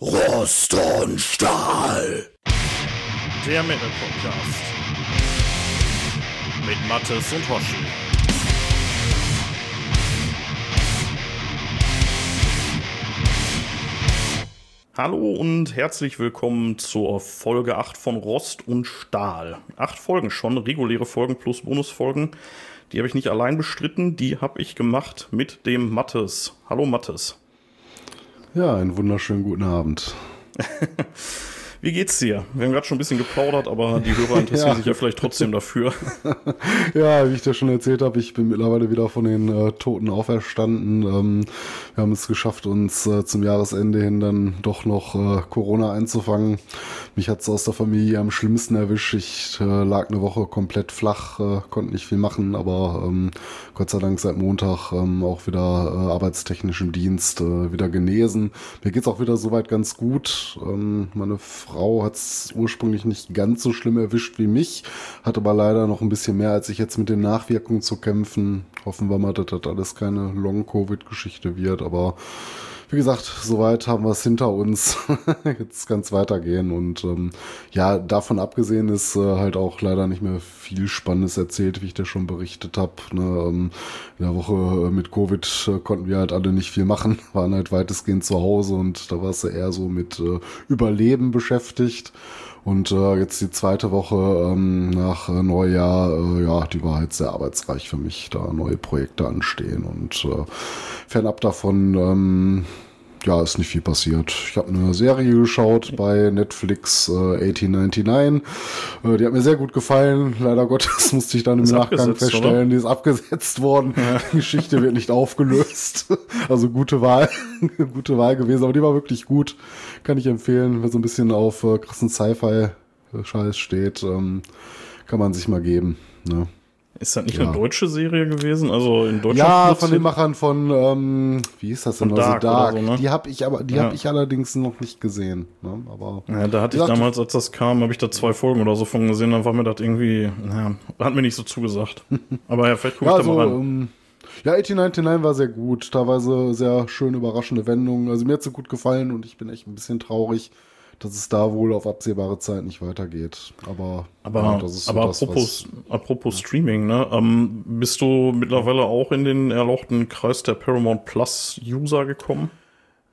Rost und Stahl. Der Metal Podcast. Mit Mattes und Hoshi. Hallo und herzlich willkommen zur Folge 8 von Rost und Stahl. Acht Folgen schon, reguläre Folgen plus Bonusfolgen. Die habe ich nicht allein bestritten, die habe ich gemacht mit dem Mattes. Hallo Mattes. Ja, einen wunderschönen guten Abend. Wie geht's dir? Wir haben gerade schon ein bisschen geplaudert, aber die Hörer interessieren ja. sich ja vielleicht trotzdem dafür. ja, wie ich dir schon erzählt habe, ich bin mittlerweile wieder von den äh, Toten auferstanden. Ähm, wir haben es geschafft, uns äh, zum Jahresende hin dann doch noch äh, Corona einzufangen. Mich hat's aus der Familie am schlimmsten erwischt. Ich äh, lag eine Woche komplett flach, äh, konnte nicht viel machen, aber ähm, Gott sei Dank seit Montag ähm, auch wieder äh, arbeitstechnisch im Dienst wieder genesen. Mir geht's auch wieder soweit ganz gut. Ähm, meine Frau hat es ursprünglich nicht ganz so schlimm erwischt wie mich, hat aber leider noch ein bisschen mehr als ich jetzt mit den Nachwirkungen zu kämpfen. Hoffen wir mal, dass das alles keine Long-Covid-Geschichte wird, aber wie gesagt, soweit haben wir es hinter uns. Jetzt kann es weitergehen. Und ähm, ja, davon abgesehen ist äh, halt auch leider nicht mehr viel Spannendes erzählt, wie ich dir schon berichtet habe. Ne? Ähm, in der Woche äh, mit Covid äh, konnten wir halt alle nicht viel machen, waren halt weitestgehend zu Hause und da war es eher so mit äh, Überleben beschäftigt. Und äh, jetzt die zweite Woche ähm, nach äh, Neujahr, äh, ja, die war halt sehr arbeitsreich für mich, da neue Projekte anstehen. Und äh, fernab davon, ähm, ja, ist nicht viel passiert. Ich habe eine Serie geschaut bei Netflix äh, 1899. Äh, die hat mir sehr gut gefallen. Leider Gottes musste ich dann im ist Nachgang feststellen, oder? die ist abgesetzt worden. Ja. Die Geschichte wird nicht aufgelöst. Also gute Wahl, gute Wahl gewesen, aber die war wirklich gut. Kann ich empfehlen, wer so ein bisschen auf äh, krassen Sci-Fi-Scheiß steht, ähm, kann man sich mal geben. Ne? Ist das nicht ja. eine deutsche Serie gewesen? Also in Deutschland? Ja, von den Machern von, ähm, wie ist das denn? Von also Dark. Dark. So, ne? Die habe ich aber, die ja. habe ich allerdings noch nicht gesehen. Ne? Aber ja, da hatte ich damals, als das kam, habe ich da zwei Folgen oder so von gesehen. Dann war mir das irgendwie, naja, hat mir nicht so zugesagt. aber ja, vielleicht gucke ich ja, da mal rein. Ähm, ja, 1899 war sehr gut. Teilweise sehr schön überraschende Wendungen. Also mir hat es so gut gefallen und ich bin echt ein bisschen traurig, dass es da wohl auf absehbare Zeit nicht weitergeht. Aber, aber, ja, das ist so aber das, apropos, apropos Streaming, ne? Ähm, bist du mittlerweile auch in den erlauchten Kreis der Paramount Plus User gekommen?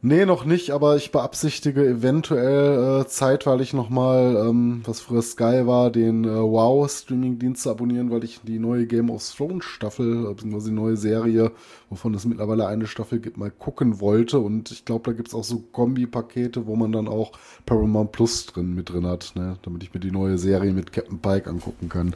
Nee, noch nicht, aber ich beabsichtige eventuell äh, zeitweilig nochmal, ähm, was früher Sky war, den äh, Wow-Streaming-Dienst zu abonnieren, weil ich die neue Game of Thrones Staffel, beziehungsweise die neue Serie, wovon es mittlerweile eine Staffel gibt, mal gucken wollte. Und ich glaube, da gibt's auch so Kombi-Pakete, wo man dann auch Paramount Plus drin mit drin hat, ne? damit ich mir die neue Serie mit Captain Pike angucken kann.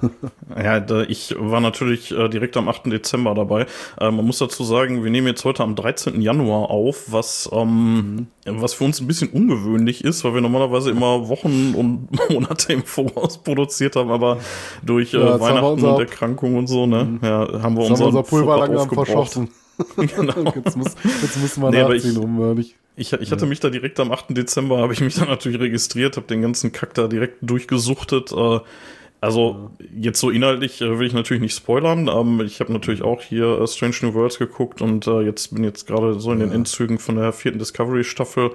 ja, ich war natürlich äh, direkt am 8. Dezember dabei. Äh, man muss dazu sagen, wir nehmen jetzt heute am 13. Januar auf, was was, ähm, mhm. Was für uns ein bisschen ungewöhnlich ist, weil wir normalerweise immer Wochen und Monate im Voraus produziert haben, aber durch äh, ja, Weihnachten und Erkrankung und so, ne, mhm. ja, haben wir unser Pulver langsam verschossen. genau. jetzt, muss, jetzt müssen wir nee, nachziehen, ich, um äh, nicht ich, ich hatte ja. mich da direkt am 8. Dezember, habe ich mich dann natürlich registriert, habe den ganzen Kack da direkt durchgesuchtet. Äh, also jetzt so inhaltlich äh, will ich natürlich nicht spoilern. Ähm, ich habe natürlich auch hier äh, Strange New Worlds geguckt und äh, jetzt bin jetzt gerade so in den Endzügen von der vierten Discovery-Staffel.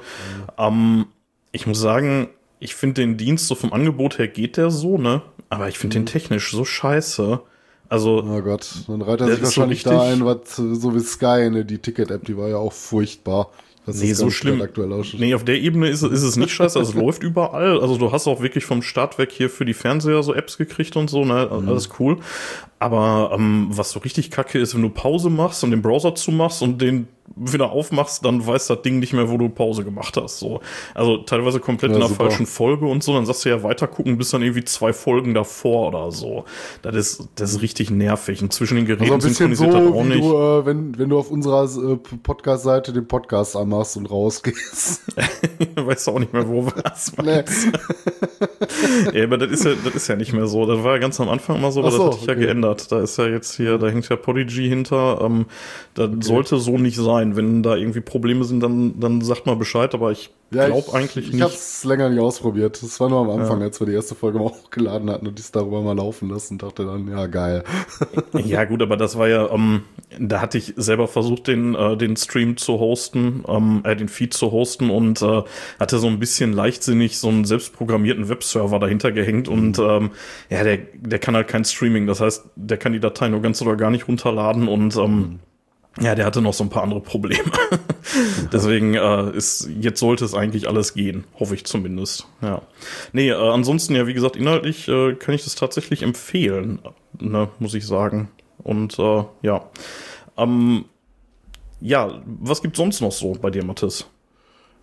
Ähm, ich muss sagen, ich finde den Dienst so vom Angebot her geht der so, ne? Aber ich finde mhm. den technisch so scheiße. Also, oh Gott, dann reiht er sich wahrscheinlich so da ein, was so wie Sky, ne? Die Ticket-App, die war ja auch furchtbar. Das nee, so schlimm. Aktuell nee, auf der Ebene ist, ist es nicht scheiße. Also, es läuft überall. Also, du hast auch wirklich vom Start weg hier für die Fernseher so Apps gekriegt und so, ne? Mhm. Alles cool. Aber ähm, was so richtig kacke ist, wenn du Pause machst und den Browser zumachst und den wieder aufmachst, dann weiß das Ding nicht mehr, wo du Pause gemacht hast. So. Also teilweise komplett ja, in der super. falschen Folge und so. Dann sagst du ja weiter gucken, bis dann irgendwie zwei Folgen davor oder so. Das ist, das ist richtig nervig. Und zwischen den Geräten also synchronisiert so, das auch nicht. Du, äh, wenn, wenn du auf unserer äh, Podcast-Seite den Podcast anmachst und rausgehst. weißt du auch nicht mehr, wo was nee. ja, aber das ist ja, das ist ja nicht mehr so. Das war ja ganz am Anfang mal so, aber so, das hat sich okay. ja geändert. Da ist ja jetzt hier, da hängt ja Podigy hinter. Ähm, das okay. sollte so nicht sein sein. Wenn da irgendwie Probleme sind, dann, dann sagt mal Bescheid, aber ich ja, glaub ich, eigentlich nicht. Ich habe es länger nicht ausprobiert. Das war nur am Anfang, ja. als wir die erste Folge mal hochgeladen hatten und die es darüber mal laufen lassen und dachte dann, ja, geil. ja, gut, aber das war ja, ähm, da hatte ich selber versucht, den, äh, den Stream zu hosten, ähm, äh, den Feed zu hosten und äh, hatte so ein bisschen leichtsinnig so einen selbstprogrammierten Webserver dahinter gehängt und mhm. ähm, ja, der, der kann halt kein Streaming. Das heißt, der kann die Datei nur ganz oder gar nicht runterladen und ähm, mhm ja, der hatte noch so ein paar andere Probleme. Deswegen äh, ist jetzt sollte es eigentlich alles gehen, hoffe ich zumindest. Ja. Nee, äh, ansonsten ja, wie gesagt, inhaltlich äh, kann ich das tatsächlich empfehlen, ne, muss ich sagen. Und äh, ja. Ähm, ja, was gibt sonst noch so bei dir, Mathis?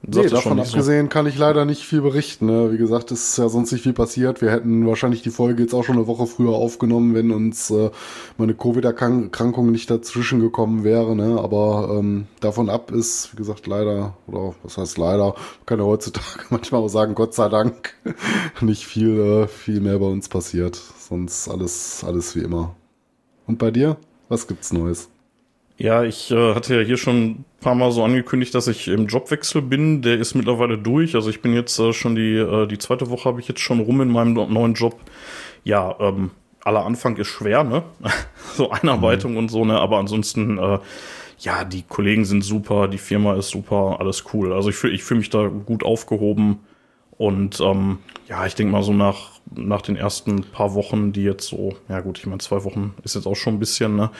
Nee, davon abgesehen so. kann ich leider nicht viel berichten. Ne? Wie gesagt, es ist ja sonst nicht viel passiert. Wir hätten wahrscheinlich die Folge jetzt auch schon eine Woche früher aufgenommen, wenn uns äh, meine Covid-Erkrankung nicht dazwischen gekommen wäre. Ne? Aber ähm, davon ab ist, wie gesagt, leider, oder was heißt leider, kann ja heutzutage manchmal auch sagen, Gott sei Dank, nicht viel, äh, viel mehr bei uns passiert. Sonst alles, alles wie immer. Und bei dir? Was gibt's Neues? Ja, ich äh, hatte ja hier schon ein paar Mal so angekündigt, dass ich im Jobwechsel bin. Der ist mittlerweile durch. Also ich bin jetzt äh, schon die, äh, die zweite Woche habe ich jetzt schon rum in meinem neuen Job. Ja, ähm, aller Anfang ist schwer, ne? so Einarbeitung mhm. und so, ne? Aber ansonsten, äh, ja, die Kollegen sind super, die Firma ist super, alles cool. Also ich fühle ich fühl mich da gut aufgehoben. Und ähm, ja, ich denke mal so nach, nach den ersten paar Wochen, die jetzt so, ja gut, ich meine, zwei Wochen ist jetzt auch schon ein bisschen, ne?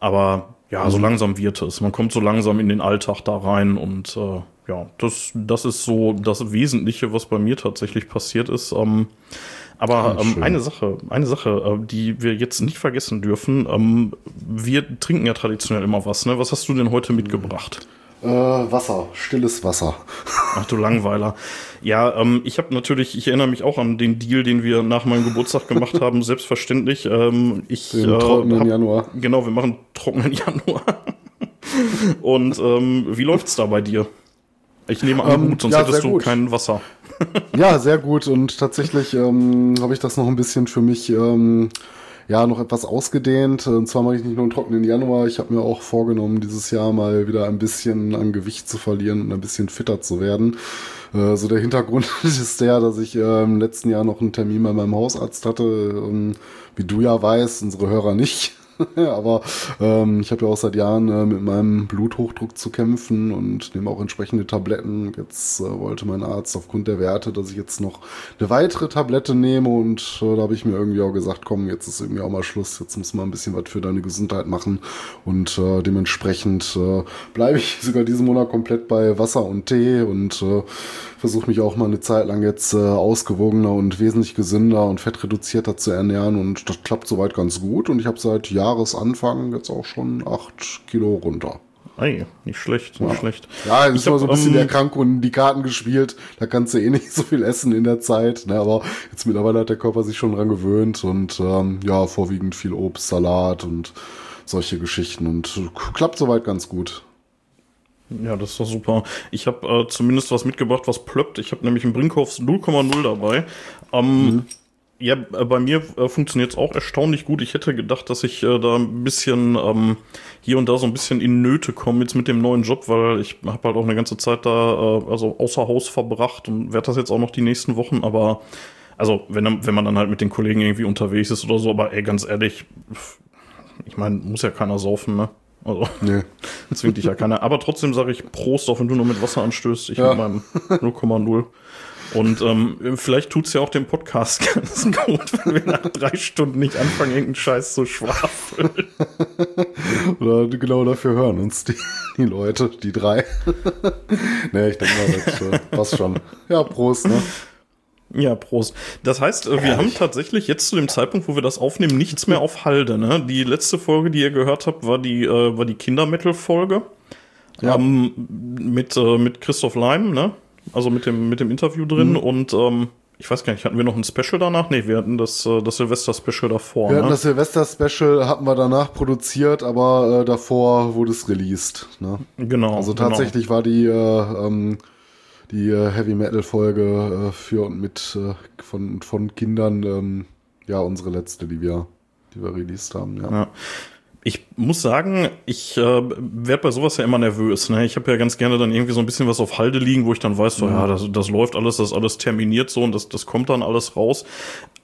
Aber ja, so langsam wird es. Man kommt so langsam in den Alltag da rein und äh, ja, das, das ist so das Wesentliche, was bei mir tatsächlich passiert ist. Ähm, aber ähm, eine Sache, eine Sache, äh, die wir jetzt nicht vergessen dürfen, ähm, wir trinken ja traditionell immer was, ne? Was hast du denn heute mitgebracht? Äh, Wasser, stilles Wasser. Ach du Langweiler. Ja, ähm, ich habe natürlich, ich erinnere mich auch an den Deal, den wir nach meinem Geburtstag gemacht haben, selbstverständlich. Ähm, ich, den äh, trockenen hab, Januar. Genau, wir machen trockenen Januar. Und ähm, wie läuft's da bei dir? Ich nehme an, ähm, gut, sonst ja, hättest du gut. kein Wasser. ja, sehr gut. Und tatsächlich ähm, habe ich das noch ein bisschen für mich ähm, ja noch etwas ausgedehnt. Und zwar mache ich nicht nur einen trockenen Januar, ich habe mir auch vorgenommen, dieses Jahr mal wieder ein bisschen an Gewicht zu verlieren und ein bisschen fitter zu werden. Äh, so der Hintergrund ist der, dass ich äh, im letzten Jahr noch einen Termin bei meinem Hausarzt hatte. Ähm, wie du ja weißt, unsere Hörer nicht. Aber ähm, ich habe ja auch seit Jahren äh, mit meinem Bluthochdruck zu kämpfen und nehme auch entsprechende Tabletten. Jetzt äh, wollte mein Arzt aufgrund der Werte, dass ich jetzt noch eine weitere Tablette nehme und äh, da habe ich mir irgendwie auch gesagt, komm, jetzt ist irgendwie auch mal Schluss, jetzt muss man ein bisschen was für deine Gesundheit machen und äh, dementsprechend äh, bleibe ich sogar diesen Monat komplett bei Wasser und Tee und äh, versuche mich auch mal eine Zeit lang jetzt äh, ausgewogener und wesentlich gesünder und fettreduzierter zu ernähren und das klappt soweit ganz gut und ich habe seit Jahresanfang jetzt auch schon acht Kilo runter. Ey, nicht schlecht, nicht ja. schlecht. Ja, es ist mal so ein bisschen ähm, der Krank und die Karten gespielt. Da kannst du eh nicht so viel essen in der Zeit. Ne? Aber jetzt mittlerweile hat der Körper sich schon dran gewöhnt und ähm, ja, vorwiegend viel Obst, Salat und solche Geschichten und klappt soweit ganz gut. Ja, das ist doch super. Ich habe äh, zumindest was mitgebracht, was plöppt. Ich habe nämlich einen Brinkhoffs 0,0 dabei. Ähm, mhm. Ja, äh, bei mir äh, funktioniert es auch erstaunlich gut. Ich hätte gedacht, dass ich äh, da ein bisschen ähm, hier und da so ein bisschen in Nöte komme jetzt mit dem neuen Job, weil ich habe halt auch eine ganze Zeit da äh, also außer Haus verbracht und werde das jetzt auch noch die nächsten Wochen. Aber also wenn, wenn man dann halt mit den Kollegen irgendwie unterwegs ist oder so, aber ey, ganz ehrlich, ich meine, muss ja keiner saufen, ne? Also, nee. zwingt dich ja keiner. Aber trotzdem sage ich Prost, auch wenn du nur mit Wasser anstößt. Ich ja. mit meinem 0,0. Und ähm, vielleicht tut's ja auch dem Podcast ganz gut, wenn wir nach drei Stunden nicht anfangen, irgendeinen Scheiß zu schwafeln. Oder genau dafür hören uns die, die Leute, die drei. nee, ich denke mal, das äh, passt schon. Ja, Prost, ne? Ja, Prost. Das heißt, äh, wir Ehrlich? haben tatsächlich jetzt zu dem Zeitpunkt, wo wir das aufnehmen, nichts mehr auf Halde. Ne? Die letzte Folge, die ihr gehört habt, war die, äh, war die Kindermetal-Folge. Ja. Ähm, mit, äh, mit Christoph Leim, ne? Also mit dem, mit dem Interview drin mhm. und ähm, ich weiß gar nicht, hatten wir noch ein Special danach? Nee, wir hatten das, äh, das Silvester-Special davor. Wir hatten ne? das Silvester-Special, hatten wir danach produziert, aber äh, davor wurde es released. Ne? Genau. Also genau. tatsächlich genau. war die äh, ähm, die äh, Heavy Metal Folge äh, für und mit äh, von, von Kindern, ähm, ja, unsere letzte, die wir, die wir released haben, ja. ja. Ich muss sagen, ich äh, werde bei sowas ja immer nervös. Ne? Ich habe ja ganz gerne dann irgendwie so ein bisschen was auf Halde liegen, wo ich dann weiß, so, mhm. ja, das, das läuft alles, das ist alles terminiert so und das, das kommt dann alles raus.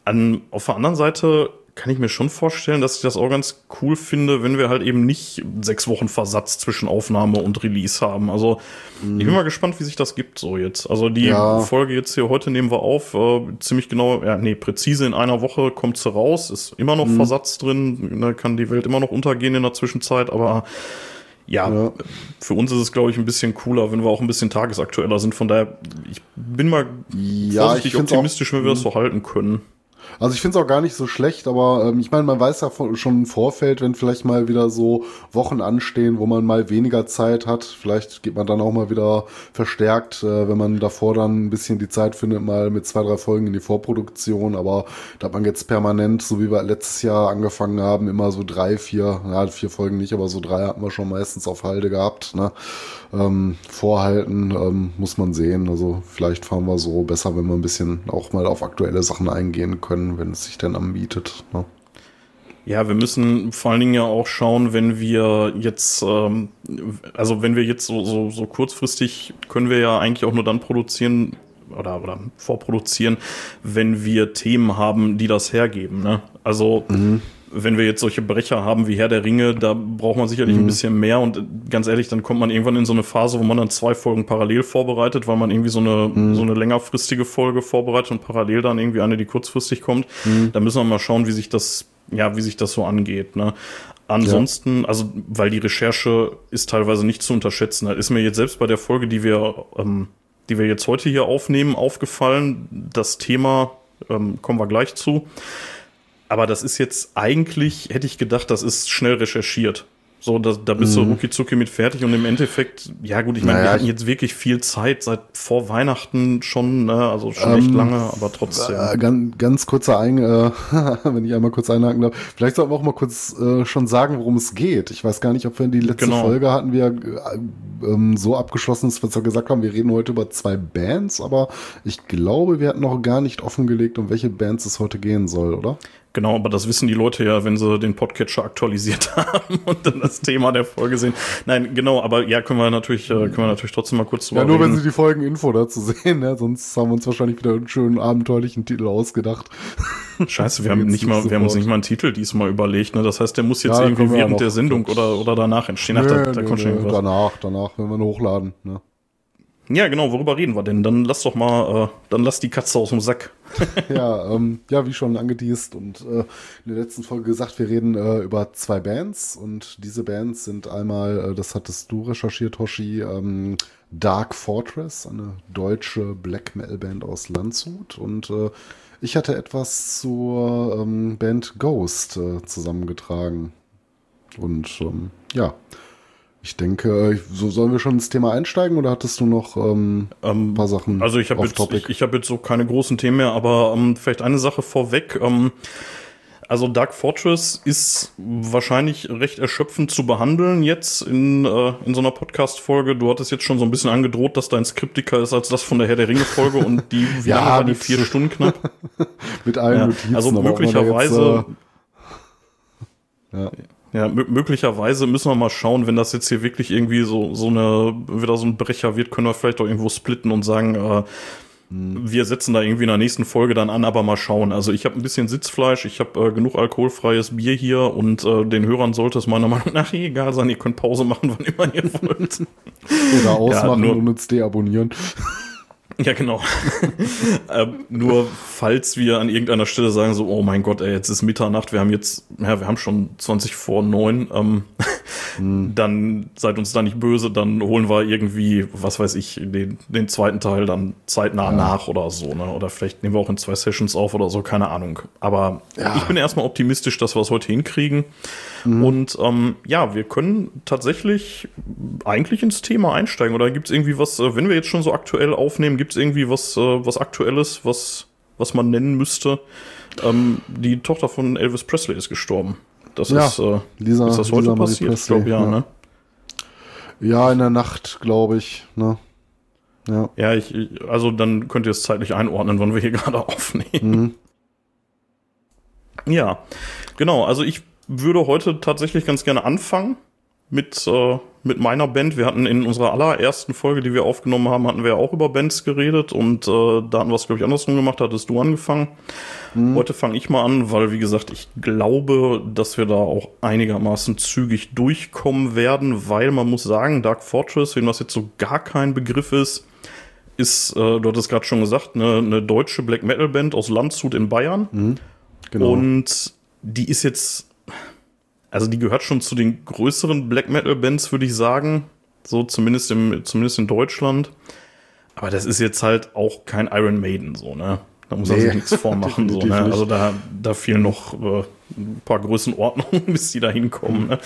An, auf der anderen Seite kann ich mir schon vorstellen, dass ich das auch ganz cool finde, wenn wir halt eben nicht sechs Wochen Versatz zwischen Aufnahme und Release haben. Also mhm. ich bin mal gespannt, wie sich das gibt so jetzt. Also die ja. Folge jetzt hier heute nehmen wir auf, äh, ziemlich genau, ja, nee, präzise in einer Woche kommt sie raus, ist immer noch mhm. Versatz drin, da kann die Welt immer noch untergehen in der Zwischenzeit, aber ja, ja, für uns ist es, glaube ich, ein bisschen cooler, wenn wir auch ein bisschen tagesaktueller sind. Von daher, ich bin mal ja, vorsichtig optimistisch, wenn wir das mhm. so halten können. Also ich finde es auch gar nicht so schlecht, aber ähm, ich meine, man weiß ja von, schon im Vorfeld, wenn vielleicht mal wieder so Wochen anstehen, wo man mal weniger Zeit hat. Vielleicht geht man dann auch mal wieder verstärkt, äh, wenn man davor dann ein bisschen die Zeit findet, mal mit zwei, drei Folgen in die Vorproduktion. Aber da hat man jetzt permanent, so wie wir letztes Jahr angefangen haben, immer so drei, vier, ja, vier Folgen nicht, aber so drei hatten wir schon meistens auf Halde gehabt. Ne? Ähm, vorhalten ähm, muss man sehen. Also vielleicht fahren wir so besser, wenn wir ein bisschen auch mal auf aktuelle Sachen eingehen können wenn es sich dann anbietet. Ne? Ja, wir müssen vor allen Dingen ja auch schauen, wenn wir jetzt, ähm, also wenn wir jetzt so, so, so kurzfristig können wir ja eigentlich auch nur dann produzieren oder, oder vorproduzieren, wenn wir Themen haben, die das hergeben. Ne? Also mhm wenn wir jetzt solche Brecher haben wie Herr der Ringe, da braucht man sicherlich mhm. ein bisschen mehr und ganz ehrlich, dann kommt man irgendwann in so eine Phase, wo man dann zwei Folgen parallel vorbereitet, weil man irgendwie so eine, mhm. so eine längerfristige Folge vorbereitet und parallel dann irgendwie eine, die kurzfristig kommt. Mhm. Da müssen wir mal schauen, wie sich das, ja, wie sich das so angeht, ne? Ansonsten, ja. also, weil die Recherche ist teilweise nicht zu unterschätzen. Da ist mir jetzt selbst bei der Folge, die wir, ähm, die wir jetzt heute hier aufnehmen, aufgefallen. Das Thema, ähm, kommen wir gleich zu aber das ist jetzt eigentlich, hätte ich gedacht, das ist schnell recherchiert. So, da, da bist mhm. du rucki zucki mit fertig und im Endeffekt, ja gut, ich meine, naja, wir hatten jetzt wirklich viel Zeit seit vor Weihnachten schon, ne? also schon ähm, echt lange, aber trotzdem. Äh, ganz, ganz kurzer Ein, äh, wenn ich einmal kurz einhaken darf. Vielleicht sollten wir auch mal kurz äh, schon sagen, worum es geht. Ich weiß gar nicht, ob wir in die letzte genau. Folge hatten wir äh, ähm, so abgeschlossen, dass wir zwar gesagt haben, wir reden heute über zwei Bands, aber ich glaube, wir hatten noch gar nicht offengelegt, um welche Bands es heute gehen soll, oder? Genau, aber das wissen die Leute ja, wenn sie den Podcatcher aktualisiert haben und dann das Thema der Folge sehen. Nein, genau, aber ja, können wir natürlich, äh, können wir natürlich trotzdem mal kurz Ja, nur reden. wenn sie die Folgen-Info dazu sehen, ne? sonst haben wir uns wahrscheinlich wieder einen schönen abenteuerlichen Titel ausgedacht. Scheiße, wir haben nicht mal, wir haben uns nicht mal einen Titel diesmal überlegt, ne? Das heißt, der muss jetzt ja, irgendwie während der Sendung oder, oder danach entstehen. Ach, da, da kommt schon irgendwas. Danach, danach, wenn wir ihn hochladen, ne? Ja, genau, worüber reden wir denn? Dann lass doch mal, äh, dann lass die Katze aus dem Sack. ja, ähm, ja, wie schon angeteased und äh, in der letzten Folge gesagt, wir reden äh, über zwei Bands und diese Bands sind einmal, äh, das hattest du recherchiert, Hoshi, ähm, Dark Fortress, eine deutsche Black Metal Band aus Landshut und äh, ich hatte etwas zur ähm, Band Ghost äh, zusammengetragen und ähm, ja, ich denke, so sollen wir schon ins Thema einsteigen oder hattest du noch ähm, ähm, ein paar Sachen? Also ich habe jetzt, ich, ich hab jetzt so keine großen Themen mehr, aber ähm, vielleicht eine Sache vorweg. Ähm, also Dark Fortress ist wahrscheinlich recht erschöpfend zu behandeln jetzt in, äh, in so einer Podcast-Folge. Du hattest jetzt schon so ein bisschen angedroht, dass dein Skript dicker ist als das von der Herr der Ringe-Folge und die, wie ja, lange war die vier Stunden knapp? mit allen ja, Notizen. Also möglicherweise. Jetzt, äh, ja. Ja, möglicherweise müssen wir mal schauen, wenn das jetzt hier wirklich irgendwie so, so eine, wieder so ein Brecher wird, können wir vielleicht auch irgendwo splitten und sagen, äh, hm. wir setzen da irgendwie in der nächsten Folge dann an, aber mal schauen. Also ich habe ein bisschen Sitzfleisch, ich habe äh, genug alkoholfreies Bier hier und äh, den Hörern sollte es meiner Meinung nach egal sein. Ihr könnt Pause machen, wann immer ihr wollt. Oder ausmachen ja, und uns deabonnieren. Ja, genau. äh, nur falls wir an irgendeiner Stelle sagen so, oh mein Gott, ey, jetzt ist Mitternacht, wir haben jetzt, ja, wir haben schon 20 vor neun, ähm, hm. dann seid uns da nicht böse, dann holen wir irgendwie, was weiß ich, den, den zweiten Teil dann zeitnah ja. nach oder so, ne? Oder vielleicht nehmen wir auch in zwei Sessions auf oder so, keine Ahnung. Aber ja. ich bin erstmal optimistisch, dass wir es heute hinkriegen. Mhm. Und ähm, ja, wir können tatsächlich eigentlich ins Thema einsteigen. Oder gibt es irgendwie was, äh, wenn wir jetzt schon so aktuell aufnehmen, gibt es irgendwie was, äh, was Aktuelles, was, was man nennen müsste? Ähm, die Tochter von Elvis Presley ist gestorben. Das ja, ist, äh, Lisa, ist das heute Lisa passiert? Ich glaube, ja, ja, ne? Ja, in der Nacht, glaube ich, ne? Ja. Ja, ich, also dann könnt ihr es zeitlich einordnen, wann wir hier gerade aufnehmen. Mhm. Ja, genau. Also ich würde heute tatsächlich ganz gerne anfangen mit, äh, mit meiner Band. Wir hatten in unserer allerersten Folge, die wir aufgenommen haben, hatten wir auch über Bands geredet und äh, da hatten wir es, glaube ich, andersrum gemacht, hattest du angefangen. Mhm. Heute fange ich mal an, weil, wie gesagt, ich glaube, dass wir da auch einigermaßen zügig durchkommen werden, weil man muss sagen, Dark Fortress, wenn das jetzt so gar kein Begriff ist, ist, äh, du hattest gerade schon gesagt, eine, eine deutsche Black Metal Band aus Landshut in Bayern. Mhm. Genau. Und die ist jetzt also die gehört schon zu den größeren Black Metal Bands, würde ich sagen. So zumindest im, zumindest in Deutschland. Aber das ist jetzt halt auch kein Iron Maiden, so, ne? Da muss nee, er sich nichts vormachen. so, ne? Also da, da fehlen noch äh, ein paar Größenordnungen, bis die da hinkommen. Ne?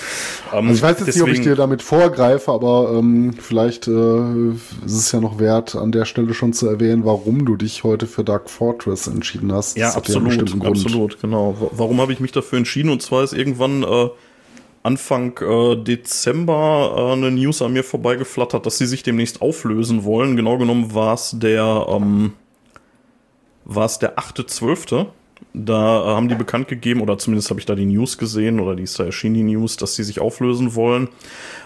Ähm, also ich weiß jetzt deswegen, nicht, ob ich dir damit vorgreife, aber ähm, vielleicht äh, ist es ja noch wert, an der Stelle schon zu erwähnen, warum du dich heute für Dark Fortress entschieden hast. Ja, absolut, ja absolut, genau. Warum habe ich mich dafür entschieden? Und zwar ist irgendwann äh, Anfang äh, Dezember äh, eine News an mir vorbeigeflattert, dass sie sich demnächst auflösen wollen. Genau genommen war es der ähm, war es der 8.12. Da äh, haben die bekannt gegeben, oder zumindest habe ich da die News gesehen, oder die ist da erschienen, die News, dass sie sich auflösen wollen.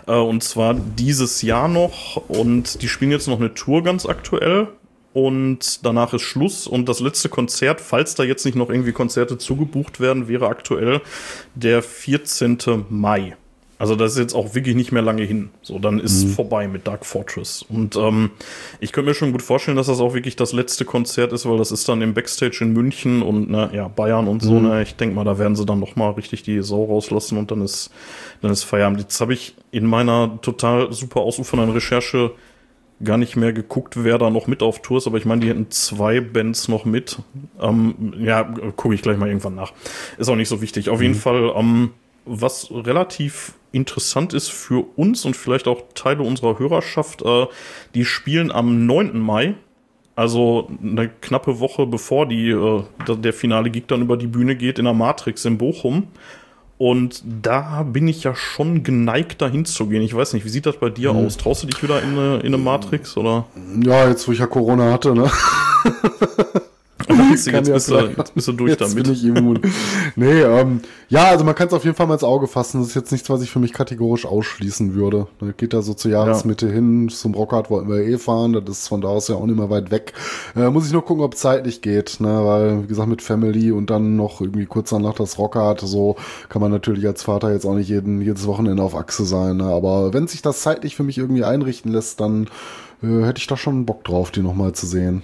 Äh, und zwar dieses Jahr noch. Und die spielen jetzt noch eine Tour ganz aktuell. Und danach ist Schluss. Und das letzte Konzert, falls da jetzt nicht noch irgendwie Konzerte zugebucht werden, wäre aktuell der 14. Mai. Also das ist jetzt auch wirklich nicht mehr lange hin. So, dann ist mhm. vorbei mit Dark Fortress. Und ähm, ich könnte mir schon gut vorstellen, dass das auch wirklich das letzte Konzert ist, weil das ist dann im Backstage in München und ne, ja, Bayern und so. Mhm. Ne, ich denke mal, da werden sie dann noch mal richtig die Sau rauslassen und dann ist, dann ist Feierabend. Jetzt habe ich in meiner total super ausufernden Recherche gar nicht mehr geguckt, wer da noch mit auf Tour ist, aber ich meine, die hätten zwei Bands noch mit. Ähm, ja, gucke ich gleich mal irgendwann nach. Ist auch nicht so wichtig. Auf mhm. jeden Fall, ähm, was relativ interessant ist für uns und vielleicht auch Teile unserer Hörerschaft, äh, die spielen am 9. Mai, also eine knappe Woche bevor die, äh, der finale Gig dann über die Bühne geht, in der Matrix in Bochum. Und da bin ich ja schon geneigt, dahin zu gehen. Ich weiß nicht, wie sieht das bei dir hm. aus? Traust du dich wieder in eine, in eine Matrix oder? Ja, jetzt wo ich ja Corona hatte, ne? jetzt, jetzt, bist du, jetzt bist du durch jetzt damit. Bin ich immun. nee, ähm, ja, also man kann es auf jeden Fall mal ins Auge fassen. Das ist jetzt nichts, was ich für mich kategorisch ausschließen würde. Da geht da so zur Jahresmitte ja. hin. Zum Rockhard wollten wir eh fahren. Das ist von da aus ja auch nicht mehr weit weg. Äh, muss ich nur gucken, ob zeitlich geht, ne? Weil, wie gesagt, mit Family und dann noch irgendwie kurz danach das Rockhard, so kann man natürlich als Vater jetzt auch nicht jeden, jedes Wochenende auf Achse sein. Ne? Aber wenn sich das zeitlich für mich irgendwie einrichten lässt, dann äh, hätte ich da schon Bock drauf, die nochmal zu sehen.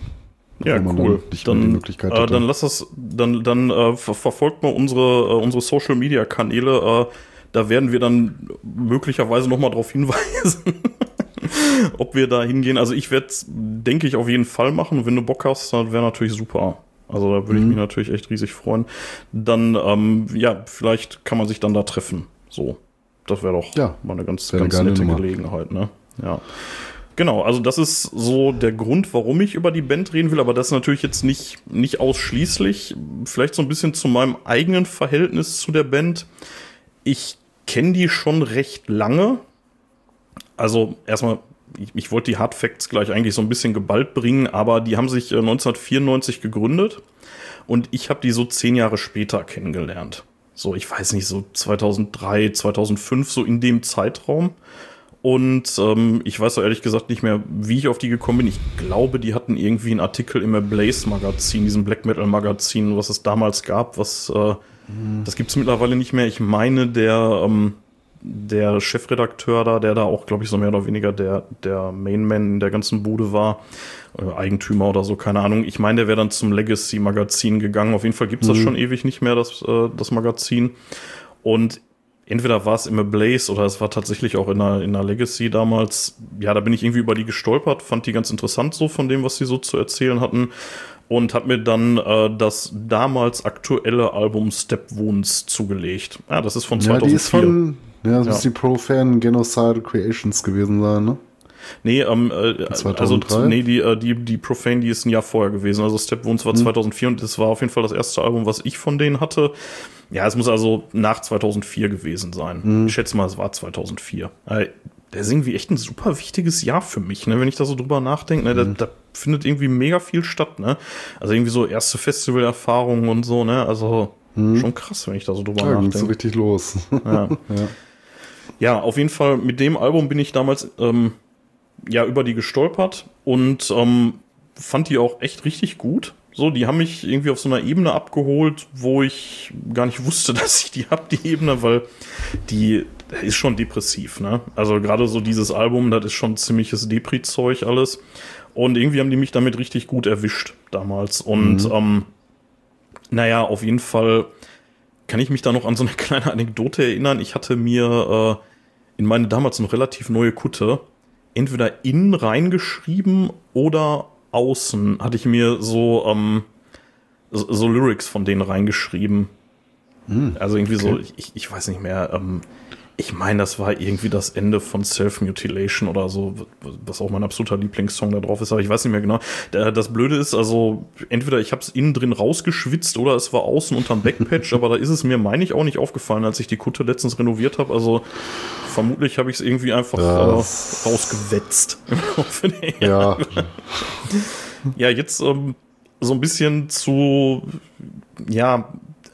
Ja, cool. Dann, äh, dann lass das, dann, dann äh, verfolgt mal unsere, äh, unsere Social Media Kanäle. Äh, da werden wir dann möglicherweise nochmal darauf hinweisen, ob wir da hingehen. Also ich werde denke ich, auf jeden Fall machen. Wenn du Bock hast, dann wäre natürlich super. Also da würde mhm. ich mich natürlich echt riesig freuen. Dann, ähm, ja, vielleicht kann man sich dann da treffen. So. Das wäre doch ja, mal eine ganz, ganz nette Gelegenheit, ne? Ja. Genau, also das ist so der Grund, warum ich über die Band reden will, aber das natürlich jetzt nicht, nicht ausschließlich. Vielleicht so ein bisschen zu meinem eigenen Verhältnis zu der Band. Ich kenne die schon recht lange. Also erstmal, ich, ich wollte die Hard Facts gleich eigentlich so ein bisschen geballt bringen, aber die haben sich 1994 äh, gegründet und ich habe die so zehn Jahre später kennengelernt. So, ich weiß nicht, so 2003, 2005, so in dem Zeitraum. Und ähm, ich weiß auch ehrlich gesagt nicht mehr, wie ich auf die gekommen bin. Ich glaube, die hatten irgendwie einen Artikel im Blaze Magazin, diesem Black Metal Magazin, was es damals gab. Was äh, mhm. das gibt es mittlerweile nicht mehr. Ich meine, der ähm, der Chefredakteur da, der da auch, glaube ich, so mehr oder weniger der der Mainman in der ganzen Bude war, äh, Eigentümer oder so, keine Ahnung. Ich meine, der wäre dann zum Legacy Magazin gegangen. Auf jeden Fall gibt's mhm. das schon ewig nicht mehr, das äh, das Magazin. Und entweder war es im Blaze oder es war tatsächlich auch in der, in der Legacy damals. Ja, da bin ich irgendwie über die gestolpert, fand die ganz interessant so von dem, was sie so zu erzählen hatten. Und hat mir dann äh, das damals aktuelle Album Step Wounds zugelegt. Ja, das ist von 2004. Ja, die ist von, ja, das ja. muss die Pro-Fan Genocide Creations gewesen sein, ne? Nee, ähm, äh, 2003? also nee, die, äh, die, die Profane, die ist ein Jahr vorher gewesen. Also Step Wounds war hm. 2004 und das war auf jeden Fall das erste Album, was ich von denen hatte. Ja, es muss also nach 2004 gewesen sein. Hm. Ich schätze mal, es war 2004. Äh, das ist irgendwie echt ein super wichtiges Jahr für mich, ne? wenn ich da so drüber nachdenke. Ne? Da, mhm. da, findet irgendwie mega viel statt. Ne? Also irgendwie so erste Festivalerfahrungen und so. Ne? Also Hm. Schon krass, wenn ich da so drüber ja, nachdenke. so richtig los. Ja. ja. ja. auf jeden Fall mit dem Album bin ich damals ähm, ja über die gestolpert und ähm, fand die auch echt richtig gut. So, die haben mich irgendwie auf so einer Ebene abgeholt, wo ich gar nicht wusste, dass ich die hab, die Ebene, weil die ist schon depressiv, ne? Also gerade so dieses Album, das ist schon ziemliches Depri-Zeug alles. Und irgendwie haben die mich damit richtig gut erwischt damals. Und mhm. ähm, naja, auf jeden Fall kann ich mich da noch an so eine kleine Anekdote erinnern. Ich hatte mir äh, in meine damals noch relativ neue Kutte entweder innen reingeschrieben oder außen hatte ich mir so, ähm, so, so Lyrics von denen reingeschrieben. Hm, also irgendwie okay. so, ich, ich weiß nicht mehr, ähm, ich meine, das war irgendwie das Ende von Self-Mutilation oder so, was auch mein absoluter Lieblingssong da drauf ist, aber ich weiß nicht mehr genau. Das Blöde ist, also entweder ich habe es innen drin rausgeschwitzt oder es war außen unterm Backpatch, aber da ist es mir, meine ich, auch nicht aufgefallen, als ich die Kutte letztens renoviert habe. Also vermutlich habe ich es irgendwie einfach äh, rausgewetzt. ja. ja, jetzt ähm, so ein bisschen zu, ja,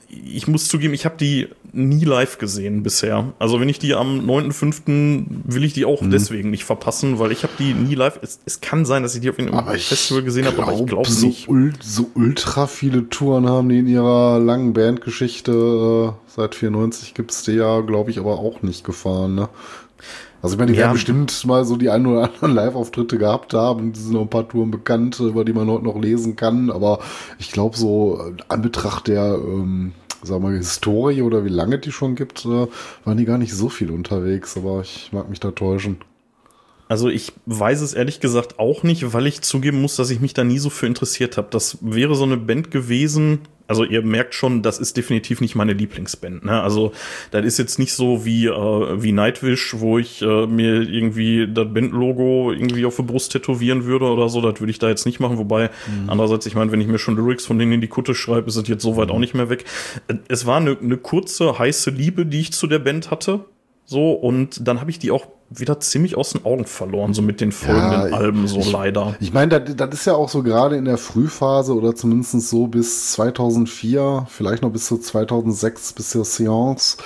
ich muss zugeben, ich habe die nie live gesehen bisher. Also wenn ich die am 9.5. will ich die auch hm. deswegen nicht verpassen, weil ich habe die nie live. Es, es, kann sein, dass ich die auf einem Festival gesehen habe, aber ich glaube so nicht. Ul so ultra viele Touren haben die in ihrer langen Bandgeschichte. Äh, seit 94 gibt's die ja, glaube ich, aber auch nicht gefahren. Ne? Also ich meine, die ja. werden bestimmt mal so die ein oder anderen Live-Auftritte gehabt haben. Es sind noch ein paar Touren bekannt, über die man heute noch lesen kann. Aber ich glaube so, an Betracht der ähm, sagen wir, Historie oder wie lange die schon gibt, äh, waren die gar nicht so viel unterwegs, aber ich mag mich da täuschen. Also ich weiß es ehrlich gesagt auch nicht, weil ich zugeben muss, dass ich mich da nie so für interessiert habe. Das wäre so eine Band gewesen, also ihr merkt schon, das ist definitiv nicht meine Lieblingsband. Ne? Also das ist jetzt nicht so wie, äh, wie Nightwish, wo ich äh, mir irgendwie das Bandlogo irgendwie auf der Brust tätowieren würde oder so. Das würde ich da jetzt nicht machen. Wobei, mhm. andererseits, ich meine, wenn ich mir schon Lyrics von denen in die Kutte schreibe, ist es jetzt soweit mhm. auch nicht mehr weg. Es war eine, eine kurze, heiße Liebe, die ich zu der Band hatte. So, und dann habe ich die auch wieder ziemlich aus den Augen verloren, so mit den folgenden ja, Alben, so ich, leider. Ich meine, das, das ist ja auch so gerade in der Frühphase oder zumindest so bis 2004, vielleicht noch bis zu 2006, bis zur Seance,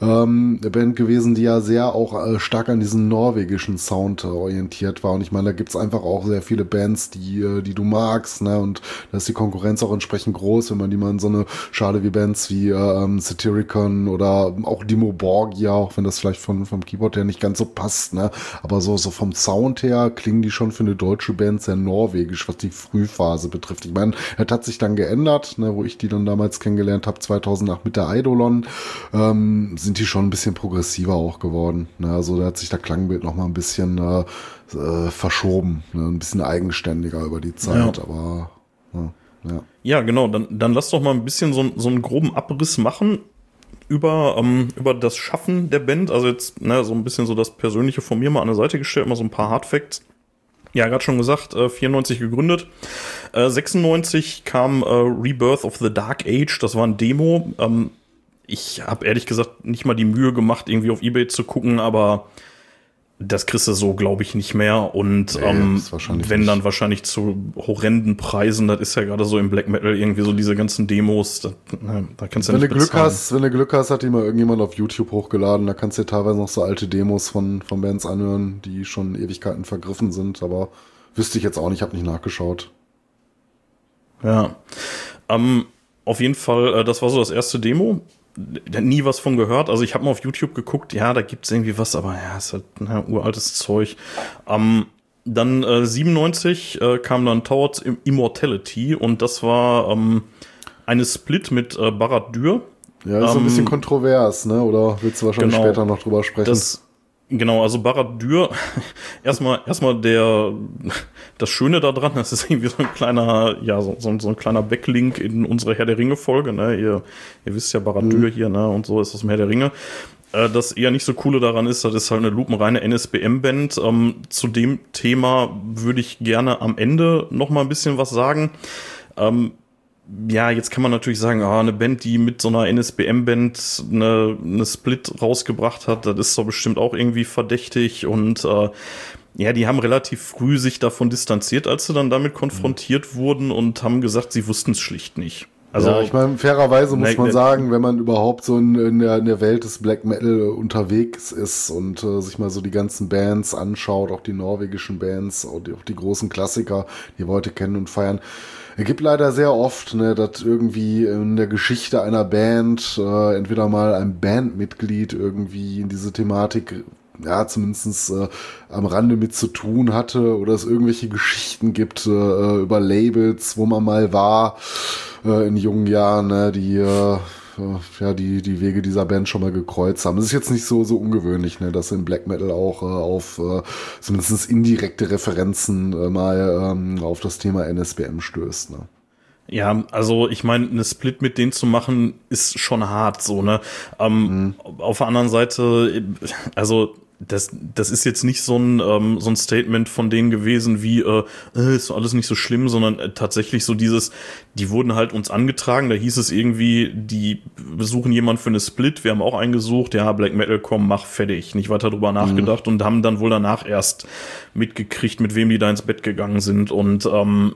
ähm, eine Band gewesen, die ja sehr auch äh, stark an diesen norwegischen Sound äh, orientiert war. Und ich meine, da gibt's einfach auch sehr viele Bands, die, äh, die du magst, ne? Und da ist die Konkurrenz auch entsprechend groß, wenn man die mal in so eine Schale wie Bands wie äh, ähm, Satyricon oder auch Dimo Borgia, auch wenn das vielleicht von, vom Keyboard her nicht ganz so passt, passt, ne? Aber so, so vom Sound her klingen die schon für eine deutsche Band sehr norwegisch, was die Frühphase betrifft. Ich meine, es hat sich dann geändert, ne, wo ich die dann damals kennengelernt habe, 2008 mit der Eidolon, ähm, sind die schon ein bisschen progressiver auch geworden. Ne? Also da hat sich der Klangbild noch mal ein bisschen äh, äh, verschoben, ne? ein bisschen eigenständiger über die Zeit, ja. aber ja. Ja. ja, genau. Dann, dann lass doch mal ein bisschen so, so einen groben Abriss machen über, ähm, über das Schaffen der Band. Also jetzt ne, so ein bisschen so das Persönliche von mir mal an der Seite gestellt, mal so ein paar Hardfacts. Ja, gerade schon gesagt, äh, 94 gegründet. Äh, 96 kam äh, Rebirth of the Dark Age, das war ein Demo. Ähm, ich habe ehrlich gesagt nicht mal die Mühe gemacht, irgendwie auf Ebay zu gucken, aber das kriegst du so, glaube ich, nicht mehr. Und nee, ähm, wenn nicht. dann wahrscheinlich zu horrenden Preisen, das ist ja gerade so im Black Metal irgendwie so diese ganzen Demos, da, da kannst du wenn ja nicht du Glück hast, Wenn du Glück hast, hat die mal irgendjemand auf YouTube hochgeladen, da kannst du dir teilweise noch so alte Demos von, von Bands anhören, die schon Ewigkeiten vergriffen sind, aber wüsste ich jetzt auch nicht, habe nicht nachgeschaut. Ja. Ähm, auf jeden Fall, äh, das war so das erste Demo nie was von gehört. Also ich habe mal auf YouTube geguckt, ja, da gibt's irgendwie was, aber ja, ist halt na, uraltes Zeug. Ähm, dann äh, 97 äh, kam dann Towards Immortality und das war ähm, eine Split mit äh, Barat Dür. Ja, ist ähm, ein bisschen kontrovers, ne? Oder willst du wahrscheinlich genau, später noch drüber sprechen? Das, Genau, also Barad-Dür, erstmal, erstmal der, das Schöne daran, das ist irgendwie so ein kleiner, ja, so, so, so ein kleiner Backlink in unsere Herr der Ringe-Folge, ne, ihr, ihr wisst ja Barad-Dür mhm. hier, ne, und so ist das im Herr der Ringe. Äh, das eher nicht so coole daran ist, das ist halt eine lupenreine NSBM-Band. Ähm, zu dem Thema würde ich gerne am Ende noch mal ein bisschen was sagen. Ähm, ja, jetzt kann man natürlich sagen, ah, eine Band, die mit so einer NSBM-Band eine, eine Split rausgebracht hat, das ist doch bestimmt auch irgendwie verdächtig und äh, ja, die haben relativ früh sich davon distanziert, als sie dann damit konfrontiert mhm. wurden und haben gesagt, sie wussten es schlicht nicht. Also, ja, ich meine, fairerweise muss ne, man ne, sagen, wenn man überhaupt so in, in, der, in der Welt des Black Metal unterwegs ist und äh, sich mal so die ganzen Bands anschaut, auch die norwegischen Bands, auch die, auch die großen Klassiker, die wir heute kennen und feiern, es gibt leider sehr oft, ne, dass irgendwie in der Geschichte einer Band äh, entweder mal ein Bandmitglied irgendwie in diese Thematik ja, zumindestens äh, am Rande mit zu tun hatte oder es irgendwelche Geschichten gibt äh, über Labels, wo man mal war äh, in jungen Jahren, ne, die äh, ja, die, die Wege dieser Band schon mal gekreuzt haben. Es ist jetzt nicht so, so ungewöhnlich, ne, dass in Black Metal auch äh, auf äh, zumindest indirekte Referenzen äh, mal ähm, auf das Thema NSBM stößt. Ne. Ja, also ich meine, eine Split mit denen zu machen, ist schon hart, so, ne? Ähm, mhm. Auf der anderen Seite, also das, das ist jetzt nicht so ein, ähm, so ein Statement von denen gewesen wie, äh, äh, ist alles nicht so schlimm, sondern äh, tatsächlich so dieses, die wurden halt uns angetragen, da hieß es irgendwie, die besuchen jemanden für eine Split, wir haben auch eingesucht, ja, Black Metal, komm, mach fertig, nicht weiter drüber mhm. nachgedacht und haben dann wohl danach erst mitgekriegt, mit wem die da ins Bett gegangen sind. Und ähm,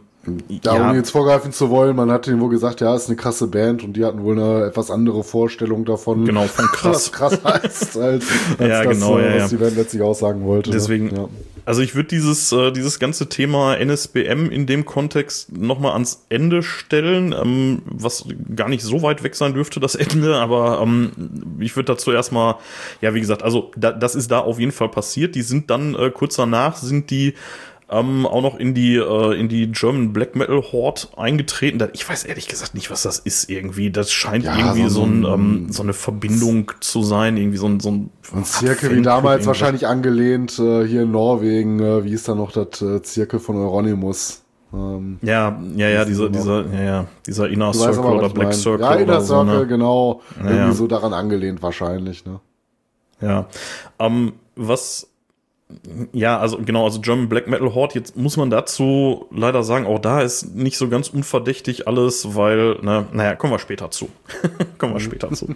Darum ja. jetzt vorgreifen zu wollen, man hat ihnen wohl gesagt, ja, ist eine krasse Band und die hatten wohl eine etwas andere Vorstellung davon. Genau, von krass. Was krass heißt, als, als ja, das, genau, ja, was die Band letztlich aussagen wollte. Ne? Deswegen, ja. also ich würde dieses, äh, dieses ganze Thema NSBM in dem Kontext nochmal ans Ende stellen, ähm, was gar nicht so weit weg sein dürfte, das Ende, aber ähm, ich würde dazu erstmal, ja, wie gesagt, also da, das ist da auf jeden Fall passiert. Die sind dann äh, kurz danach sind die ähm, auch noch in die, äh, in die German Black Metal Horde eingetreten. Ich weiß ehrlich gesagt nicht, was das ist irgendwie. Das scheint ja, irgendwie so, ein, so, ein, ähm, so, eine Verbindung zu sein, irgendwie so ein, so ein, ein Zirkel wie damals wahrscheinlich angelehnt äh, hier in Norwegen. Äh, wie ist da noch das äh, Zirkel von Euronymous? Ähm, ja, ja, ja, dieser, dieser, ja, ja, dieser Inner Circle oder Black Circle. Ja, Inner Circle, so, ne? genau. Ja, irgendwie ja. so daran angelehnt wahrscheinlich, ne? Ja. Ähm, was ja, also genau, also German Black Metal Horde, jetzt muss man dazu leider sagen, auch da ist nicht so ganz unverdächtig alles, weil, ne, naja, kommen wir später zu. kommen wir später zu.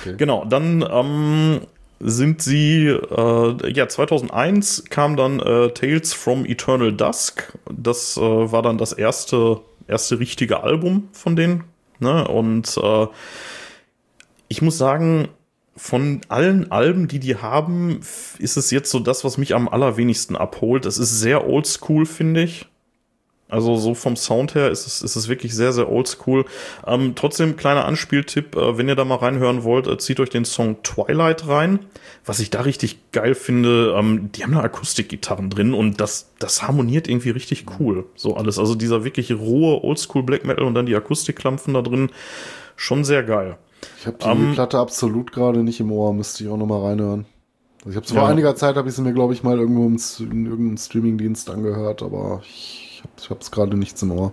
Okay. Genau, dann ähm, sind sie, äh, ja, 2001 kam dann äh, Tales from Eternal Dusk. Das äh, war dann das erste, erste richtige Album von denen. Ne? Und äh, ich muss sagen, von allen Alben, die die haben, ist es jetzt so das, was mich am allerwenigsten abholt. Es ist sehr oldschool, finde ich. Also so vom Sound her ist es, ist es wirklich sehr, sehr oldschool. Ähm, trotzdem, kleiner Anspieltipp, äh, wenn ihr da mal reinhören wollt, äh, zieht euch den Song Twilight rein. Was ich da richtig geil finde, ähm, die haben da Akustikgitarren drin und das, das harmoniert irgendwie richtig cool. So alles. Also dieser wirklich rohe Oldschool Black Metal und dann die Akustikklampfen da drin. Schon sehr geil. Ich habe die um, Platte absolut gerade nicht im Ohr, müsste ich auch nochmal reinhören. Also ich habe vor ja. einiger Zeit, habe ich sie mir, glaube ich, mal irgendwo im, in irgendeinem Streamingdienst angehört, aber ich habe es gerade nichts im Ohr.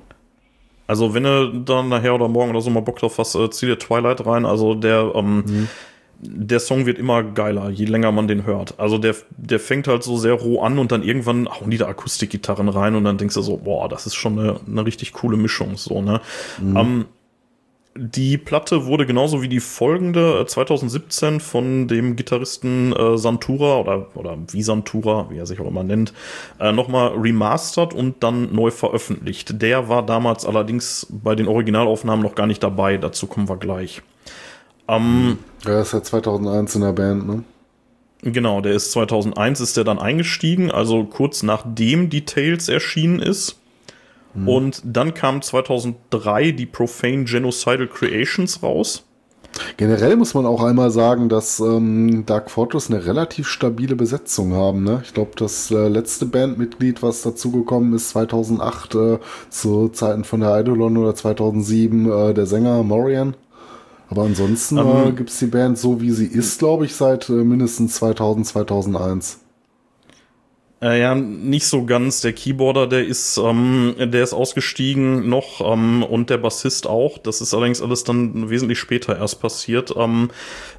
Also wenn du dann nachher oder morgen oder so mal Bock drauf hast, äh, zieh dir Twilight rein. Also der, ähm, mhm. der Song wird immer geiler, je länger man den hört. Also der, der fängt halt so sehr roh an und dann irgendwann hauen die da Akustikgitarren rein und dann denkst du so, boah, das ist schon eine, eine richtig coole Mischung, so, ne? Mhm. Ähm, die Platte wurde genauso wie die folgende 2017 äh, von dem Gitarristen äh, Santura oder, oder wie Santura, wie er sich auch immer nennt, äh, nochmal remastert und dann neu veröffentlicht. Der war damals allerdings bei den Originalaufnahmen noch gar nicht dabei, dazu kommen wir gleich. Ähm, er ist ja 2001 in der Band, ne? Genau, der ist 2001 ist der dann eingestiegen, also kurz nachdem die Tales erschienen ist. Mhm. Und dann kam 2003 die Profane Genocidal Creations raus. Generell muss man auch einmal sagen, dass ähm, Dark Fortress eine relativ stabile Besetzung haben. Ne? Ich glaube, das äh, letzte Bandmitglied, was dazugekommen ist, 2008 äh, zu Zeiten von der Eidolon oder 2007 äh, der Sänger Morian. Aber ansonsten um, ähm, äh, gibt es die Band so, wie sie ist, glaube ich, seit äh, mindestens 2000, 2001. Äh, ja, nicht so ganz. Der Keyboarder, der ist, ähm, der ist ausgestiegen noch ähm, und der Bassist auch. Das ist allerdings alles dann wesentlich später erst passiert. Ähm,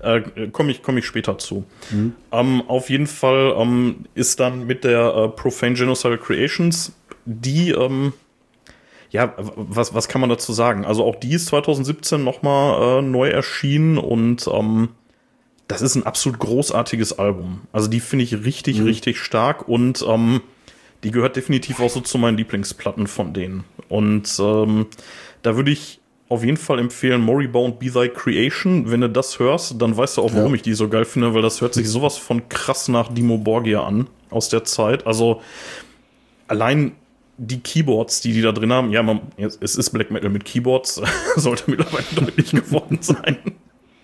äh, Komme ich, komm ich später zu. Mhm. Ähm, auf jeden Fall ähm, ist dann mit der äh, Profane Genocidal Creations die, ähm, ja, was, was kann man dazu sagen? Also auch die ist 2017 nochmal äh, neu erschienen und ähm, das ist ein absolut großartiges Album. Also die finde ich richtig, mhm. richtig stark und ähm, die gehört definitiv auch so zu meinen Lieblingsplatten von denen. Und ähm, da würde ich auf jeden Fall empfehlen Moribund Be Thy Creation. Wenn du das hörst, dann weißt du auch, warum ja. ich die so geil finde, weil das hört sich sowas von krass nach Dimo Borgia an aus der Zeit. Also allein die Keyboards, die die da drin haben, ja, man, es ist Black Metal mit Keyboards, sollte mittlerweile deutlich geworden sein.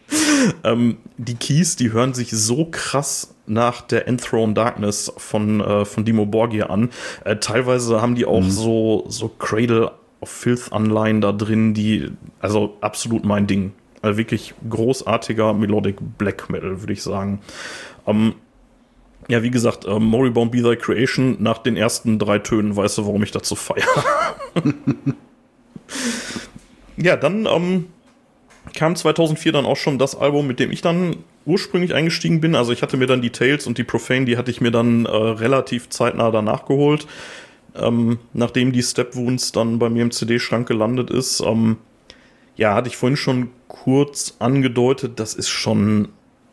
ähm, die Keys, die hören sich so krass nach der Enthroned Darkness von, äh, von Dimo Borgia an. Äh, teilweise haben die auch mhm. so, so Cradle of Filth Anleihen da drin, die, also absolut mein Ding. Also wirklich großartiger Melodic Black Metal, würde ich sagen. Ähm, ja, wie gesagt, äh, Moribund Be Thy Creation, nach den ersten drei Tönen weißt du, warum ich dazu feiere. ja, dann ähm, kam 2004 dann auch schon das Album, mit dem ich dann ursprünglich eingestiegen bin. Also ich hatte mir dann die Tales und die Profane, die hatte ich mir dann äh, relativ zeitnah danach geholt. Ähm, nachdem die Step Wounds dann bei mir im CD-Schrank gelandet ist. Ähm, ja, hatte ich vorhin schon kurz angedeutet, das ist schon,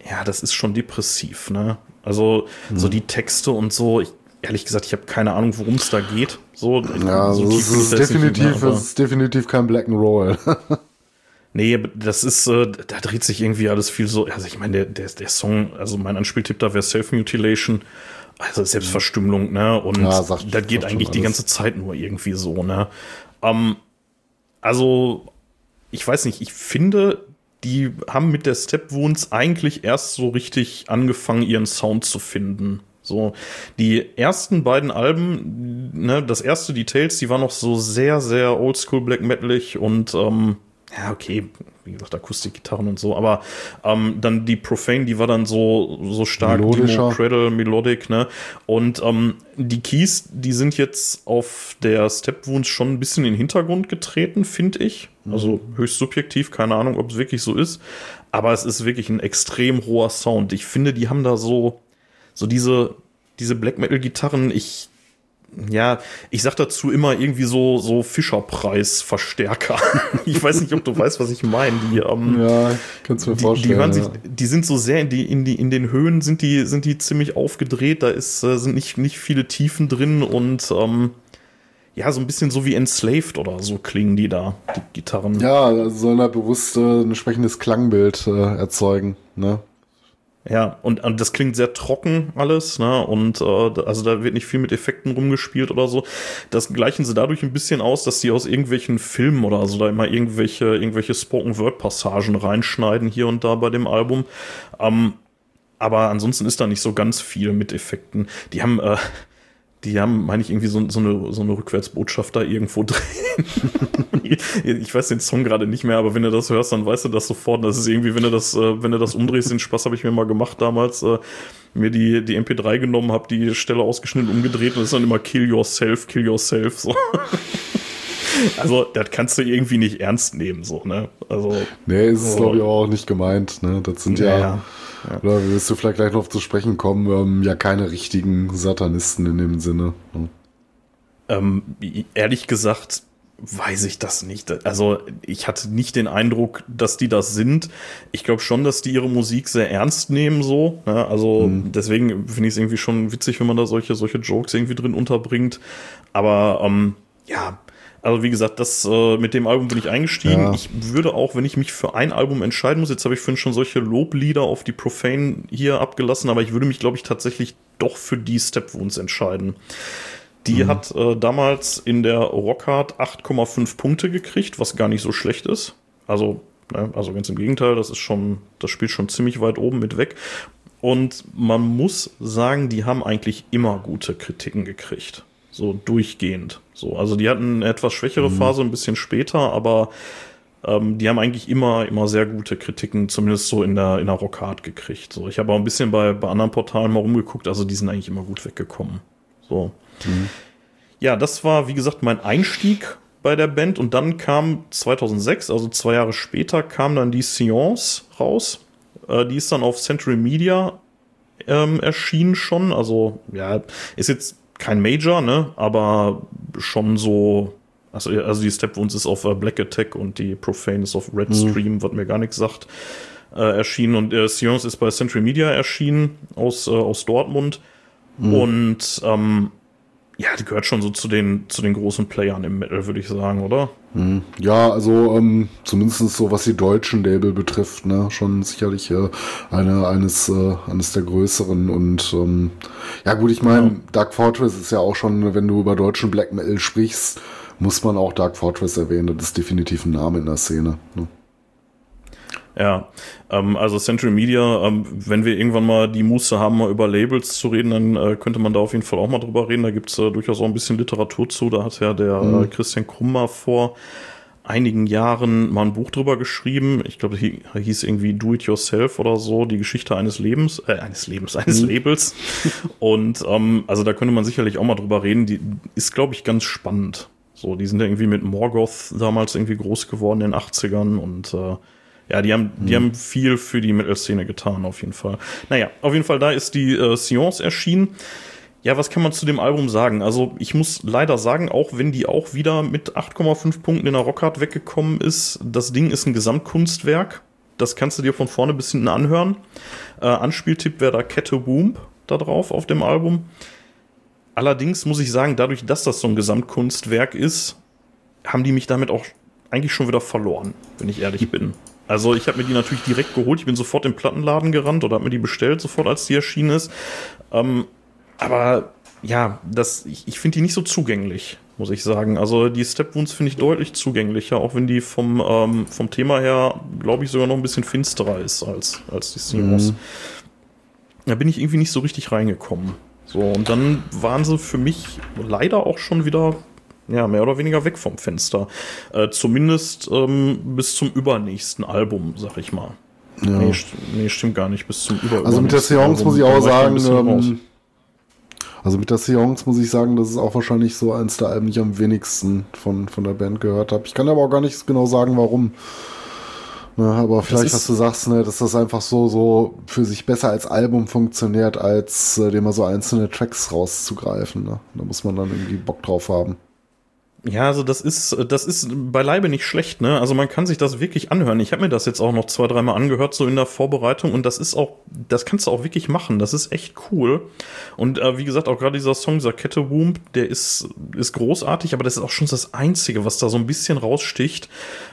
ja, das ist schon depressiv, ne? Also mhm. so die Texte und so, ich, ehrlich gesagt, ich habe keine Ahnung, worum es da geht. So, ja, so es ist definitiv, mehr, es ist definitiv kein Black and Roll. nee, das ist, äh, da dreht sich irgendwie alles viel so. Also ich meine, der, der, der Song, also mein Anspieltipp da wäre Self-Mutilation. Also Selbstverstümmelung, ne? Und ja, sagt, das geht eigentlich die ganze Zeit nur irgendwie so, ne? Ähm, also, ich weiß nicht, ich finde, die haben mit der Step Wounds eigentlich erst so richtig angefangen, ihren Sound zu finden. So, die ersten beiden Alben, ne, das erste Details, die war noch so sehr, sehr oldschool black metalig und ähm, ja, okay, wie gesagt, Akustikgitarren und so, aber ähm, dann die Profane, die war dann so, so stark Demo, Cradle, Melodic, ne? Und ähm, die Keys, die sind jetzt auf der Step Wounds schon ein bisschen in den Hintergrund getreten, finde ich. Also mhm. höchst subjektiv, keine Ahnung, ob es wirklich so ist. Aber es ist wirklich ein extrem hoher Sound. Ich finde, die haben da so, so diese, diese Black Metal Gitarren, ich ja, ich sag dazu immer irgendwie so, so Fischerpreis-Verstärker. ich weiß nicht, ob du weißt, was ich meine. Die, ähm, ja, kannst du mir die, vorstellen. Die, hören sich, die sind so sehr in die, in die, in den Höhen sind die, sind die ziemlich aufgedreht. Da ist, äh, sind nicht, nicht viele Tiefen drin und, ähm, ja, so ein bisschen so wie Enslaved oder so klingen die da, die Gitarren. Ja, sollen da bewusst äh, ein entsprechendes Klangbild äh, erzeugen, ne? Ja, und, und das klingt sehr trocken alles, ne? Und äh, also da wird nicht viel mit Effekten rumgespielt oder so. Das gleichen sie dadurch ein bisschen aus, dass sie aus irgendwelchen Filmen oder so da immer irgendwelche, irgendwelche Spoken-Word-Passagen reinschneiden hier und da bei dem Album. Ähm, aber ansonsten ist da nicht so ganz viel mit Effekten. Die haben, äh, die haben, meine ich, irgendwie so, so, eine, so eine Rückwärtsbotschaft da irgendwo drin. ich weiß den Song gerade nicht mehr, aber wenn du das hörst, dann weißt du das sofort. Das ist irgendwie, wenn du das, äh, wenn du das umdrehst, den Spaß habe ich mir mal gemacht damals, äh, mir die, die MP3 genommen, habe die Stelle ausgeschnitten, umgedreht und das ist dann immer Kill Yourself, Kill Yourself. So. Also, das kannst du irgendwie nicht ernst nehmen, so, ne? Also. Nee, ist es, glaube ich, auch nicht gemeint, ne? Das sind ja, ja ja. Oder wirst du vielleicht gleich noch zu sprechen kommen, ähm, ja keine richtigen Satanisten in dem Sinne. Ne? Ähm, ehrlich gesagt weiß ich das nicht. Also ich hatte nicht den Eindruck, dass die das sind. Ich glaube schon, dass die ihre Musik sehr ernst nehmen so. Ja, ne? also mhm. deswegen finde ich es irgendwie schon witzig, wenn man da solche solche Jokes irgendwie drin unterbringt. Aber ähm, ja, also wie gesagt, das äh, mit dem Album bin ich eingestiegen. Ja. Ich würde auch, wenn ich mich für ein Album entscheiden muss, jetzt habe ich vorhin schon solche Loblieder auf die Profane hier abgelassen, aber ich würde mich, glaube ich, tatsächlich doch für die Step Wounds entscheiden. Die mhm. hat äh, damals in der Rockhard 8,5 Punkte gekriegt, was gar nicht so schlecht ist. Also, ne, also ganz im Gegenteil, das ist schon, das spielt schon ziemlich weit oben mit weg. Und man muss sagen, die haben eigentlich immer gute Kritiken gekriegt. So durchgehend. So, also die hatten eine etwas schwächere mhm. Phase ein bisschen später, aber ähm, die haben eigentlich immer, immer sehr gute Kritiken, zumindest so in der, in der Rockhard gekriegt. So, ich habe auch ein bisschen bei, bei anderen Portalen mal rumgeguckt, also die sind eigentlich immer gut weggekommen. So. Mhm. Ja, das war, wie gesagt, mein Einstieg bei der Band und dann kam 2006, also zwei Jahre später, kam dann die Seance raus. Äh, die ist dann auf Century Media ähm, erschienen schon. Also, ja, ist jetzt kein Major, ne? Aber schon so. Also, also die Step Wounds ist auf äh, Black Attack und die Profane ist auf Red mhm. Stream, was mir gar nichts sagt, äh, erschienen. Und äh, Sions ist bei Century Media erschienen aus, äh, aus Dortmund. Mhm. Und ähm, ja, die gehört schon so zu den, zu den großen Playern im Metal, würde ich sagen, oder? Hm. Ja, also ähm, zumindest so, was die deutschen Label betrifft, ne, schon sicherlich äh, eine, eines, äh, eines der größeren und ähm, ja gut, ich meine, ja. Dark Fortress ist ja auch schon, wenn du über deutschen Black Metal sprichst, muss man auch Dark Fortress erwähnen, das ist definitiv ein Name in der Szene. Ne? Ja, ähm, also Central Media, ähm, wenn wir irgendwann mal die Muße haben, mal über Labels zu reden, dann äh, könnte man da auf jeden Fall auch mal drüber reden. Da gibt's äh, durchaus auch ein bisschen Literatur zu. Da hat ja der mhm. äh, Christian Krummer vor einigen Jahren mal ein Buch drüber geschrieben. Ich glaube, hieß irgendwie Do It Yourself oder so, die Geschichte eines Lebens, äh, eines Lebens, eines mhm. Labels. Und ähm, also da könnte man sicherlich auch mal drüber reden. Die ist, glaube ich, ganz spannend. So, die sind ja irgendwie mit Morgoth damals irgendwie groß geworden in den 80ern und äh, ja, die haben, die hm. haben viel für die Metal-Szene getan, auf jeden Fall. Naja, auf jeden Fall, da ist die äh, Science erschienen. Ja, was kann man zu dem Album sagen? Also, ich muss leider sagen, auch wenn die auch wieder mit 8,5 Punkten in der Rockhard weggekommen ist, das Ding ist ein Gesamtkunstwerk. Das kannst du dir von vorne bis hinten anhören. Äh, Anspieltipp wäre da Kette Boom da drauf auf dem Album. Allerdings muss ich sagen, dadurch, dass das so ein Gesamtkunstwerk ist, haben die mich damit auch eigentlich schon wieder verloren, wenn ich ehrlich bin. Also ich habe mir die natürlich direkt geholt. Ich bin sofort im Plattenladen gerannt oder habe mir die bestellt, sofort als die erschienen ist. Ähm, aber ja, das, ich, ich finde die nicht so zugänglich, muss ich sagen. Also die Step Wounds finde ich deutlich zugänglicher, auch wenn die vom, ähm, vom Thema her, glaube ich, sogar noch ein bisschen finsterer ist als, als die Simos. Mhm. Da bin ich irgendwie nicht so richtig reingekommen. So, und dann waren sie für mich leider auch schon wieder ja, mehr oder weniger weg vom Fenster. Äh, zumindest ähm, bis zum übernächsten Album, sag ich mal. Ja. Nee, st nee, stimmt gar nicht, bis zum übernächsten Also mit der Seance muss ich auch sagen, ähm, also mit der Seance muss ich sagen, das ist auch wahrscheinlich so eins der Alben, die ich am wenigsten von, von der Band gehört habe. Ich kann aber auch gar nicht genau sagen, warum. Ne, aber vielleicht, was du sagst, ne, dass das einfach so, so für sich besser als Album funktioniert, als äh, dem mal so einzelne Tracks rauszugreifen. Ne? Da muss man dann irgendwie Bock drauf haben. Ja, also das ist, das ist beileibe nicht schlecht, ne? Also man kann sich das wirklich anhören. Ich habe mir das jetzt auch noch zwei, dreimal angehört, so in der Vorbereitung, und das ist auch, das kannst du auch wirklich machen. Das ist echt cool. Und äh, wie gesagt, auch gerade dieser Song, dieser Kette Womb, der ist, ist großartig, aber das ist auch schon das Einzige, was da so ein bisschen raussticht.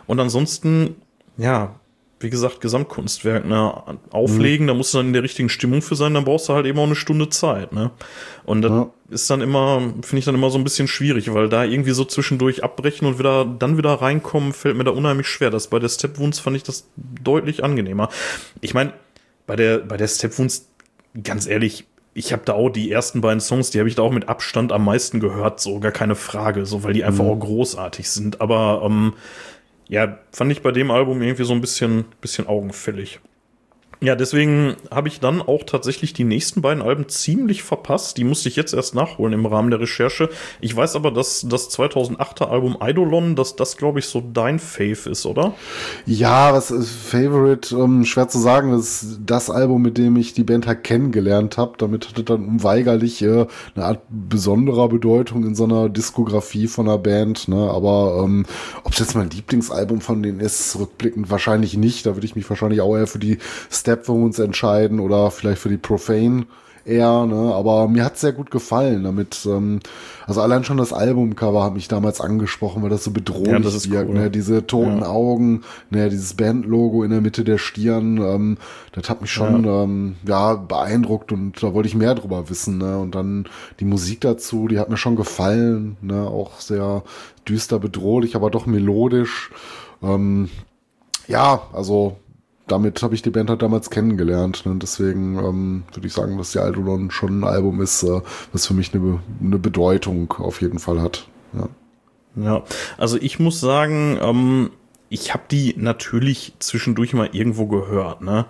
Und ansonsten, ja, wie gesagt, Gesamtkunstwerk, ne? Auflegen, mhm. da musst du dann in der richtigen Stimmung für sein, dann brauchst du halt eben auch eine Stunde Zeit, ne? Und das ja. ist dann immer, finde ich dann immer so ein bisschen schwierig, weil da irgendwie so zwischendurch abbrechen und wieder, dann wieder reinkommen, fällt mir da unheimlich schwer. Das bei der Step Wounds fand ich das deutlich angenehmer. Ich meine, bei der, bei der Step Wounds, ganz ehrlich, ich habe da auch die ersten beiden Songs, die habe ich da auch mit Abstand am meisten gehört, so gar keine Frage, so weil die einfach mhm. auch großartig sind. Aber ähm, ja, fand ich bei dem Album irgendwie so ein bisschen, bisschen augenfällig. Ja, deswegen habe ich dann auch tatsächlich die nächsten beiden Alben ziemlich verpasst. Die musste ich jetzt erst nachholen im Rahmen der Recherche. Ich weiß aber, dass das 2008er Album Eidolon, dass das, glaube ich, so dein Fave ist, oder? Ja, was ist Favorite? Um, schwer zu sagen. Das ist das Album, mit dem ich die Band halt kennengelernt habe. Damit hatte dann unweigerlich äh, eine Art besonderer Bedeutung in so einer Diskografie von einer Band. Ne? Aber ähm, ob es jetzt mein Lieblingsalbum von denen ist, rückblickend wahrscheinlich nicht. Da würde ich mich wahrscheinlich auch eher für die Step Stepwounds entscheiden oder vielleicht für die Profane eher, ne? Aber mir hat sehr gut gefallen damit. Ähm, also allein schon das Albumcover hat mich damals angesprochen, weil das so bedrohlich ja, das wirkt, cool. ne? Diese toten ja. Augen, ne? Dieses Bandlogo in der Mitte der Stirn, ähm, das hat mich schon ja. Ähm, ja beeindruckt und da wollte ich mehr drüber wissen, ne? Und dann die Musik dazu, die hat mir schon gefallen, ne? Auch sehr düster bedrohlich, aber doch melodisch. Ähm, ja, also damit habe ich die Band halt damals kennengelernt. Ne? Deswegen ähm, würde ich sagen, dass die Aldolon schon ein Album ist, äh, was für mich eine, eine Bedeutung auf jeden Fall hat. Ja, ja also ich muss sagen, ähm, ich habe die natürlich zwischendurch mal irgendwo gehört, ne?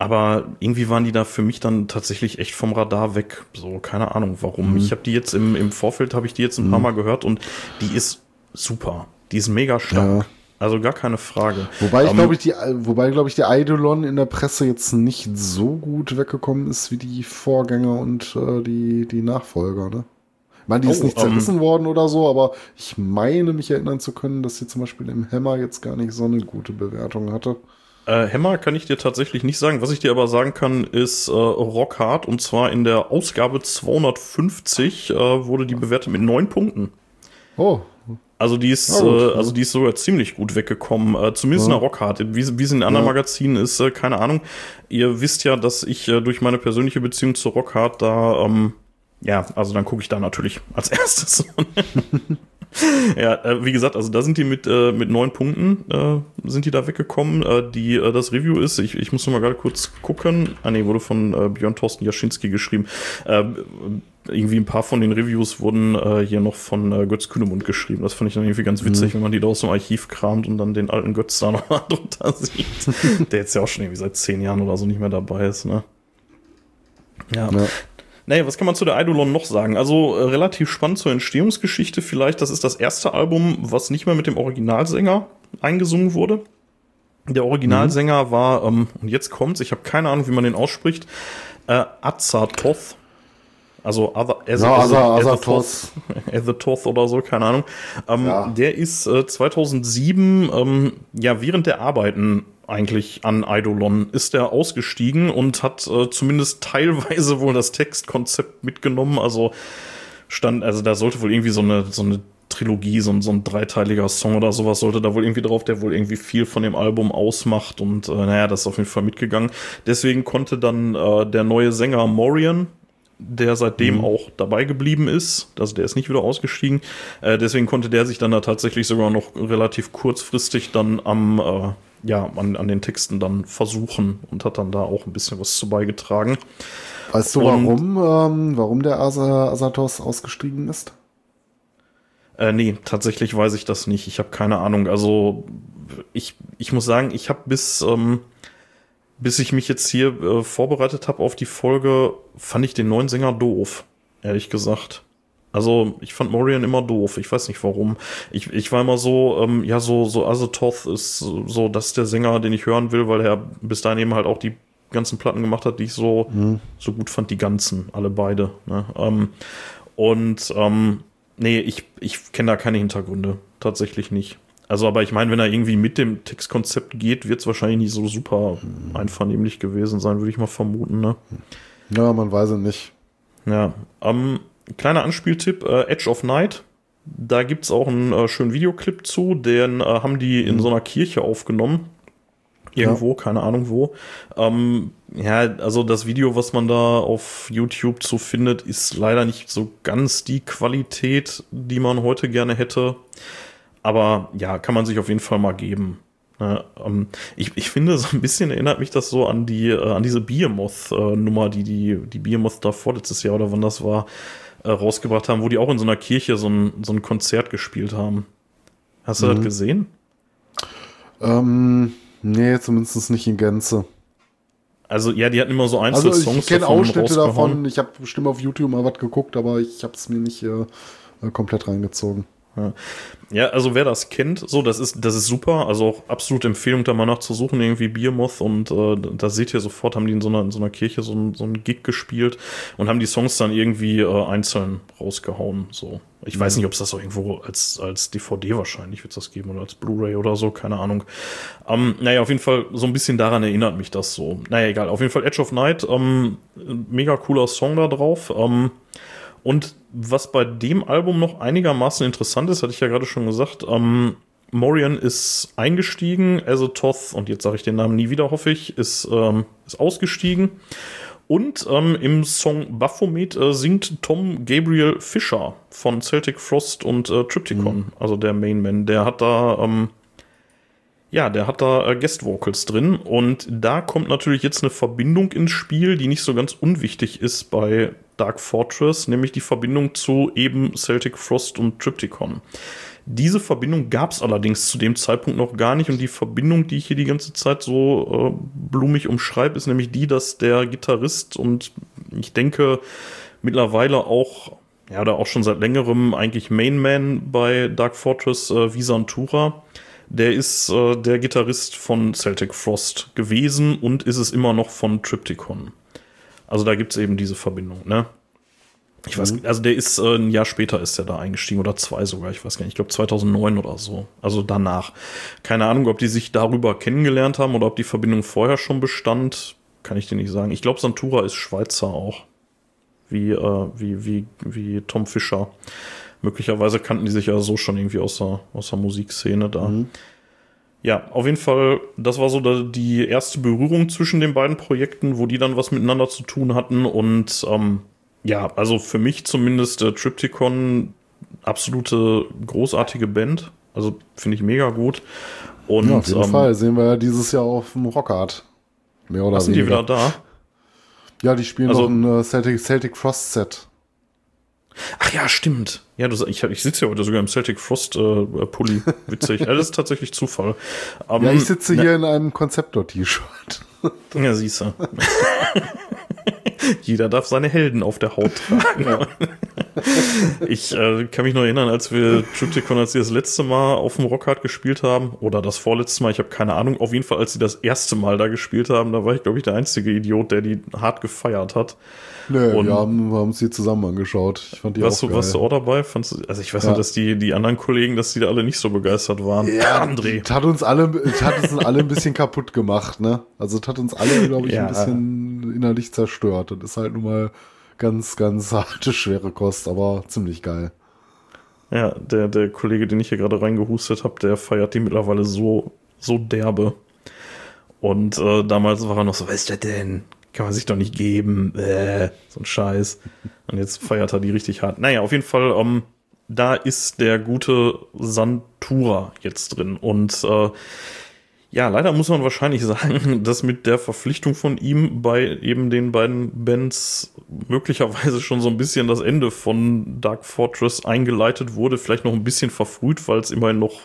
Aber irgendwie waren die da für mich dann tatsächlich echt vom Radar weg. So, keine Ahnung warum. Mhm. Ich habe die jetzt im, im Vorfeld, habe ich die jetzt ein mhm. paar Mal gehört und die ist super. Die ist mega stark. Ja. Also gar keine Frage. Wobei ich um, glaube ich die, wobei glaube ich die Eidolon in der Presse jetzt nicht so gut weggekommen ist wie die Vorgänger und äh, die die Nachfolger. Ne? Ich meine, die oh, ist nicht zerrissen um, worden oder so, aber ich meine mich erinnern zu können, dass sie zum Beispiel im Hammer jetzt gar nicht so eine gute Bewertung hatte. Äh, Hammer kann ich dir tatsächlich nicht sagen. Was ich dir aber sagen kann, ist äh, Rockhard. Und zwar in der Ausgabe 250 äh, wurde die bewertet mit neun Punkten. Oh. Also die ist, ja, äh, also die ist sogar ziemlich gut weggekommen. Äh, zumindest ja. in der Rockhard. Wie, wie es in anderen ja. Magazinen ist, äh, keine Ahnung. Ihr wisst ja, dass ich äh, durch meine persönliche Beziehung zu Rockhard da, ähm, ja, also dann gucke ich da natürlich als erstes. ja, äh, wie gesagt, also da sind die mit, äh, mit neun Punkten äh, sind die da weggekommen. Äh, die, äh, das Review ist, ich, ich muss noch mal gerade kurz gucken. Ah nee, wurde von äh, Björn Thorsten Jaschinski geschrieben. Äh, irgendwie ein paar von den Reviews wurden äh, hier noch von äh, Götz Kühnemund geschrieben. Das fand ich dann irgendwie ganz witzig, mhm. wenn man die da aus dem Archiv kramt und dann den alten Götz da noch mal drunter sieht. Der jetzt ja auch schon irgendwie seit zehn Jahren oder so nicht mehr dabei ist, ne? Ja. ja. Naja, was kann man zu der Eidolon noch sagen? Also äh, relativ spannend zur Entstehungsgeschichte vielleicht. Das ist das erste Album, was nicht mehr mit dem Originalsänger eingesungen wurde. Der Originalsänger mhm. war, ähm, und jetzt kommt's, ich habe keine Ahnung, wie man den ausspricht, äh, Azathoth. Also Other, as, ja, as, as, Azathoth. Azathoth oder so, keine Ahnung. Ähm, ja. Der ist äh, 2007, ähm, ja, während der Arbeiten eigentlich an Eidolon ist er ausgestiegen und hat äh, zumindest teilweise wohl das Textkonzept mitgenommen. Also stand, also da sollte wohl irgendwie so eine, so eine Trilogie, so ein, so ein dreiteiliger Song oder sowas sollte da wohl irgendwie drauf, der wohl irgendwie viel von dem Album ausmacht und äh, naja, das ist auf jeden Fall mitgegangen. Deswegen konnte dann äh, der neue Sänger Morian, der seitdem mhm. auch dabei geblieben ist. Also der ist nicht wieder ausgestiegen. Äh, deswegen konnte der sich dann da tatsächlich sogar noch relativ kurzfristig dann am, äh, ja, an, an den Texten dann versuchen und hat dann da auch ein bisschen was zu beigetragen. Weißt du, warum, ähm, warum der Asa Asatos ausgestiegen ist? Äh, nee, tatsächlich weiß ich das nicht. Ich habe keine Ahnung. Also ich, ich muss sagen, ich habe bis ähm, bis ich mich jetzt hier äh, vorbereitet habe auf die Folge, fand ich den neuen Sänger doof, ehrlich gesagt. Also ich fand Morian immer doof. Ich weiß nicht warum. Ich, ich war immer so, ähm, ja, so, so Azathoth ist so, das ist der Sänger, den ich hören will, weil er bis dahin eben halt auch die ganzen Platten gemacht hat, die ich so, mhm. so gut fand, die ganzen, alle beide. Ne? Ähm, und ähm, nee, ich, ich kenne da keine Hintergründe. Tatsächlich nicht. Also, aber ich meine, wenn er irgendwie mit dem Textkonzept geht, wird es wahrscheinlich nicht so super einvernehmlich gewesen sein, würde ich mal vermuten, ne? Ja, man weiß es nicht. Ja. Ähm, kleiner Anspieltipp, äh, Edge of Night. Da gibt es auch einen äh, schönen Videoclip zu, den äh, haben die in mhm. so einer Kirche aufgenommen. Irgendwo, ja. keine Ahnung wo. Ähm, ja, also das Video, was man da auf YouTube zu findet, ist leider nicht so ganz die Qualität, die man heute gerne hätte. Aber ja, kann man sich auf jeden Fall mal geben. Ja, ähm, ich, ich finde, so ein bisschen erinnert mich das so an die, äh, an diese Behemoth-Nummer, äh, die, die, die Behemoth da vorletztes Jahr oder wann das war, äh, rausgebracht haben, wo die auch in so einer Kirche so ein, so ein Konzert gespielt haben. Hast du mhm. das gesehen? Ähm, nee, zumindest nicht in Gänze. Also ja, die hatten immer so einzelne also, Songs. Ich kenne Ausschnitte davon. Ich habe bestimmt auf YouTube mal was geguckt, aber ich habe es mir nicht äh, komplett reingezogen. Ja. ja, also wer das kennt, so, das ist, das ist super. Also auch absolute Empfehlung, da mal nachzusuchen, irgendwie Biermoth. Und äh, da seht ihr sofort, haben die in so einer, in so einer Kirche so ein, so ein Gig gespielt und haben die Songs dann irgendwie äh, einzeln rausgehauen. So. Ich mhm. weiß nicht, ob es das auch irgendwo als, als DVD wahrscheinlich wird das geben oder als Blu-ray oder so, keine Ahnung. Ähm, naja, auf jeden Fall so ein bisschen daran erinnert mich das so. Naja, egal. Auf jeden Fall Edge of Night, ähm, mega cooler Song da drauf. Ähm, und was bei dem Album noch einigermaßen interessant ist, hatte ich ja gerade schon gesagt, ähm, Morian ist eingestiegen, Azathoth, und jetzt sage ich den Namen nie wieder, hoffe ich, ist, ähm, ist ausgestiegen. Und ähm, im Song Baphomet äh, singt Tom Gabriel Fischer von Celtic Frost und äh, Triptychon, mhm. also der Mainman. Der hat da, ähm, ja, der hat da äh, Guest Vocals drin. Und da kommt natürlich jetzt eine Verbindung ins Spiel, die nicht so ganz unwichtig ist bei Dark Fortress, nämlich die Verbindung zu eben Celtic Frost und Triptychon. Diese Verbindung gab es allerdings zu dem Zeitpunkt noch gar nicht und die Verbindung, die ich hier die ganze Zeit so äh, blumig umschreibe, ist nämlich die, dass der Gitarrist und ich denke mittlerweile auch, ja, oder auch schon seit längerem eigentlich Mainman bei Dark Fortress, äh, Visantura, der ist äh, der Gitarrist von Celtic Frost gewesen und ist es immer noch von Triptychon. Also da gibt es eben diese Verbindung, ne? Ich weiß, mhm. also der ist äh, ein Jahr später ist er da eingestiegen oder zwei sogar, ich weiß gar nicht, ich glaube 2009 oder so, also danach. Keine Ahnung, ob die sich darüber kennengelernt haben oder ob die Verbindung vorher schon bestand, kann ich dir nicht sagen. Ich glaube, Santura ist Schweizer auch, wie, äh, wie, wie, wie Tom Fischer. Möglicherweise kannten die sich ja so schon irgendwie aus der, aus der Musikszene da. Mhm. Ja, auf jeden Fall, das war so die erste Berührung zwischen den beiden Projekten, wo die dann was miteinander zu tun hatten. Und ähm, ja, also für mich zumindest äh, Triptychon, absolute großartige Band. Also finde ich mega gut. Und, ja, auf jeden ähm, Fall sehen wir ja dieses Jahr auf dem Rockart. Mehr oder sind weniger. die wieder da? Ja, die spielen also, noch ein äh, Celtic, Celtic Frost Set. Ach ja, stimmt. Ja, das, ich, ich sitze ja heute sogar im Celtic Frost äh, Pulli. Witzig. ja, das ist tatsächlich Zufall. Um, ja, ich sitze hier in einem Konzeptor-T-Shirt. ja, siehst du. Jeder darf seine Helden auf der Haut tragen. ich äh, kann mich noch erinnern, als wir Triptychon, als sie das letzte Mal auf dem Rockhard gespielt haben, oder das vorletzte Mal, ich habe keine Ahnung, auf jeden Fall, als sie das erste Mal da gespielt haben, da war ich, glaube ich, der einzige Idiot, der die hart gefeiert hat. Nee, und wir haben, wir haben sie zusammen angeschaut. Ich fand die warst auch du, Warst du auch dabei? Fandst also ich weiß ja. nicht, dass die, die anderen Kollegen, dass die da alle nicht so begeistert waren. Ja, André. Hat uns alle, hat uns alle ein bisschen kaputt gemacht, ne? Also hat uns alle, glaube ich, ja. ein bisschen innerlich zerstört. Das ist halt nun mal ganz, ganz harte, schwere Kost, aber ziemlich geil. Ja, der, der Kollege, den ich hier gerade reingehustet habe, der feiert die mittlerweile so, so derbe. Und äh, damals war er noch so, was ist das denn? Kann man sich doch nicht geben, äh, so ein Scheiß. Und jetzt feiert er die richtig hart. Naja, auf jeden Fall, ähm, da ist der gute Santura jetzt drin. Und äh, ja, leider muss man wahrscheinlich sagen, dass mit der Verpflichtung von ihm bei eben den beiden Bands möglicherweise schon so ein bisschen das Ende von Dark Fortress eingeleitet wurde. Vielleicht noch ein bisschen verfrüht, weil es immerhin noch,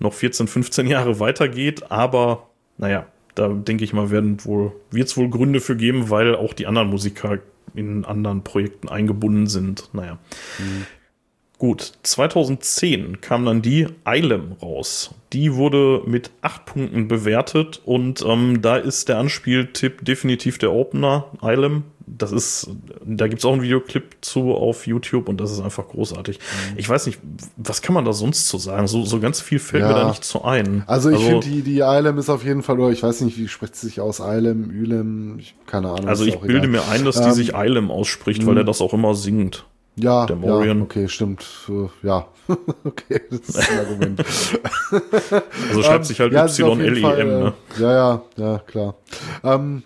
noch 14, 15 Jahre weitergeht. Aber naja, da denke ich mal, werden wohl, wird es wohl Gründe für geben, weil auch die anderen Musiker in anderen Projekten eingebunden sind. Naja. Mhm. Gut, 2010 kam dann die Eilem raus. Die wurde mit acht Punkten bewertet und ähm, da ist der Anspieltipp definitiv der Opener, Eilem. Das ist, da gibt's auch einen Videoclip zu auf YouTube und das ist einfach großartig. Mhm. Ich weiß nicht, was kann man da sonst zu sagen? So, so ganz viel fällt ja. mir da nicht zu ein. Also ich also, finde, die, die Eilem ist auf jeden Fall, oder ich weiß nicht, wie spricht sie sich aus, Eilem, Ülem, keine Ahnung. Also ich bilde egal. mir ein, dass ähm, die sich Eilem ausspricht, weil er das auch immer singt. Ja, der ja, okay, stimmt. Ja, okay, das ist ein Argument. also schreibt sich halt ja, Y-L-E-M, ne? Äh, ja, ja, ja, klar. Ähm,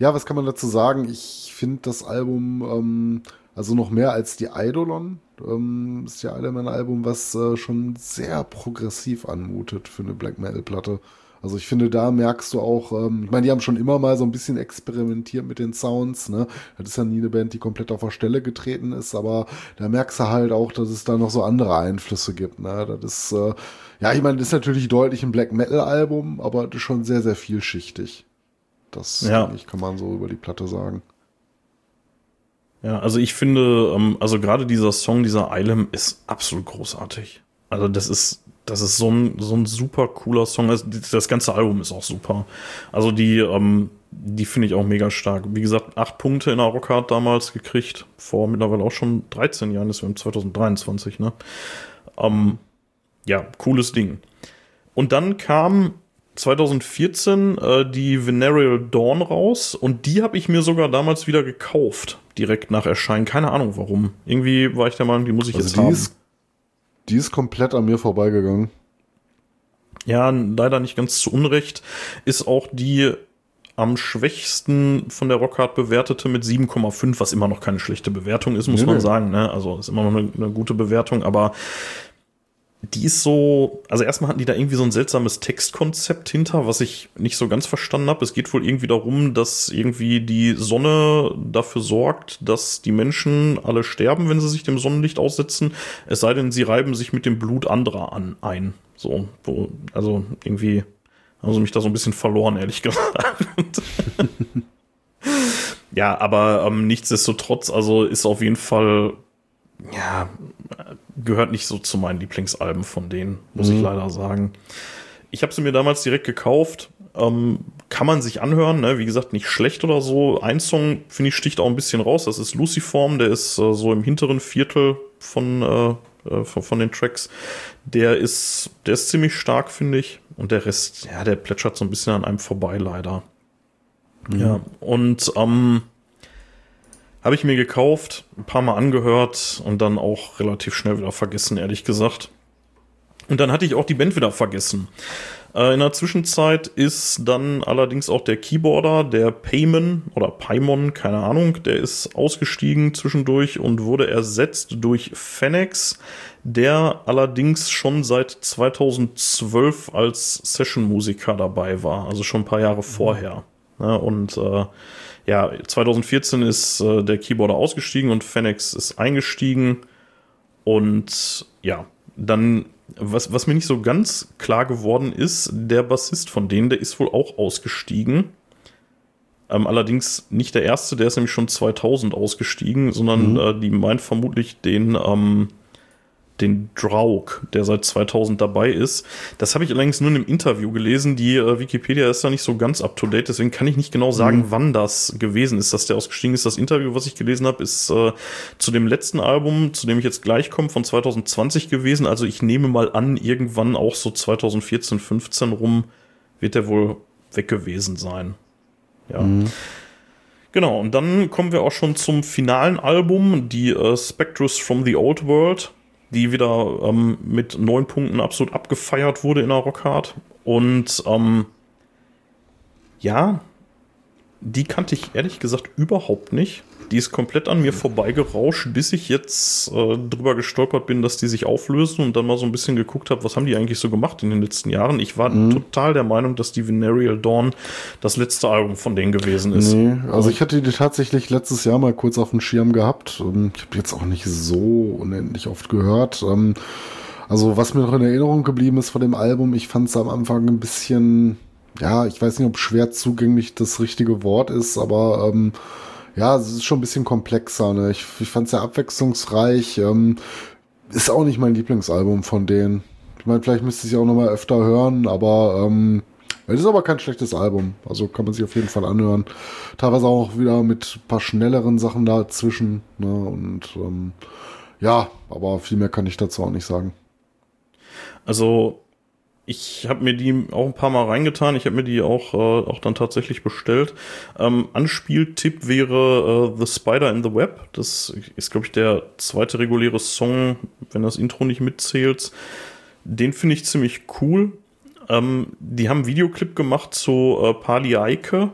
ja, was kann man dazu sagen? Ich finde das Album, ähm, also noch mehr als die Eidolon, ähm, ist ja ein Album, was äh, schon sehr progressiv anmutet für eine Black Metal-Platte. Also ich finde, da merkst du auch, ähm, ich meine, die haben schon immer mal so ein bisschen experimentiert mit den Sounds, ne? Das ist ja nie eine Band, die komplett auf der Stelle getreten ist, aber da merkst du halt auch, dass es da noch so andere Einflüsse gibt, ne? Das ist, äh, ja, ich meine, das ist natürlich deutlich ein Black Metal Album, aber das ist schon sehr, sehr vielschichtig. Das, ja. kann man so über die Platte sagen. Ja, also ich finde, ähm, also gerade dieser Song, dieser Eilem ist absolut großartig. Also das ist, das ist so ein, so ein super cooler Song. Das, das ganze Album ist auch super. Also die, ähm, die finde ich auch mega stark. Wie gesagt, acht Punkte in der Rockhard damals gekriegt. Vor mittlerweile auch schon 13 Jahren, das wir im 2023, ne? Ähm, ja, cooles Ding. Und dann kam 2014 äh, die Venereal Dawn raus und die habe ich mir sogar damals wieder gekauft, direkt nach Erscheinen. Keine Ahnung warum. Irgendwie war ich der Meinung, die muss ich also jetzt die haben. Ist die ist komplett an mir vorbeigegangen. Ja, leider nicht ganz zu Unrecht. Ist auch die am schwächsten von der Rockhard bewertete mit 7,5, was immer noch keine schlechte Bewertung ist, muss nee, man nee. sagen. Ne? Also ist immer noch eine, eine, gute Bewertung, aber die ist so, also erstmal hatten die da irgendwie so ein seltsames Textkonzept hinter, was ich nicht so ganz verstanden habe. Es geht wohl irgendwie darum, dass irgendwie die Sonne dafür sorgt, dass die Menschen alle sterben, wenn sie sich dem Sonnenlicht aussetzen. Es sei denn, sie reiben sich mit dem Blut anderer an ein. So, also irgendwie haben sie mich da so ein bisschen verloren, ehrlich gesagt. ja, aber ähm, nichtsdestotrotz, also ist auf jeden Fall ja, gehört nicht so zu meinen Lieblingsalben von denen, muss mhm. ich leider sagen. Ich habe sie mir damals direkt gekauft. Ähm, kann man sich anhören, ne? wie gesagt, nicht schlecht oder so. Ein Song, finde ich, sticht auch ein bisschen raus. Das ist Luciform, der ist äh, so im hinteren Viertel von, äh, äh von, von, den Tracks. Der ist, der ist ziemlich stark, finde ich. Und der Rest, ja, der plätschert so ein bisschen an einem vorbei, leider. Mhm. Ja, und ähm, habe ich mir gekauft, ein paar Mal angehört und dann auch relativ schnell wieder vergessen, ehrlich gesagt. Und dann hatte ich auch die Band wieder vergessen. Äh, in der Zwischenzeit ist dann allerdings auch der Keyboarder, der Payman oder Paimon, keine Ahnung, der ist ausgestiegen zwischendurch und wurde ersetzt durch Fenix, der allerdings schon seit 2012 als Session-Musiker dabei war, also schon ein paar Jahre vorher. Ja, und äh, ja, 2014 ist äh, der Keyboarder ausgestiegen und Fenix ist eingestiegen. Und ja, dann was, was mir nicht so ganz klar geworden ist, der Bassist von denen, der ist wohl auch ausgestiegen. Ähm, allerdings nicht der erste, der ist nämlich schon 2000 ausgestiegen, sondern mhm. äh, die meint vermutlich den ähm, den Draug, der seit 2000 dabei ist. Das habe ich allerdings nur in einem Interview gelesen. Die äh, Wikipedia ist da nicht so ganz up to date, deswegen kann ich nicht genau sagen, mhm. wann das gewesen ist, dass der ausgestiegen ist. Das Interview, was ich gelesen habe, ist äh, zu dem letzten Album, zu dem ich jetzt gleich komme, von 2020 gewesen. Also ich nehme mal an, irgendwann auch so 2014, 15 rum wird der wohl weg gewesen sein. Ja. Mhm. Genau, und dann kommen wir auch schon zum finalen Album, die äh, Spectres from the Old World die wieder ähm, mit neun Punkten absolut abgefeiert wurde in der Rockhard. Und ähm, ja, die kannte ich ehrlich gesagt überhaupt nicht. Die ist komplett an mir vorbeigerauscht, bis ich jetzt äh, drüber gestolpert bin, dass die sich auflösen und dann mal so ein bisschen geguckt habe, was haben die eigentlich so gemacht in den letzten Jahren. Ich war mhm. total der Meinung, dass die Venereal Dawn das letzte Album von denen gewesen ist. Nee, also ich hatte die tatsächlich letztes Jahr mal kurz auf dem Schirm gehabt. Ähm, ich habe jetzt auch nicht so unendlich oft gehört. Ähm, also was mir noch in Erinnerung geblieben ist von dem Album, ich fand es am Anfang ein bisschen, ja, ich weiß nicht, ob schwer zugänglich das richtige Wort ist, aber ähm, ja, es ist schon ein bisschen komplexer. Ne? Ich, ich fand es sehr abwechslungsreich. Ähm, ist auch nicht mein Lieblingsalbum von denen. Ich meine, vielleicht müsste ich auch noch mal öfter hören, aber ähm, es ist aber kein schlechtes Album. Also kann man sich auf jeden Fall anhören. Teilweise auch wieder mit ein paar schnelleren Sachen dazwischen. Ne? Und ähm, ja, aber viel mehr kann ich dazu auch nicht sagen. Also ich habe mir die auch ein paar Mal reingetan. Ich habe mir die auch, äh, auch dann tatsächlich bestellt. Ähm, Anspieltipp wäre äh, The Spider in the Web. Das ist, glaube ich, der zweite reguläre Song, wenn das Intro nicht mitzählt. Den finde ich ziemlich cool. Ähm, die haben einen Videoclip gemacht zu äh, Pali Eike.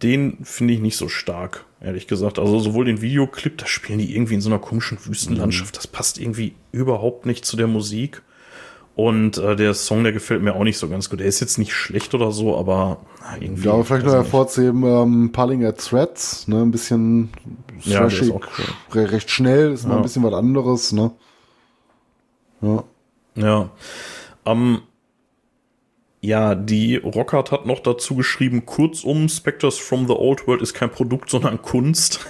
Den finde ich nicht so stark, ehrlich gesagt. Also sowohl den Videoclip, da spielen die irgendwie in so einer komischen Wüstenlandschaft. Das passt irgendwie überhaupt nicht zu der Musik. Und äh, der Song, der gefällt mir auch nicht so ganz gut. Der ist jetzt nicht schlecht oder so, aber irgendwie. Ja, aber vielleicht noch hervorzuheben, ähm, Parling at Threads, ne, ein bisschen ja, trashig, cool. recht schnell, ist ja. mal ein bisschen was anderes, ne? Ja. Ja. Ähm, ja, die Rockart hat noch dazu geschrieben, kurzum, Spectres from the Old World ist kein Produkt, sondern Kunst.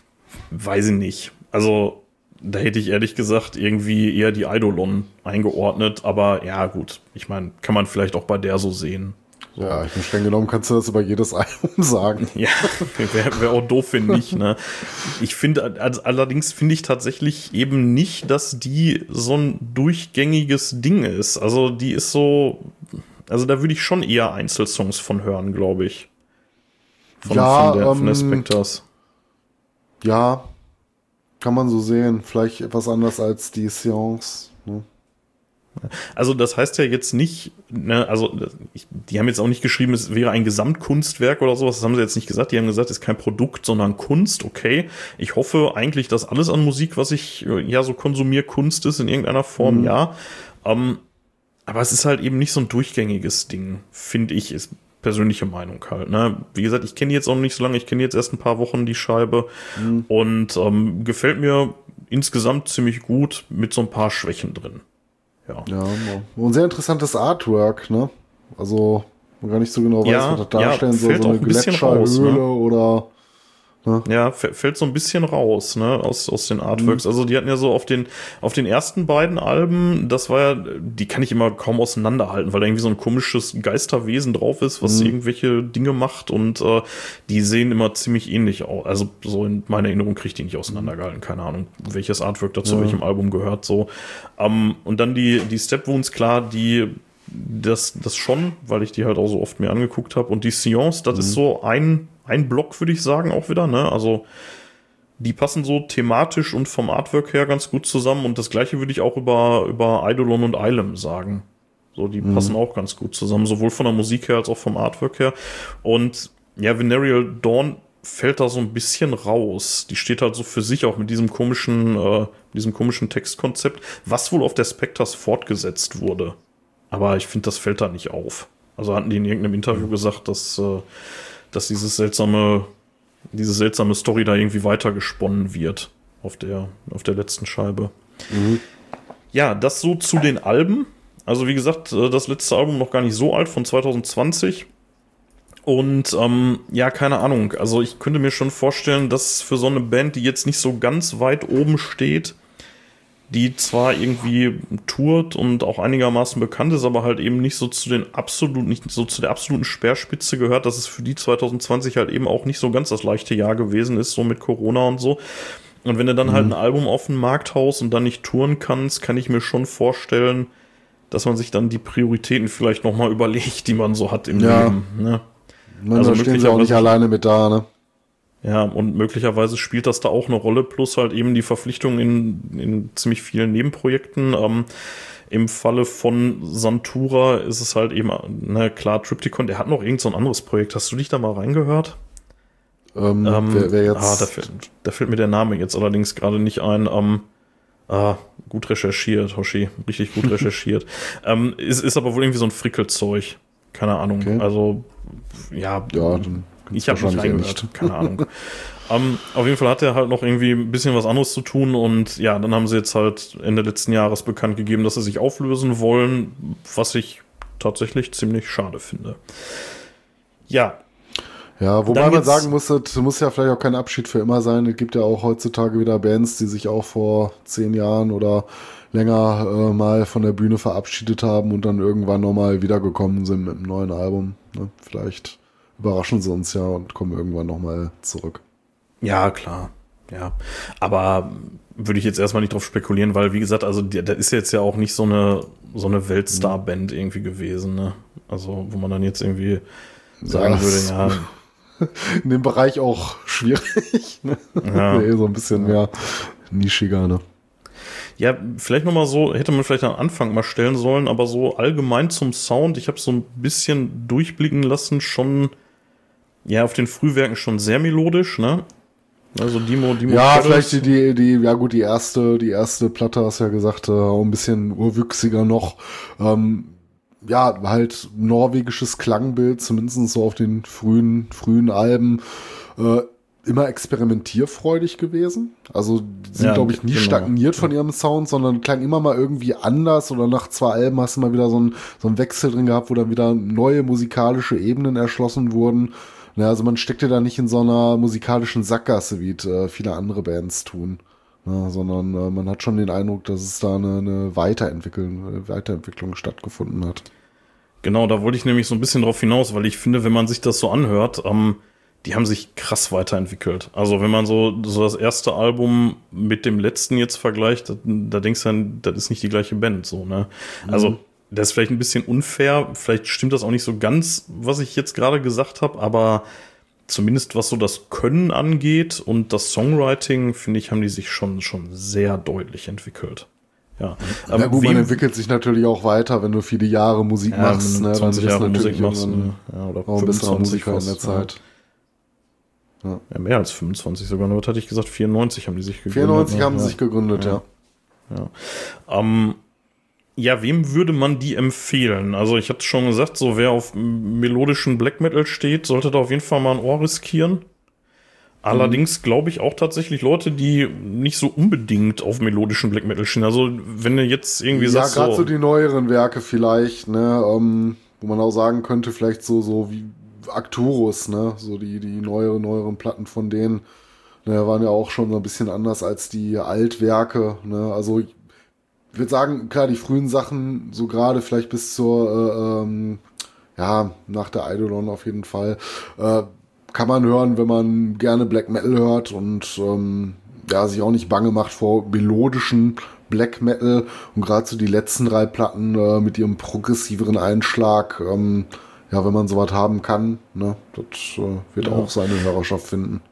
Weiß ich nicht. Also, da hätte ich ehrlich gesagt irgendwie eher die Eidolon eingeordnet, aber ja, gut. Ich meine, kann man vielleicht auch bei der so sehen. Ja, ich bin streng genommen, kannst du das über jedes Album sagen. Ja, wäre wär auch doof, finde ich. Ne? Ich finde, also allerdings finde ich tatsächlich eben nicht, dass die so ein durchgängiges Ding ist. Also die ist so, also da würde ich schon eher Einzelsongs von hören, glaube ich. Von, ja, von der, ähm, von der Spectres. Ja, kann man so sehen. Vielleicht etwas anders als die Seance. Ne? Also das heißt ja jetzt nicht, ne, also ich, die haben jetzt auch nicht geschrieben, es wäre ein Gesamtkunstwerk oder sowas, das haben sie jetzt nicht gesagt, die haben gesagt, es ist kein Produkt, sondern Kunst, okay. Ich hoffe eigentlich, dass alles an Musik, was ich ja so konsumiere, Kunst ist in irgendeiner Form, mhm. ja. Ähm, aber es ist halt eben nicht so ein durchgängiges Ding, finde ich. Ist persönliche Meinung halt. Ne? Wie gesagt, ich kenne jetzt auch noch nicht so lange, ich kenne jetzt erst ein paar Wochen die Scheibe mhm. und ähm, gefällt mir insgesamt ziemlich gut mit so ein paar Schwächen drin. Ja. ja, ein sehr interessantes Artwork, ne? Also man gar nicht so genau weiß, ja, was das darstellen ja, soll, so eine Gletscherhöhle ne? oder Ne? Ja, fällt so ein bisschen raus, ne, aus, aus den Artworks. Mhm. Also die hatten ja so auf den, auf den ersten beiden Alben, das war ja, die kann ich immer kaum auseinanderhalten, weil da irgendwie so ein komisches Geisterwesen drauf ist, was mhm. irgendwelche Dinge macht und äh, die sehen immer ziemlich ähnlich aus. Also so in meiner Erinnerung kriege ich die nicht auseinandergehalten. Keine Ahnung, welches Artwork dazu ja. welchem Album gehört, so. Ähm, und dann die, die Step Wounds, klar, die das, das schon, weil ich die halt auch so oft mir angeguckt habe. Und die Science, das mhm. ist so ein ein Block, würde ich sagen, auch wieder. Ne? Also die passen so thematisch und vom Artwork her ganz gut zusammen. Und das gleiche würde ich auch über, über Eidolon und Eilem sagen. So, die mhm. passen auch ganz gut zusammen, sowohl von der Musik her als auch vom Artwork her. Und ja, Venereal Dawn fällt da so ein bisschen raus. Die steht halt so für sich auch mit diesem komischen, äh, diesem komischen Textkonzept, was wohl auf der Spectres fortgesetzt wurde. Aber ich finde, das fällt da nicht auf. Also hatten die in irgendeinem Interview mhm. gesagt, dass äh, dass dieses seltsame, diese seltsame Story da irgendwie weitergesponnen wird auf der, auf der letzten Scheibe. Mhm. Ja, das so zu den Alben. Also wie gesagt, äh, das letzte Album noch gar nicht so alt, von 2020. Und ähm, ja, keine Ahnung. Also ich könnte mir schon vorstellen, dass für so eine Band, die jetzt nicht so ganz weit oben steht, die zwar irgendwie tourt und auch einigermaßen bekannt ist, aber halt eben nicht so zu den absolut, nicht so zu der absoluten Speerspitze gehört, dass es für die 2020 halt eben auch nicht so ganz das leichte Jahr gewesen ist, so mit Corona und so. Und wenn du dann halt mhm. halt ein Album auf den Markt haust und dann nicht touren kannst, kann ich mir schon vorstellen, dass man sich dann die Prioritäten vielleicht nochmal überlegt, die man so hat im ja. Leben. Ne? Man, also stehen sie auch nicht alleine mit da, ne? Ja, und möglicherweise spielt das da auch eine Rolle, plus halt eben die Verpflichtung in, in ziemlich vielen Nebenprojekten. Ähm, Im Falle von Santura ist es halt eben, na klar, Triptychon, der hat noch irgend so ein anderes Projekt. Hast du dich da mal reingehört? Ähm, ähm, wer, wer jetzt? Ah, da fällt, da fällt mir der Name jetzt allerdings gerade nicht ein. Ähm, ah, gut recherchiert, Hoshi, richtig gut recherchiert. ähm, ist, ist aber wohl irgendwie so ein Frickelzeug. Keine Ahnung. Okay. Also, ja. Ja, dann ich habe nicht reingehört, keine Ahnung. um, ähm, auf jeden Fall hat er halt noch irgendwie ein bisschen was anderes zu tun und ja, dann haben sie jetzt halt Ende letzten Jahres bekannt gegeben, dass sie sich auflösen wollen, was ich tatsächlich ziemlich schade finde. Ja. Ja, wobei man sagen muss, das muss ja vielleicht auch kein Abschied für immer sein. Es gibt ja auch heutzutage wieder Bands, die sich auch vor zehn Jahren oder länger äh, mal von der Bühne verabschiedet haben und dann irgendwann nochmal wiedergekommen sind mit einem neuen Album. Ne? Vielleicht überraschen sie uns ja und kommen irgendwann nochmal zurück. Ja, klar. Ja. Aber würde ich jetzt erstmal nicht drauf spekulieren, weil, wie gesagt, also da ist jetzt ja auch nicht so eine, so eine Weltstar-Band irgendwie gewesen, ne? Also, wo man dann jetzt irgendwie sagen ja, würde, ja. In dem Bereich auch schwierig, ne? Ja. nee, so ein bisschen mehr nischiger, ne? Ja, vielleicht nochmal so, hätte man vielleicht am Anfang mal stellen sollen, aber so allgemein zum Sound, ich habe so ein bisschen durchblicken lassen, schon ja, auf den Frühwerken schon sehr melodisch, ne? Also Dimo, Dimo. Ja, Shadows. vielleicht die, die, ja gut, die erste, die erste Platte hast du ja gesagt, äh, auch ein bisschen urwüchsiger noch. Ähm, ja, halt norwegisches Klangbild, zumindest so auf den frühen, frühen Alben. Äh, immer experimentierfreudig gewesen. Also die sind, ja, glaube ich, nie genau. stagniert von ihrem Sound, sondern klang immer mal irgendwie anders oder nach zwei Alben hast du mal wieder so einen so einen Wechsel drin gehabt, wo dann wieder neue musikalische Ebenen erschlossen wurden. Ja, also man steckte da nicht in so einer musikalischen Sackgasse, wie äh, viele andere Bands tun. Ja, sondern äh, man hat schon den Eindruck, dass es da eine, eine Weiterentwicklung, eine Weiterentwicklung stattgefunden hat. Genau, da wollte ich nämlich so ein bisschen drauf hinaus, weil ich finde, wenn man sich das so anhört, ähm, die haben sich krass weiterentwickelt. Also wenn man so, so das erste Album mit dem letzten jetzt vergleicht, da, da denkst du dann, das ist nicht die gleiche Band, so, ne? Also mhm das ist vielleicht ein bisschen unfair, vielleicht stimmt das auch nicht so ganz, was ich jetzt gerade gesagt habe, aber zumindest was so das Können angeht und das Songwriting, finde ich, haben die sich schon, schon sehr deutlich entwickelt. Ja, ja gut, man entwickelt sich natürlich auch weiter, wenn du viele Jahre Musik ja, machst. Ne, 20 dann Jahre Musik machst, ne, ja, oder auch 25 Musiker fast, in der Zeit. Ja. ja. mehr als 25 sogar. Was hatte ich gesagt? 94 haben die sich gegründet. 94 ne? haben sie sich gegründet, ja. Ja. Ähm, ja, wem würde man die empfehlen? Also ich hatte schon gesagt, so wer auf melodischen Black Metal steht, sollte da auf jeden Fall mal ein Ohr riskieren. Allerdings glaube ich auch tatsächlich Leute, die nicht so unbedingt auf melodischen Black Metal stehen. Also wenn du jetzt irgendwie ja, sagst. Ja, gerade so, so die neueren Werke vielleicht, ne, ähm, wo man auch sagen könnte, vielleicht so, so wie Arcturus, ne, so die, die neuere, neueren Platten von denen, ne, waren ja auch schon so ein bisschen anders als die Altwerke, ne, also ich würde sagen, klar, die frühen Sachen, so gerade vielleicht bis zur, äh, ähm, ja, nach der Eidolon auf jeden Fall, äh, kann man hören, wenn man gerne Black Metal hört und ähm, ja, sich auch nicht bange macht vor melodischen Black Metal und gerade so die letzten drei Platten äh, mit ihrem progressiveren Einschlag, ähm, ja, wenn man sowas haben kann, ne, das äh, wird ja. auch seine Hörerschaft finden.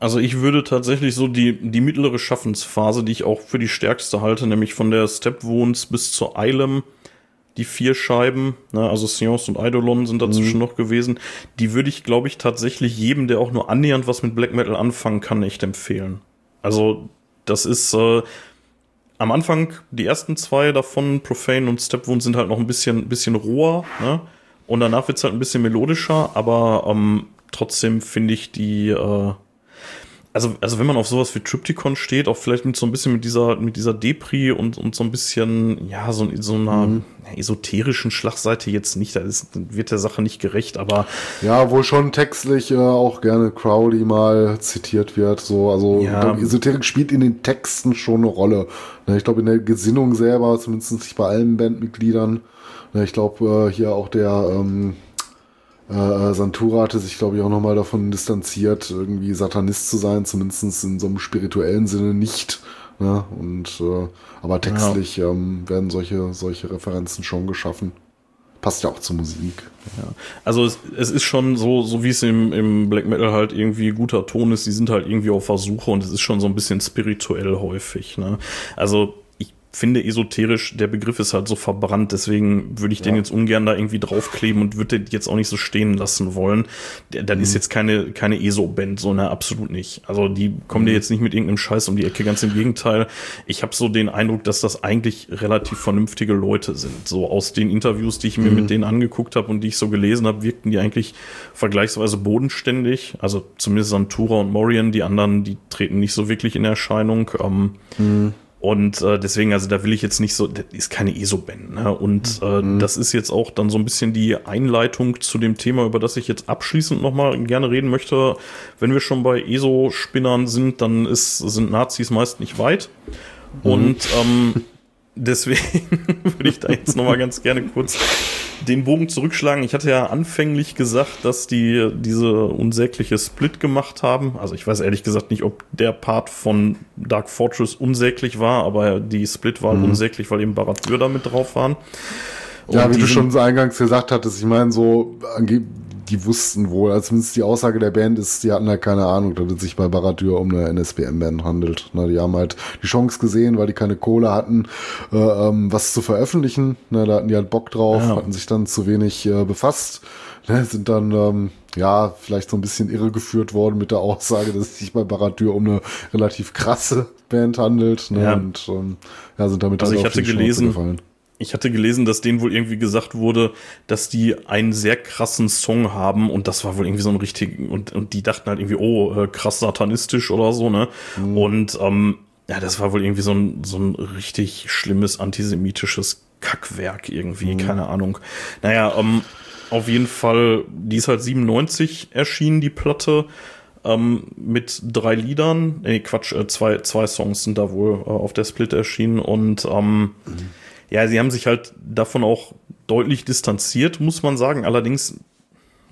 Also ich würde tatsächlich so die, die mittlere Schaffensphase, die ich auch für die stärkste halte, nämlich von der Step Wounds bis zur Eilem, die vier Scheiben, ne, also Seance und Eidolon sind dazwischen mhm. noch gewesen, die würde ich, glaube ich, tatsächlich jedem, der auch nur annähernd was mit Black Metal anfangen kann, echt empfehlen. Also das ist äh, am Anfang, die ersten zwei davon, Profane und Stepwound, sind halt noch ein bisschen, bisschen roher, ne? Und danach wird's halt ein bisschen melodischer, aber ähm, trotzdem finde ich die, äh, also, also wenn man auf sowas wie Triptychon steht, auch vielleicht mit so ein bisschen mit dieser, mit dieser Depri und, und so ein bisschen, ja, so, so einer mhm. esoterischen Schlagseite jetzt nicht, da ist, wird der Sache nicht gerecht, aber. Ja, wohl schon textlich äh, auch gerne Crowley mal zitiert wird, so, also ja. Esoterik spielt in den Texten schon eine Rolle. Ne, ich glaube, in der Gesinnung selber, zumindest nicht bei allen Bandmitgliedern, ne, ich glaube, äh, hier auch der, ähm, äh, Santura hatte sich, glaube ich, auch nochmal davon distanziert, irgendwie Satanist zu sein, zumindest in so einem spirituellen Sinne nicht. Ne? Und äh, aber textlich ja. ähm, werden solche, solche Referenzen schon geschaffen. Passt ja auch zur Musik. Ja. Also es, es ist schon so, so wie es im, im Black Metal halt irgendwie guter Ton ist, die sind halt irgendwie auf Versuche und es ist schon so ein bisschen spirituell häufig. Ne? Also finde esoterisch, der Begriff ist halt so verbrannt, deswegen würde ich ja. den jetzt ungern da irgendwie draufkleben und würde den jetzt auch nicht so stehen lassen wollen. Dann mhm. ist jetzt keine, keine ESO-Band, so ne, absolut nicht. Also die kommen mhm. dir jetzt nicht mit irgendeinem Scheiß um die Ecke, ganz im Gegenteil. Ich habe so den Eindruck, dass das eigentlich relativ vernünftige Leute sind. So aus den Interviews, die ich mir mhm. mit denen angeguckt habe und die ich so gelesen habe, wirkten die eigentlich vergleichsweise bodenständig. Also zumindest Santura und Morian, die anderen, die treten nicht so wirklich in Erscheinung. Ähm, mhm. Und äh, deswegen, also da will ich jetzt nicht so, das ist keine ESO-Band. Ne? Und äh, mhm. das ist jetzt auch dann so ein bisschen die Einleitung zu dem Thema, über das ich jetzt abschließend nochmal gerne reden möchte. Wenn wir schon bei ESO-Spinnern sind, dann ist, sind Nazis meist nicht weit. Mhm. Und ähm, deswegen würde ich da jetzt nochmal ganz gerne kurz den Bogen zurückschlagen. Ich hatte ja anfänglich gesagt, dass die diese unsägliche Split gemacht haben. Also ich weiß ehrlich gesagt nicht, ob der Part von Dark Fortress unsäglich war, aber die Split war mhm. unsäglich, weil eben Baradur da mit drauf waren. Und ja, wie du schon eingangs gesagt hattest, ich meine, so die wussten wohl, also zumindest die Aussage der Band ist, die hatten halt keine Ahnung, dass es sich bei Baradur um eine NSBM-Band handelt. Na, die haben halt die Chance gesehen, weil die keine Kohle hatten, äh, ähm, was zu veröffentlichen. Na, da hatten die halt Bock drauf, ja. hatten sich dann zu wenig äh, befasst. Ne, sind dann ähm, ja vielleicht so ein bisschen irregeführt worden mit der Aussage, dass es sich bei Baradur um eine relativ krasse Band handelt. Ne, ja. Und ähm, ja, sind damit also halt ich hatte gelesen, gefallen ich hatte gelesen, dass denen wohl irgendwie gesagt wurde, dass die einen sehr krassen Song haben und das war wohl irgendwie so ein richtig und, und die dachten halt irgendwie, oh, äh, krass satanistisch oder so, ne? Mhm. Und ähm, ja, das war wohl irgendwie so ein, so ein richtig schlimmes antisemitisches Kackwerk irgendwie, mhm. keine Ahnung. Naja, ähm, auf jeden Fall, die ist halt 97 erschienen, die Platte. Ähm, mit drei Liedern, nee, Quatsch, äh, zwei, zwei Songs sind da wohl äh, auf der Split erschienen und ähm, mhm ja, sie haben sich halt davon auch deutlich distanziert, muss man sagen. Allerdings,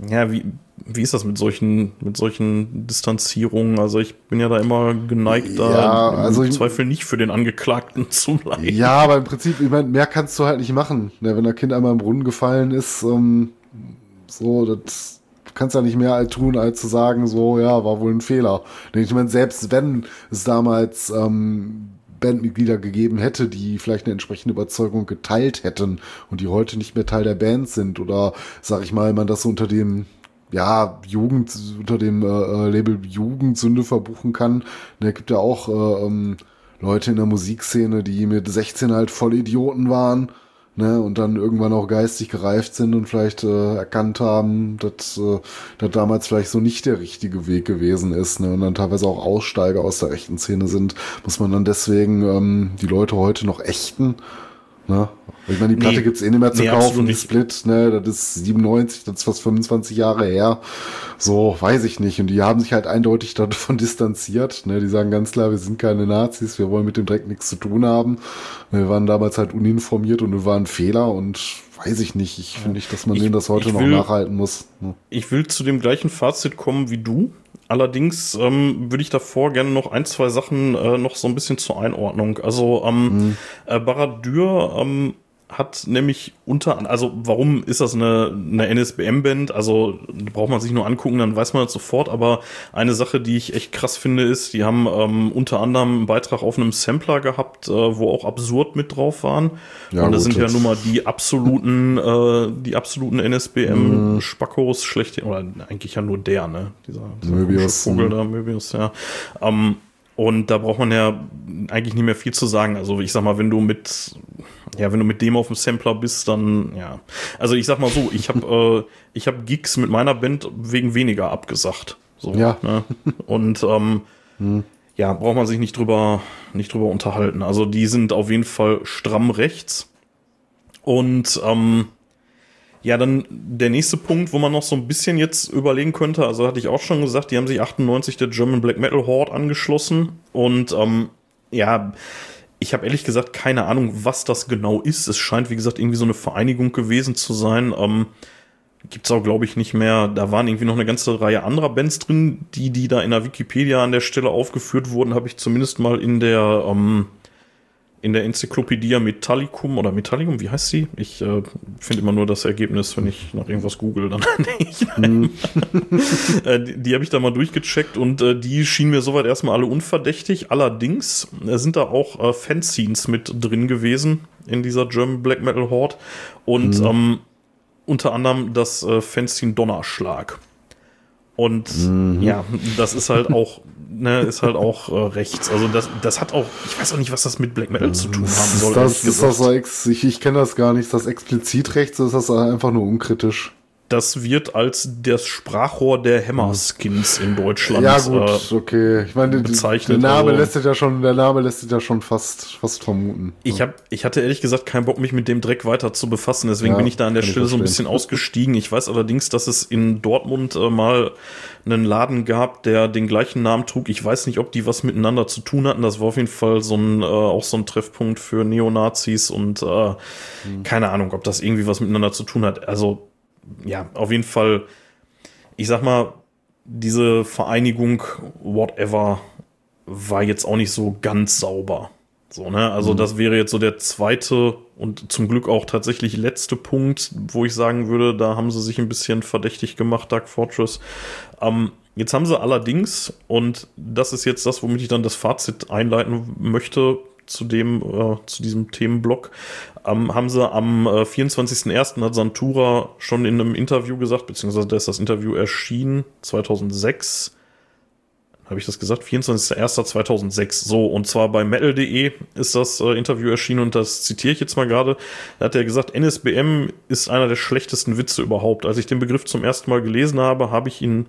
ja, wie, wie ist das mit solchen, mit solchen Distanzierungen? Also ich bin ja da immer geneigt, da ja, also im Zweifel nicht für den Angeklagten zu leiden. Ja, aber im Prinzip, ich meine, mehr kannst du halt nicht machen. Ja, wenn der Kind einmal im Brunnen gefallen ist, ähm, so, das kannst ja nicht mehr tun, als zu sagen, so, ja, war wohl ein Fehler. Ich meine, selbst wenn es damals ähm, Bandmitglieder gegeben hätte, die vielleicht eine entsprechende Überzeugung geteilt hätten und die heute nicht mehr Teil der Band sind oder sag ich mal, man das unter dem ja, Jugend, unter dem äh, äh Label Jugendsünde verbuchen kann. Da gibt ja auch äh, ähm, Leute in der Musikszene, die mit 16 halt voll Idioten waren ne, und dann irgendwann auch geistig gereift sind und vielleicht äh, erkannt haben, dass äh, das damals vielleicht so nicht der richtige Weg gewesen ist, ne, und dann teilweise auch Aussteiger aus der rechten Szene sind, muss man dann deswegen ähm, die Leute heute noch ächten. Ne? Ich meine, die Platte nee, gibt's eh nicht mehr zu nee, kaufen, die Split, ne, das ist 97, das ist fast 25 Jahre her. So, weiß ich nicht. Und die haben sich halt eindeutig davon distanziert. Ne? Die sagen ganz klar, wir sind keine Nazis, wir wollen mit dem Dreck nichts zu tun haben. Wir waren damals halt uninformiert und wir waren Fehler und weiß ich nicht. Ich finde nicht, dass man ich, denen das heute noch will, nachhalten muss. Ne? Ich will zu dem gleichen Fazit kommen wie du. Allerdings ähm, würde ich davor gerne noch ein, zwei Sachen äh, noch so ein bisschen zur Einordnung. Also ähm, mhm. äh, Baradur ähm, hat nämlich unter, also warum ist das eine, eine NSBM-Band? Also braucht man sich nur angucken, dann weiß man das sofort. Aber eine Sache, die ich echt krass finde, ist, die haben ähm, unter anderem einen Beitrag auf einem Sampler gehabt, äh, wo auch absurd mit drauf waren. Ja, Und das sind ja nun mal die absoluten, äh, die absoluten NSBM-Spackos mhm. schlecht, oder eigentlich ja nur der, ne? Dieser, dieser Möbius, Vogel da, Möbius, ja. Ähm, und da braucht man ja eigentlich nicht mehr viel zu sagen. Also ich sag mal, wenn du mit ja, wenn du mit dem auf dem Sampler bist, dann ja. Also ich sag mal so, ich habe äh, ich habe Gigs mit meiner Band wegen weniger abgesagt. So, ja. Ne? Und ähm, hm. ja, braucht man sich nicht drüber nicht drüber unterhalten. Also die sind auf jeden Fall stramm rechts. Und ähm, ja, dann der nächste Punkt, wo man noch so ein bisschen jetzt überlegen könnte, also hatte ich auch schon gesagt, die haben sich 98 der German Black Metal Horde angeschlossen und ähm, ja, ich habe ehrlich gesagt keine Ahnung, was das genau ist. Es scheint, wie gesagt, irgendwie so eine Vereinigung gewesen zu sein. Ähm, Gibt auch, glaube ich, nicht mehr. Da waren irgendwie noch eine ganze Reihe anderer Bands drin, die, die da in der Wikipedia an der Stelle aufgeführt wurden, habe ich zumindest mal in der ähm, in der Enzyklopädie Metallicum oder Metallicum, wie heißt sie? Ich äh, finde immer nur das Ergebnis, wenn ich nach irgendwas google, dann äh, die die habe ich da mal durchgecheckt und äh, die schienen mir soweit erstmal alle unverdächtig. Allerdings äh, sind da auch äh, Fanscenes mit drin gewesen in dieser German Black Metal Horde und hm. ähm, unter anderem das äh, Fanzine Donnerschlag. Und mhm. ja, das ist halt auch, ne, ist halt auch äh, rechts. Also das, das hat auch, ich weiß auch nicht, was das mit Black Metal zu tun haben soll. Das, ist das so ex, ich, ich kenne das gar nicht. Ist das explizit rechts oder ist das einfach nur unkritisch? Das wird als das Sprachrohr der Hammerskins in Deutschland ja, gut, äh, okay. Ich meine, bezeichnet. Der Name also, lässt sich ja schon, der Name lässt sich ja schon fast, fast vermuten. Ich hab, ich hatte ehrlich gesagt keinen Bock, mich mit dem Dreck weiter zu befassen. Deswegen ja, bin ich da an der Stelle so ein bisschen ausgestiegen. Ich weiß allerdings, dass es in Dortmund äh, mal einen Laden gab, der den gleichen Namen trug. Ich weiß nicht, ob die was miteinander zu tun hatten. Das war auf jeden Fall so ein, äh, auch so ein Treffpunkt für Neonazis und äh, hm. keine Ahnung, ob das irgendwie was miteinander zu tun hat. Also ja, auf jeden Fall, ich sag mal, diese Vereinigung, whatever, war jetzt auch nicht so ganz sauber. So, ne? Also, mhm. das wäre jetzt so der zweite und zum Glück auch tatsächlich letzte Punkt, wo ich sagen würde, da haben sie sich ein bisschen verdächtig gemacht, Dark Fortress. Ähm, jetzt haben sie allerdings, und das ist jetzt das, womit ich dann das Fazit einleiten möchte, zu dem, äh, zu diesem Themenblock, ähm, haben sie am äh, 24.01. hat Santura schon in einem Interview gesagt, beziehungsweise da ist das Interview erschienen, 2006. Habe ich das gesagt? 24.01.2006. So, und zwar bei metal.de ist das äh, Interview erschienen und das zitiere ich jetzt mal gerade. Da hat er gesagt, NSBM ist einer der schlechtesten Witze überhaupt. Als ich den Begriff zum ersten Mal gelesen habe, habe ich ihn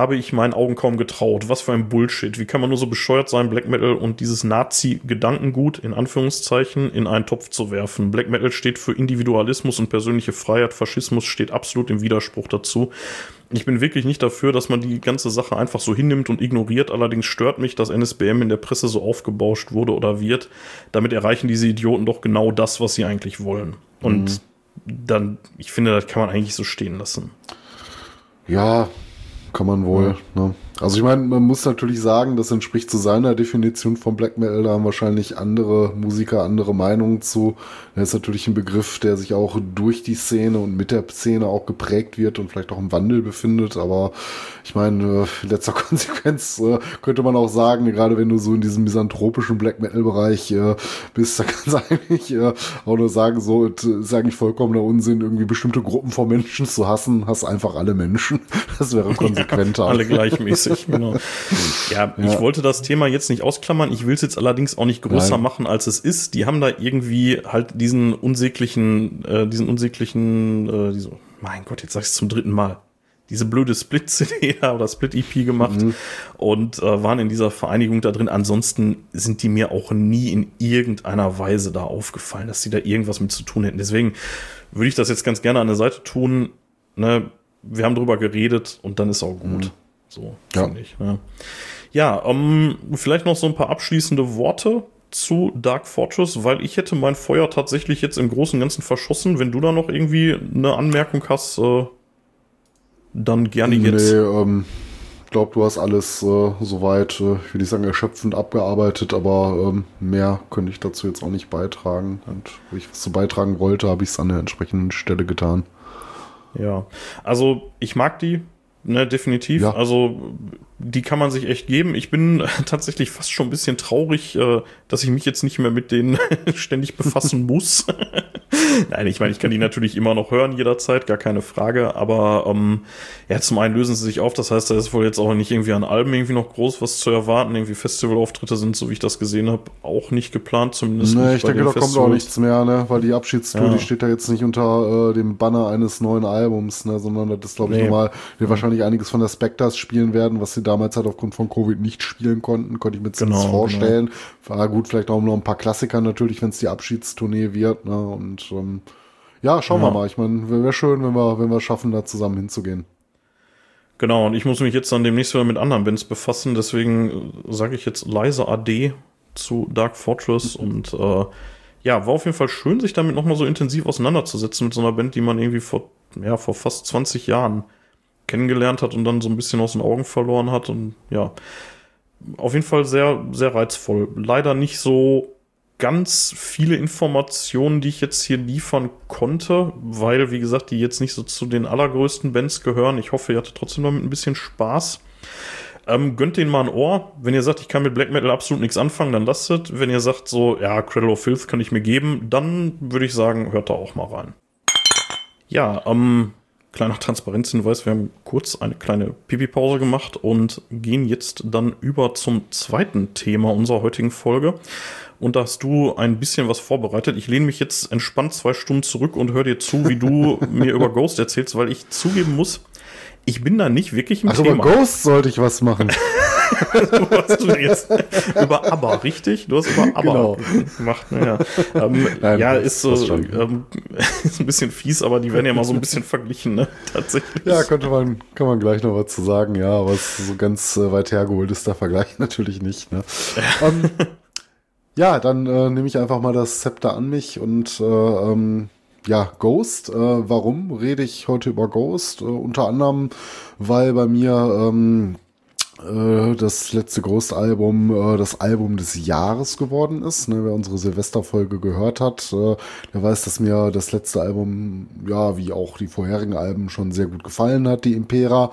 habe ich meinen Augen kaum getraut. Was für ein Bullshit. Wie kann man nur so bescheuert sein, Black Metal und dieses Nazi-Gedankengut in Anführungszeichen in einen Topf zu werfen? Black Metal steht für Individualismus und persönliche Freiheit. Faschismus steht absolut im Widerspruch dazu. Ich bin wirklich nicht dafür, dass man die ganze Sache einfach so hinnimmt und ignoriert. Allerdings stört mich, dass NSBM in der Presse so aufgebauscht wurde oder wird. Damit erreichen diese Idioten doch genau das, was sie eigentlich wollen. Und mhm. dann, ich finde, das kann man eigentlich so stehen lassen. Ja, kann man wohl. Ja. Ne? Also ich meine, man muss natürlich sagen, das entspricht zu seiner Definition von Black Metal. Da haben wahrscheinlich andere Musiker andere Meinungen zu. Das ist natürlich ein Begriff, der sich auch durch die Szene und mit der Szene auch geprägt wird und vielleicht auch im Wandel befindet. Aber ich meine, in letzter Konsequenz äh, könnte man auch sagen, gerade wenn du so in diesem misanthropischen Black Metal Bereich äh, bist, da kannst du eigentlich äh, auch nur sagen, so es ist eigentlich vollkommener Unsinn, irgendwie bestimmte Gruppen von Menschen zu hassen. Hast einfach alle Menschen. Das wäre konsequenter. Ja, alle gleichmäßig witzig, genau. Ja, ja, ich wollte das Thema jetzt nicht ausklammern. Ich will es jetzt allerdings auch nicht größer Nein. machen, als es ist. Die haben da irgendwie halt diesen unsäglichen, äh, diesen unsäglichen, äh, diese, mein Gott, jetzt sag ich es zum dritten Mal diese blöde Split-CD oder Split-EP gemacht mhm. und äh, waren in dieser Vereinigung da drin. Ansonsten sind die mir auch nie in irgendeiner Weise da aufgefallen, dass sie da irgendwas mit zu tun hätten. Deswegen würde ich das jetzt ganz gerne an der Seite tun. Ne? Wir haben drüber geredet und dann ist auch gut. Mhm. So, ja. finde ich. Ne? Ja, um, ähm, vielleicht noch so ein paar abschließende Worte zu Dark Fortress, weil ich hätte mein Feuer tatsächlich jetzt im Großen und Ganzen verschossen. Wenn du da noch irgendwie eine Anmerkung hast, äh, dann gerne jetzt. Nee, ähm, ich glaube, du hast alles äh, soweit, äh, ich will nicht sagen erschöpfend abgearbeitet, aber ähm, mehr könnte ich dazu jetzt auch nicht beitragen. Und wo ich was zu beitragen wollte, habe ich es an der entsprechenden Stelle getan. Ja, also ich mag die, ne, definitiv. Ja. Also die kann man sich echt geben. Ich bin tatsächlich fast schon ein bisschen traurig, äh, dass ich mich jetzt nicht mehr mit denen ständig befassen muss. Nein, ich meine, ich kann die natürlich immer noch hören jederzeit, gar keine Frage. Aber ähm, ja, zum einen lösen sie sich auf. Das heißt, da ist wohl jetzt auch nicht irgendwie an Alben irgendwie noch groß was zu erwarten. Irgendwie Festivalauftritte sind, so wie ich das gesehen habe, auch nicht geplant. Zumindest. Nee, ich denke, da kommt auch nichts mehr, ne? Weil die Abschiedstour, ja. die steht da jetzt nicht unter äh, dem Banner eines neuen Albums, ne? Sondern das ist, glaube ich, nee. nochmal, wir wahrscheinlich einiges von der Spectres spielen werden, was sie damals halt aufgrund von Covid nicht spielen konnten, konnte ich mir zumindest genau, vorstellen. Genau. War gut, vielleicht auch noch ein paar Klassiker natürlich, wenn es die Abschiedstournee wird. Ne? Und ähm, ja, schauen ja. wir mal. Ich meine, wäre schön, wenn wir, wenn wir schaffen, da zusammen hinzugehen. Genau, und ich muss mich jetzt dann demnächst wieder mit anderen Bands befassen, deswegen äh, sage ich jetzt leise AD zu Dark Fortress und äh, ja, war auf jeden Fall schön, sich damit nochmal so intensiv auseinanderzusetzen mit so einer Band, die man irgendwie vor, ja, vor fast 20 Jahren kennengelernt hat und dann so ein bisschen aus den Augen verloren hat. Und ja, auf jeden Fall sehr, sehr reizvoll. Leider nicht so ganz viele Informationen, die ich jetzt hier liefern konnte, weil, wie gesagt, die jetzt nicht so zu den allergrößten Bands gehören. Ich hoffe, ihr hattet trotzdem damit ein bisschen Spaß. Ähm, gönnt denen mal ein Ohr. Wenn ihr sagt, ich kann mit Black Metal absolut nichts anfangen, dann lasst es. Wenn ihr sagt, so, ja, Cradle of Filth kann ich mir geben, dann würde ich sagen, hört da auch mal rein. Ja, ähm, kleiner Transparenzhinweis, wir haben kurz eine kleine Pipi-Pause gemacht und gehen jetzt dann über zum zweiten Thema unserer heutigen Folge. Und da hast du ein bisschen was vorbereitet. Ich lehne mich jetzt entspannt zwei Stunden zurück und höre dir zu, wie du mir über Ghost erzählst, weil ich zugeben muss, ich bin da nicht wirklich im Ach, Thema. über Ghost sollte ich was machen. du hast du jetzt über Aber, richtig? Du hast über Aber genau. gemacht. Naja. Ähm, Nein, ja, ist so ähm, ist ein bisschen fies, aber die werden ja mal so ein bisschen verglichen, ne? Tatsächlich. Ja, könnte man, kann man gleich noch was zu sagen, ja, aber es ist so ganz äh, weit hergeholt ist der Vergleich natürlich nicht. Ne? ähm, ja, dann äh, nehme ich einfach mal das Zepter an mich und äh, ähm, ja, Ghost. Äh, warum rede ich heute über Ghost? Äh, unter anderem, weil bei mir ähm, äh, das letzte Ghost-Album äh, das Album des Jahres geworden ist. Ne, wer unsere Silvesterfolge gehört hat, äh, der weiß, dass mir das letzte Album, ja, wie auch die vorherigen Alben schon sehr gut gefallen hat, die Impera.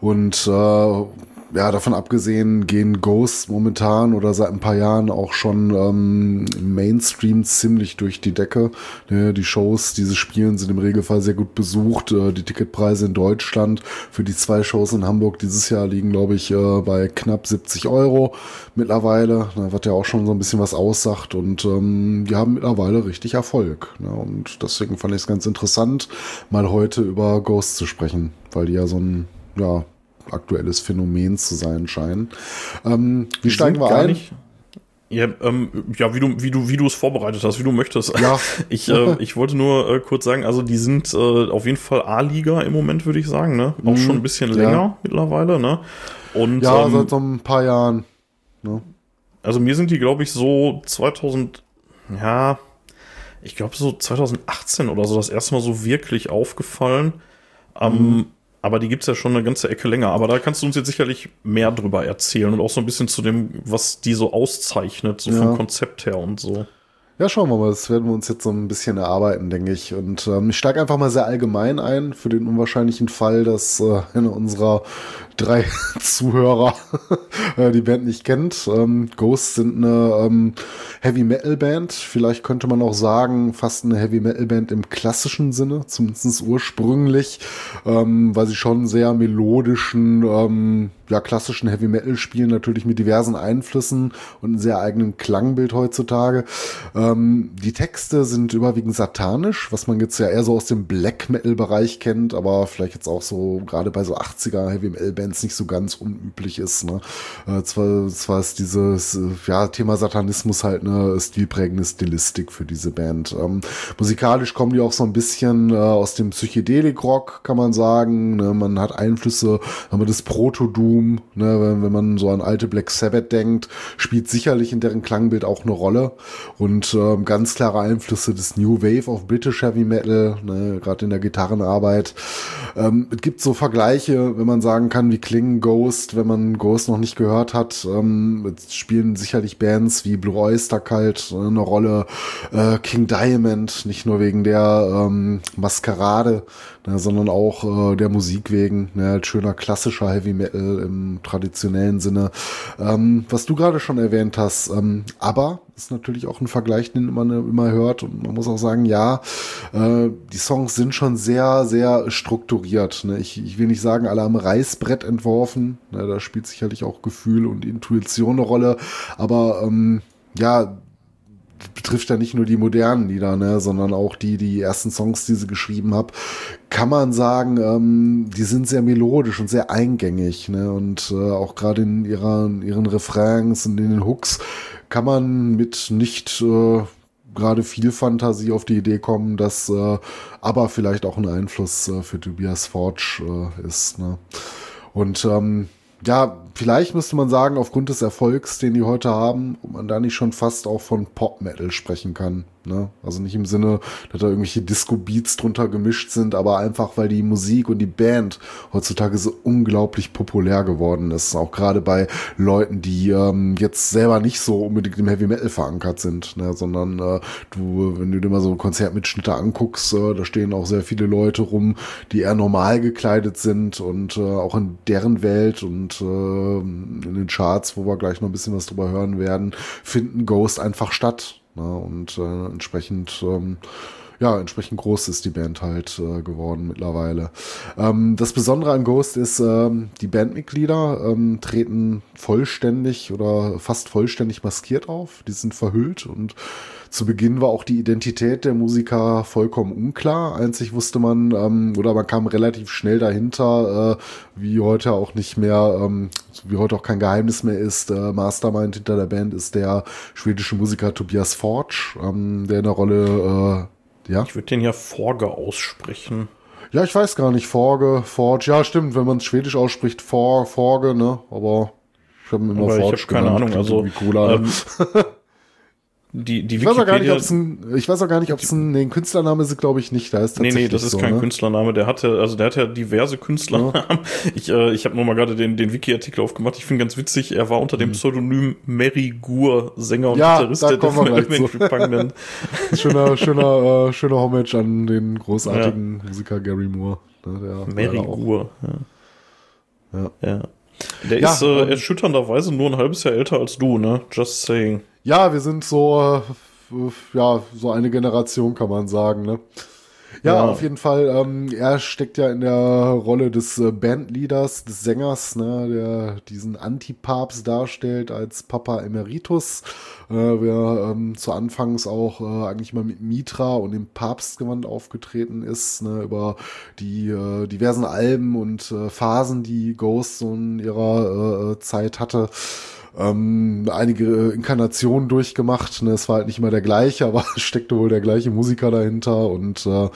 Und äh, ja, davon abgesehen gehen Ghosts momentan oder seit ein paar Jahren auch schon ähm, Mainstream ziemlich durch die Decke. Ne, die Shows, diese Spielen sind im Regelfall sehr gut besucht. Äh, die Ticketpreise in Deutschland für die zwei Shows in Hamburg dieses Jahr liegen, glaube ich, äh, bei knapp 70 Euro mittlerweile, ne, was ja auch schon so ein bisschen was aussagt. Und ähm, die haben mittlerweile richtig Erfolg. Ne, und deswegen fand ich es ganz interessant, mal heute über Ghosts zu sprechen, weil die ja so ein ja, aktuelles Phänomen zu sein scheinen. Ähm, wie steigen wir ein? Ja, ähm, ja, wie du, wie du, wie du es vorbereitet hast, wie du möchtest. Ja. Ich, äh, ich wollte nur äh, kurz sagen, also die sind äh, auf jeden Fall A-Liga im Moment, würde ich sagen, ne? Auch mhm, schon ein bisschen länger ja. mittlerweile, ne? Und, ja, ähm, seit so ein paar Jahren. Ne? Also mir sind die, glaube ich, so 2000, ja, ich glaube so 2018 oder so das erste Mal so wirklich aufgefallen. Ähm, mhm. Aber die gibt's ja schon eine ganze Ecke länger. Aber da kannst du uns jetzt sicherlich mehr drüber erzählen und auch so ein bisschen zu dem, was die so auszeichnet, so ja. vom Konzept her und so. Ja, schauen wir mal. Das werden wir uns jetzt so ein bisschen erarbeiten, denke ich. Und ähm, ich steige einfach mal sehr allgemein ein für den unwahrscheinlichen Fall, dass äh, einer unserer drei Zuhörer äh, die Band nicht kennt. Ähm, Ghosts sind eine ähm, Heavy Metal Band. Vielleicht könnte man auch sagen, fast eine Heavy Metal Band im klassischen Sinne, zumindest ursprünglich, ähm, weil sie schon sehr melodischen, ähm, ja, klassischen Heavy Metal spielen, natürlich mit diversen Einflüssen und einem sehr eigenen Klangbild heutzutage. Ähm, die Texte sind überwiegend satanisch, was man jetzt ja eher so aus dem Black Metal Bereich kennt, aber vielleicht jetzt auch so gerade bei so 80er Heavy Metal Bands nicht so ganz unüblich ist. Ne? Äh, zwar, zwar ist dieses ja, Thema Satanismus halt eine stilprägende Stilistik für diese Band. Ähm, musikalisch kommen die auch so ein bisschen äh, aus dem Psychedelik-Rock, kann man sagen. Ne? Man hat Einflüsse, wenn man das Proto-Doom Doom, ne, wenn, wenn man so an alte Black Sabbath denkt, spielt sicherlich in deren Klangbild auch eine Rolle und ähm, ganz klare Einflüsse des New Wave of British Heavy Metal, ne, gerade in der Gitarrenarbeit. Ähm, es gibt so Vergleiche, wenn man sagen kann, wie klingen Ghost, wenn man Ghost noch nicht gehört hat, ähm, spielen sicherlich Bands wie Blue Oyster Cult äh, eine Rolle, äh, King Diamond, nicht nur wegen der ähm, Maskerade, ne, sondern auch äh, der Musik wegen, ne, schöner klassischer Heavy Metal im traditionellen Sinne. Ähm, was du gerade schon erwähnt hast, ähm, aber ist natürlich auch ein Vergleich, den man immer hört und man muss auch sagen, ja, äh, die Songs sind schon sehr, sehr strukturiert. Ne? Ich, ich will nicht sagen, alle am Reißbrett entworfen, ne? da spielt sicherlich auch Gefühl und Intuition eine Rolle, aber ähm, ja, betrifft ja nicht nur die modernen Lieder, ne, sondern auch die, die ersten Songs, die sie geschrieben habe, kann man sagen, ähm, die sind sehr melodisch und sehr eingängig, ne, und äh, auch gerade in ihrer, in ihren Refrains und in den Hooks kann man mit nicht äh, gerade viel Fantasie auf die Idee kommen, dass äh, aber vielleicht auch ein Einfluss äh, für Tobias Forge äh, ist, ne. Und ähm, ja, vielleicht müsste man sagen, aufgrund des Erfolgs, den die heute haben, ob man da nicht schon fast auch von Pop-Metal sprechen kann. Ne? Also nicht im Sinne, dass da irgendwelche Disco-Beats drunter gemischt sind, aber einfach, weil die Musik und die Band heutzutage so unglaublich populär geworden ist. Auch gerade bei Leuten, die ähm, jetzt selber nicht so unbedingt im Heavy Metal verankert sind, ne? sondern äh, du, wenn du dir mal so Konzertmitschnitte anguckst, äh, da stehen auch sehr viele Leute rum, die eher normal gekleidet sind und äh, auch in deren Welt und äh, in den Charts, wo wir gleich noch ein bisschen was drüber hören werden, finden Ghost einfach statt. Ne? Und äh, entsprechend, ähm, ja, entsprechend groß ist die Band halt äh, geworden mittlerweile. Ähm, das Besondere an Ghost ist, ähm, die Bandmitglieder ähm, treten vollständig oder fast vollständig maskiert auf. Die sind verhüllt und zu Beginn war auch die Identität der Musiker vollkommen unklar. Einzig wusste man, ähm, oder man kam relativ schnell dahinter, äh, wie heute auch nicht mehr, ähm, wie heute auch kein Geheimnis mehr ist. Äh, Mastermind hinter der Band ist der schwedische Musiker Tobias Forge, ähm, der in der Rolle, äh, ja. Ich würde den ja Forge aussprechen. Ja, ich weiß gar nicht, Forge, Forge, ja stimmt, wenn man es schwedisch ausspricht, For, Forge, ne, aber ich habe immer Forge ich hab keine genannt, Ahnung, also cooler, ähm, die, die ich weiß auch gar nicht, ob es ein, ich weiß auch gar nicht, ob es ein, nee, ein Künstlername ist, glaube ich nicht. Da ist nee, nee, das ist so, kein ne? Künstlername. Der hatte, also der hat ja diverse Künstlernamen. Ja. Ich, äh, ich habe nur mal gerade den, den Wiki-Artikel aufgemacht. Ich finde ganz witzig, er war unter dem hm. Pseudonym Mary Gur, Sänger und ja, Gitarrist der Death Metal Schöner, schöner, äh, schöner Homage an den großartigen ja. Musiker Gary Moore. Ne, Mary Gur, ja. ja. ja. Der ist äh, ähm, erschütternderweise nur ein halbes Jahr älter als du, ne? Just saying. Ja, wir sind so, äh, ja, so eine Generation, kann man sagen, ne? Ja, ja, auf jeden Fall. Ähm, er steckt ja in der Rolle des äh, Bandleaders, des Sängers, ne, der diesen Antipapst darstellt als Papa Emeritus. Äh, wer ähm, zu Anfangs auch äh, eigentlich mal mit Mitra und dem Papstgewand aufgetreten ist, ne, über die äh, diversen Alben und äh, Phasen, die Ghost so in ihrer äh, Zeit hatte ähm, einige Inkarnationen durchgemacht. Ne? Es war halt nicht immer der gleiche, aber es steckte wohl der gleiche Musiker dahinter und äh,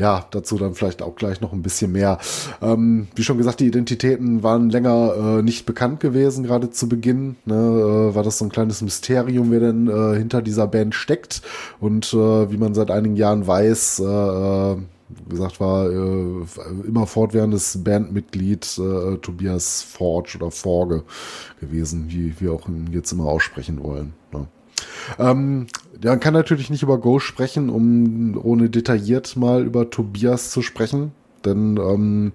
ja, dazu dann vielleicht auch gleich noch ein bisschen mehr. Ähm, wie schon gesagt, die Identitäten waren länger äh, nicht bekannt gewesen, gerade zu Beginn. Ne? Äh, war das so ein kleines Mysterium, wer denn äh, hinter dieser Band steckt und äh, wie man seit einigen Jahren weiß, äh, äh wie gesagt, war äh, immer fortwährendes Bandmitglied äh, Tobias Forge oder Forge gewesen, wie wir auch jetzt immer aussprechen wollen. Ne? Ähm, man kann natürlich nicht über Go sprechen, um ohne detailliert mal über Tobias zu sprechen. Denn ähm,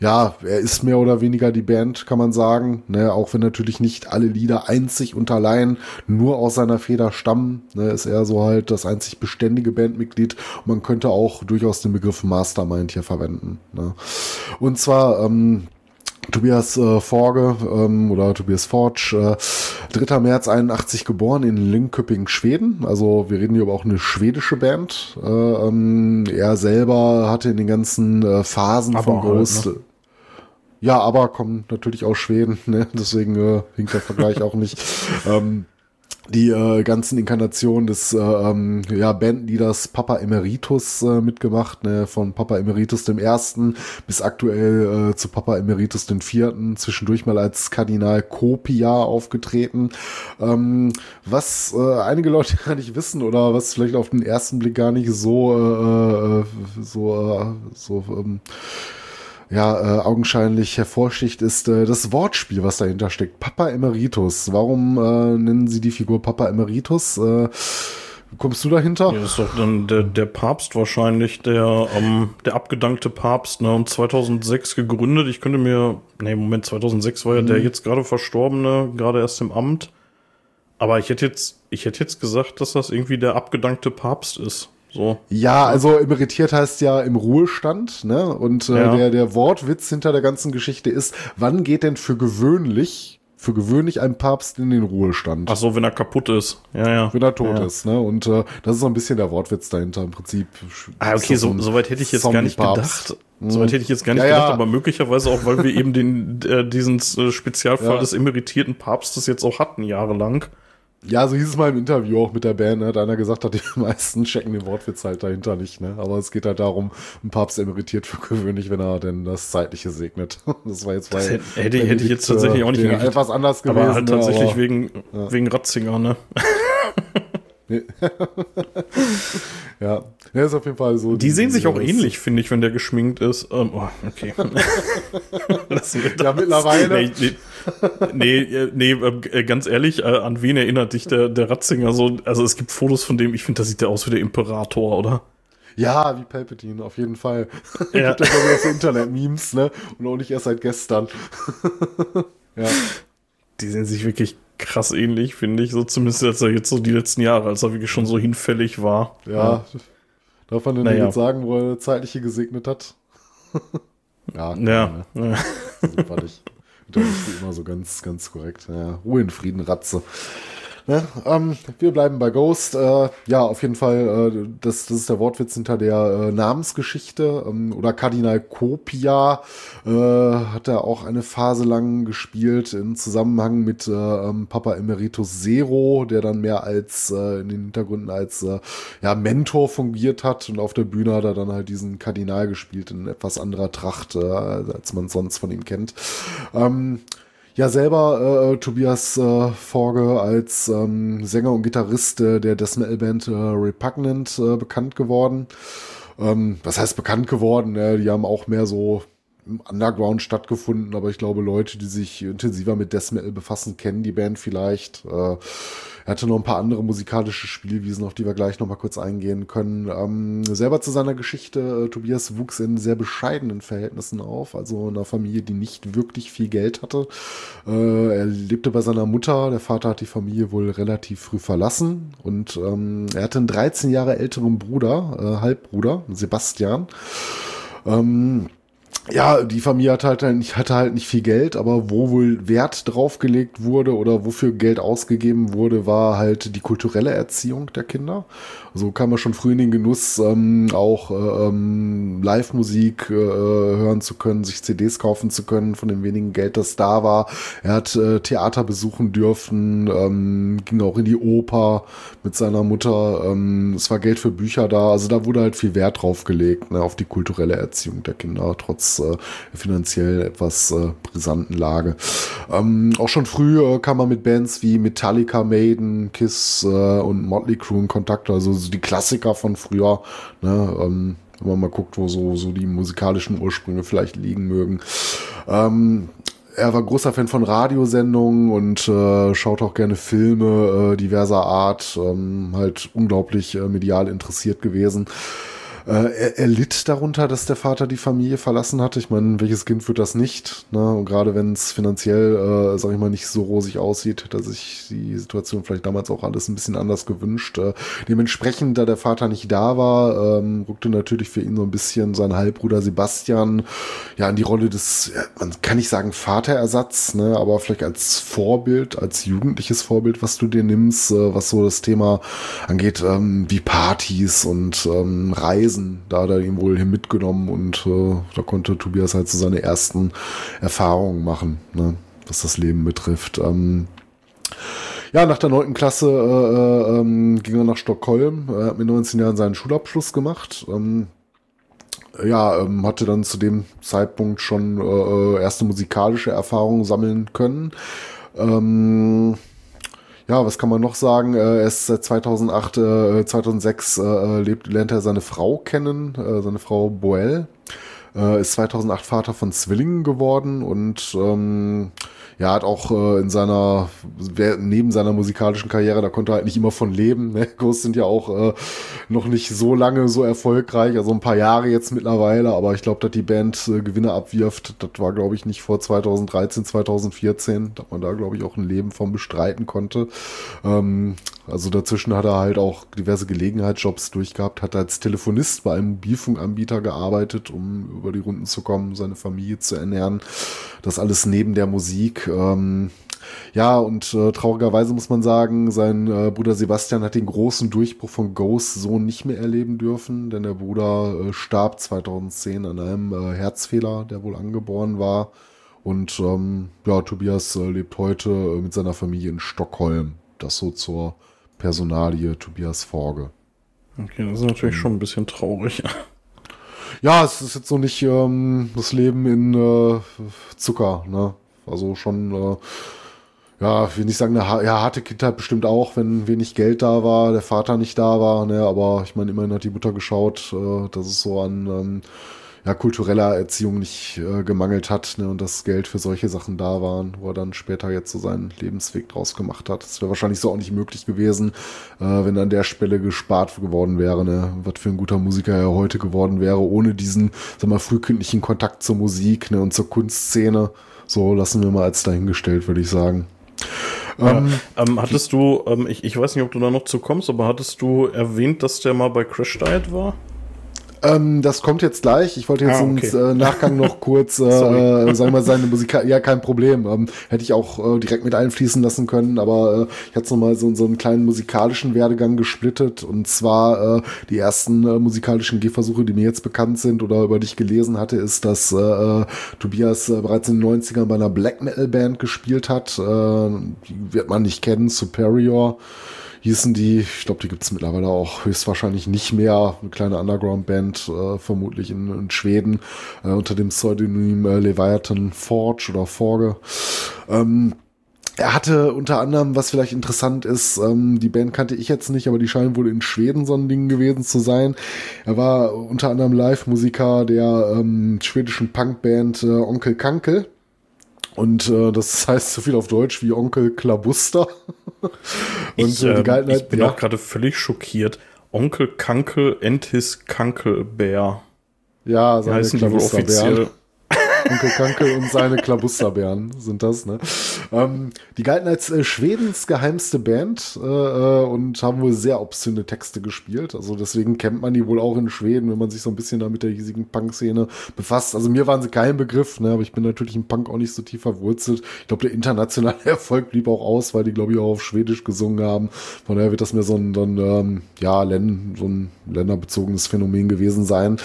ja, er ist mehr oder weniger die Band, kann man sagen. Ne, auch wenn natürlich nicht alle Lieder einzig und allein nur aus seiner Feder stammen, ne, ist er so halt das einzig beständige Bandmitglied. man könnte auch durchaus den Begriff Mastermind hier verwenden. Ne. Und zwar ähm, Tobias äh, Forge ähm, oder Tobias Forge, äh, 3. März 81 geboren in Linköping, Schweden. Also wir reden hier aber auch eine schwedische Band. Äh, ähm, er selber hatte in den ganzen äh, Phasen aber von Ghost... Halt, ne? Ja, aber kommen natürlich aus Schweden, ne? deswegen äh, hinkt der Vergleich auch nicht. Ähm, die äh, ganzen Inkarnationen des äh, ähm, ja, Bandleaders Papa Emeritus äh, mitgemacht, ne, von Papa Emeritus dem Ersten bis aktuell äh, zu Papa Emeritus den Vierten, zwischendurch mal als Kardinal Kopia aufgetreten. Ähm, was äh, einige Leute gar nicht wissen oder was vielleicht auf den ersten Blick gar nicht so äh, äh so äh, so ähm, ja, äh, augenscheinlich hervorsticht, ist äh, das Wortspiel, was dahinter steckt. Papa Emeritus. Warum äh, nennen sie die Figur Papa Emeritus? Äh, kommst du dahinter? Ja, das ist doch dann der, der Papst wahrscheinlich, der, ähm, der abgedankte Papst, ne, und 2006 gegründet. Ich könnte mir, nee, Moment, 2006 war ja mhm. der jetzt gerade Verstorbene, gerade erst im Amt. Aber ich hätte jetzt, ich hätte jetzt gesagt, dass das irgendwie der abgedankte Papst ist. So. Ja, also emeritiert heißt ja im Ruhestand, ne? Und äh, ja. der, der Wortwitz hinter der ganzen Geschichte ist, wann geht denn für gewöhnlich, für gewöhnlich ein Papst in den Ruhestand? Ach so, wenn er kaputt ist. Ja, ja. Wenn er tot ja. ist, ne? Und äh, das ist so ein bisschen der Wortwitz dahinter im Prinzip. Ah, okay, so, so weit hätte ich jetzt gar nicht gedacht. So weit hätte ich jetzt gar nicht ja, gedacht, aber möglicherweise auch, weil wir eben den, äh, diesen äh, Spezialfall des emeritierten Papstes jetzt auch hatten, jahrelang. Ja, so hieß es mal im Interview auch mit der Band, ne? hat einer gesagt hat, die meisten checken den Wortwitz halt dahinter nicht, ne? Aber es geht halt darum, ein Papst emeritiert für gewöhnlich, wenn er denn das Zeitliche segnet. Das war jetzt bei. Das hätte, hätte ich jetzt tatsächlich auch nicht hingekriegt. Etwas anders gewesen. Aber halt tatsächlich aber, wegen, ja. wegen Ratzinger, ne? ja, ja, ist auf jeden Fall so. Die, die sehen sich auch ähnlich, finde ich, wenn der geschminkt ist. Ähm, oh, okay. ja, mittlerweile. Nee, nee, nee, nee äh, ganz ehrlich, äh, an wen erinnert dich der, der Ratzinger so? Also es gibt Fotos von dem, ich finde, da sieht der aus wie der Imperator, oder? Ja, wie Palpatine, auf jeden Fall. Ja. gibt ja glaube ich Internet-Memes, ne? Und auch nicht erst seit gestern. ja. Die sehen sich wirklich krass ähnlich, finde ich. So zumindest als er jetzt so die letzten Jahre, als er wirklich schon so hinfällig war. Ja. ja. Darf man denn naja. jetzt sagen, wo er zeitliche gesegnet hat? ja. Ja. Ne? ja. Super nicht. Das ist immer so ganz, ganz korrekt. Ja. Ruhe in Frieden, Ratze. Ne? Ähm, wir bleiben bei Ghost. Äh, ja, auf jeden Fall, äh, das, das ist der Wortwitz hinter der äh, Namensgeschichte. Ähm, oder Kardinal Copia äh, hat er auch eine Phase lang gespielt im Zusammenhang mit äh, ähm, Papa Emeritus Zero, der dann mehr als äh, in den Hintergründen als ja, Mentor fungiert hat und auf der Bühne hat er dann halt diesen Kardinal gespielt in etwas anderer Tracht, als man sonst von ihm kennt. Ähm, ja selber äh, Tobias äh, Forge als ähm, Sänger und Gitarrist äh, der Death Metal Band äh, Repugnant äh, bekannt geworden. Ähm, was heißt bekannt geworden? Ne? Die haben auch mehr so im Underground stattgefunden, aber ich glaube, Leute, die sich intensiver mit Death Metal befassen, kennen die Band vielleicht. Äh, er hatte noch ein paar andere musikalische Spielwiesen, auf die wir gleich noch mal kurz eingehen können. Ähm, selber zu seiner Geschichte, äh, Tobias wuchs in sehr bescheidenen Verhältnissen auf, also in einer Familie, die nicht wirklich viel Geld hatte. Äh, er lebte bei seiner Mutter, der Vater hat die Familie wohl relativ früh verlassen und ähm, er hatte einen 13 Jahre älteren Bruder, äh, Halbbruder, Sebastian. Ähm, ja, die Familie hatte halt, nicht, hatte halt nicht viel Geld, aber wo wohl Wert draufgelegt wurde oder wofür Geld ausgegeben wurde, war halt die kulturelle Erziehung der Kinder. So kam er schon früh in den Genuss, ähm, auch äh, ähm, Live-Musik äh, hören zu können, sich CDs kaufen zu können von dem wenigen Geld, das da war. Er hat äh, Theater besuchen dürfen, ähm, ging auch in die Oper mit seiner Mutter. Ähm, es war Geld für Bücher da. Also da wurde halt viel Wert drauf gelegt, ne, auf die kulturelle Erziehung der Kinder, trotz äh, finanziell etwas äh, brisanten Lage. Ähm, auch schon früh äh, kam er mit Bands wie Metallica, Maiden, Kiss äh, und Motley Crue in Kontakt. Also so die Klassiker von früher, ne, ähm, wenn man mal guckt, wo so, so die musikalischen Ursprünge vielleicht liegen mögen. Ähm, er war großer Fan von Radiosendungen und äh, schaut auch gerne Filme äh, diverser Art, ähm, halt unglaublich äh, medial interessiert gewesen. Äh, er, er, litt darunter, dass der Vater die Familie verlassen hatte. Ich meine, welches Kind wird das nicht? Ne? Und gerade wenn es finanziell, äh, sag ich mal, nicht so rosig aussieht, dass sich die Situation vielleicht damals auch alles ein bisschen anders gewünscht. Äh, dementsprechend, da der Vater nicht da war, ähm, rückte natürlich für ihn so ein bisschen sein Halbbruder Sebastian ja in die Rolle des, man kann nicht sagen Vaterersatz, ne? aber vielleicht als Vorbild, als jugendliches Vorbild, was du dir nimmst, äh, was so das Thema angeht, ähm, wie Partys und ähm, Reisen. Da hat er ihn wohl hin mitgenommen und äh, da konnte Tobias halt so seine ersten Erfahrungen machen, ne, was das Leben betrifft. Ähm, ja, nach der neunten Klasse äh, äh, ähm, ging er nach Stockholm. Er hat mit 19 Jahren seinen Schulabschluss gemacht. Ähm, ja, ähm, hatte dann zu dem Zeitpunkt schon äh, äh erste musikalische Erfahrungen sammeln können. Ähm, ja, was kann man noch sagen? Äh, er ist seit 2008, äh, 2006 äh, lebt, lernt er seine Frau kennen, äh, seine Frau Boel. Äh, ist 2008 Vater von Zwillingen geworden und ähm, ja, hat auch äh, in seiner, neben seiner musikalischen Karriere, da konnte er halt nicht immer von leben. Ne? Ghosts sind ja auch äh, noch nicht so lange so erfolgreich, also ein paar Jahre jetzt mittlerweile, aber ich glaube, dass die Band äh, Gewinne abwirft, das war, glaube ich, nicht vor 2013, 2014, dass man da, glaube ich, auch ein Leben von bestreiten konnte. Ähm, also dazwischen hat er halt auch diverse Gelegenheitsjobs durchgehabt, hat als Telefonist bei einem Mobilfunkanbieter gearbeitet, um über die Runden zu kommen, seine Familie zu ernähren. Das alles neben der Musik. Ähm, ja, und äh, traurigerweise muss man sagen, sein äh, Bruder Sebastian hat den großen Durchbruch von Ghost so nicht mehr erleben dürfen, denn der Bruder äh, starb 2010 an einem äh, Herzfehler, der wohl angeboren war. Und ähm, ja, Tobias äh, lebt heute äh, mit seiner Familie in Stockholm. Das so zur Personalie Tobias Forge. Okay, das ist natürlich ähm, schon ein bisschen traurig. Ja, es ist jetzt so nicht ähm, das Leben in äh, Zucker, ne? Also schon, äh, ja, ich will nicht sagen, eine ja, harte Kindheit bestimmt auch, wenn wenig Geld da war, der Vater nicht da war, ne? Aber ich meine, immerhin hat die Mutter geschaut, äh, dass es so an ähm, ja, kultureller Erziehung nicht äh, gemangelt hat ne, und das Geld für solche Sachen da waren, wo er dann später jetzt so seinen Lebensweg draus gemacht hat. Das wäre wahrscheinlich so auch nicht möglich gewesen, äh, wenn an der Stelle gespart geworden wäre, ne, was für ein guter Musiker er heute geworden wäre, ohne diesen, sag mal, frühkindlichen Kontakt zur Musik ne, und zur Kunstszene. So lassen wir mal als dahingestellt, würde ich sagen. Ja, ähm, ähm, hattest du, ähm, ich, ich weiß nicht, ob du da noch zu kommst, aber hattest du erwähnt, dass der mal bei Crash Diet war? Ähm, das kommt jetzt gleich. Ich wollte jetzt ah, okay. im äh, Nachgang noch kurz, äh, äh, sagen wir mal, seine Musik, ja, kein Problem. Ähm, hätte ich auch äh, direkt mit einfließen lassen können, aber äh, ich hatte nochmal so, so einen kleinen musikalischen Werdegang gesplittet und zwar die ersten musikalischen Gehversuche, die mir jetzt bekannt sind oder über die ich gelesen hatte, ist, dass Tobias bereits in den 90ern bei einer Black Metal Band gespielt hat. Die wird man nicht kennen, Superior hießen die, ich glaube, die gibt es mittlerweile auch höchstwahrscheinlich nicht mehr, eine kleine Underground-Band, äh, vermutlich in, in Schweden, äh, unter dem Pseudonym äh, Leviathan Forge oder Forge. Ähm, er hatte unter anderem, was vielleicht interessant ist, ähm, die Band kannte ich jetzt nicht, aber die scheinen wohl in Schweden so ein Ding gewesen zu sein. Er war unter anderem Live-Musiker der ähm, schwedischen Punkband äh, Onkel Kankel. Und äh, das heißt so viel auf Deutsch wie Onkel Klabuster. Und ich, äh, halt, ich bin ja. auch gerade völlig schockiert. Onkel Kankel Entis Kankelbär. Ja, seine heißen die wohl offiziell. Onkel Kankel und seine Klabusterbären sind das, ne? Ähm, die galten als äh, Schwedens geheimste Band äh, äh, und haben wohl sehr obszöne Texte gespielt. Also deswegen kennt man die wohl auch in Schweden, wenn man sich so ein bisschen da mit der hiesigen Punk-Szene befasst. Also mir waren sie kein Begriff, ne? aber ich bin natürlich im Punk auch nicht so tief verwurzelt. Ich glaube, der internationale Erfolg blieb auch aus, weil die, glaube ich, auch auf Schwedisch gesungen haben. Von daher wird das mir so ein, so ein ähm, ja, Len, so ein länderbezogenes Phänomen gewesen sein.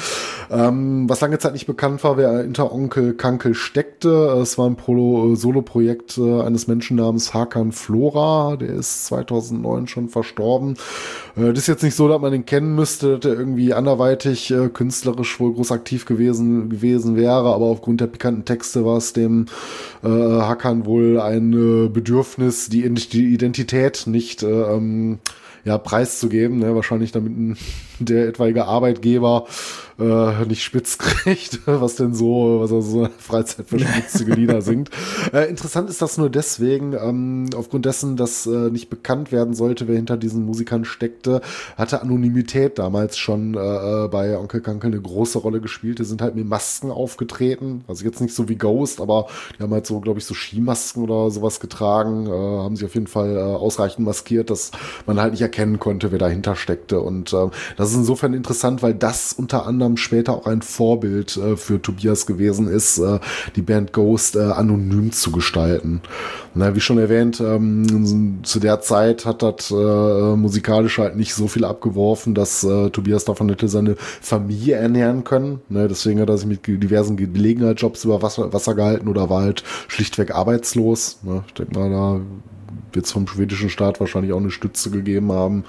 Ähm, was lange Zeit nicht bekannt war, wer hinter Onkel Kankel steckte. Es war ein Solo-Projekt äh, eines Menschen namens Hakan Flora, der ist 2009 schon verstorben. Äh, das ist jetzt nicht so, dass man ihn kennen müsste, dass er irgendwie anderweitig äh, künstlerisch wohl groß aktiv gewesen, gewesen wäre, aber aufgrund der pikanten Texte war es dem Hakan wohl ein Bedürfnis, die, Identität nicht äh, ähm, ja, preiszugeben, ne? wahrscheinlich damit der etwaige Arbeitgeber äh, nicht spitz kriegt, was denn so, was er so freizeitverschmutzige Lieder singt. Äh, interessant ist das nur deswegen, ähm, aufgrund dessen, dass äh, nicht bekannt werden sollte, wer hinter diesen Musikern steckte, hatte Anonymität damals schon äh, äh bei Onkel Kankel eine große Rolle gespielt. Die sind halt mit Masken aufgetreten, also jetzt nicht so wie Ghost, aber die haben halt so, glaube ich, so Skimasken oder sowas getragen, äh, haben sich auf jeden Fall äh, ausreichend maskiert, dass man halt nicht erkennen konnte, wer dahinter steckte. Und äh, das ist insofern interessant, weil das unter anderem anderem später auch ein Vorbild äh, für Tobias gewesen ist, äh, die Band Ghost äh, anonym zu gestalten. Na, wie schon erwähnt, ähm, zu der Zeit hat das äh, musikalisch halt nicht so viel abgeworfen, dass äh, Tobias davon hätte seine Familie ernähren können. Ne, deswegen hat er sich mit diversen Gelegenheitsjobs über Wasser, Wasser gehalten oder war halt schlichtweg arbeitslos. Ne, ich denke mal, da es vom schwedischen Staat wahrscheinlich auch eine Stütze gegeben haben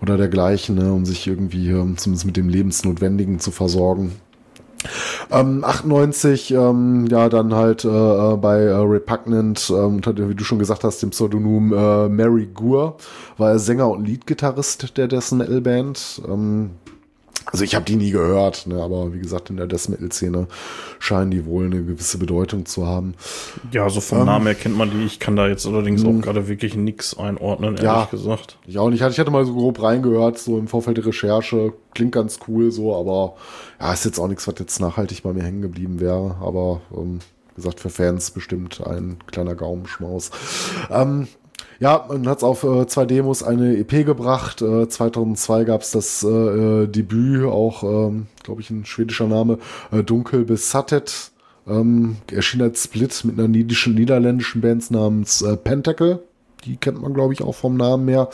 oder dergleichen, ne, um sich irgendwie zumindest mit dem Lebensnotwendigen zu versorgen. Ähm, 98, ähm, ja, dann halt äh, äh, bei äh, Repugnant, ähm, wie du schon gesagt hast, dem Pseudonym äh, Mary Gur, war er Sänger und Leadgitarrist der Death Metal Band. Ähm, also ich habe die nie gehört, ne, aber wie gesagt, in der Death Metal-Szene scheinen die wohl eine gewisse Bedeutung zu haben. Ja, so vom ähm, Namen her kennt man die. Ich kann da jetzt allerdings auch hm. gerade wirklich nichts einordnen, ehrlich ja, gesagt. Ich auch nicht. Ich hatte mal so grob reingehört, so im Vorfeld der Recherche. Klingt ganz cool so, aber ja, ist jetzt auch nichts, was jetzt nachhaltig bei mir hängen geblieben wäre. Aber ähm, wie gesagt, für Fans bestimmt ein kleiner Gaumenschmaus. Ähm, ja, man hat es auf äh, zwei Demos eine EP gebracht. Äh, 2002 gab es das äh, äh, Debüt, auch, ähm, glaube ich, ein schwedischer Name, äh, Dunkel Besattet. Ähm, erschien als Split mit einer niedischen, niederländischen Band namens äh, Pentacle. Die kennt man, glaube ich, auch vom Namen her.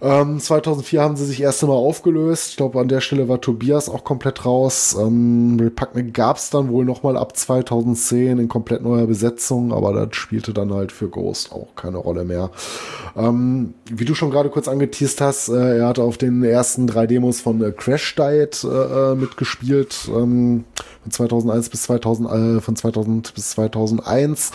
Ähm, 2004 haben sie sich erst einmal aufgelöst. Ich glaube, an der Stelle war Tobias auch komplett raus. Ähm, Repugnant gab es dann wohl nochmal ab 2010 in komplett neuer Besetzung, aber das spielte dann halt für Ghost auch keine Rolle mehr. Ähm, wie du schon gerade kurz angeteased hast, äh, er hatte auf den ersten drei Demos von äh, Crash Diet äh, äh mitgespielt, ähm, von 2001 bis 2000, äh, von 2000 bis 2001.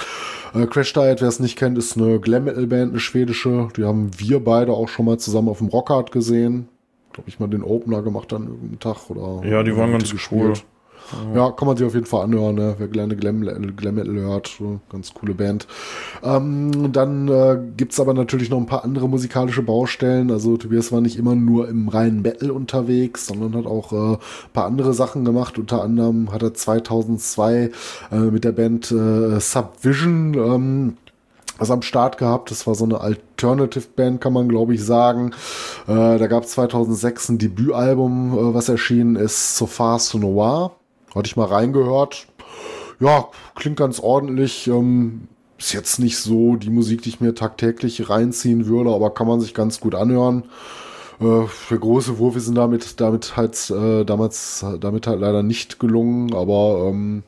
Äh, Crash Diet, wer es nicht kennt, ist eine Glam Metal Band, eine schwedische. Die haben wir beide auch schon mal zusammen auf dem Rockhard gesehen. Glaube ich mal den Opener gemacht an irgendeinem Tag oder. Ja, die waren ganz gespielt. Cool. Ja, kann man sich auf jeden Fall anhören, ne? wer gerne Glam, Glam Metal hört. Ganz coole Band. Ähm, dann äh, gibt aber natürlich noch ein paar andere musikalische Baustellen. Also Tobias war nicht immer nur im reinen Metal unterwegs, sondern hat auch äh, ein paar andere Sachen gemacht. Unter anderem hat er 2002 äh, mit der Band äh, Subvision ähm, was am Start gehabt. Das war so eine Alternative Band, kann man glaube ich sagen. Äh, da gab es 2006 ein Debütalbum, äh, was erschienen ist, So Far So Noir. Hatte ich mal reingehört. Ja, klingt ganz ordentlich. Ähm, ist jetzt nicht so die Musik, die ich mir tagtäglich reinziehen würde, aber kann man sich ganz gut anhören. Äh, für große Wurfe sind damit, damit halt äh, damals damit halt leider nicht gelungen, aber ähm,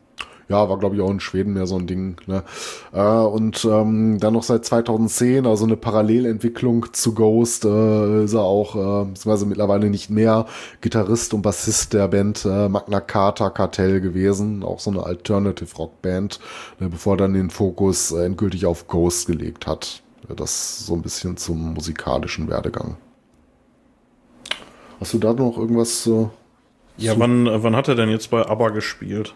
ja, war glaube ich auch in Schweden mehr so ein Ding. Ne? Äh, und ähm, dann noch seit 2010, also eine Parallelentwicklung zu Ghost, äh, ist er auch, äh, beziehungsweise mittlerweile nicht mehr Gitarrist und Bassist der Band äh, Magna Carta Cartel gewesen, auch so eine Alternative Rock Band, ne, bevor er dann den Fokus äh, endgültig auf Ghost gelegt hat. Das so ein bisschen zum musikalischen Werdegang. Hast du da noch irgendwas zu ja, wann, wann hat er denn jetzt bei ABBA gespielt?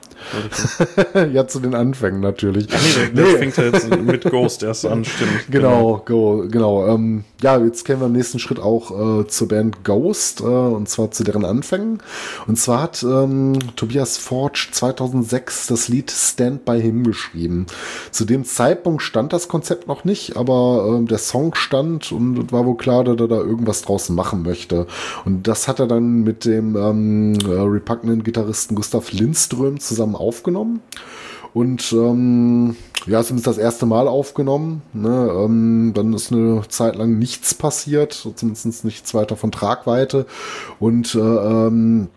ja, zu den Anfängen natürlich. Ach nee, der, nee. fängt ja jetzt mit Ghost erst an, stimmt. Genau, genau. Go, genau. Ähm, ja, jetzt kennen wir im nächsten Schritt auch äh, zur Band Ghost, äh, und zwar zu deren Anfängen. Und zwar hat ähm, Tobias Forge 2006 das Lied Stand By Him geschrieben. Zu dem Zeitpunkt stand das Konzept noch nicht, aber äh, der Song stand und war wohl klar, dass er da irgendwas draußen machen möchte. Und das hat er dann mit dem ähm, äh, Repugnant-Gitarristen Gustav Lindström zusammen aufgenommen. Und ähm, ja, zumindest das erste Mal aufgenommen. Ne? Ähm, dann ist eine Zeit lang nichts passiert, zumindest nichts weiter von Tragweite. Und äh, ähm,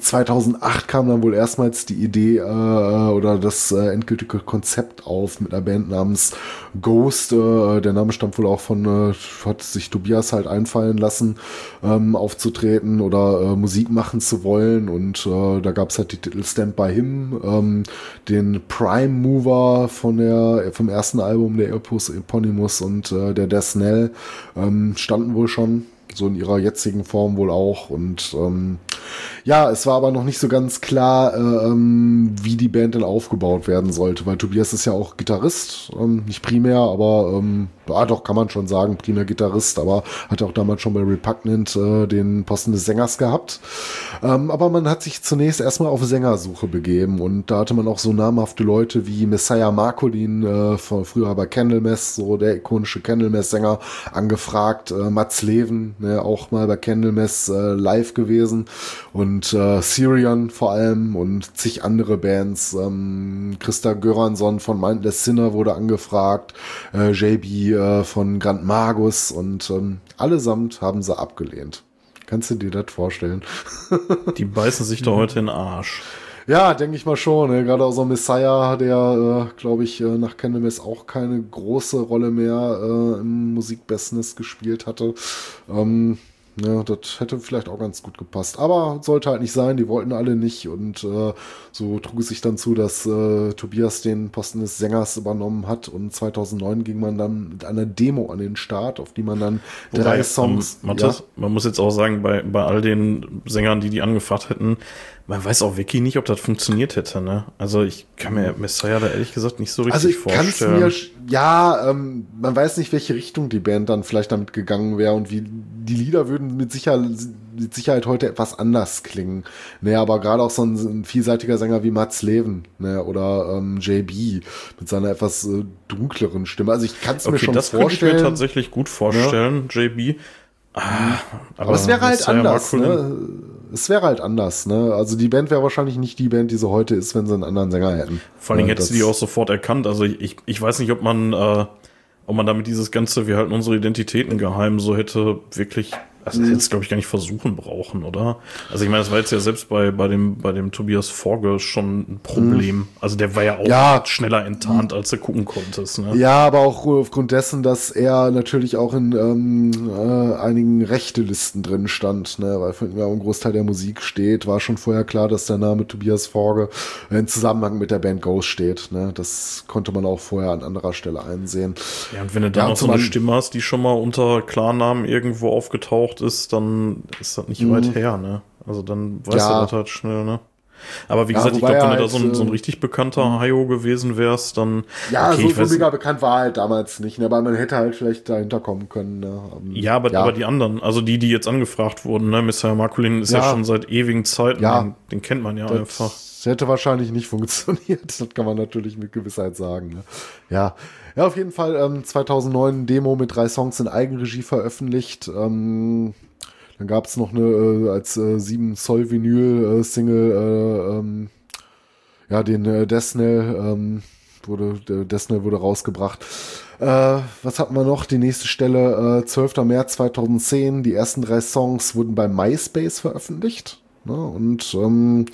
2008 kam dann wohl erstmals die Idee äh, oder das äh, endgültige Konzept auf mit einer Band namens Ghost. Äh, der Name stammt wohl auch von, äh, hat sich Tobias halt einfallen lassen, ähm, aufzutreten oder äh, Musik machen zu wollen. Und äh, da gab es halt die Titel Stand By Him, ähm, den Prime Mover von der, vom ersten Album der Epos Eponymous und äh, der Death Snell ähm, standen wohl schon so in ihrer jetzigen Form wohl auch. Und ähm, ja, es war aber noch nicht so ganz klar, äh, ähm, wie die Band denn aufgebaut werden sollte, weil Tobias ist ja auch Gitarrist, ähm, nicht primär, aber ähm, ja, doch kann man schon sagen, primär Gitarrist, aber hat auch damals schon bei Repugnant äh, den Posten des Sängers gehabt. Ähm, aber man hat sich zunächst erstmal auf Sängersuche begeben und da hatte man auch so namhafte Leute wie Messiah Marcolin, äh, von früher bei Candlemass, so der ikonische Candlemass-Sänger, angefragt, äh, Mats Leven, ne, auch mal bei Candlemass äh, live gewesen und äh, Syrian vor allem und zig andere Bands. Ähm, Christa Göransson von Mindless Sinner wurde angefragt, äh, JB äh, von Grand Magus und ähm, allesamt haben sie abgelehnt. Kannst du dir das vorstellen? Die beißen sich da heute in den Arsch. Ja, denke ich mal schon. Ne? Gerade auch so Messiah, der, äh, glaube ich, äh, nach Cannabis auch keine große Rolle mehr äh, im Musikbusiness gespielt hatte. Ähm, ja, das hätte vielleicht auch ganz gut gepasst. Aber sollte halt nicht sein, die wollten alle nicht. Und äh, so trug es sich dann zu, dass äh, Tobias den Posten des Sängers übernommen hat. Und 2009 ging man dann mit einer Demo an den Start, auf die man dann Wobei, drei Songs. Um, Matthias, ja. Man muss jetzt auch sagen, bei, bei all den Sängern, die die angefragt hätten, man weiß auch wirklich nicht, ob das funktioniert hätte, ne? Also ich kann mir Messiah da ehrlich gesagt nicht so richtig also ich vorstellen. Mir, ja, ähm, man weiß nicht, welche Richtung die Band dann vielleicht damit gegangen wäre und wie die Lieder würden mit Sicherheit, mit Sicherheit heute etwas anders klingen. Ne, aber gerade auch so ein, ein, vielseitiger Sänger wie Mats Leven, ne, oder ähm, JB mit seiner etwas äh, dunkleren Stimme. Also ich kann es okay, mir schon das vorstellen. Das könnte ich mir tatsächlich gut vorstellen, ja. JB. Ah, aber, aber, es wäre halt anders, ne? Es wäre halt anders, ne? Also die Band wäre wahrscheinlich nicht die Band, die sie heute ist, wenn sie einen anderen Sänger hätten. Vor allem ja, hättest du die auch sofort erkannt. Also ich, ich weiß nicht, ob man, äh, ob man damit dieses ganze, wir halten unsere Identitäten geheim, so hätte wirklich also das hätte es, glaube ich, gar nicht versuchen brauchen, oder? Also ich meine, das war jetzt ja selbst bei, bei, dem, bei dem Tobias Forge schon ein Problem. Mhm. Also der war ja auch ja. schneller enttarnt, als du gucken konntest. Ne? Ja, aber auch aufgrund dessen, dass er natürlich auch in ähm, äh, einigen Rechtelisten drin stand, ne? weil für ihn ja ein Großteil der Musik steht, war schon vorher klar, dass der Name Tobias Forge in Zusammenhang mit der Band Ghost steht. Ne? Das konnte man auch vorher an anderer Stelle einsehen. Ja, und wenn du dann ja, noch so eine Stimme hast, die schon mal unter Klarnamen irgendwo aufgetaucht gebraucht ist, dann ist das nicht mhm. weit her, ne? Also dann weißt ja. du das halt schnell, ne? Aber wie ja, gesagt, ich glaube, wenn halt, du da so ein, so ein äh, richtig bekannter mhm. Hayo gewesen wärst, dann. Ja, okay, so, so mega bekannt war halt damals nicht, ne? aber man hätte halt vielleicht dahinter kommen können. Ne? Um, ja, aber, ja. aber die anderen, also die, die jetzt angefragt wurden, ne? Mr. Markulin ist ja. ja, schon seit ewigen Zeiten, ja. Den, den kennt man ja das einfach. Das hätte wahrscheinlich nicht funktioniert, das kann man natürlich mit Gewissheit sagen. Ne? Ja. Ja, auf jeden Fall ähm, 2009 ein Demo mit drei Songs in Eigenregie veröffentlicht. Ähm, dann gab es noch eine äh, als äh, 7 Zoll Vinyl äh, Single, äh, ähm, ja, den äh, Desnell, ähm, wurde, der Desnell wurde rausgebracht. Äh, was hatten wir noch? Die nächste Stelle, äh, 12. März 2010. Die ersten drei Songs wurden bei MySpace veröffentlicht. Ne? Und ähm,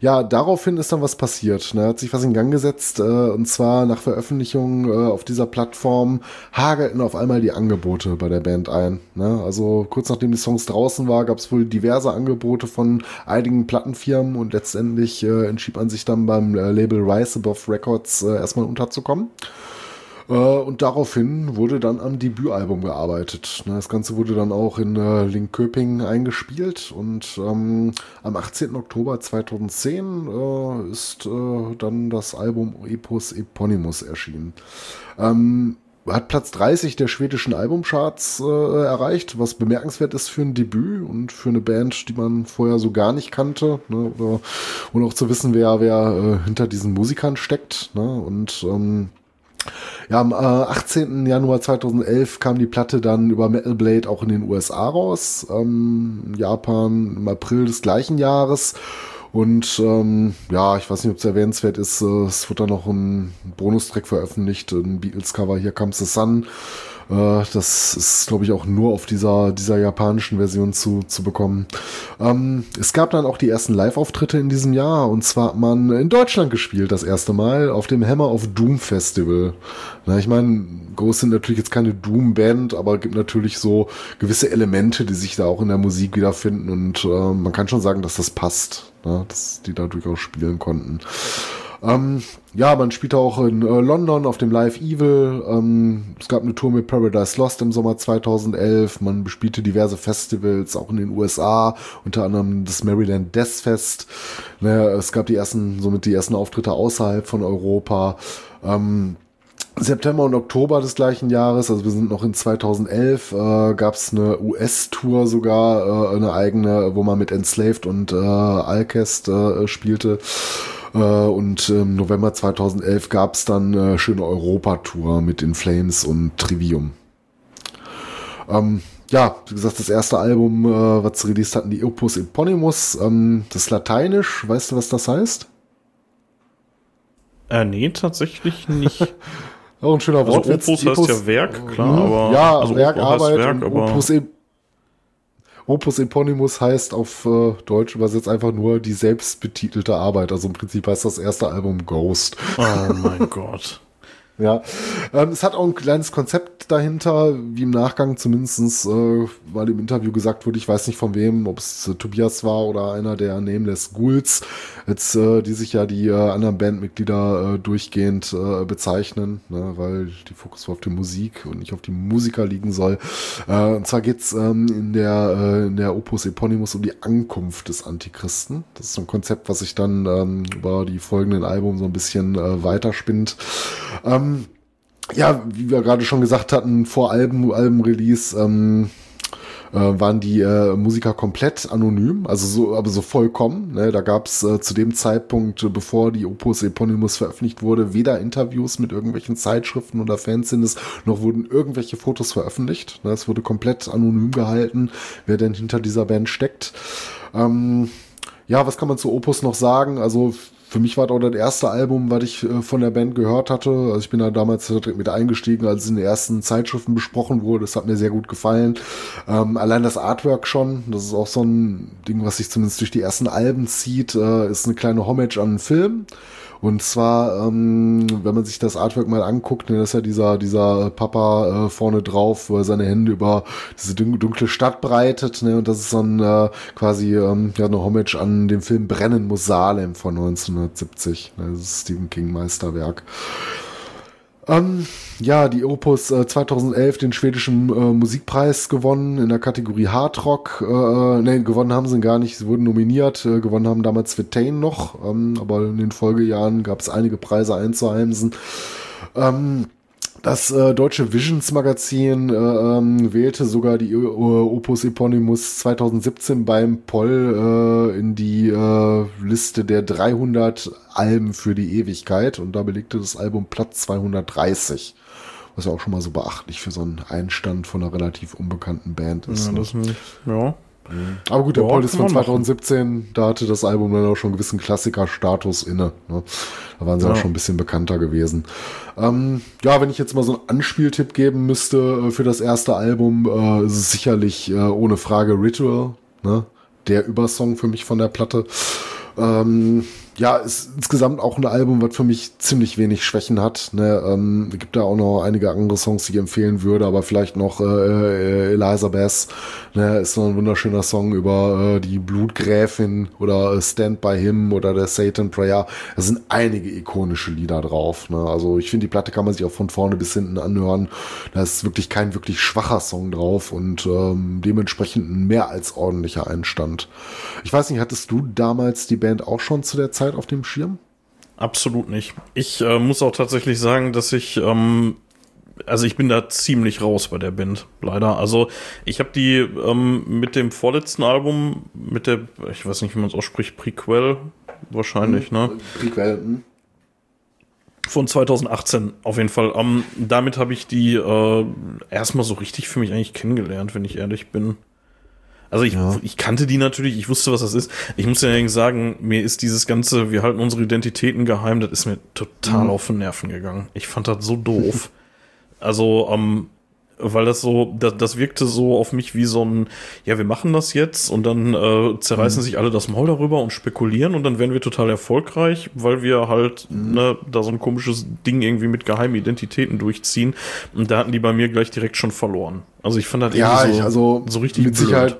ja, daraufhin ist dann was passiert. Ne? Hat sich was in Gang gesetzt. Äh, und zwar nach Veröffentlichung äh, auf dieser Plattform hagelten auf einmal die Angebote bei der Band ein. Ne? Also kurz nachdem die Songs draußen war, gab es wohl diverse Angebote von einigen Plattenfirmen und letztendlich äh, entschied man sich dann beim äh, Label Rise Above Records äh, erstmal unterzukommen. Äh, und daraufhin wurde dann am Debütalbum gearbeitet. Das Ganze wurde dann auch in äh, Linköping eingespielt und ähm, am 18. Oktober 2010 äh, ist dann das Album Epos Eponymus erschienen. Ähm, hat Platz 30 der schwedischen Albumcharts erreicht, was bemerkenswert ist für ein Debüt und für eine Band, die man vorher so gar nicht kannte. Ne, und auch zu wissen, wer, wer hinter diesen Musikern steckt. Ne, und ähm, ja, am äh, 18. Januar 2011 kam die Platte dann über Metal Blade auch in den USA raus, ähm, Japan im April des gleichen Jahres. Und ähm, ja, ich weiß nicht, ob es erwähnenswert ist, äh, es wird dann noch ein Bonustrack veröffentlicht, ein Beatles-Cover, hier Comes the Sun. Äh, das ist, glaube ich, auch nur auf dieser, dieser japanischen Version zu, zu bekommen. Ähm, es gab dann auch die ersten Live-Auftritte in diesem Jahr und zwar hat man in Deutschland gespielt, das erste Mal, auf dem Hammer of Doom Festival. Na, ich meine, Ghost sind natürlich jetzt keine Doom-Band, aber gibt natürlich so gewisse Elemente, die sich da auch in der Musik wiederfinden und äh, man kann schon sagen, dass das passt, ne? dass die da durchaus spielen konnten. Ähm, ja, man spielte auch in äh, London auf dem Live Evil. Ähm, es gab eine Tour mit Paradise Lost im Sommer 2011. Man bespielte diverse Festivals, auch in den USA, unter anderem das Maryland Death Fest. Ne, es gab die ersten, somit die ersten Auftritte außerhalb von Europa. Ähm, September und Oktober des gleichen Jahres, also wir sind noch in 2011, äh, gab es eine US-Tour sogar, äh, eine eigene, wo man mit Enslaved und äh, Alcest äh, spielte. Äh, und im November 2011 gab es dann eine schöne Europa-Tour mit In Flames und Trivium. Ähm, ja, wie gesagt, das erste Album, äh, was sie released hatten, die Opus Eponymus, ähm, das ist lateinisch, weißt du, was das heißt? Äh, nee, tatsächlich nicht. Auch ein schöner Wort. Also Opus heißt ja Werk, klar, mhm. aber ja, also Werk, Arbeit, Werk, Opus, e Opus Eponymus heißt auf äh, Deutsch übersetzt einfach nur die selbstbetitelte Arbeit. Also im Prinzip heißt das erste Album Ghost. Oh mein Gott. Ja, ähm, es hat auch ein kleines Konzept dahinter, wie im Nachgang zumindestens, äh, weil im Interview gesagt wurde, ich weiß nicht von wem, ob es äh, Tobias war oder einer der Nameless Ghouls, jetzt, äh, die sich ja die äh, anderen Bandmitglieder äh, durchgehend äh, bezeichnen, ne, weil die Fokus auf die Musik und nicht auf die Musiker liegen soll. Äh, und zwar geht's ähm, in, der, äh, in der Opus Eponymus um die Ankunft des Antichristen. Das ist so ein Konzept, was sich dann ähm, über die folgenden Alben so ein bisschen äh, weiterspinnt. Ähm, ja, wie wir gerade schon gesagt hatten, vor Alben, Albenrelease ähm, äh, waren die äh, Musiker komplett anonym, also so, aber so vollkommen. Ne? Da gab es äh, zu dem Zeitpunkt, äh, bevor die Opus Eponymus veröffentlicht wurde, weder Interviews mit irgendwelchen Zeitschriften oder Fanzines, noch wurden irgendwelche Fotos veröffentlicht. Ne? Es wurde komplett anonym gehalten, wer denn hinter dieser Band steckt. Ähm, ja, was kann man zu Opus noch sagen? Also für mich war das auch das erste Album, was ich äh, von der Band gehört hatte. Also ich bin da damals mit eingestiegen, als es in den ersten Zeitschriften besprochen wurde. Das hat mir sehr gut gefallen. Ähm, allein das Artwork schon, das ist auch so ein Ding, was sich zumindest durch die ersten Alben zieht, äh, ist eine kleine Homage an einen Film. Und zwar, ähm, wenn man sich das Artwork mal anguckt, ne, das ist ja dieser, dieser Papa äh, vorne drauf, wo er seine Hände über diese dunkle Stadt breitet, ne, und das ist so ein äh, quasi ähm, ja, eine Homage an den Film Brennen muss Salem von 1970. Ne, das ist Stephen King Meisterwerk. Ähm, ja, die Opus äh, 2011 den schwedischen äh, Musikpreis gewonnen in der Kategorie Hard Rock. Äh, äh, ne, gewonnen haben sie gar nicht, sie wurden nominiert. Äh, gewonnen haben damals Vitain noch, ähm, aber in den Folgejahren gab es einige Preise einzuheimsen. Ähm, das äh, deutsche Visions Magazin äh, ähm, wählte sogar die äh, Opus Eponymus 2017 beim Poll äh, in die äh, Liste der 300 Alben für die Ewigkeit und da belegte das Album Platz 230. Was ja auch schon mal so beachtlich für so einen Einstand von einer relativ unbekannten Band ist. Ja, ne? das nicht, ja. Aber gut, der Poll ist von man 2017, da hatte das Album dann auch schon einen gewissen Klassikerstatus inne. Ne? Da waren sie Ja. auch schon ein bisschen bekannter gewesen. Ähm, ja, wenn ich jetzt mal so einen Anspieltipp geben müsste äh, für das erste Album, äh, ist es sicherlich äh, ohne Frage Ritual, ne? der Übersong für mich von der Platte. Ähm, ja, ist insgesamt auch ein Album, was für mich ziemlich wenig Schwächen hat. Ne? Ähm, gibt da auch noch einige andere Songs, die ich empfehlen würde, aber vielleicht noch äh, äh, Eliza Bass. Ne? Ist noch ein wunderschöner Song über äh, die Blutgräfin oder äh, Stand by Him oder der Satan Prayer. Da sind einige ikonische Lieder drauf. Ne? Also ich finde, die Platte kann man sich auch von vorne bis hinten anhören. Da ist wirklich kein wirklich schwacher Song drauf und ähm, dementsprechend ein mehr als ordentlicher Einstand. Ich weiß nicht, hattest du damals die Band auch schon zu der Zeit auf dem Schirm? Absolut nicht. Ich äh, muss auch tatsächlich sagen, dass ich, ähm, also ich bin da ziemlich raus bei der Band, leider. Also ich habe die ähm, mit dem vorletzten Album, mit der, ich weiß nicht, wie man es ausspricht, Prequel wahrscheinlich, ne? Prequel, hm? Von 2018 auf jeden Fall. Ähm, damit habe ich die äh, erstmal so richtig für mich eigentlich kennengelernt, wenn ich ehrlich bin. Also ich, Ja. ich kannte die natürlich, ich wusste, was das ist. Ich muss ja sagen, mir ist dieses ganze, wir halten unsere Identitäten geheim, das ist mir total Mhm. auf den Nerven gegangen. Ich fand das so doof. also, ähm, weil das so, das, das wirkte so auf mich wie so ein, ja, wir machen das jetzt und dann äh, zerreißen sich alle das Maul darüber und spekulieren und dann werden wir total erfolgreich, weil wir halt ne, da so ein komisches Ding irgendwie mit geheimen Identitäten durchziehen. Und da hatten die bei mir gleich direkt schon verloren. Also ich fand das Ja, irgendwie so, ich, also so richtig mit blöd. Sicherheit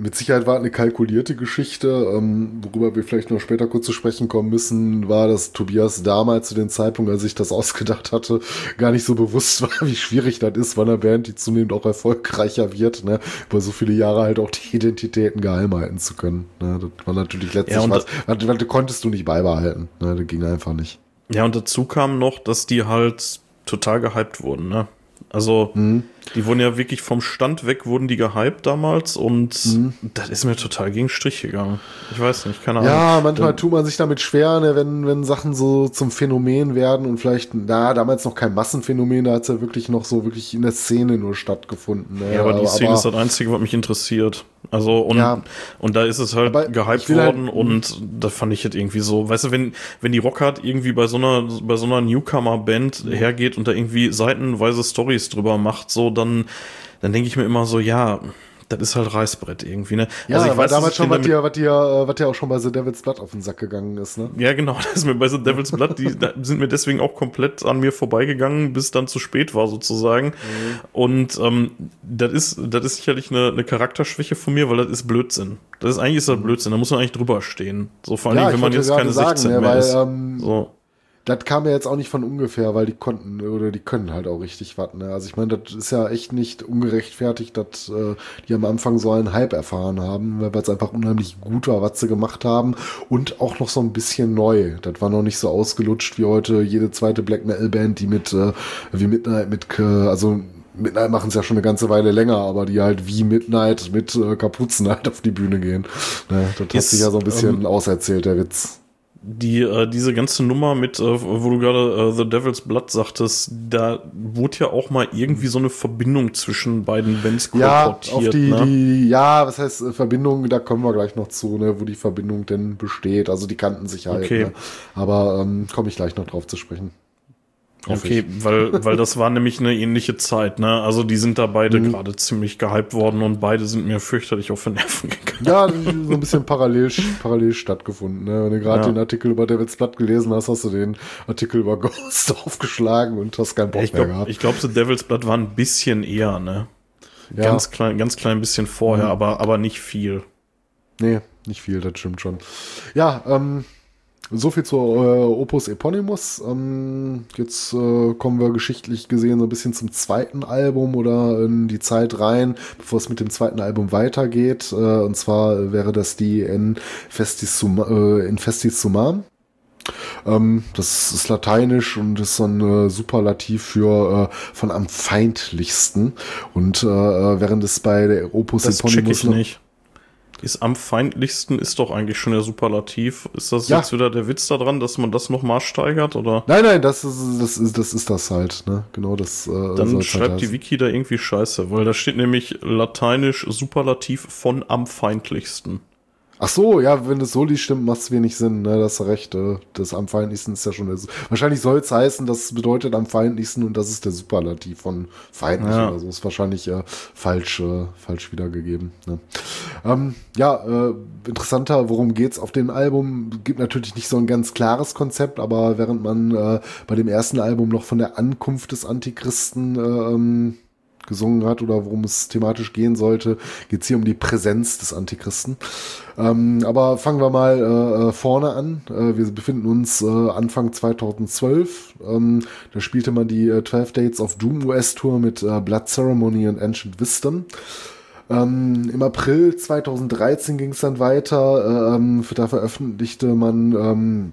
mit Sicherheit war eine kalkulierte Geschichte. Ähm, worüber wir vielleicht noch später kurz zu sprechen kommen müssen, war, dass Tobias damals zu dem Zeitpunkt, als ich das ausgedacht hatte, gar nicht so bewusst war, wie schwierig das ist, weil eine Band, die zunehmend auch erfolgreicher wird, ne, über so viele Jahre halt auch die Identitäten geheim halten zu können. Ne. Das war natürlich letztlich ja, was, was, was, konntest du nicht beibehalten. Ne, das ging einfach nicht. Ja, und dazu kam noch, dass die halt total gehypt wurden, ne? Also, mhm. die wurden ja wirklich vom Stand weg, wurden die gehypt damals und mhm. das ist mir total gegen Strich gegangen. Ich weiß nicht, keine Ahnung. Ja, manchmal tut man sich damit schwer, ne, wenn, wenn Sachen so zum Phänomen werden und vielleicht, na, damals noch kein Massenphänomen, da hat es ja wirklich noch so wirklich in der Szene nur stattgefunden. Ne? Ja, aber die Szene aber, ist das Einzige, was mich interessiert. Also, und, ja, und da ist es halt gehypt worden halt, und da fand ich halt irgendwie so, weißt du, wenn, wenn die Rockhard irgendwie bei so einer, bei so einer Newcomer-Band hergeht und da irgendwie seitenweise Stories drüber macht, so, dann, dann denke ich mir immer so, ja, das ist halt Reißbrett irgendwie, ne? Ja, also ich weiß damals schon, was dir, was dir, äh, was dir auch schon bei The Devil's Blood auf den Sack gegangen ist, ne? Ja, genau, das ist mir bei The Devil's Blood, die sind mir deswegen auch komplett an mir vorbeigegangen, bis dann zu spät war sozusagen. Mhm. Und ähm, das ist, das ist sicherlich eine, eine Charakterschwäche von mir, weil das ist Blödsinn. Das ist eigentlich ist das mhm. Blödsinn, da muss man eigentlich drüber stehen. So vor allem, ja, wenn man jetzt keine sagen, 16 ja, mehr weil, ist. Ähm, so das kam ja jetzt auch nicht von ungefähr, weil die konnten oder die können halt auch richtig was. Ne? Also ich meine, das ist ja echt nicht ungerechtfertigt, dass äh, die am Anfang so einen Hype erfahren haben, weil es einfach unheimlich gut war, was sie gemacht haben und auch noch so ein bisschen neu. Das war noch nicht so ausgelutscht wie heute jede zweite Black Metal Band, die mit äh, wie Midnight mit äh, also Midnight machen es ja schon eine ganze Weile länger, aber die halt wie Midnight mit äh, Kapuzen halt auf die Bühne gehen. Ne? Das hat sich ja so ein bisschen ähm, auserzählt, der Witz die äh, diese ganze Nummer mit, äh, wo du gerade äh, The Devil's Blood sagtest, da wurde ja auch mal irgendwie so eine Verbindung zwischen beiden Bands ja, auf die, ne? die, ja, was heißt äh, Verbindung, da kommen wir gleich noch zu, ne, wo die Verbindung denn besteht. Also die kannten sich halt. Okay. Ne? Aber ähm, komme ich gleich noch drauf zu sprechen. Okay, weil, weil das war nämlich eine ähnliche Zeit, ne? Also die sind da beide mhm. gerade ziemlich gehypt worden und beide sind mir fürchterlich auf den Nerven gegangen. Ja, so ein bisschen parallel, parallel stattgefunden, ne? Wenn du gerade ja. den Artikel über David's Blatt gelesen hast, hast du den Artikel über Ghost aufgeschlagen und hast keinen Bock ich glaub, mehr gehabt. Ich glaube, The Devil's Blood war ein bisschen eher, ne? Ja. Ganz klein, ganz klein bisschen vorher, mhm. aber, aber nicht viel. Nee, nicht viel, das stimmt schon. Ja, ähm, so viel zur äh, Opus Eponymus. Ähm, jetzt äh, kommen wir geschichtlich gesehen so ein bisschen zum zweiten Album oder in die Zeit rein, bevor es mit dem zweiten Album weitergeht. Äh, und zwar wäre das die In Festis, Suma, äh, In Festis Sumam. Ähm, das ist lateinisch und ist so ein äh, Superlativ für äh, von am feindlichsten. Und äh, äh während es bei der Opus das Eponymus. Check ich nicht. Ist am feindlichsten ist doch eigentlich schon der Superlativ. Ist das ja. jetzt wieder der Witz daran, dass man das nochmal steigert, oder? Nein, nein, das ist das ist das, ist das halt, ne? Genau das. Äh, Dann halt schreibt halt die Wiki da irgendwie scheiße, weil da steht nämlich lateinisch Superlativ von am feindlichsten. Ach so, ja, wenn es so liest, stimmt, macht es wenig Sinn, ne? Das recht. Äh, das am feindlichsten ist ja schon der, Wahrscheinlich soll es heißen, das bedeutet am feindlichsten und das ist der Superlativ von feindlich ja. oder so. Ist wahrscheinlich äh, falsch, äh, falsch wiedergegeben. Ne? Ähm, ja, äh, interessanter, worum geht's auf dem Album? Gibt natürlich nicht so ein ganz klares Konzept, aber während man äh, bei dem ersten Album noch von der Ankunft des Antichristen äh, ähm, gesungen hat oder worum es thematisch gehen sollte, geht es hier um die Präsenz des Antichristen. Ähm, aber fangen wir mal äh, äh, vorne an. Äh, wir befinden uns äh, Anfang 2012. Ähm, da spielte man die äh, 12 Dates of Doom US Tour mit äh, Blood Ceremony und Ancient Wisdom. Ähm, Im April 2013 ging es dann weiter. Ähm, da veröffentlichte man ähm,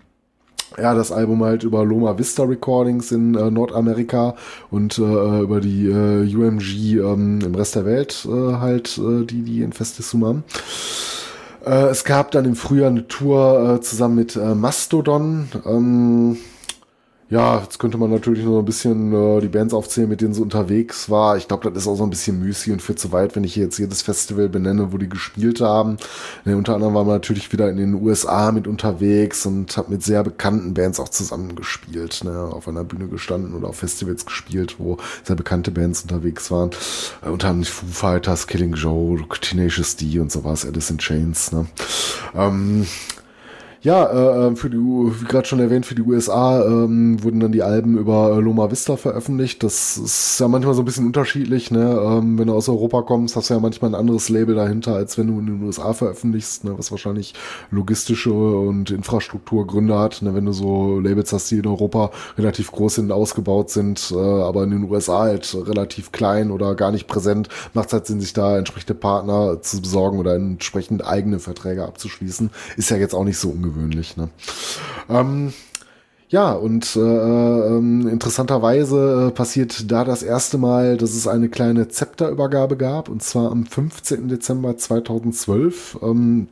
ja, das Album halt über Loma Vista Recordings in äh, Nordamerika und äh, über die äh, UMG ähm, im Rest der Welt äh, halt, äh, die, die in Festisum Äh, es gab dann im Frühjahr eine Tour zusammen mit Mastodon. Ähm, ja, jetzt könnte man natürlich noch ein bisschen äh, die Bands aufzählen, mit denen sie unterwegs war. Ich glaube, das ist auch so ein bisschen müßig und viel zu weit, wenn ich hier jetzt jedes Festival benenne, wo die gespielt haben. Ja, unter anderem war man natürlich wieder in den USA mit unterwegs und hat mit sehr bekannten Bands auch zusammengespielt, ne? auf einer Bühne gestanden oder auf Festivals gespielt, wo sehr bekannte Bands unterwegs waren. Äh, unter anderem Foo Fighters, Killing Joe, Tenacious D und sowas, Alice in Chains. Ne? Ähm, ja, äh, äh für die, wie gerade schon erwähnt, für die USA ähm, wurden dann die Alben über äh, Loma Vista veröffentlicht. Das ist ja manchmal so ein bisschen unterschiedlich. Ne? Ähm, wenn du aus Europa kommst, hast du ja manchmal ein anderes Label dahinter, als wenn du in den USA veröffentlichst, ne? was wahrscheinlich logistische und Infrastrukturgründe hat. Ne? Wenn du so Labels hast, die in Europa relativ groß sind, ausgebaut sind, äh, aber in den USA halt relativ klein oder gar nicht präsent, macht es halt Sinn, sich da entsprechende Partner zu besorgen oder entsprechend eigene Verträge abzuschließen. Ist ja jetzt auch nicht so ungewöhnlich. Ne? Ähm, ja, und äh, äh, interessanterweise passiert da das erste Mal, dass es eine kleine Zepterübergabe gab, und zwar am 15. Dezember 2012. Ähm,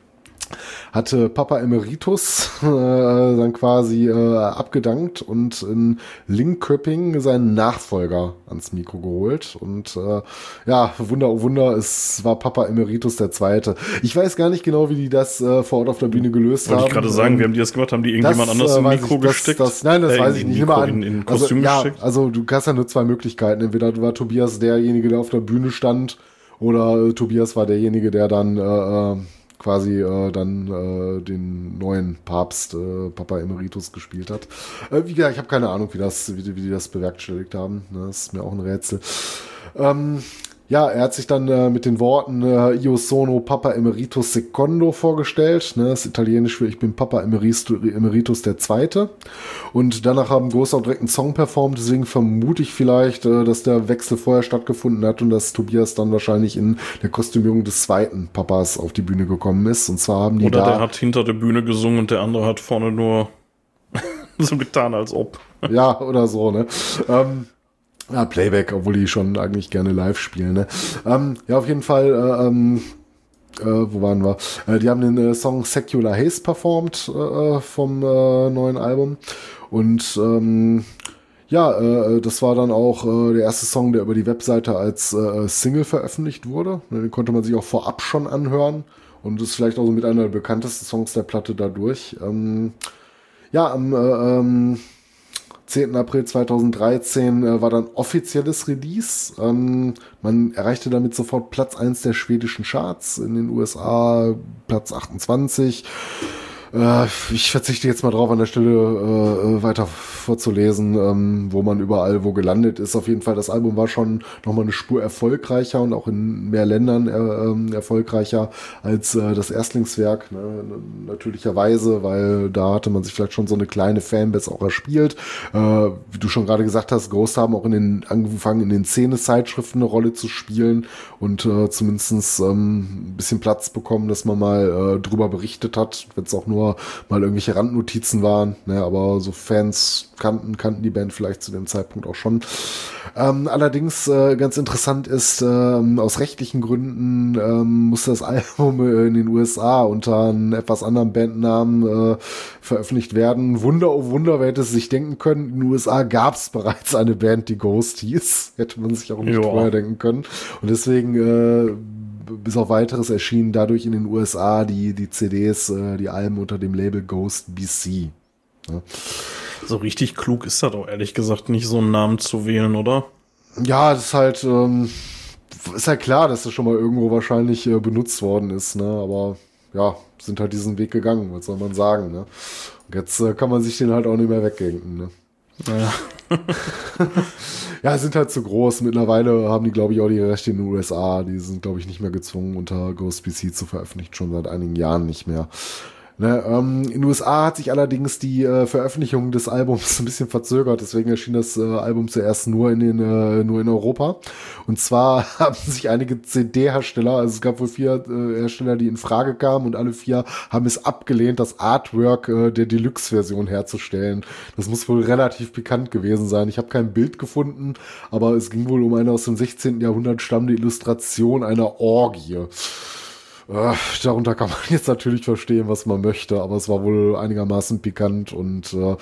hatte Papa Emeritus äh, dann quasi äh, abgedankt und in Linköping seinen Nachfolger ans Mikro geholt. Und äh, ja, Wunder, oh Wunder, es war Papa Emeritus der Zweite. Ich weiß gar nicht genau, wie die das äh, vor Ort auf der Bühne gelöst Wollte haben. Ich gerade sagen, wie haben die das gemacht? Haben die irgendjemand das, anders äh, im Mikro ich, gesteckt? Das, nein, das äh, weiß ich nicht. Mikro, an, in, in Kostüm also, gesteckt? Ja, also du hast ja nur zwei Möglichkeiten. Entweder war Tobias derjenige, der auf der Bühne stand, oder äh, Tobias war derjenige, der dann äh, äh quasi äh, dann äh, den neuen Papst, äh, Papa Emeritus, gespielt hat. Äh, wie gesagt, ich habe keine Ahnung, wie, das, wie, wie die das bewerkstelligt haben. Ne? Das ist mir auch ein Rätsel. Ähm, ja, er hat sich dann äh, mit den Worten äh, Io sono Papa Emeritus Secondo vorgestellt. Ne, das ist italienisch für Ich bin Papa Emeritus, der Zweite. Und danach haben auch direkt einen Song performt. Deswegen vermute ich vielleicht, äh, dass der Wechsel vorher stattgefunden hat und dass Tobias dann wahrscheinlich in der Kostümierung des zweiten Papas auf die Bühne gekommen ist. Und zwar haben die Oder da der hat hinter der Bühne gesungen und der andere hat vorne nur so getan, als ob. ja, oder so, ne? Ähm, ja, Playback, obwohl die schon eigentlich gerne live spielen. Ne? Ähm, ja, auf jeden Fall, äh, ähm, äh, wo waren wir? Äh, die haben den äh, Song Secular Haze performt äh, vom äh, neuen Album. Und ähm, ja, das war dann auch der erste Song, der über die Webseite als Single veröffentlicht wurde. Den konnte man sich auch vorab schon anhören. Und ist vielleicht auch so mit einer der bekanntesten Songs der Platte dadurch. Ähm, ja, am äh, ähm, 10. April 2013 äh, war dann offizielles Release. Ähm, man erreichte damit sofort Platz 1 der schwedischen Charts, in den USA Platz 28. Äh, ich verzichte jetzt mal drauf, an der Stelle äh, weiter vorzulesen, ähm, wo man überall wo gelandet ist. Auf jeden Fall, das Album war schon nochmal eine Spur erfolgreicher und auch in mehr Ländern äh, ähm, erfolgreicher als äh, das Erstlingswerk. Ne? Natürlicherweise, weil da hatte man sich vielleicht schon so eine kleine Fanbase auch erspielt. Äh, wie du schon gerade gesagt hast, Ghost haben auch in den angefangen, in den Szene-Zeitschriften eine Rolle zu spielen und äh, zumindest ähm, ein bisschen Platz bekommen, dass man mal äh, drüber berichtet hat, wenn es auch nur nur mal irgendwelche Randnotizen waren. Ne, aber so Fans kannten, kannten die Band vielleicht zu dem Zeitpunkt auch schon. Ähm, allerdings äh, ganz interessant ist, ähm, aus rechtlichen Gründen ähm, musste das Album in den USA unter einem etwas anderen Bandnamen äh, veröffentlicht werden. Wunder, oh Wunder, wer hätte es sich denken können. In den USA gab es bereits eine Band, die Ghost hieß. Hätte man sich auch nicht Joa. vorher denken können. Und deswegen äh, bis auf weiteres erschienen dadurch in den USA die, die CDs, äh, die Alben unter dem Label Ghost BC. Ja. So richtig klug ist das auch ehrlich gesagt nicht, so einen Namen zu wählen, oder? Ja, das ist halt, ähm, ist halt klar, dass das schon mal irgendwo wahrscheinlich äh, benutzt worden ist, ne? Aber ja, sind halt diesen Weg gegangen, was soll man sagen, ne? Und jetzt äh, kann man sich den halt auch nicht mehr wegdenken, ne? Ja. ja, sind halt zu groß. Mittlerweile haben die, glaube ich, auch die Rechte in den USA. Die sind, glaube ich, nicht mehr gezwungen, unter Ghost PC zu veröffentlichen. Schon seit einigen Jahren nicht mehr. Ne, ähm, in den USA hat sich allerdings die äh, Veröffentlichung des Albums ein bisschen verzögert, deswegen erschien das äh, Album zuerst nur in den äh, nur in Europa. Und zwar haben sich einige CD-Hersteller, also es gab wohl vier äh, Hersteller, die in Frage kamen und alle vier haben es abgelehnt, das Artwork äh, der Deluxe-Version herzustellen. Das muss wohl relativ bekannt gewesen sein. Ich habe kein Bild gefunden, aber es ging wohl um eine aus dem 16. Jahrhundert stammende Illustration einer Orgie. Äh, darunter kann man jetzt natürlich verstehen, was man möchte, aber es war wohl einigermaßen pikant und äh,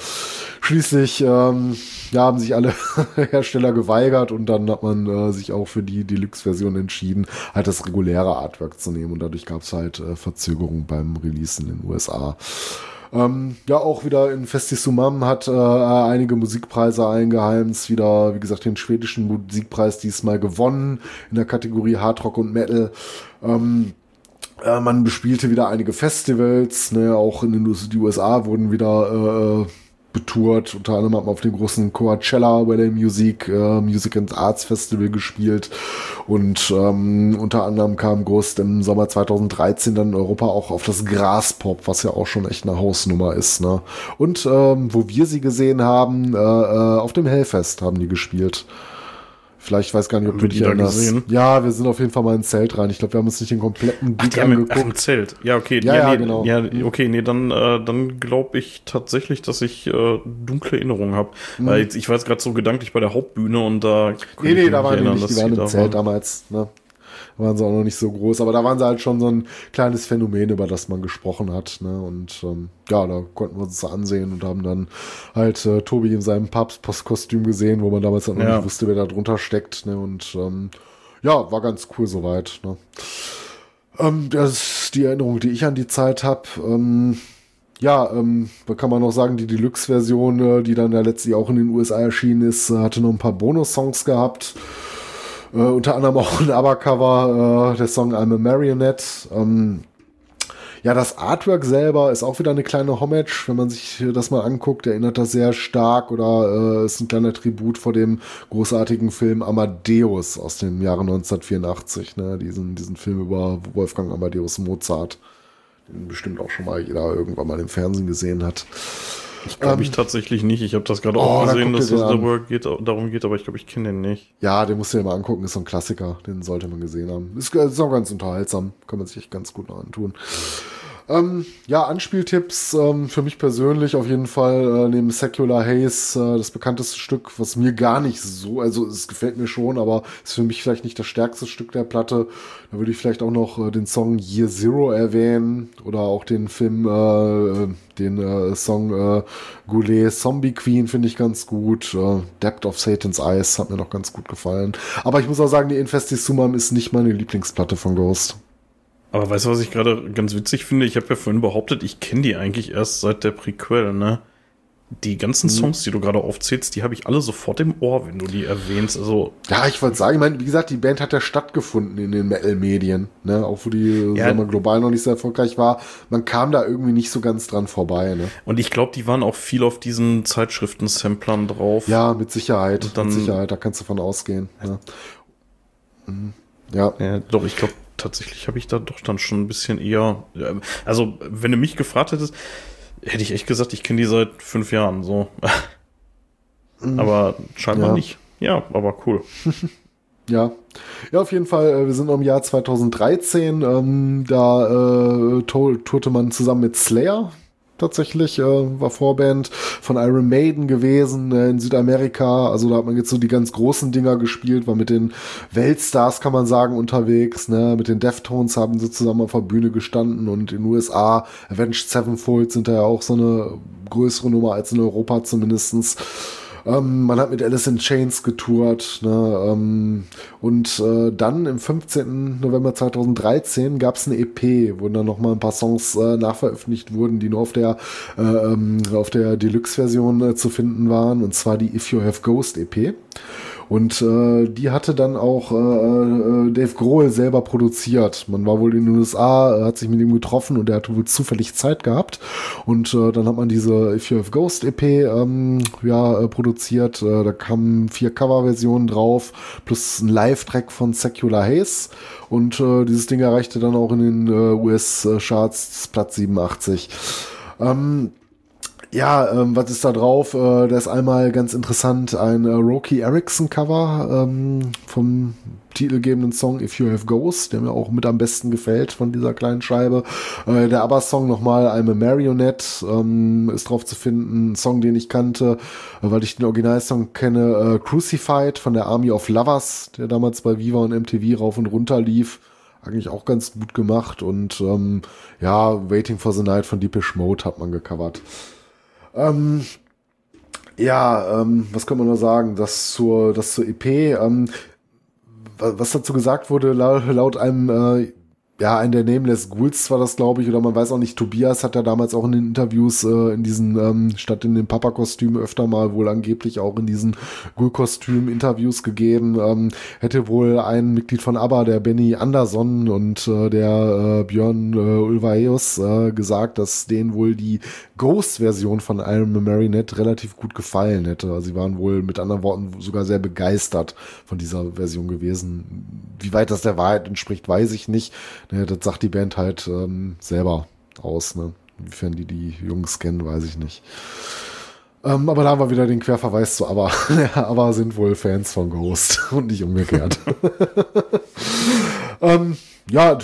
schließlich ähm, ja, haben sich alle Hersteller geweigert und dann hat man äh, sich auch für die Deluxe-Version entschieden, halt das reguläre Artwork zu nehmen und dadurch gab es halt äh, Verzögerungen beim Release in den USA. Ähm, ja, auch wieder in Festisumam hat äh, einige Musikpreise eingeheimst. Wieder, wie gesagt, den schwedischen Musikpreis diesmal gewonnen in der Kategorie Hardrock und Metal. Ähm, Äh, man bespielte wieder einige Festivals, ne, auch in den die USA wurden wieder äh, betourt. Unter anderem hat man auf dem großen Coachella Weather Music, äh, Music and Arts Festival gespielt. Und ähm, unter anderem kam Ghost im Sommer 2013 dann in Europa auch auf das Graspop, was ja auch schon echt eine Hausnummer ist. Ne? Und ähm, wo wir sie gesehen haben, äh, äh, auf dem Hellfest haben die gespielt. Vielleicht weiß gar nicht, ob du dich erinnerst. Gesehen? Ja, wir sind auf jeden Fall mal ins Zelt rein. Ich glaube, wir haben uns nicht den kompletten Gig ach, angeguckt. Ach, im Zelt. Ja, okay. Ja, ja, ja nee, genau. Ja, okay, nee, dann, äh, dann glaube ich tatsächlich, dass ich äh, dunkle Erinnerungen habe. Mhm. Weil ich war jetzt gerade so gedanklich bei der Hauptbühne und da. Nee, nee, da waren die nicht. Die waren im Zelt damals. Ne? Waren sie auch noch nicht so groß, aber da waren sie halt schon so ein kleines Phänomen, über das man gesprochen hat. Ne? Und ähm, ja, da konnten wir uns das ansehen und haben dann halt äh, Tobi in seinem Papstkostüm gesehen, wo man damals halt noch ja. nicht wusste, wer da drunter steckt. Ne? Und ähm, ja, war ganz cool soweit. Ne? Ähm, das ist die Erinnerung, die ich an die Zeit habe. Ähm, ja, ähm, da kann man noch sagen, die Deluxe-Version, äh, die dann ja letztlich auch in den USA erschienen ist, äh, hatte noch ein paar Bonus-Songs gehabt. Äh, unter anderem auch ein ABBA-Cover, äh, der Song I'm a Marionette. Ähm, ja, das Artwork selber ist auch wieder eine kleine Homage, wenn man sich das mal anguckt, erinnert das sehr stark oder äh, ist ein kleiner Tribut vor dem großartigen Film Amadeus aus dem Jahre 1984, ne? diesen, diesen Film über Wolfgang Amadeus Mozart, den bestimmt auch schon mal jeder irgendwann mal im Fernsehen gesehen hat. Ich glaube ähm, ich tatsächlich nicht. Ich habe das gerade oh, auch gesehen, dass es darüber geht, darum geht, aber ich glaube, ich kenne den nicht. Ja, den musst du dir mal angucken. Ist so ein Klassiker. Den sollte man gesehen haben. Ist, ist auch ganz unterhaltsam. Kann man sich ganz gut antun. Ähm, ja, Anspieltipps ähm, für mich persönlich auf jeden Fall äh, neben Secular Haze äh, das bekannteste Stück, was mir gar nicht so, also es gefällt mir schon, aber ist für mich vielleicht nicht das stärkste Stück der Platte. Da würde ich vielleicht auch noch äh, den Song Year Zero erwähnen oder auch den Film, äh, den äh, Song äh, Goulet Zombie Queen finde ich ganz gut. Äh, Depth of Satan's Eyes hat mir noch ganz gut gefallen. Aber ich muss auch sagen, die Infestissumam ist nicht meine Lieblingsplatte von Ghost. Aber weißt du, was ich gerade ganz witzig finde? Ich habe ja vorhin behauptet, ich kenne die eigentlich erst seit der Prequel, ne? Die ganzen mhm. Songs, die du gerade aufzählst, die habe ich alle sofort im Ohr, wenn du die erwähnst. Also ja, ich wollte sagen, ich meine, wie gesagt, die Band hat ja stattgefunden in den Metal-Medien, ne? Auch wo die ja. wir, global noch nicht so erfolgreich war. Man kam da irgendwie nicht so ganz dran vorbei, ne? Und ich glaube, die waren auch viel auf diesen Zeitschriften-Samplern drauf. Ja, mit Sicherheit. Dann, mit Sicherheit, da kannst du von ausgehen. Ja. Mhm. Ja. ja. Doch, ich glaube, tatsächlich habe ich da doch dann schon ein bisschen eher. Also, wenn du mich gefragt hättest, hätte ich echt gesagt, ich kenne die seit fünf Jahren so. Mhm. aber scheinbar ja. nicht. Ja, aber cool. ja. Ja, auf jeden Fall, äh, wir sind im Jahr 2013. Ähm, da äh, tourte man zusammen mit Slayer, tatsächlich, äh, war Vorband von Iron Maiden gewesen äh, in Südamerika. Also da hat man jetzt so die ganz großen Dinger gespielt, war mit den Weltstars, kann man sagen, unterwegs. Ne? Mit den Deftones haben sie zusammen auf der Bühne gestanden und in USA, Avenged Sevenfold sind da ja auch so eine größere Nummer als in Europa zumindestens. Ähm, man hat mit Alice in Chains getourt. Ne? Ähm, und äh, dann im 15. November 2013 gab es eine EP, wo dann nochmal ein paar Songs äh, nachveröffentlicht wurden, die nur auf der, äh, ähm, auf der Deluxe-Version äh, zu finden waren. Und zwar die If You Have Ghost EP. Und äh, die hatte dann auch äh, äh, Dave Grohl selber produziert. Man war wohl in den USA, hat sich mit ihm getroffen und er hatte wohl zufällig Zeit gehabt. Und äh, dann hat man diese If You Have Ghost EP ähm, ja, äh, produziert. Äh, da kamen vier Coverversionen drauf, plus ein Live-Track von Secular Haze. Und äh, dieses Ding erreichte dann auch in den äh, US-Charts Platz 87. Ähm, ja, ähm, was ist da drauf? Äh, da ist einmal ganz interessant ein äh, Rocky Erickson Cover ähm, vom titelgebenden Song If You Have Ghost, der mir auch mit am besten gefällt von dieser kleinen Scheibe. Äh, der ABBA-Song nochmal I'm a Marionette ähm, ist drauf zu finden. Ein Song, den ich kannte, äh, weil ich den Originalsong kenne, äh, Crucified von der Army of Lovers, der damals bei Viva und MTV rauf und runter lief eigentlich auch ganz gut gemacht und ähm, ja, Waiting for the Night von Deepish Mode hat man gecovert. Ähm, ja, ähm, was kann man nur sagen? Das zur, das zur EP, ähm, was dazu gesagt wurde, laut, laut einem äh, ja, ein der Nameless Ghouls war das, glaube ich, oder man weiß auch nicht, Tobias hat ja damals auch in den Interviews äh, in diesen, ähm, statt in den Papa-Kostümen öfter mal wohl angeblich auch in diesen Ghoul-Kostümen Interviews gegeben. Ähm, hätte wohl ein Mitglied von ABBA, der Benny Anderson und äh, der äh, Björn äh, Ulvaeus äh, gesagt, dass denen wohl die Ghost-Version von Iron Marinette relativ gut gefallen hätte. Also sie waren wohl mit anderen Worten sogar sehr begeistert von dieser Version gewesen. Wie weit das der Wahrheit entspricht, weiß ich nicht. Ne, das sagt die Band halt ähm, selber aus. Ne? Inwiefern die die Jungs kennen, weiß ich nicht. Ähm, aber da haben wir wieder den Querverweis zu Aber. aber sind wohl Fans von Ghost und nicht umgekehrt. ähm, ja,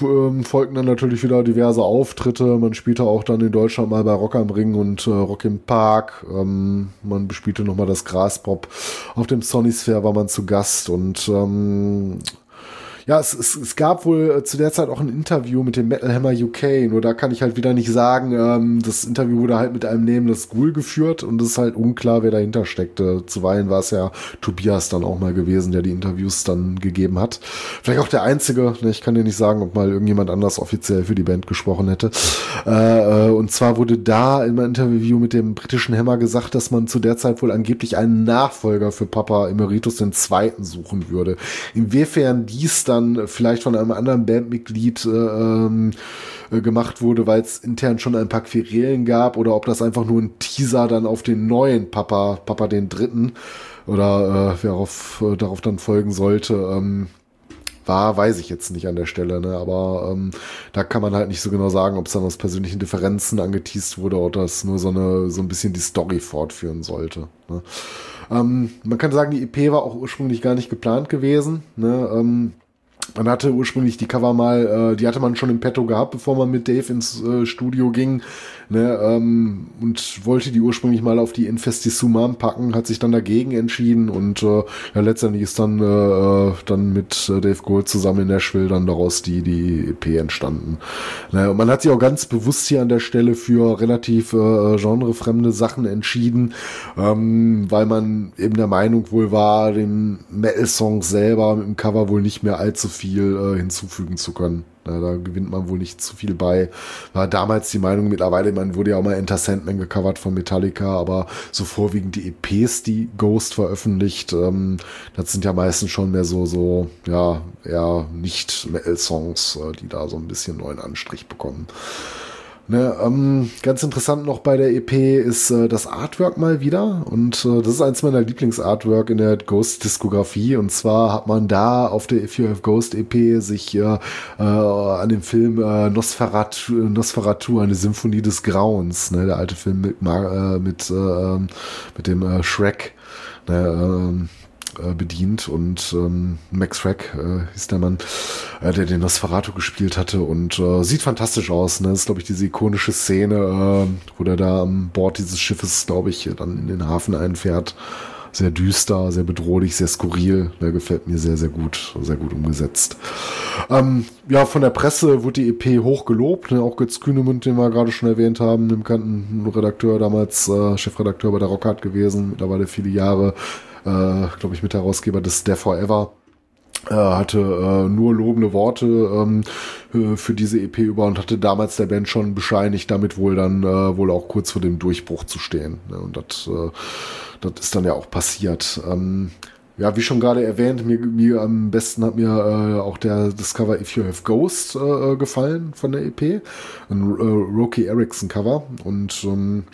ähm, folgten dann natürlich wieder diverse Auftritte. Man spielte auch dann in Deutschland mal bei Rock am Ring und äh, Rock im Park. Ähm, man bespielte nochmal das Graspop. Auf dem Sony Sphere war man zu Gast und ähm, ja, es, es, es gab wohl äh, zu der Zeit auch ein Interview mit dem Metal Hammer UK, nur da kann ich halt wieder nicht sagen, ähm, das Interview wurde halt mit einem Nameless Ghoul geführt und es ist halt unklar, wer dahinter steckte. Zuweilen war es ja Tobias dann auch mal gewesen, der die Interviews dann gegeben hat. Vielleicht auch der Einzige, ne, ich kann dir nicht sagen, ob mal irgendjemand anders offiziell für die Band gesprochen hätte. Äh, äh, und zwar wurde da in einem Interview mit dem britischen Hammer gesagt, dass man zu der Zeit wohl angeblich einen Nachfolger für Papa Emeritus Zweiten suchen würde. Inwiefern dies dann dann vielleicht von einem anderen Bandmitglied äh, ähm, äh, gemacht wurde, weil es intern schon ein paar Querelen gab oder ob das einfach nur ein Teaser dann auf den neuen Papa, Papa den Dritten oder äh, wer auf, äh, darauf dann folgen sollte. Ähm, war, weiß ich jetzt nicht an der Stelle, ne? aber ähm, da kann man halt nicht so genau sagen, ob es dann aus persönlichen Differenzen angeteased wurde oder das nur so eine so ein bisschen die Story fortführen sollte. Ne? Ähm, man kann sagen, die EP war auch ursprünglich gar nicht geplant gewesen. Ne? Ähm, man hatte ursprünglich die Cover mal, äh, die hatte man schon im Petto gehabt, bevor man mit Dave ins äh, Studio ging ne, ähm, und wollte die ursprünglich mal auf die Infestissumam packen, hat sich dann dagegen entschieden und äh, ja, letztendlich ist dann, äh, dann mit äh, Dave Gold zusammen in Nashville dann daraus die, die EP entstanden. Ne, und man hat sich auch ganz bewusst hier an der Stelle für relativ äh, genrefremde Sachen entschieden, ähm, weil man eben der Meinung wohl war, dem Metal-Song selber mit dem Cover wohl nicht mehr allzu viel äh, hinzufügen zu können. Da, da gewinnt man wohl nicht zu viel bei. War damals die Meinung, mittlerweile, man wurde ja auch mal Enter Sandman gecovert von Metallica, aber so vorwiegend die EPs, die Ghost veröffentlicht, ähm, das sind ja meistens schon mehr so, so, ja, eher nicht Metal-Songs, äh, die da so ein bisschen neuen Anstrich bekommen. Ne, ähm, ganz interessant noch bei der EP ist äh, das Artwork mal wieder. Und äh, das ist eins meiner Lieblingsartwork in der Ghost-Diskografie. Und zwar hat man da auf der If You Have Ghost EP sich äh, äh, an dem Film äh, Nosferatu, Nosferatu, eine Symphonie des Grauens, ne, der alte Film mit, äh, mit, äh, ähm, mit dem Shrek. Ne, äh, bedient und ähm, Max Frack äh, hieß der Mann, äh, der den Nosferatu gespielt hatte und äh, sieht fantastisch aus. Ne? Das ist, glaube ich, diese ikonische Szene, äh, wo der da an Bord dieses Schiffes, glaube ich, dann in den Hafen einfährt. Sehr düster, sehr bedrohlich, sehr skurril. Der gefällt mir sehr, sehr gut, sehr gut umgesetzt. Ähm, ja, von der Presse wurde die EP hoch gelobt. Ne? Auch Götz Kühnemund, den wir gerade schon erwähnt haben, dem bekannten Redakteur damals, äh, Chefredakteur bei der Rockhard gewesen, mittlerweile viele Jahre glaube ich, Mitherausgeber des Death Forever. Äh, hatte äh, nur lobende Worte ähm, äh, für diese EP über und hatte damals der Band schon bescheinigt, damit wohl dann äh, wohl auch kurz vor dem Durchbruch zu stehen. Und das, äh, das ist dann ja auch passiert. Ähm, ja, wie schon gerade erwähnt, mir, mir am besten hat mir äh, auch der Discover If You Have Ghost äh, gefallen von der EP. Ein äh, Rocky Erickson Cover. Und ähm,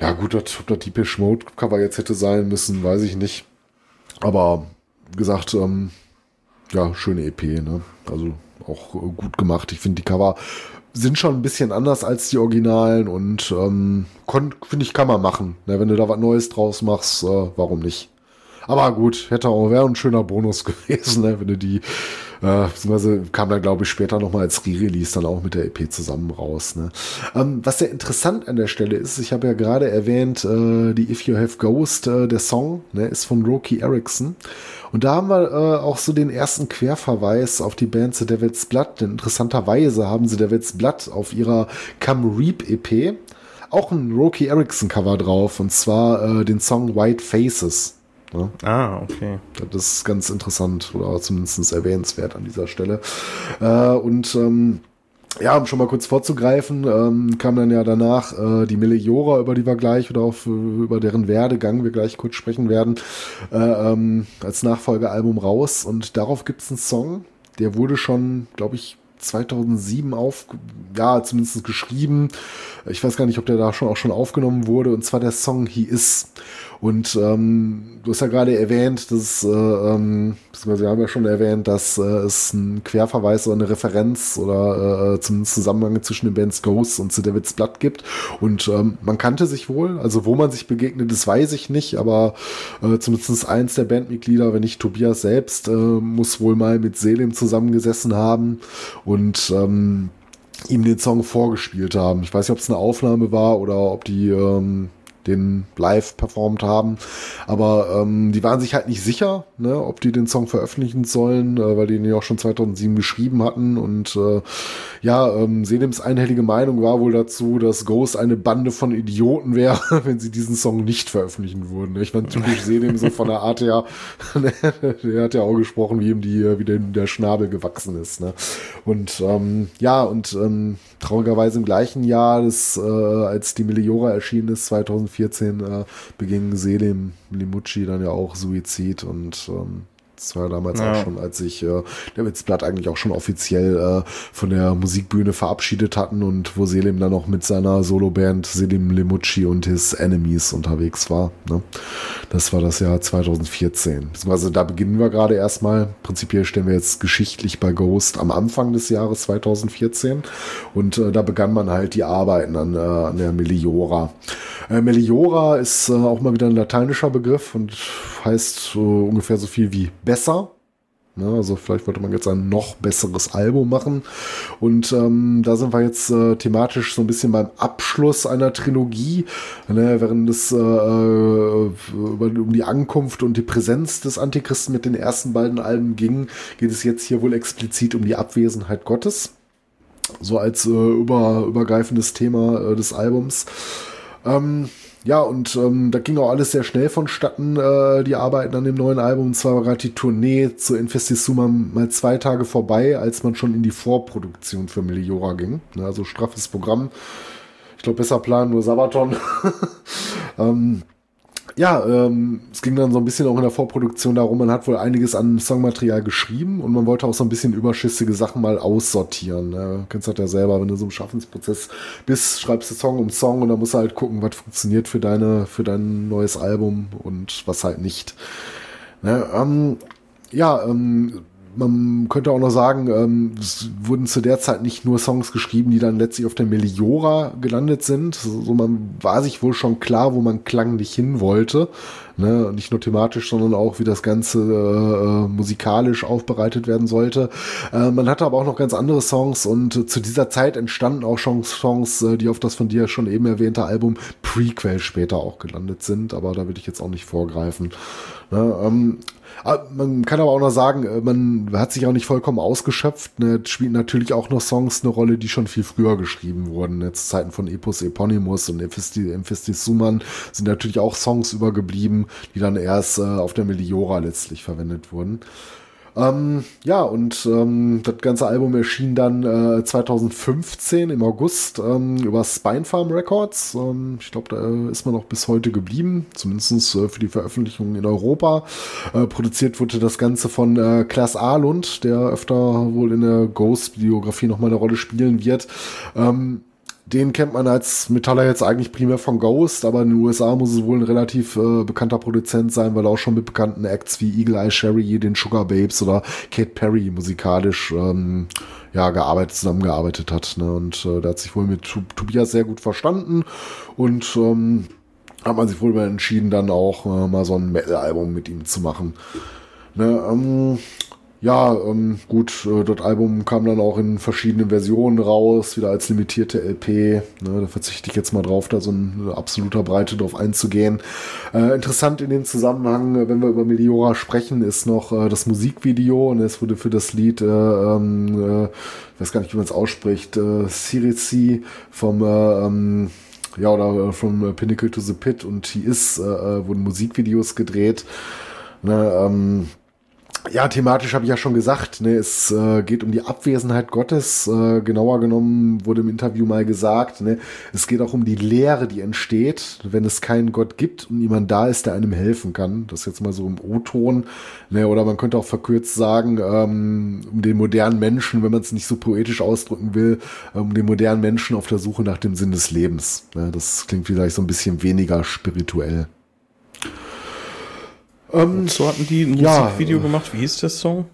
ja, gut, ob das Deepish Mode Cover jetzt hätte sein müssen, weiß ich nicht. Aber gesagt, ähm, ja, schöne EP, ne? Also auch gut gemacht. Ich finde, die Cover sind schon ein bisschen anders als die Originalen und ähm, finde ich, kann man machen. Ne? Wenn du da was Neues draus machst, äh, warum nicht? Aber gut, hätte auch, wäre ein schöner Bonus gewesen, ne? wenn du die äh, beziehungsweise kam dann, glaube ich, später nochmal als Re-Release dann auch mit der EP zusammen raus. Ne? Ähm, was sehr interessant an der Stelle ist, ich habe ja gerade erwähnt, äh, die If You Have Ghost, äh, der Song, ne, ist von Roky Erickson. Und da haben wir äh, auch so den ersten Querverweis auf die Band The Devil's Blood. Denn interessanterweise haben sie Devil's Blood auf ihrer Come Reap EP auch ein Roky Erickson Cover drauf. Und zwar äh, den Song White Faces. Ne? Ah, okay. Das ist ganz interessant oder zumindest erwähnenswert an dieser Stelle. Äh, und ähm, ja, um schon mal kurz vorzugreifen, ähm, kam dann ja danach äh, die Meliora, über die wir gleich oder auch über deren Werdegang wir gleich kurz sprechen werden, äh, ähm, als Nachfolgealbum raus. Und darauf gibt's einen Song, der wurde schon, glaube ich, 2007 auf, ja, zumindest geschrieben. Ich weiß gar nicht, ob der da schon auch schon aufgenommen wurde. Und zwar der Song He Is. Und ähm, du hast ja gerade erwähnt, dass, äh, ähm, beziehungsweise wir haben ja schon erwähnt, dass äh, es ein Querverweis oder eine Referenz oder äh, zum Zusammenhang zwischen den Bands Ghost und The David's Blood gibt. Und ähm, man kannte sich wohl, also wo man sich begegnet, das weiß ich nicht, aber äh, zumindest eins der Bandmitglieder, wenn nicht Tobias selbst, äh, muss wohl mal mit Selim zusammengesessen haben und ähm, ihm den Song vorgespielt haben. Ich weiß nicht, ob es eine Aufnahme war oder ob die ähm, den live performt haben. Aber ähm, die waren sich halt nicht sicher, ne, ob die den Song veröffentlichen sollen, äh, weil die ihn ja auch schon 2007 geschrieben hatten. Und äh, ja, ähm, Selims einhellige Meinung war wohl dazu, dass Ghost eine Bande von Idioten wäre, wenn sie diesen Song nicht veröffentlichen würden. Ich fand typisch Selim so von der Art her, der hat ja auch gesprochen, wie ihm die, wie dem der Schnabel gewachsen ist. Ne? Und ähm, ja, und ähm, traurigerweise im gleichen Jahr, das, äh, als die Meliora erschienen ist, 2014, äh, beging Selim Limucci dann ja auch Suizid und ähm, das war damals ja. auch schon, als sich äh, Davids Blatt eigentlich auch schon offiziell äh, von der Musikbühne verabschiedet hatten und wo Selim dann noch mit seiner Soloband Selim Lemucci und His Enemies unterwegs war. Ne? Das war das Jahr 2014. Beziehungsweise da beginnen wir gerade erstmal. Prinzipiell stellen wir jetzt geschichtlich bei Ghost am Anfang des Jahres 2014 und äh, da begann man halt die Arbeiten an, äh, an der Meliora. Äh, Meliora ist äh, auch mal wieder ein lateinischer Begriff und heißt ungefähr so viel wie besser. Ja, ne, also vielleicht wollte man jetzt ein noch besseres Album machen. Und ähm, da sind wir jetzt äh, thematisch so ein bisschen beim Abschluss einer Trilogie. Ne, während es äh, äh um die Ankunft und die Präsenz des Antichristen mit den ersten beiden Alben ging, geht es jetzt hier wohl explizit um die Abwesenheit Gottes. So als äh, über, übergreifendes Thema äh, des Albums. Ähm, ja, und ähm, da ging auch alles sehr schnell vonstatten, äh, die Arbeiten an dem neuen Album. Und zwar war gerade die Tournee zu Infestissuma mal zwei Tage vorbei, als man schon in die Vorproduktion für Meliora ging. Ne, also straffes Programm. Ich glaube, besser planen, nur Sabaton. ähm, ja, ähm, es ging dann so ein bisschen auch in der Vorproduktion darum, man hat wohl einiges an Songmaterial geschrieben und man wollte auch so ein bisschen überschüssige Sachen mal aussortieren. Ne? Du kennst das ja selber, wenn du so im Schaffensprozess bist, schreibst du Song um Song und dann musst du halt gucken, was funktioniert für deine, für dein neues Album und was halt nicht. Ne? Ähm, ja, ähm, man könnte auch noch sagen, ähm, es wurden zu der Zeit nicht nur Songs geschrieben, die dann letztlich auf der Meliora gelandet sind. So, man war sich wohl schon klar, wo man klanglich hin wollte. Ne? Nicht nur thematisch, sondern auch, wie das Ganze äh, musikalisch aufbereitet werden sollte. Äh, man hatte aber auch noch ganz andere Songs und zu dieser Zeit entstanden auch schon Songs, äh, die auf das von dir schon eben erwähnte Album Prequel später auch gelandet sind. Aber da würde ich jetzt auch nicht vorgreifen. Ne? Ähm, man kann aber auch noch sagen, äh, man hat sich auch nicht vollkommen ausgeschöpft. Ne? Spielen natürlich auch noch Songs eine Rolle, die schon viel früher geschrieben wurden. Ne? Zu Zeiten von Epos Eponymous und Emphistis Suman sind natürlich auch Songs übergeblieben, die dann erst äh, auf der Meliora letztlich verwendet wurden. Ähm, ja, und ähm, das ganze Album erschien dann äh, 2015 im August ähm, über Spinefarm Records. Ähm, ich glaube, da äh, ist man auch bis heute geblieben, zumindest äh, für die Veröffentlichung in Europa. Äh, produziert wurde das Ganze von äh, Klaas Ahlund, der öfter wohl in der Ghost-Biografie nochmal eine Rolle spielen wird. Ähm, den kennt man als Metaller jetzt eigentlich primär von Ghost, aber in den USA muss es wohl ein relativ äh, bekannter Produzent sein, weil er auch schon mit bekannten Acts wie Eagle Eye Sherry, den Sugar Babes oder Kate Perry musikalisch ähm, ja gearbeitet, zusammengearbeitet hat. Ne? Und äh, der hat sich wohl mit Tobias sehr gut verstanden und ähm, hat man sich wohl entschieden, dann auch äh, mal so ein Metal-Album mit ihm zu machen. Ne, ähm, ja, ähm, gut, äh, das Album kam dann auch in verschiedenen Versionen raus, wieder als limitierte LP. Ne, da verzichte ich jetzt mal drauf, da so in absoluter Breite drauf einzugehen. Äh, interessant in dem Zusammenhang, äh, wenn wir über Meliora sprechen, ist noch äh, das Musikvideo und es wurde für das Lied, äh, ähm, äh, ich weiß gar nicht, wie man es ausspricht, äh, Sirici vom äh, ähm, ja, oder From Pinnacle to the Pit und He Is äh, wurden Musikvideos gedreht. Ne, ähm, ja, thematisch habe ich ja schon gesagt, ne, es äh, geht um die Abwesenheit Gottes. Äh, genauer genommen wurde im Interview mal gesagt, ne, es geht auch um die Leere, die entsteht, wenn es keinen Gott gibt und niemand da ist, der einem helfen kann. Das jetzt mal so im O-Ton. Ne, oder man könnte auch verkürzt sagen, ähm, um den modernen Menschen, wenn man es nicht so poetisch ausdrücken will, äh, um den modernen Menschen auf der Suche nach dem Sinn des Lebens. Ne, das klingt vielleicht so ein bisschen weniger spirituell. Ähm, so hatten die ein ja, Musikvideo gemacht. Wie hieß der Song?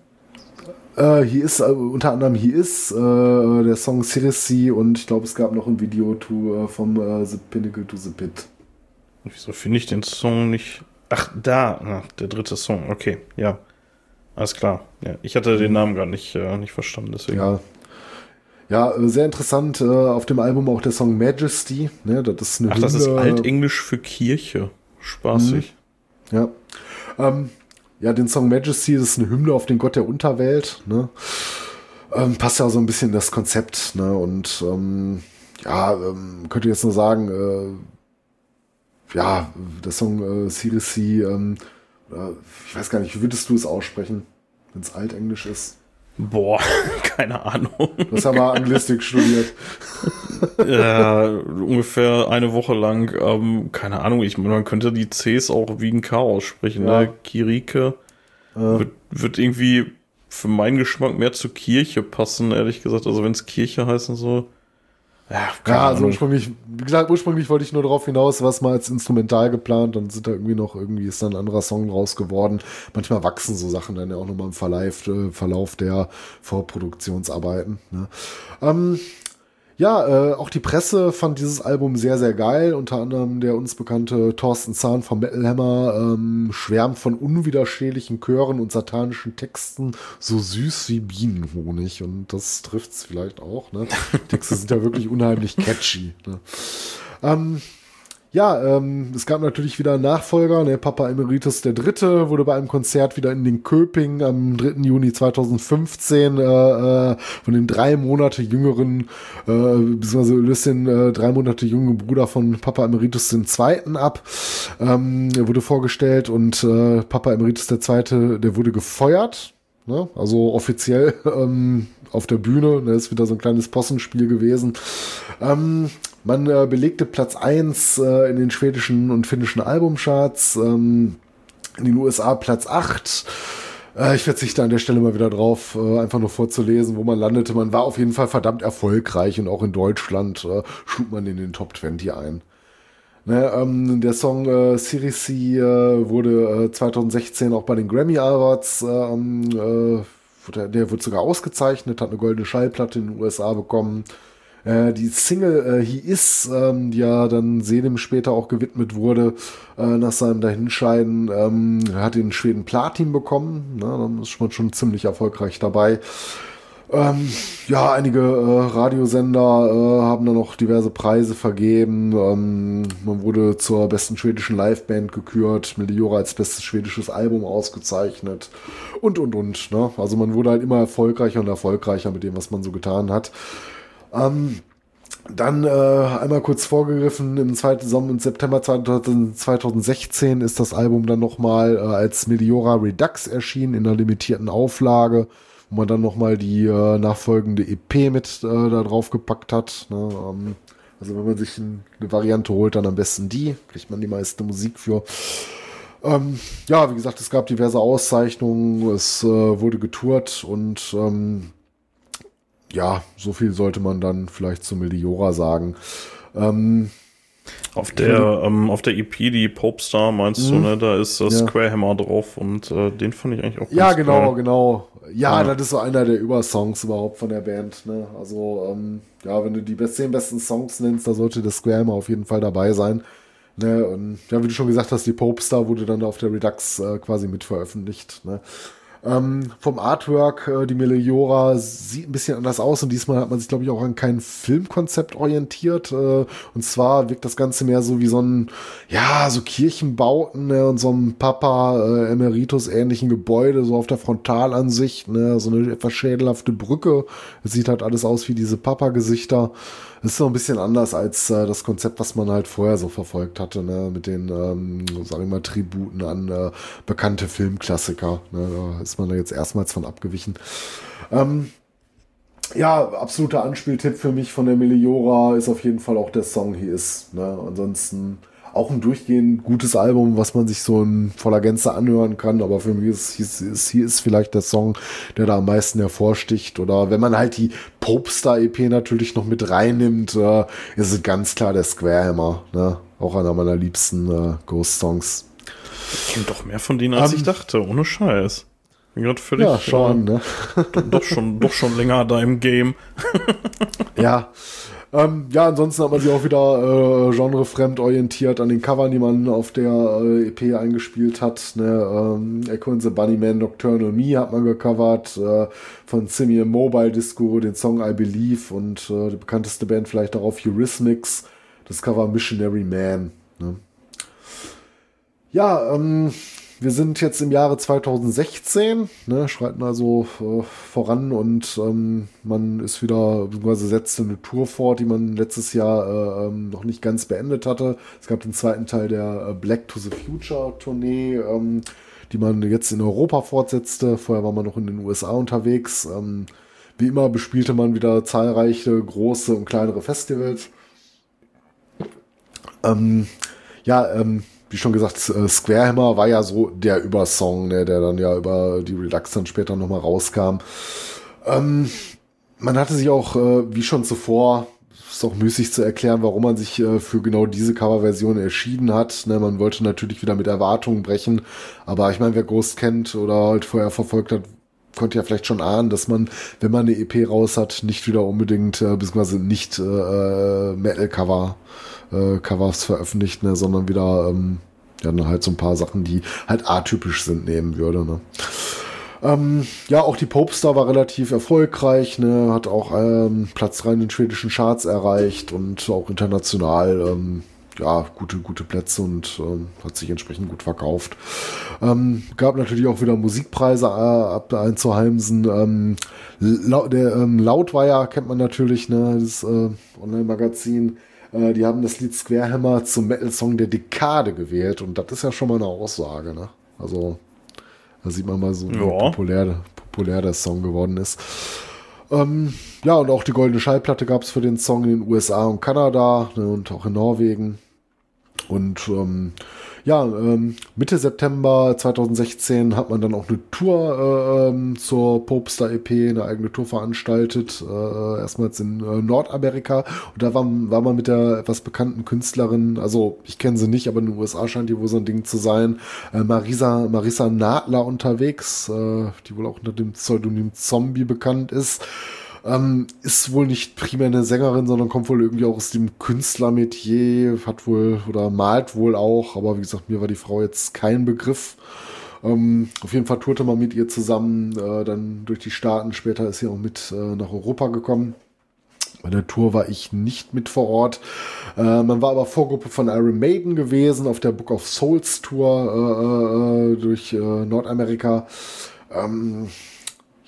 Äh, hier ist äh, unter anderem hier ist äh, der Song Circe und ich glaube, es gab noch ein Video to, äh, vom äh, The Pinnacle to the Pit. Wieso finde ich den Song nicht? Ach, da, Ach, der dritte Song. Okay, ja. Alles klar. Ja, ich hatte den Namen gar nicht, äh, nicht verstanden, deswegen. Ja. Ja, sehr interessant. auf dem Album auch der Song Majesty. Ne, das ist eine Ach, das ist Altenglisch für Kirche. Spaßig. Mhm. Ja. Ähm, ja, den Song Majesty, ist eine Hymne auf den Gott der Unterwelt. Ne? Ähm, passt ja so ein bisschen das Konzept. Ne? Und ähm, ja, ähm, könnte jetzt nur sagen, äh, ja, der Song äh, Seriously, ähm, äh, ich weiß gar nicht, wie würdest du es aussprechen, wenn es altenglisch ist? Boah, keine Ahnung. Hast ja mal Anglistik studiert. ja, ungefähr eine Woche lang. Ähm, keine Ahnung, ich man könnte die Cs auch wie ein K aussprechen. Ja. Ne? Kirike ja. wird, wird irgendwie für meinen Geschmack mehr zur Kirche passen, ehrlich gesagt. Also wenn es Kirche heißen soll. Ja, ja also ursprünglich, wie gesagt, ursprünglich wollte ich nur darauf hinaus, was mal als Instrumental geplant, dann sind da irgendwie noch, irgendwie ist dann ein anderer Song draus geworden. Manchmal wachsen so Sachen dann ja auch nochmal im Verlauf, äh, Verlauf der Vorproduktionsarbeiten. Ne? Ähm, ja, äh, auch die Presse fand dieses Album sehr, sehr geil. Unter anderem der uns bekannte Thorsten Zahn vom Metal Hammer ähm, schwärmt von unwiderstehlichen Chören und satanischen Texten, so süß wie Bienenhonig. Und das trifft's vielleicht auch. Ne? Texte sind ja wirklich unheimlich catchy. Ne? Ähm, ja, ähm, es gab natürlich wieder einen Nachfolger, ne, Papa Emeritus Dritte wurde bei einem Konzert wieder in den Köping am 3. Juni 2015 äh, äh, von dem drei Monate jüngeren, äh, beziehungsweise den äh, drei Monate jungen Bruder von Papa Emeritus Zweiten ab. Ähm, er wurde vorgestellt und äh, Papa Emeritus Zweite, der wurde gefeuert. Ne? Also offiziell ähm, auf der Bühne. Das ist wieder so ein kleines Possenspiel gewesen. Ähm, man äh, belegte Platz 1 äh, in den schwedischen und finnischen Albumcharts, ähm, in den USA Platz 8. Äh, ich verzichte an der Stelle mal wieder drauf, äh, einfach nur vorzulesen, wo man landete. Man war auf jeden Fall verdammt erfolgreich und auch in Deutschland äh, schlug man in den Top 20 ein. Ne, ähm, der Song äh, Sirisi äh, wurde äh, 2016 auch bei den Grammy Awards, ähm, äh, der, der wurde sogar ausgezeichnet, hat eine goldene Schallplatte in den USA bekommen. Äh, die Single äh, He Is, ähm, die ja dann Selim später auch gewidmet wurde, äh, nach seinem Dahinscheiden, ähm, hat den Schweden Platin bekommen. Ne? Dann ist man schon ziemlich erfolgreich dabei. Ähm, ja, einige äh, Radiosender äh, haben da noch diverse Preise vergeben. Ähm, man wurde zur besten schwedischen Liveband gekürt, Meliora als bestes schwedisches Album ausgezeichnet und und und. Ne? Also man wurde halt immer erfolgreicher und erfolgreicher mit dem, was man so getan hat. Ähm, dann äh, einmal kurz vorgegriffen, im zweiten Sommer, im September 2016 ist das Album dann nochmal äh, als Meliora Redux erschienen in einer limitierten Auflage, wo man dann nochmal die äh, nachfolgende EP mit äh, da drauf gepackt hat. Ne? Ähm, also wenn man sich eine Variante holt, dann am besten die, kriegt man die meiste Musik für. Ähm, ja, wie gesagt, es gab diverse Auszeichnungen, es äh, wurde getourt und ähm, ja, so viel sollte man dann vielleicht zu Meliora sagen. Ähm, auf der, ähm, auf der EP, die Popestar, meinst du, mhm. ne? Da ist äh, Square Hammer drauf und äh, den fand ich eigentlich auch Ja, genau, geil. genau. Ja, ja, das ist so einer der Übersongs überhaupt von der Band. Ne? Also, ähm, ja, wenn du die zehn besten Songs nennst, da sollte der Square Hammer auf jeden Fall dabei sein. Ne? Und ja, wie du schon gesagt hast, die Popestar wurde dann auf der Redux äh, quasi mit veröffentlicht. Ne? Ähm, vom Artwork, äh, die Meliora sieht ein bisschen anders aus und diesmal hat man sich, glaube ich, auch an kein Filmkonzept orientiert. Äh, und zwar wirkt das Ganze mehr so wie so ein, ja, so Kirchenbauten ne, und so ein Papa äh, Emeritus-ähnlichen Gebäude, so auf der Frontalansicht, ne, so eine etwas schädelhafte Brücke. Es sieht halt alles aus wie diese Papa-Gesichter. Ist so ein bisschen anders als äh, das Konzept, was man halt vorher so verfolgt hatte, ne? mit den, ähm, sag ich mal, Tributen an äh, bekannte Filmklassiker. Ne? Da ist man da jetzt erstmals von abgewichen. Ähm, ja, absoluter Anspieltipp für mich von der Meliora ist auf jeden Fall auch der Song He Is. Ne? Ansonsten auch ein durchgehend gutes Album, was man sich so in voller Gänze anhören kann. Aber für mich ist hier ist vielleicht der Song, der da am meisten hervorsticht. Oder wenn man halt die Popstar EP natürlich noch mit reinnimmt, äh, ist es ganz klar der Square Hammer. Ne? Auch einer meiner liebsten äh, Ghost-Songs. Und doch mehr von denen, als um, ich dachte, ohne Scheiß. Bin gerade völlig. Ja, schon, äh, ne? doch, schon, doch schon länger da im Game. ja. Ähm, ja, ansonsten hat man sich auch wieder äh, genrefremd orientiert an den Covern, die man auf der äh, EP eingespielt hat. Ne? Ähm, Echo and the Bunnyman Nocturnal Me hat man gecovert, äh, von Simeon Mobile Disco, den Song I Believe und äh, die bekannteste Band vielleicht darauf Eurythmics, das Cover Missionary Man. Ne? Ja, ähm, wir sind jetzt im Jahre 2016, ne, schreiten also äh, voran und ähm, man ist wieder, beziehungsweise setzt eine Tour fort, die man letztes Jahr äh, ähm, noch nicht ganz beendet hatte. Es gab den zweiten Teil der äh, Black to the Future Tournee, ähm, die man jetzt in Europa fortsetzte. Vorher war man noch in den USA unterwegs. Ähm, wie immer bespielte man wieder zahlreiche große und kleinere Festivals. Ähm, ja, ähm, wie schon gesagt, äh, Square Hammer war ja so der Übersong, ne, der dann ja über die Redux dann später nochmal rauskam. Ähm, man hatte sich auch, äh, wie schon zuvor, ist auch müßig zu erklären, warum man sich äh, für genau diese Coverversion entschieden hat. Ne, man wollte natürlich wieder mit Erwartungen brechen, aber ich meine, wer Ghost kennt oder halt vorher verfolgt hat, konnte ja vielleicht schon ahnen, dass man, wenn man eine EP raus hat, nicht wieder unbedingt, äh, beziehungsweise nicht äh, äh Metal-Cover äh, Covers veröffentlicht, ne, sondern wieder ähm, ja, dann halt so ein paar Sachen, die halt atypisch sind, nehmen würde. Ne. Ähm, ja, auch die Popstar war relativ erfolgreich, ne, hat auch ähm, Platz rein in den schwedischen Charts erreicht und auch international ähm, ja, gute, gute Plätze und ähm, hat sich entsprechend gut verkauft. Ähm, gab natürlich auch wieder Musikpreise äh, ab einzuheimsen. Ähm, La der ähm, Lautweier kennt man natürlich, ne, das äh, Online-Magazin. Äh, die haben das Lied Square Hammer zum Metal-Song der Dekade gewählt und das ist ja schon mal eine Aussage, ne? Also, da sieht man mal so, wie ja. populär, populär der Song geworden ist. Ähm, ja, und auch die goldene Schallplatte gab es für den Song in den USA und Kanada ne, und auch in Norwegen. Und ähm, ja, ähm, Mitte September 2016 hat man dann auch eine Tour äh, ähm, zur Popstar EP, eine eigene Tour veranstaltet, äh, erstmals in äh, Nordamerika. Und da war, war man mit der etwas bekannten Künstlerin, also ich kenne sie nicht, aber in den USA scheint die wohl so ein Ding zu sein, äh, Marisa, Marisa Nadler unterwegs, äh, die wohl auch unter dem Pseudonym Zombie bekannt ist. Ähm, ist wohl nicht primär eine Sängerin, sondern kommt wohl irgendwie auch aus dem Künstlermetier, hat wohl oder malt wohl auch, aber wie gesagt, mir war die Frau jetzt kein Begriff. Ähm, auf jeden Fall tourte man mit ihr zusammen, äh, dann durch die Staaten. Später ist sie auch mit äh, nach Europa gekommen. Bei der Tour war ich nicht mit vor Ort. Äh, man war aber Vorgruppe von Iron Maiden gewesen auf der Book of Souls Tour äh, äh, durch äh, Nordamerika. Ähm,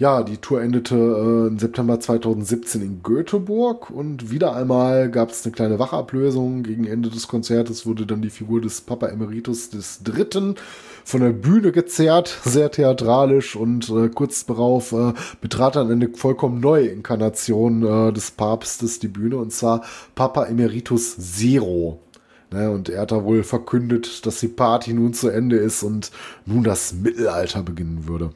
ja, die Tour endete äh, im September 2017 in Göteborg und wieder einmal gab es eine kleine Wachablösung. Gegen Ende des Konzertes wurde dann die Figur des Papa Emeritus des Dritten von der Bühne gezerrt, sehr theatralisch und äh, kurz darauf äh, betrat dann eine vollkommen neue Inkarnation äh, des Papstes die Bühne und zwar Papa Emeritus Zero. Ne, und er hat da wohl verkündet, dass die Party nun zu Ende ist und nun das Mittelalter beginnen würde.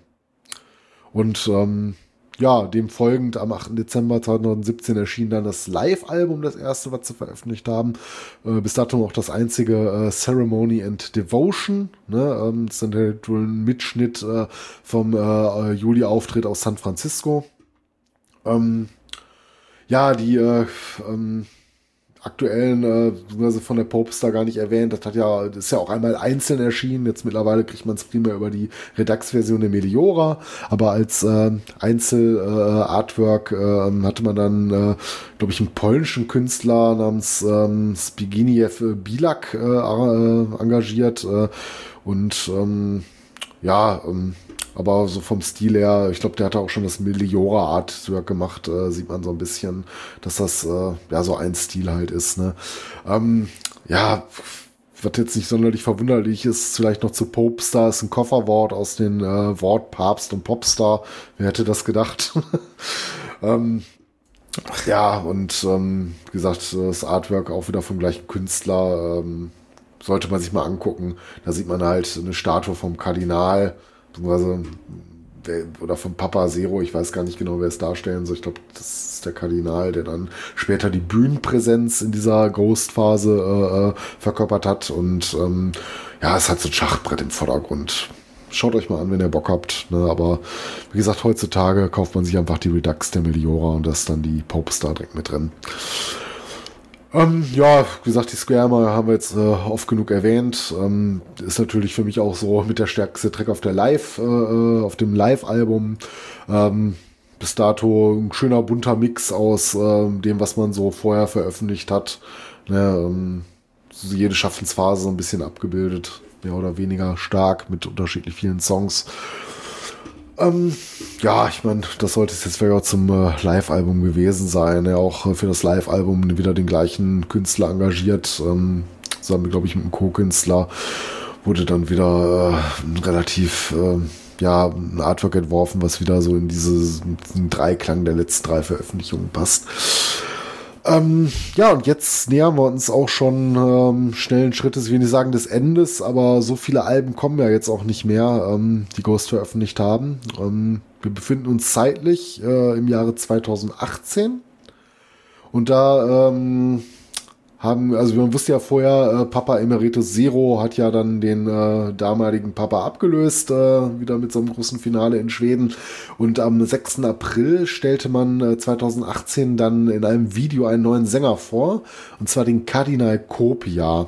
Und ähm, ja, dem folgend am 8. Dezember 2017 erschien dann das Live-Album, das erste, was sie veröffentlicht haben. Äh, bis dato auch das einzige äh, Ceremony and Devotion. Ne? Ähm, das ist dann halt ein Mitschnitt äh, vom äh, Juli-Auftritt aus San Francisco. Ähm, ja, die äh, ähm, aktuellen, äh, von der Popestar gar nicht erwähnt. Das hat ja, das ist ja auch einmal einzeln erschienen. Jetzt mittlerweile kriegt man es primär über die Redux-Version der Meliora. Aber als äh, Einzel-Artwork äh, äh, hatte man dann, äh, glaube ich, einen polnischen Künstler namens ähm, Spiginiew Bilak äh, äh, engagiert. Äh, und ähm, ja, ähm, aber so vom Stil her, ich glaube, der hatte auch schon das Meliora Artwork gemacht, äh, sieht man so ein bisschen, dass das äh, ja so ein Stil halt ist. Ne? Ähm, ja, was jetzt nicht sonderlich verwunderlich ist, vielleicht noch zu Popstar, ist ein Kofferwort aus den äh, Wort Papst und Popstar. Wer hätte das gedacht? ähm, ja, und ähm, wie gesagt, das Artwork auch wieder vom gleichen Künstler. Ähm, sollte man sich mal angucken. Da sieht man halt eine Statue vom Kardinal beziehungsweise oder von Papa Zero, ich weiß gar nicht genau, wer es darstellen soll. Ich glaube, das ist der Kardinal, der dann später die Bühnenpräsenz in dieser Ghost-Phase äh, äh, verkörpert hat. Und ähm, ja, es hat so ein Schachbrett im Vordergrund. Schaut euch mal an, wenn ihr Bock habt. Ne? Aber wie gesagt, heutzutage kauft man sich einfach die Redux der Meliora und das dann die Popestar direkt mit drin. Ähm, ja, wie gesagt, die Square haben wir jetzt äh, oft genug erwähnt. Ähm, ist natürlich für mich auch so mit der stärkste Track auf der Live, äh, äh, auf dem Live-Album. Ähm, bis dato ein schöner bunter Mix aus äh, dem, was man so vorher veröffentlicht hat. Ne, ähm, jede Schaffensphase so ein bisschen abgebildet, mehr oder weniger stark mit unterschiedlich vielen Songs. Ähm, ja, ich meine, das sollte es jetzt vielleicht auch zum äh, Live-Album gewesen sein. Ja, auch äh, für das Live-Album wieder den gleichen Künstler engagiert. Ähm, zusammen, glaube ich, mit einem Co-Künstler wurde dann wieder äh, relativ, äh, ja, ein Artwork entworfen, was wieder so in diese, diesen Dreiklang der letzten drei Veröffentlichungen passt. Ähm, ja, und jetzt nähern wir uns auch schon ähm, schnellen Schrittes, will nicht sagen des Endes, aber so viele Alben kommen ja jetzt auch nicht mehr, ähm, die Ghost veröffentlicht haben. Ähm, wir befinden uns zeitlich äh, im Jahre 2018 und da ähm, haben, also man wusste ja vorher, äh, Papa Emeritus Zero hat ja dann den äh, damaligen Papa abgelöst, äh, wieder mit so einem großen Finale in Schweden. Und am 6. April stellte man äh, 2018 dann in einem Video einen neuen Sänger vor, und zwar den Kardinal Kopia.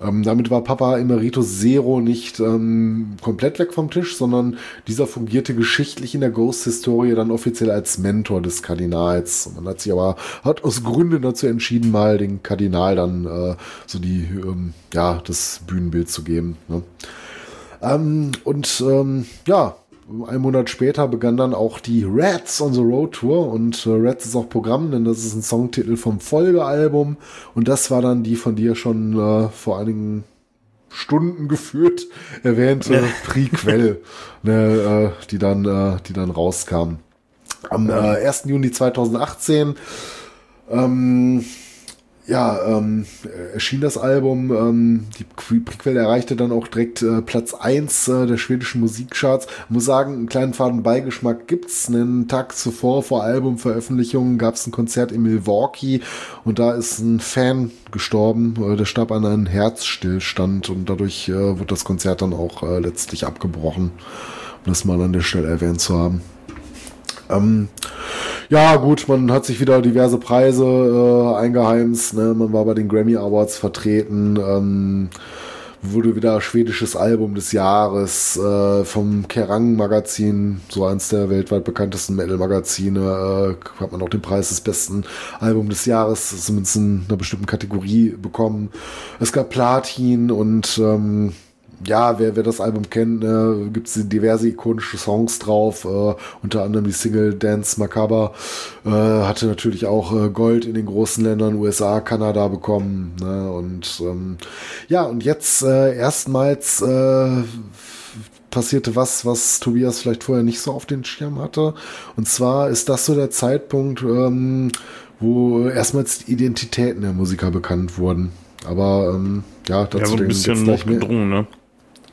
Ähm, damit war Papa Emeritus Zero nicht ähm, komplett weg vom Tisch, sondern dieser fungierte geschichtlich in der Ghost-Historie dann offiziell als Mentor des Kardinals. Man hat sich aber, hat aus Gründen dazu entschieden, mal den Kardinal dann äh, so die, ähm, ja, das Bühnenbild zu geben. Ne? Ähm, und ähm, ja, ein Monat später begann dann auch die Rats on the Road Tour und äh, Rats ist auch Programm, denn das ist ein Songtitel vom Folgealbum und das war dann die von dir schon äh, vor einigen Stunden geführt erwähnte Prequel, ne, äh, die dann, äh, die dann rauskam. Am äh, 1. Juni 2018 ähm, ja, ähm, erschien das Album. Ähm, die Prequel erreichte dann auch direkt äh, Platz 1 äh, der schwedischen Musikcharts. Muss sagen, einen kleinen faden Beigeschmack gibt's. Einen Tag zuvor, vor Albumveröffentlichung, gab's ein Konzert in Milwaukee und da ist ein Fan gestorben. Äh, der starb an einem Herzstillstand und dadurch äh, wird das Konzert dann auch äh, letztlich abgebrochen. Um das mal an der Stelle erwähnt zu haben. Ähm, ja, gut, man hat sich wieder diverse Preise äh, eingeheimst. Ne? Man war bei den Grammy Awards vertreten. Ähm, wurde wieder schwedisches Album des Jahres äh, vom Kerrang Magazin, so eins der weltweit bekanntesten Metal-Magazine, äh, hat man auch den Preis des besten Album des Jahres, zumindest in einer bestimmten Kategorie bekommen. Es gab Platin und ähm, ja, wer, wer das Album kennt, ne, gibt es diverse ikonische Songs drauf, äh, unter anderem die Single Dance Macabre, äh, hatte natürlich auch äh, Gold in den großen Ländern USA, Kanada bekommen. Ne, und ähm, ja, und jetzt äh, erstmals äh, passierte was, was Tobias vielleicht vorher nicht so auf den Schirm hatte. Und zwar ist das so der Zeitpunkt, ähm, wo erstmals Identitäten der Musiker bekannt wurden. Aber ähm, ja, dazu ja, ein bisschen mehr. Gedrungen, ne?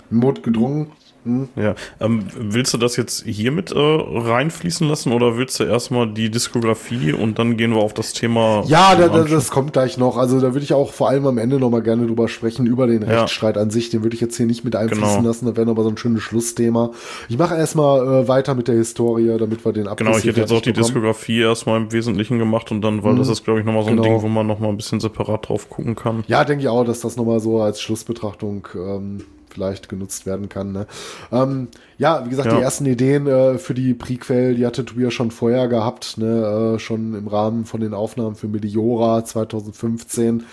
Not gedrungen. Hm? Ja. Ähm, willst du das jetzt hier mit äh, reinfließen lassen oder willst du erstmal die Diskografie und dann gehen wir auf das Thema? Ja, da, da, das kommt gleich noch. Also da würde ich auch vor allem am Ende nochmal gerne drüber sprechen, über den ja. Rechtsstreit an sich. Den würde ich jetzt hier nicht mit einfließen genau. lassen. Da wäre aber so ein schönes Schlussthema. Ich mache erstmal äh, weiter mit der Historie, damit wir den Abschluss Genau, ich hätte jetzt auch die bekommen. Diskografie erstmal im Wesentlichen gemacht und dann, weil mhm. das ist, glaube ich, nochmal so ein genau. Ding, wo man nochmal ein bisschen separat drauf gucken kann. Ja, denke ich auch, dass das nochmal so als Schlussbetrachtung ähm, vielleicht genutzt werden kann. Ne? Ähm, ja, wie gesagt, ja. die ersten Ideen äh, für die Prequel, die hatte Tuya schon vorher gehabt, ne? Äh, schon im Rahmen von den Aufnahmen für Meliora 2015.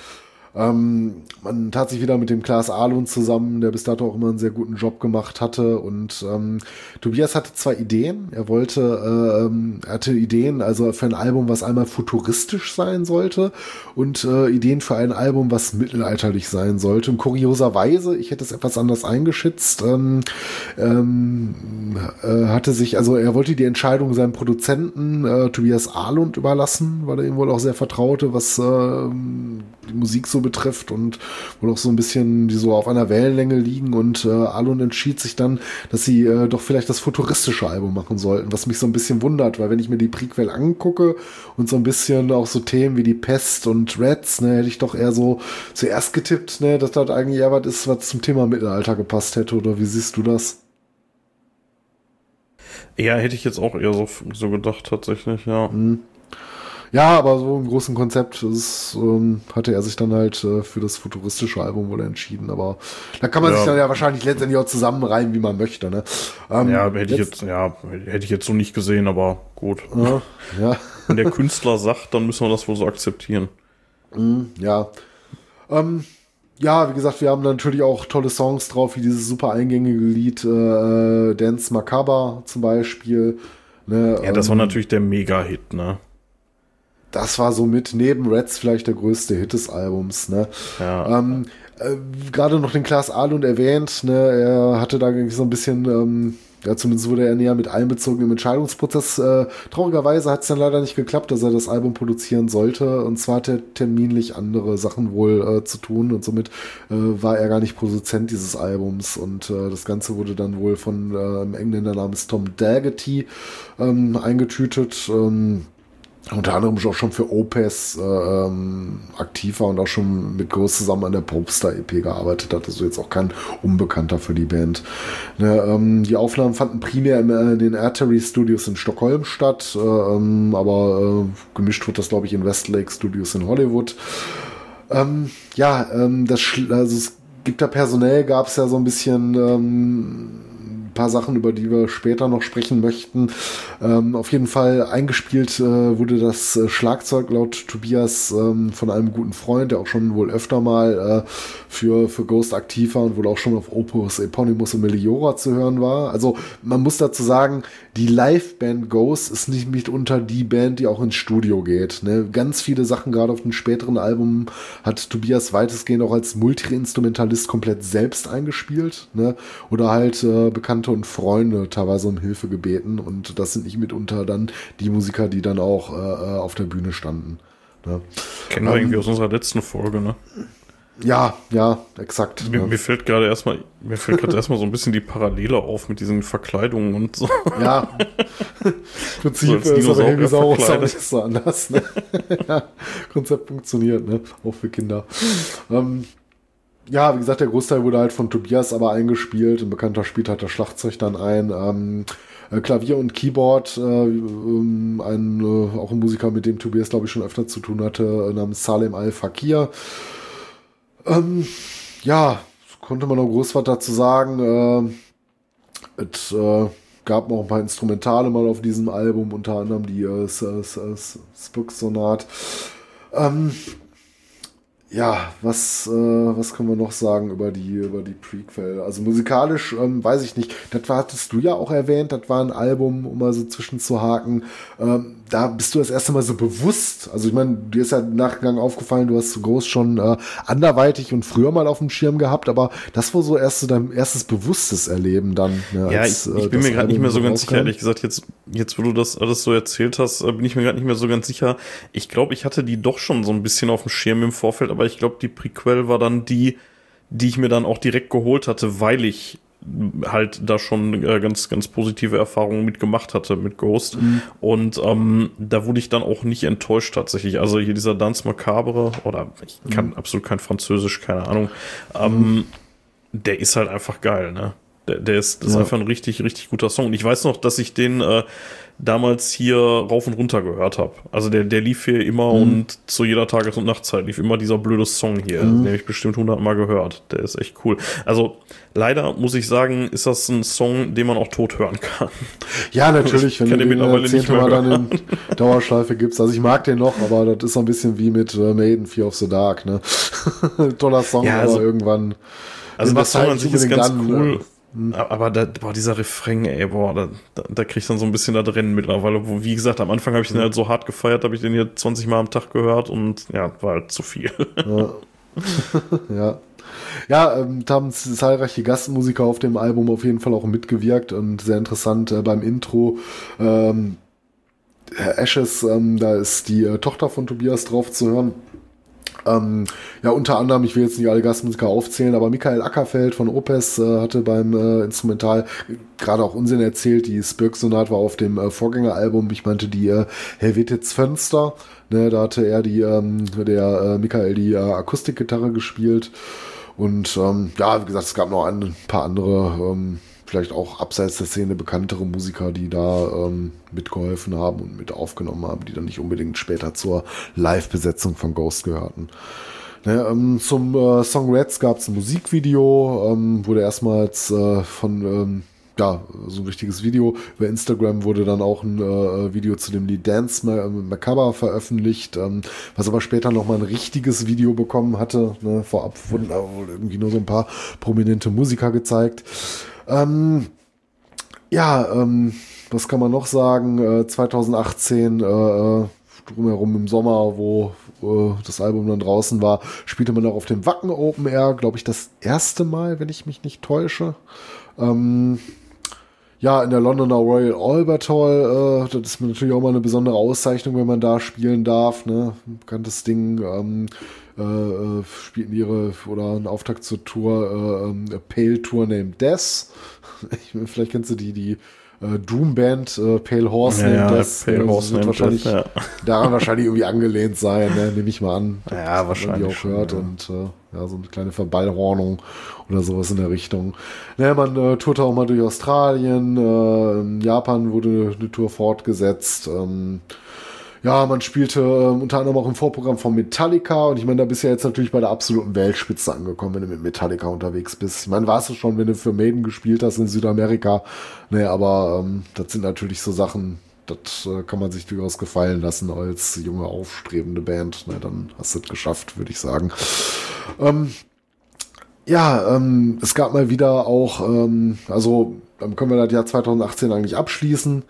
Ähm, man tat sich wieder mit dem Klaas Alun zusammen, der bis dato auch immer einen sehr guten Job gemacht hatte. Und ähm, Tobias hatte zwei Ideen. Er wollte, äh, ähm, er hatte Ideen, also für ein Album, was einmal futuristisch sein sollte und äh, Ideen für ein Album, was mittelalterlich sein sollte. Und kurioserweise, ich hätte es etwas anders eingeschätzt, ähm, ähm, äh, hatte sich, also er wollte die Entscheidung seinem Produzenten äh, Tobias Ahlund überlassen, weil er ihm wohl auch sehr vertraute, was äh, die Musik so betrifft und wohl auch so ein bisschen die so auf einer Wellenlänge liegen und äh, Alun entschied sich dann, dass sie äh, doch vielleicht das futuristische Album machen sollten, was mich so ein bisschen wundert, weil wenn ich mir die Prequel angucke und so ein bisschen auch so Themen wie die Pest und Reds, ne, hätte ich doch eher so zuerst getippt, ne, dass das eigentlich eher was ist, was zum Thema Mittelalter gepasst hätte, oder wie siehst du das? Ja, hätte ich jetzt auch eher so, so gedacht, tatsächlich, ja. Mhm. Ja, aber so im großen Konzept ist, ähm, hatte er sich dann halt äh, für das futuristische Album wohl entschieden. Aber da kann man ja. sich dann ja wahrscheinlich letztendlich auch zusammenreihen, wie man möchte. Ne? Ähm, ja, hätte ich jetzt, ja, hätte ich jetzt so nicht gesehen, aber gut. Ja, ja. Wenn der Künstler sagt, dann müssen wir das wohl so akzeptieren. Mm, ja. Ähm, ja, wie gesagt, wir haben natürlich auch tolle Songs drauf, wie dieses super eingängige Lied äh, äh Dance Macabre zum Beispiel. Ne, ja, das war ähm, natürlich der Mega-Hit, ne? Das war so mit neben Reds vielleicht der größte Hit des Albums. Ne? Ja. Ähm, äh, Gerade noch den Klaas Ahlund erwähnt, ne? er hatte da irgendwie so ein bisschen, ähm, ja, zumindest wurde er näher mit einbezogen im Entscheidungsprozess. Äh, traurigerweise hat es dann leider nicht geklappt, dass er das Album produzieren sollte. Und zwar hat er terminlich andere Sachen wohl äh, zu tun und somit äh, war er gar nicht Produzent dieses Albums. Und äh, das Ganze wurde dann wohl von äh, einem Engländer namens Tom Daggerty ähm, eingetütet. Ähm, unter anderem auch schon für Opus äh, ähm, aktiv war und auch schon mit Groß zusammen an der Popstar EP gearbeitet hat. Also jetzt auch kein Unbekannter für die Band. Ne, ähm, die Aufnahmen fanden primär in äh, den Artery Studios in Stockholm statt, äh, ähm, aber äh, gemischt wird das, glaube ich, in Westlake Studios in Hollywood. Ähm, ja, ähm, das, also es gibt da personell, gab es ja so ein bisschen ähm, paar Sachen, über die wir später noch sprechen möchten. Ähm, auf jeden Fall eingespielt äh, wurde das äh, Schlagzeug laut Tobias ähm, von einem guten Freund, der auch schon wohl öfter mal äh, für, für Ghost aktiv war und wohl auch schon auf Opus Eponymous und Meliora zu hören war. Also man muss dazu sagen, die Live-Band Ghost ist nicht mitunter die Band, die auch ins Studio geht. Ne? Ganz viele Sachen, gerade auf den späteren Alben, hat Tobias weitestgehend auch als Multi-Instrumentalist komplett selbst eingespielt. Ne? Oder halt äh, bekannt Bekannte und Freunde teilweise um Hilfe gebeten und das sind nicht mitunter dann die Musiker, die dann auch äh, äh auf der Bühne standen. Ne? Kennen wir ähm, irgendwie aus unserer letzten Folge, ne? Ja, ja, exakt. Mir, ja. mir fällt gerade erstmal, mir fällt gerade erstmal so ein bisschen die Parallele auf mit diesen Verkleidungen und so. Ja. Im Prinzip so ist aber Helgosaurus auch nicht so anders. Ne? ja, Konzept funktioniert, ne? Auch für Kinder. Ähm, ja, wie gesagt, der Großteil wurde halt von Tobias aber eingespielt. Ein bekannter spielt halt das Schlagzeug dann ein. Ähm, äh, Klavier und Keyboard, äh, ähm, ein, äh, auch ein Musiker, mit dem Tobias, glaube ich, schon öfter zu tun hatte, äh, namens Salem Al-Fakir. Ähm, ja, konnte man noch groß was dazu sagen. Äh, es äh, gab noch ein paar Instrumentale mal auf diesem Album, unter anderem die äh, Spook-Sonat. Ähm, ja, was, äh, was können wir noch sagen über die, über die Prequel? Also musikalisch ähm, weiß ich nicht. Das war, hattest du ja auch erwähnt, das war ein Album, um mal so zwischenzuhaken. Ähm, da bist du das erste Mal so bewusst. Also ich meine, dir ist ja im Nachgang aufgefallen, du hast so groß schon äh, anderweitig und früher mal auf dem Schirm gehabt, aber das war so erst so dein erstes bewusstes Erleben dann. Ne, ja, als, ich, ich äh, bin mir gerade nicht mehr so ganz sicher, ehrlich gesagt, jetzt, jetzt wo du das alles so erzählt hast, äh, bin ich mir gerade nicht mehr so ganz sicher. Ich glaube, ich hatte die doch schon so ein bisschen auf dem Schirm im Vorfeld, aber ich glaube, die Prequel war dann die, die ich mir dann auch direkt geholt hatte, weil ich halt da schon äh, ganz, ganz positive Erfahrungen mitgemacht hatte mit Ghost. Mhm. Und ähm, da wurde ich dann auch nicht enttäuscht tatsächlich. Also hier dieser Dance Macabre, oder ich kann mhm. absolut kein Französisch, keine Ahnung. Ähm, mhm. Der ist halt einfach geil, ne? Der, der ist, das ja. ist einfach ein richtig, richtig guter Song. Und ich weiß noch, dass ich den äh, damals hier rauf und runter gehört habe. Also der, der lief hier immer mhm. und zu jeder Tages- und Nachtzeit lief immer dieser blöde Song hier. Mhm. Den habe ich bestimmt hundertmal gehört. Der ist echt cool. Also leider muss ich sagen, ist das ein Song, den man auch tot hören kann. Ja, natürlich, wenn du den mittlerweile nicht mehr Mal dann in Dauerschleife gibst. Also ich mag den noch, aber das ist so ein bisschen wie mit äh, Maiden Fear of the Dark. Ne? Toller Song, ja, also, aber irgendwann. Also das Song an sich ist ganz Gun, cool. Aber da, boah, dieser Refrain, ey, boah, da, da, da krieg ich dann so ein bisschen da drin mittlerweile. Wo, wie gesagt, am Anfang habe ich den halt so hart gefeiert, habe ich den hier 20 Mal am Tag gehört und ja, war halt zu viel. Ja. ja. Ja, ähm, da haben zahlreiche Gastmusiker auf dem Album auf jeden Fall auch mitgewirkt und sehr interessant äh, beim Intro. Ähm, Ashes, ähm, da ist die äh, Tochter von Tobias drauf zu hören. Ähm, ja, unter anderem, ich will jetzt nicht alle Gastmusiker aufzählen, aber Michael Ackerfeld von Opes äh, hatte beim äh, Instrumental gerade auch Unsinn erzählt. Die Spirk-Sonat war auf dem äh, Vorgängeralbum. Ich meinte die äh, Helvetits Fenster. Ne, da hatte er die, ähm, der äh, Michael die äh, Akustikgitarre gespielt. Und ähm, ja, wie gesagt, es gab noch ein paar andere ähm, vielleicht auch abseits der Szene bekanntere Musiker, die da ähm, mitgeholfen haben und mit aufgenommen haben, die dann nicht unbedingt später zur Live-Besetzung von Ghost gehörten. Naja, ähm, zum äh, Song Reds gab es ein Musikvideo, ähm, wurde erstmals äh, von ähm, ja, so ein richtiges Video. Über Instagram wurde dann auch ein äh, Video zu dem Lied Dance Macabre veröffentlicht, ähm, was aber später nochmal ein richtiges Video bekommen hatte. Ne? Vorab wurden da irgendwie nur so ein paar prominente Musiker gezeigt. Ähm, ja, ähm, was kann man noch sagen? Äh, 2018 äh, äh, drumherum im Sommer, wo äh, das Album dann draußen war, spielte man auch auf dem Wacken Open Air, glaube ich, das erste Mal, wenn ich mich nicht täusche. Ähm, ja, in der Londoner Royal Albert Hall, äh, das ist natürlich auch mal eine besondere Auszeichnung, wenn man da spielen darf, ne? Bekanntes Ding. Ähm, äh, äh, spielten ihre oder einen Auftakt zur Tour äh, ähm, Pale Tour Named Death. Ich, vielleicht kennst du die, die äh, Doom Band äh, Pale Horse ja, Named Death. Pale Horse Named wahrscheinlich Death, ja. daran wahrscheinlich irgendwie angelehnt sein, ne? nehme ich mal an. Ja, wahrscheinlich. Auch schon, hört ja. und äh, ja, so eine kleine Verballhornung oder sowas in der Richtung. Naja, man äh, tourte auch mal durch Australien, äh, in Japan wurde eine Tour fortgesetzt. Ähm, ja, man spielte äh, unter anderem auch im Vorprogramm von Metallica und ich meine, da bist du ja jetzt natürlich bei der absoluten Weltspitze angekommen, wenn du mit Metallica unterwegs bist. Ich meine, warst du schon, wenn du für Maiden gespielt hast in Südamerika, ne, aber ähm, das sind natürlich so Sachen, das äh, kann man sich durchaus gefallen lassen als junge, aufstrebende Band. Ne, dann hast du es geschafft, würde ich sagen. Ähm, ja, ähm, es gab mal wieder auch, ähm, also dann können wir das Jahr 2018 eigentlich abschließen.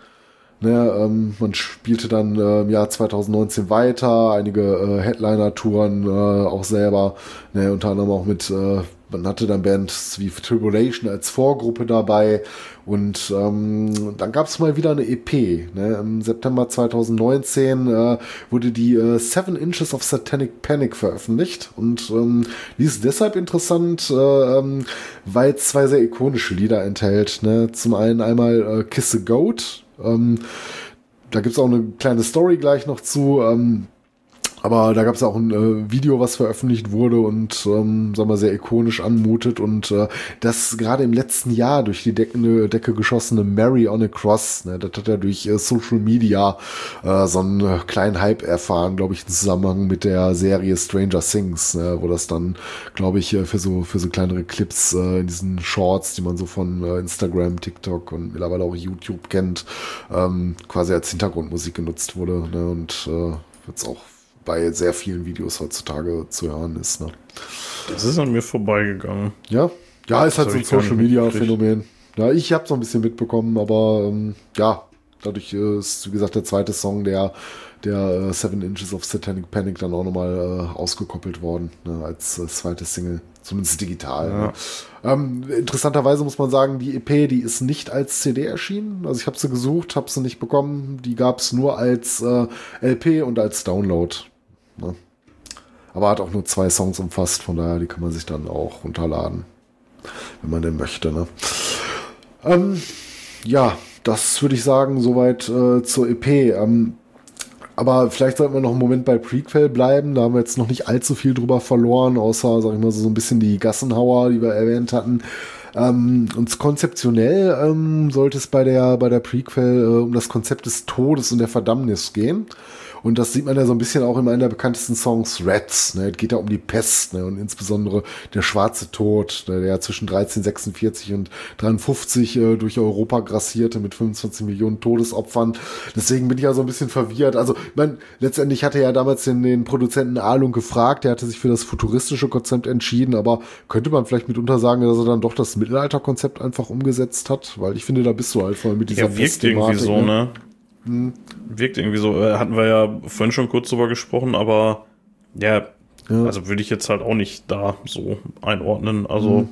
Ne, ähm, man spielte dann äh, im Jahr 2019 weiter, einige äh, Headliner-Touren äh, auch selber, ne, unter anderem auch mit, äh, man hatte dann Bands wie Tribulation als Vorgruppe dabei und ähm, dann gab es mal wieder eine EP. Ne? Im September 2019 äh, wurde die äh, Seven Inches of Satanic Panic veröffentlicht und ähm, die ist deshalb interessant, äh, ähm, weil zwei sehr ikonische Lieder enthält. Ne? Zum einen einmal Kiss a Goat, ähm, da gibt's auch eine kleine Story gleich noch zu. Ähm, aber da gab es auch ein äh, Video, was veröffentlicht wurde und, ähm, sagen wir, sehr ikonisch anmutet. Und äh, das gerade im letzten Jahr durch die Deckende, Decke geschossene Mary on a Cross, ne, das hat er durch äh, Social Media äh, so einen äh, kleinen Hype erfahren, glaube ich, im Zusammenhang mit der Serie Stranger Things, ne, wo das dann, glaube ich, äh, für so für so kleinere Clips äh, in diesen Shorts, die man so von äh, Instagram, TikTok und mittlerweile auch YouTube kennt, ähm, quasi als Hintergrundmusik genutzt wurde. Ne, und äh, wird's auch bei sehr vielen Videos heutzutage zu hören ist. Ne? Das ist an mir vorbeigegangen. Ja, ja, ist halt so ein Social Media Phänomen. Ja, ich habe so ein bisschen mitbekommen, aber ähm, ja, dadurch ist, wie gesagt, der zweite Song, der der äh, Seven Inches of Satanic Panic dann auch nochmal äh, ausgekoppelt worden, ne, als äh, zweite Single, zumindest digital. Ja. Ne. Ähm, interessanterweise muss man sagen, die EP, die ist nicht als CD erschienen. Also ich habe sie gesucht, habe sie nicht bekommen. Die gab es nur als äh, LP und als Download. Ne? Aber hat auch nur zwei Songs umfasst, von daher, die kann man sich dann auch runterladen. wenn man denn möchte. Ne? Ähm, ja, das würde ich sagen, soweit äh, zur EP. Ähm, aber vielleicht sollten wir noch einen Moment bei Prequel bleiben. Da haben wir jetzt noch nicht allzu viel drüber verloren, außer, sag ich mal, so ein bisschen die Gassenhauer, die wir erwähnt hatten. Ähm, und konzeptionell ähm, sollte es bei der, bei der Prequel äh, um das Konzept des Todes und der Verdammnis gehen. Und das sieht man ja so ein bisschen auch in einem der bekanntesten Songs, Rats. Ne? Es geht ja um die Pest ne? und insbesondere der schwarze Tod, ne? der ja zwischen 1346 und 53 äh, durch Europa grassierte mit 25 Millionen Todesopfern. Deswegen bin ich ja so ein bisschen verwirrt. Also, ich meine, letztendlich hatte er ja damals den, den Produzenten Alung gefragt, der hatte sich für das futuristische Konzept entschieden, aber könnte man vielleicht mitunter sagen, dass er dann doch das Mittelalterkonzept einfach umgesetzt hat? Weil ich finde, da bist du halt voll mit dieser ja, wirkt irgendwie so, ne? Hm. Wirkt irgendwie so. Äh, hatten wir ja vorhin schon kurz drüber gesprochen, aber ja, ja. also würde ich jetzt halt auch nicht da so einordnen. Also. Hm.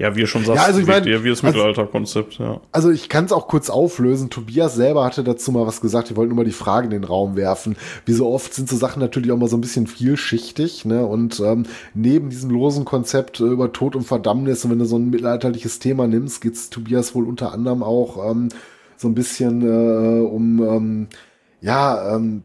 Ja, wie ihr schon sagt, ja, also ich mein, wie das also Mittelalterkonzept, ja. Also ich kann es auch kurz auflösen. Tobias selber hatte dazu mal was gesagt. Ich wollte nur mal die Frage in den Raum werfen. Wie so oft sind so Sachen natürlich auch mal so ein bisschen vielschichtig, ne? Und ähm, neben diesem losen Konzept äh, über Tod und Verdammnis, und wenn du so ein mittelalterliches Thema nimmst, geht's Tobias wohl unter anderem auch ähm, so ein bisschen äh, um, ähm, ja, ähm,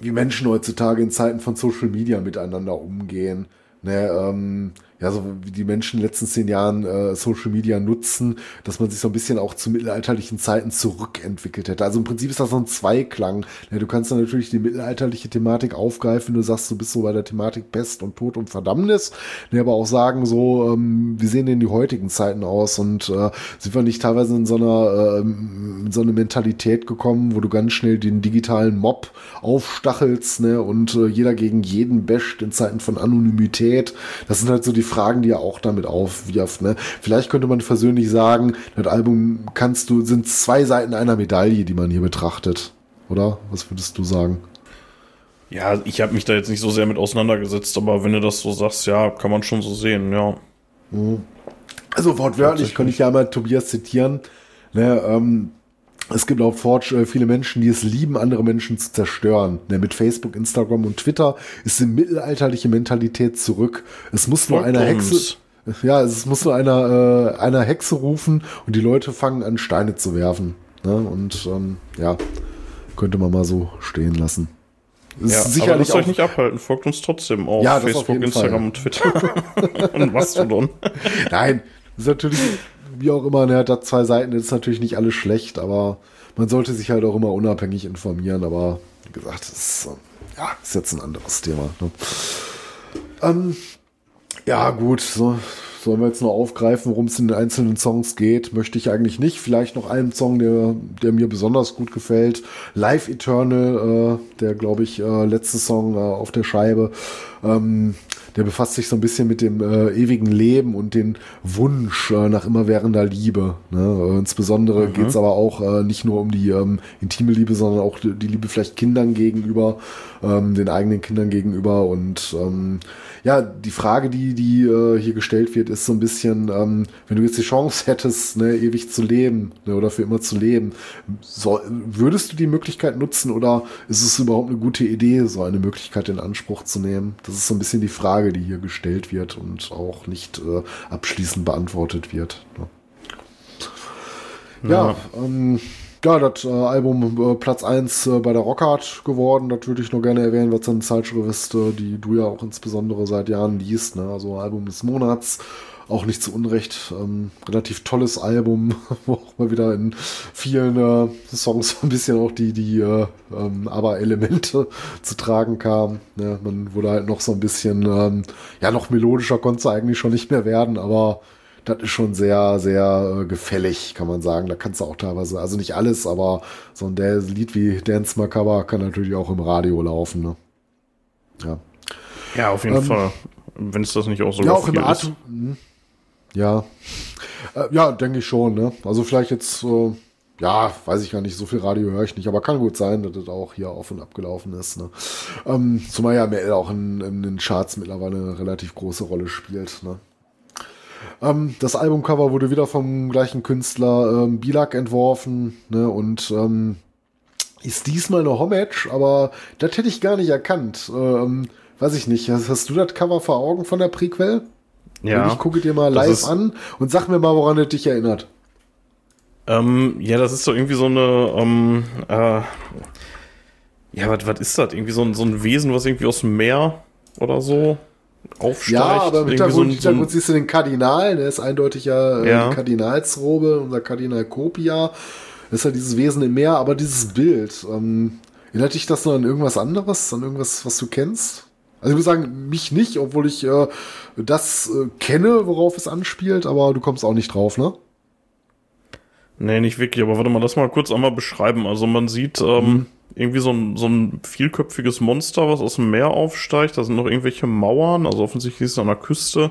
wie Menschen heutzutage in Zeiten von Social Media miteinander umgehen. Ne, ähm, ja, so wie die Menschen in den letzten zehn Jahren äh, Social Media nutzen, dass man sich so ein bisschen auch zu mittelalterlichen Zeiten zurückentwickelt hätte. Also im Prinzip ist das so ein Zweiklang. Ja, du kannst dann natürlich die mittelalterliche Thematik aufgreifen, du sagst, du bist so bei der Thematik Pest und Tod und Verdammnis, ja, aber auch sagen so, ähm, wie sehen denn die heutigen Zeiten aus und äh, sind wir nicht teilweise in so einer äh, in so eine Mentalität gekommen, wo du ganz schnell den digitalen Mob aufstachelst, ne, und äh, jeder gegen jeden basht in Zeiten von Anonymität. Das sind halt so die Fragen, die er auch damit aufwirft. Ne? Vielleicht könnte man versöhnlich sagen, das Album kannst du, sind zwei Seiten einer Medaille, die man hier betrachtet. Oder? Was würdest du sagen? Ja, ich habe mich da jetzt nicht so sehr mit auseinandergesetzt, aber wenn du das so sagst, ja, kann man schon so sehen, ja. Mhm. Also wortwörtlich kann ich ja mal Tobias zitieren. Ne, ähm, es gibt auf Forge äh, viele Menschen, die es lieben, andere Menschen zu zerstören. Ne, mit Facebook, Instagram und Twitter ist die mittelalterliche Mentalität zurück. Es muss nur einer Hexe, ja, es muss nur einer, äh, einer Hexe rufen und die Leute fangen an, Steine zu werfen. Ne? Und ähm, ja, könnte man mal so stehen lassen. Ist ja, sicherlich aber lasst euch nicht abhalten, folgt uns trotzdem auf ja, Facebook, auf Instagram Fall. und Twitter und Mastodon. Nein, das ist natürlich wie auch immer, ne, hat zwei Seiten, das ist natürlich nicht alles schlecht, aber man sollte sich halt auch immer unabhängig informieren, aber wie gesagt, das ist, ja, ist jetzt ein anderes Thema. Ne? Ähm, ja, gut, so, sollen wir jetzt noch aufgreifen, worum es in den einzelnen Songs geht? Möchte ich eigentlich nicht. Vielleicht noch einen Song, der, der mir besonders gut gefällt. Live Eternal, äh, der, glaube ich, äh, letzte Song äh, auf der Scheibe. Ähm, der befasst sich so ein bisschen mit dem äh, ewigen Leben und den Wunsch äh, nach immerwährender Liebe. Ne? Insbesondere mhm. geht es aber auch äh, nicht nur um die ähm, intime Liebe, sondern auch die, die Liebe vielleicht Kindern gegenüber, ähm, den eigenen Kindern gegenüber. Und ähm, ja, die Frage, die, die äh, hier gestellt wird, ist so ein bisschen, ähm, wenn du jetzt die Chance hättest, ne, ewig zu leben ne, oder für immer zu leben, soll, würdest du die Möglichkeit nutzen oder ist es überhaupt eine gute Idee, so eine Möglichkeit in Anspruch zu nehmen? Das ist so ein bisschen die Frage, die hier gestellt wird und auch nicht äh, abschließend beantwortet wird. Ne? Ja, ja ähm, ja, das äh, Album äh, Platz 1 äh, bei der Rockhard geworden. Das würde ich nur gerne erwähnen, was eine Zeitschrift ist, äh, die du ja auch insbesondere seit Jahren liest. Ne? Also Album des Monats. Auch nicht zu Unrecht. Ähm, relativ tolles Album, wo auch mal wieder in vielen äh, Songs ein bisschen auch die, die äh, ähm, Aber-Elemente zu tragen kamen. Ne? Man wurde halt noch so ein bisschen, ähm, ja, noch melodischer konnte es eigentlich schon nicht mehr werden, aber das ist schon sehr, sehr äh, gefällig, kann man sagen. Da kannst du auch teilweise, also nicht alles, aber so ein Lied wie Dance Macabre kann natürlich auch im Radio laufen. Ne? Ja. Ja, auf jeden ähm, Fall. Wenn es das nicht auch so Ja, auch im Art. Hm. Ja. Äh, ja, denke ich schon. Ne? Also vielleicht jetzt, äh, ja, weiß ich gar nicht, so viel Radio höre ich nicht, aber kann gut sein, dass das auch hier auf und abgelaufen ist. Ne? Ähm, zumal ja ML auch in, in den Charts mittlerweile eine relativ große Rolle spielt. Ne? Ähm, das Albumcover wurde wieder vom gleichen Künstler ähm, Bilak entworfen ne, und ähm, ist diesmal eine Homage, aber das hätte ich gar nicht erkannt. Ähm, weiß ich nicht. Hast, hast, du das Cover vor Augen von der Prequel? Ja. Und ich gucke dir mal live an und sag mir mal, woran es dich erinnert. Ähm, ja, das ist so irgendwie so eine, ähm, äh, ja, was ist das? Irgendwie so ein, so ein Wesen, was irgendwie aus dem Meer oder so aufsteigt. Ja, aber im Hintergrund, so ein, Hintergrund siehst du den Kardinal, der ist eindeutig ja, äh, ja. Kardinalsrobe, unser Kardinal Kopia. Das ist ja dieses Wesen im Meer, aber dieses Bild, ähm, erinnert dich das noch an irgendwas anderes, an irgendwas, was du kennst? Also ich muss sagen, mich nicht, obwohl ich äh, das äh, kenne, worauf es anspielt, aber du kommst auch nicht drauf, ne? Nee, nicht wirklich, aber warte mal, lass mal kurz einmal beschreiben. Also man sieht ähm, mhm. irgendwie so ein, so ein vielköpfiges Monster, was aus dem Meer aufsteigt. Da sind noch irgendwelche Mauern, also offensichtlich ist es an der Küste.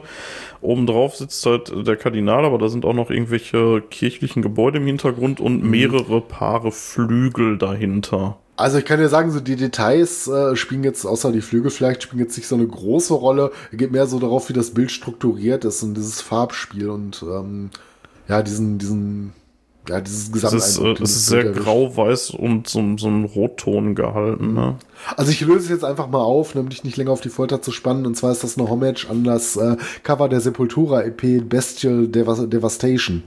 Obendrauf sitzt halt der Kardinal, aber da sind auch noch irgendwelche kirchlichen Gebäude im Hintergrund und mhm. mehrere Paare Flügel dahinter. Also ich kann dir sagen, so die Details äh, spielen jetzt, außer die Flügel vielleicht, spielen jetzt nicht so eine große Rolle. Es geht mehr so darauf, wie das Bild strukturiert ist und dieses Farbspiel und ähm, ja, diesen, diesen, ja, dieses Gesamteindruck. Es ist, äh, es ist sehr grau-weiß und so, so ein Rotton gehalten, ne? Also ich löse es jetzt einfach mal auf, um dich nicht länger auf die Folter zu spannen. Und zwar ist das eine Homage an das äh, Cover der Sepultura EP Bestial Devastation.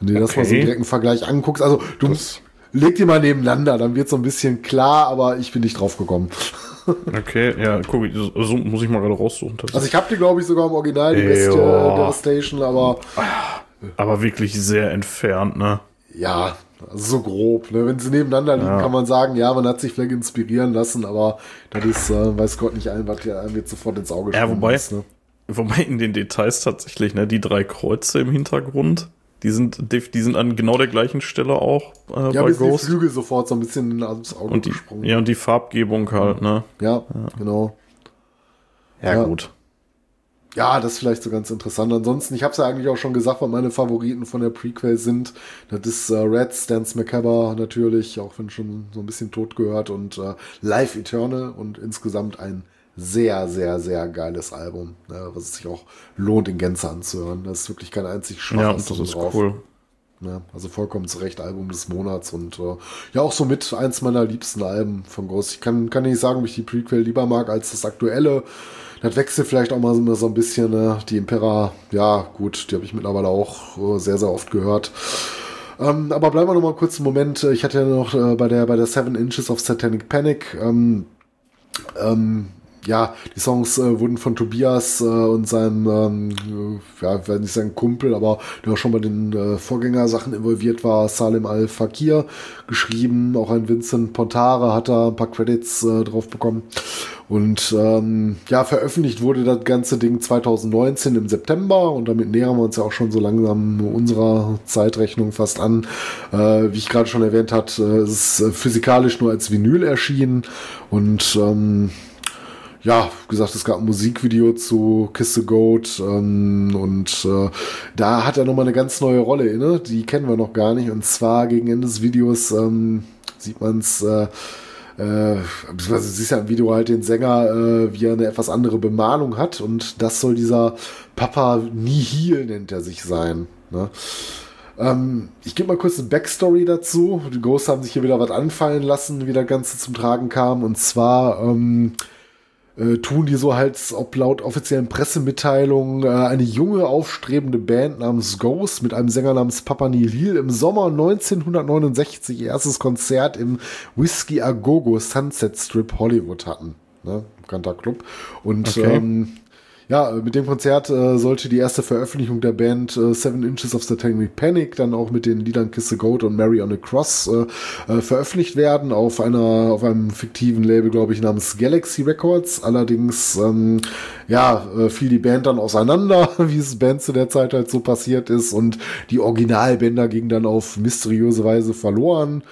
Wenn du dir okay. das mal so direkt einen Vergleich anguckst. Also du musst leg die mal nebeneinander, dann wird so ein bisschen klar, aber ich bin nicht drauf gekommen. Okay, ja, guck, so muss ich mal gerade raussuchen. Also ich habe die, glaube ich, sogar im Original, die beste Devastation, aber. Aber wirklich sehr entfernt, ne? Ja, so grob. Ne? Wenn sie nebeneinander liegen, ja. kann man sagen, ja, man hat sich vielleicht inspirieren lassen, aber das ist, äh, weiß Gott nicht allen, was ja einem jetzt sofort ins Auge Ja, wobei, ist, ne? wobei in den Details tatsächlich, ne, die drei Kreuze im Hintergrund, die sind, die sind an genau der gleichen Stelle auch äh, ja, bei Ghost. die Flügel sofort so ein bisschen ins Auge und die, gesprungen. Ja, und die Farbgebung halt, ne? Ja, ja. genau. Ja, ja, gut. Ja, das ist vielleicht so ganz interessant. Ansonsten, ich habe es ja eigentlich auch schon gesagt, was meine Favoriten von der Prequel sind. Das ist äh, Red, Stance Macabre natürlich, auch wenn schon so ein bisschen tot gehört und äh, Life Eternal und insgesamt ein sehr, sehr, sehr geiles Album, ne, was es sich auch lohnt, in Gänze anzuhören. Das ist wirklich kein einzig schwaches Ja, das ist drauf. cool. Ne, also vollkommen zu Recht Album des Monats und äh, ja auch so mit eins meiner liebsten Alben von Groß. Ich kann, kann nicht sagen, ob ich die Prequel lieber mag als das aktuelle. Das wechselt vielleicht auch mal so ein bisschen. Ne? Die Impera, ja gut, die habe ich mittlerweile auch äh, sehr, sehr oft gehört. Ähm, aber bleiben wir noch mal kurz einen Moment. Ich hatte ja noch äh, bei der bei der Seven Inches of Satanic Panic ähm, ähm, ja, die Songs äh, wurden von Tobias äh, und seinem, ähm, ja, ich werde nicht sagen Kumpel, aber der auch schon bei den äh, Vorgängersachen involviert war, Salim Al-Fakir geschrieben. Auch ein Vincent Pontare hat da ein paar Credits äh, drauf bekommen. Und ähm, ja, veröffentlicht wurde das ganze Ding 2019 im September und damit nähern wir uns ja auch schon so langsam unserer Zeitrechnung fast an. Äh, wie ich gerade schon erwähnt hat, äh, es ist physikalisch nur als Vinyl erschienen und ähm, ja, gesagt, es gab ein Musikvideo zu Kiss the Goat ähm, und äh, da hat er nochmal eine ganz neue Rolle inne, die kennen wir noch gar nicht und zwar gegen Ende des Videos ähm, sieht man es äh, äh, siehst ja im Video halt den Sänger, äh, wie er eine etwas andere Bemalung hat und das soll dieser Papa Nihil nennt er sich sein. Ne? Ähm, ich gebe mal kurz eine Backstory dazu. Die Ghosts haben sich hier wieder was anfallen lassen, wie das Ganze zum Tragen kam und zwar ähm, äh, tun die so halt, ob laut offiziellen Pressemitteilungen, äh, eine junge, aufstrebende Band namens Ghost mit einem Sänger namens Papa Nihil im Sommer 1969 ihr erstes Konzert im Whiskey A Go Sunset Strip Hollywood hatten. Ne? Bekannter Club. Und okay. ähm, ja, mit dem Konzert äh, sollte die erste Veröffentlichung der Band äh, Seven Inches of Satanic Panic dann auch mit den Liedern Kiss the Goat und Mary on a Cross äh, äh, veröffentlicht werden auf einer auf einem fiktiven Label, glaube ich, namens Galaxy Records. Allerdings ähm, ja äh, fiel die Band dann auseinander, wie es Band zu der Zeit halt so passiert ist und die Originalbänder gingen dann auf mysteriöse Weise verloren.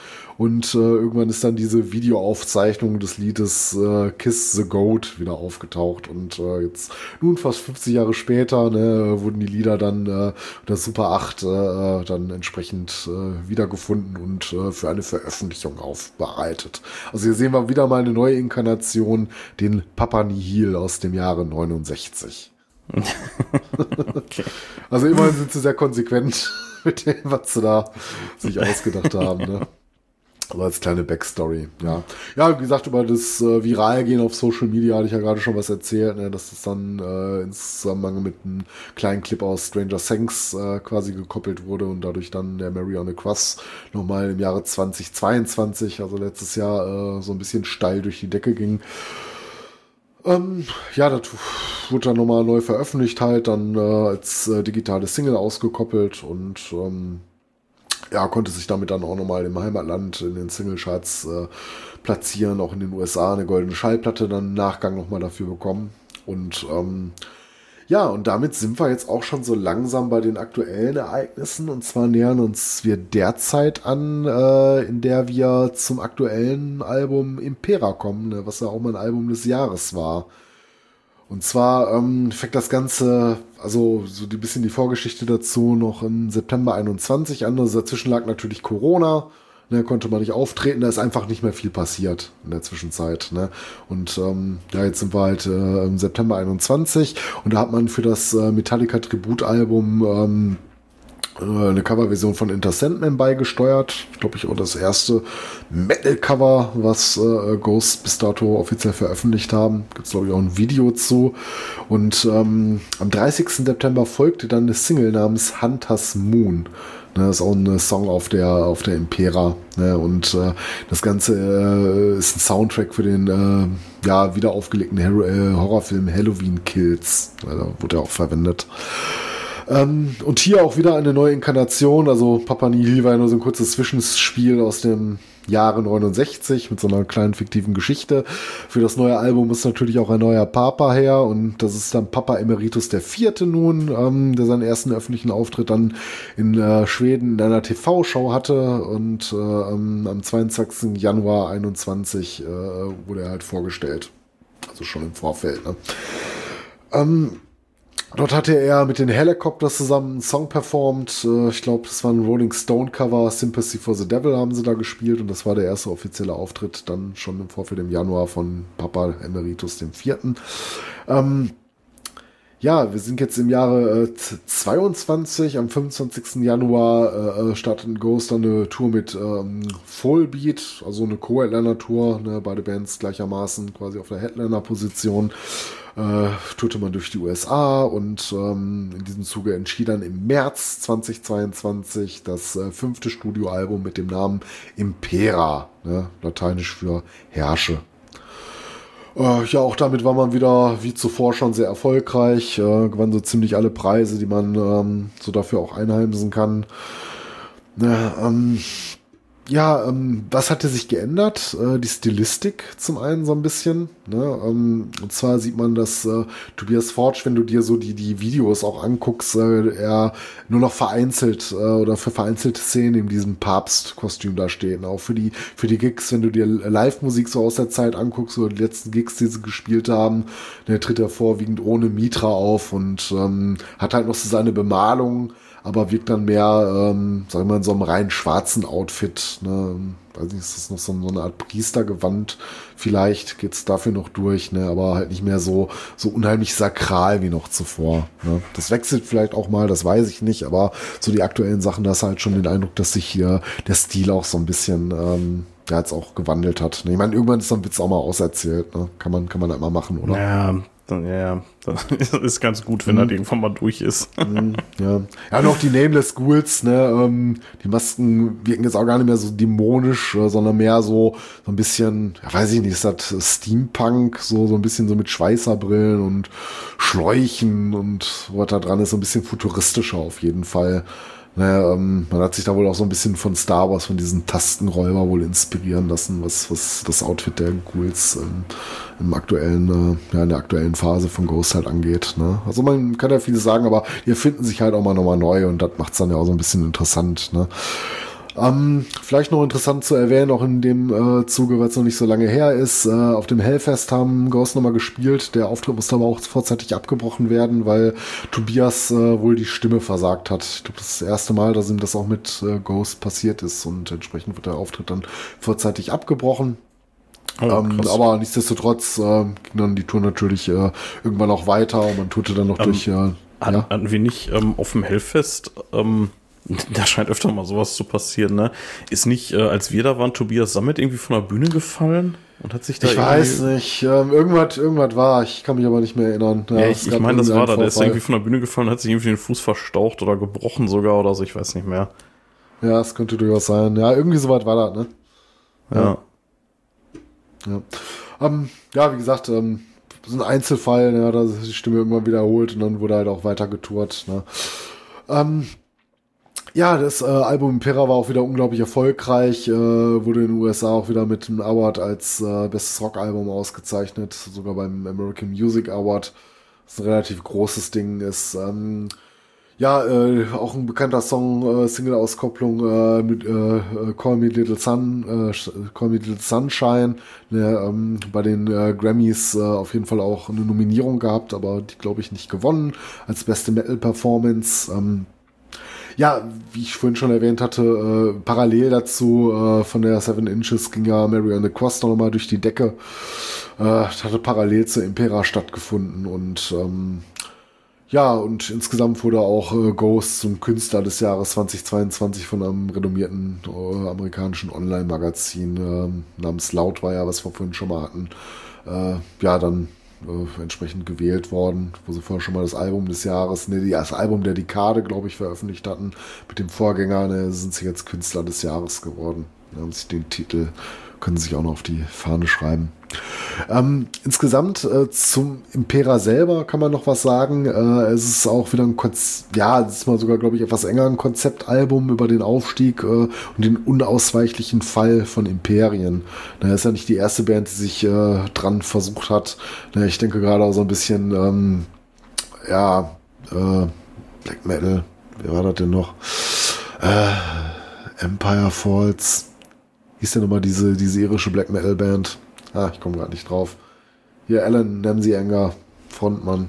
Und äh, irgendwann ist dann diese Videoaufzeichnung des Liedes äh, Kiss the Goat wieder aufgetaucht. Und äh, jetzt, nun fast 50 Jahre später, ne, wurden die Lieder dann äh, das Super 8 äh, dann entsprechend äh, wiedergefunden und äh, für eine Veröffentlichung aufbereitet. Also hier sehen wir wieder mal eine neue Inkarnation, den Papa Nihil aus dem Jahre 69. okay. Also immerhin sind sie sehr konsequent mit dem, was sie da sich ausgedacht haben. Ne? Also als kleine Backstory, ja. Ja, wie gesagt, über das äh, Viralgehen auf Social Media hatte ich ja gerade schon was erzählt, ne, dass das dann äh, in Zusammenhang mit einem kleinen Clip aus Stranger Things äh, quasi gekoppelt wurde und dadurch dann der Mary on the Cross nochmal im Jahre 2022, also letztes Jahr, äh, so ein bisschen steil durch die Decke ging. Ähm, ja, das wurde dann nochmal neu veröffentlicht, halt dann äh, als äh, digitale Single ausgekoppelt und ähm, ja, konnte sich damit dann auch nochmal im Heimatland in den Single-Charts äh, platzieren, auch in den USA eine goldene Schallplatte dann im Nachgang nochmal dafür bekommen. Und ähm, ja, und damit sind wir jetzt auch schon so langsam bei den aktuellen Ereignissen. Und zwar nähern uns wir derzeit an, äh, in der wir zum aktuellen Album Impera kommen, ne, was ja auch mal ein Album des Jahres war. Und zwar ähm, fängt das Ganze, also so ein bisschen die Vorgeschichte dazu, noch im September 21 an. Also dazwischen lag natürlich Corona. Ne, konnte man nicht auftreten, da ist einfach nicht mehr viel passiert in der Zwischenzeit. Ne? Und ähm, ja, jetzt sind wir halt äh, im September 21 und da hat man für das äh, Metallica Tributalbum ähm, äh, eine Coverversion von Enter Sandman beigesteuert. Ich glaube, ich auch das erste Metal-Cover, was äh, Ghost bis dato offiziell veröffentlicht haben. Gibt es, glaube ich, auch ein Video zu. Und ähm, am 30. September folgte dann eine Single namens Hunters Moon. Ne, das ist auch ein Song auf der, auf der Impera. Ne, und äh, das Ganze äh, ist ein Soundtrack für den äh, ja, wieder aufgelegten äh, Horrorfilm Halloween Kills. Da wurde er auch verwendet. Ähm, und hier auch wieder eine neue Inkarnation. Also Papa Nihil war ja nur so ein kurzes Zwischenspiel aus dem Jahre 69 mit so einer kleinen fiktiven Geschichte. Für das neue Album ist natürlich auch ein neuer Papa her und das ist dann Papa Emeritus der Vierte nun, ähm, der seinen ersten öffentlichen Auftritt dann in äh, Schweden in einer TV-Show hatte und äh, am 22. Januar 21 äh, wurde er halt vorgestellt. Also schon im Vorfeld. Ne? Ähm, Dort hatte er mit den Helicopters zusammen einen Song performt. Äh, ich glaube, das war ein Rolling Stone Cover. Sympathy for the Devil haben sie da gespielt und das war der erste offizielle Auftritt dann schon im Vorfeld im Januar von Papa Emeritus Vierten. Ähm, ja, wir sind jetzt im Jahre äh, 22. Am 25. Januar äh, äh, startet Ghost dann eine Tour mit ähm, Fullbeat, also eine Co-Headliner-Tour. Ne, beide Bands gleichermaßen quasi auf der Headliner-Position äh, tourte man durch die USA und ähm, in diesem Zuge entschied dann im März 2022 das äh, fünfte Studioalbum mit dem Namen Impera, ne, lateinisch für Herrsche. Äh, ja, auch damit war man wieder wie zuvor schon sehr erfolgreich, äh, gewann so ziemlich alle Preise, die man ähm, so dafür auch einheimsen kann. Ne, ähm, ja, ähm, was hatte sich geändert? Äh, die Stilistik zum einen so ein bisschen. Ne? Ähm, und zwar sieht man, dass äh, Tobias Forge, wenn du dir so die, die Videos auch anguckst, äh, er nur noch vereinzelt äh, oder für vereinzelte Szenen in diesem Papst-Kostüm da steht. Auch für die, für die Gigs, wenn du dir Live-Musik so aus der Zeit anguckst, so die letzten Gigs, die sie gespielt haben, der tritt er vorwiegend ohne Mitra auf und ähm, hat halt noch so seine Bemalung aber wirkt dann mehr, ähm, sagen wir mal, in so einem rein schwarzen Outfit. Ne? Weiß nicht, ist das noch so, so eine Art Priestergewand? Vielleicht geht's dafür noch durch, ne? aber halt nicht mehr so, so unheimlich sakral wie noch zuvor. Ne? Das wechselt vielleicht auch mal, das weiß ich nicht, aber so die aktuellen Sachen, da ist halt schon den Eindruck, dass sich hier der Stil auch so ein bisschen ähm, ja, jetzt auch gewandelt hat. Ne? Ich meine, irgendwann ist so ein Witz auch mal auserzählt. Ne? Kann man, kann man halt mal machen, oder? Ja, dann, ja, das ist ganz gut, wenn mhm. das irgendwann mal durch ist. Mhm, ja. ja, noch die Nameless Ghouls, ne, ähm, die Masken wirken jetzt auch gar nicht mehr so dämonisch, äh, sondern mehr so, so ein bisschen, ja, weiß ich nicht, ist das Steampunk, so, so ein bisschen so mit Schweißerbrillen und Schläuchen und was da dran ist, so ein bisschen futuristischer auf jeden Fall. Naja, ähm, man hat sich da wohl auch so ein bisschen von Star Wars, von diesen Tastenräuber wohl inspirieren lassen, was, was das Outfit der Ghouls ähm, im aktuellen, äh, ja, in der aktuellen Phase von Ghost halt angeht. Ne? Also man kann ja vieles sagen, aber die erfinden sich halt auch mal nochmal neu und das macht es dann ja auch so ein bisschen interessant. Ne? Ähm, vielleicht noch interessant zu erwähnen, auch in dem äh, Zuge, weil es noch nicht so lange her ist, äh, auf dem Hellfest haben Ghost nochmal gespielt. Der Auftritt musste aber auch vorzeitig abgebrochen werden, weil Tobias äh, wohl die Stimme versagt hat. Ich glaube, das ist das erste Mal, dass ihm das auch mit äh, Ghost passiert ist und entsprechend wird der Auftritt dann vorzeitig abgebrochen. Oh, ähm, aber nichtsdestotrotz äh, ging dann die Tour natürlich äh, irgendwann auch weiter und man tourte dann noch ähm, durch. Hatten, ja. wir nicht ähm, auf dem Hellfest ähm, Da scheint öfter mal sowas zu passieren, ne? Ist nicht, äh, als wir da waren, Tobias Sammet irgendwie von der Bühne gefallen und hat sich da Ich weiß nicht, ähm, irgendwas, irgendwas war, ich kann mich aber nicht mehr erinnern. Ja, ja ich, ich meine, das war da, der ist irgendwie von der Bühne gefallen, hat sich irgendwie den Fuß verstaucht oder gebrochen sogar oder so, ich weiß nicht mehr. Ja, es könnte durchaus sein. Ja, irgendwie soweit war das, ne? Ja. Ja, ähm, ja wie gesagt, ähm, so ein Einzelfall, ja, da ist die Stimme irgendwann wiederholt und dann wurde halt auch weiter getourt. Ne? Ähm, ja, das äh, Album Impera war auch wieder unglaublich erfolgreich, äh, wurde in den USA auch wieder mit einem Award als äh, bestes Rockalbum ausgezeichnet, sogar beim American Music Award, was ein relativ großes Ding ist. Ähm, ja, äh, auch ein bekannter Song, äh, Single-Auskopplung äh, mit äh, äh Call Me Little Sun, äh, Call Me Little Sunshine, ne, ähm, bei den äh, Grammys äh, auf jeden Fall auch eine Nominierung gehabt, aber die glaube ich nicht gewonnen als beste Metal-Performance. Ähm, ja, wie ich vorhin schon erwähnt hatte, äh, parallel dazu äh, von der Seven Inches ging ja Mary on the Cross noch mal durch die Decke. Äh, hatte parallel zur Impera stattgefunden und ähm, ja, und insgesamt wurde auch äh, Ghost zum Künstler des Jahres 2022 von einem renommierten äh, amerikanischen Online-Magazin äh, namens Loudwire, was wir vorhin schon mal hatten, äh, ja, dann äh, entsprechend gewählt worden, wo sie vorher schon mal das Album des Jahres, ne, das Album der Dekade, glaube ich, veröffentlicht hatten. Mit dem Vorgänger ne, sind sie jetzt Künstler des Jahres geworden. Da haben sich den Titel, können sie sich auch noch auf die Fahne schreiben. Ähm, insgesamt äh, zum Impera selber kann man noch was sagen. Äh, es ist auch wieder ein Konzept, ja, es ist mal sogar, glaube ich, etwas enger ein Konzeptalbum über den Aufstieg äh, und den unausweichlichen Fall von Imperien. Na, ist ja nicht die erste Band, die sich äh, dran versucht hat. Na, ich denke gerade auch so ein bisschen, ähm, ja, äh, Black Metal, wer war das denn noch? Äh, Empire Falls. Hieß denn nochmal diese, diese irische Black Metal Band? Ah, ich komme gerade nicht drauf. Hier Alan Namsy Enger, Frontmann.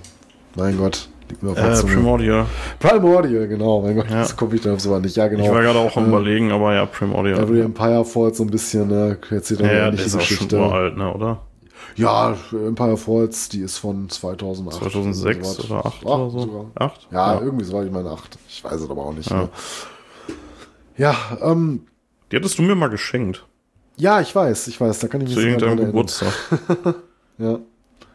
Mein Gott. Liegt mir auf äh, Primordial. Primordial, genau. Mein Gott, ja. jetzt komme ich da sowas nicht. Ja, genau. Ich war gerade auch am äh, überlegen, aber ja, Primordial. Every Empire Falls so ein bisschen, ne, erzählt ja, ja, nicht die Geschichte. Auch schon uralt, ne, oder? Ja, Empire Falls, die ist von 2008. 2006 oder 2008 oder so. Sogar. 8? Ja, ja, irgendwie so war ich meine 8. Ich weiß es aber auch nicht. Ja, ne? ja ähm. Die hattest du mir mal geschenkt. Ja, ich weiß, ich weiß, da kann ich mich Zu irgendeinem Geburtstag. ja.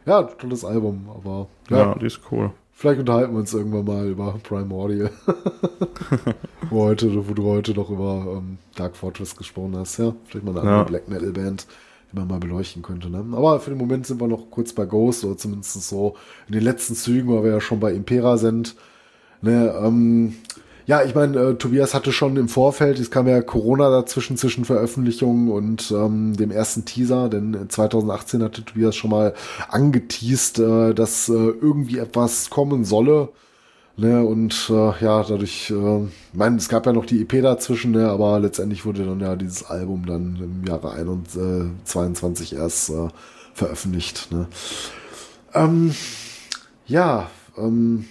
Ja, tolles Album, aber. Ja, ja, die ist cool. Vielleicht unterhalten wir uns irgendwann mal über Primordial. wo, heute, wo du heute noch über ähm, Dark Fortress gesprochen hast, ja. Vielleicht mal eine andere ja. Black Metal Band, die man mal beleuchten könnte. Ne? Aber für den Moment sind wir noch kurz bei Ghost, oder zumindest so in den letzten Zügen, weil wir ja schon bei Impera sind. Ne, ähm, ja, ich meine, äh, Tobias hatte schon im Vorfeld, es kam ja Corona dazwischen zwischen Veröffentlichung und ähm, dem ersten Teaser, denn 2018 hatte Tobias schon mal angeteased, äh, dass äh, irgendwie etwas kommen solle. Ne, und äh, ja, dadurch, äh, ich meine, es gab ja noch die EP dazwischen, ne, aber letztendlich wurde dann ja dieses Album dann im Jahre 2022 erst äh, veröffentlicht. Ne. Ähm, ja, ähm,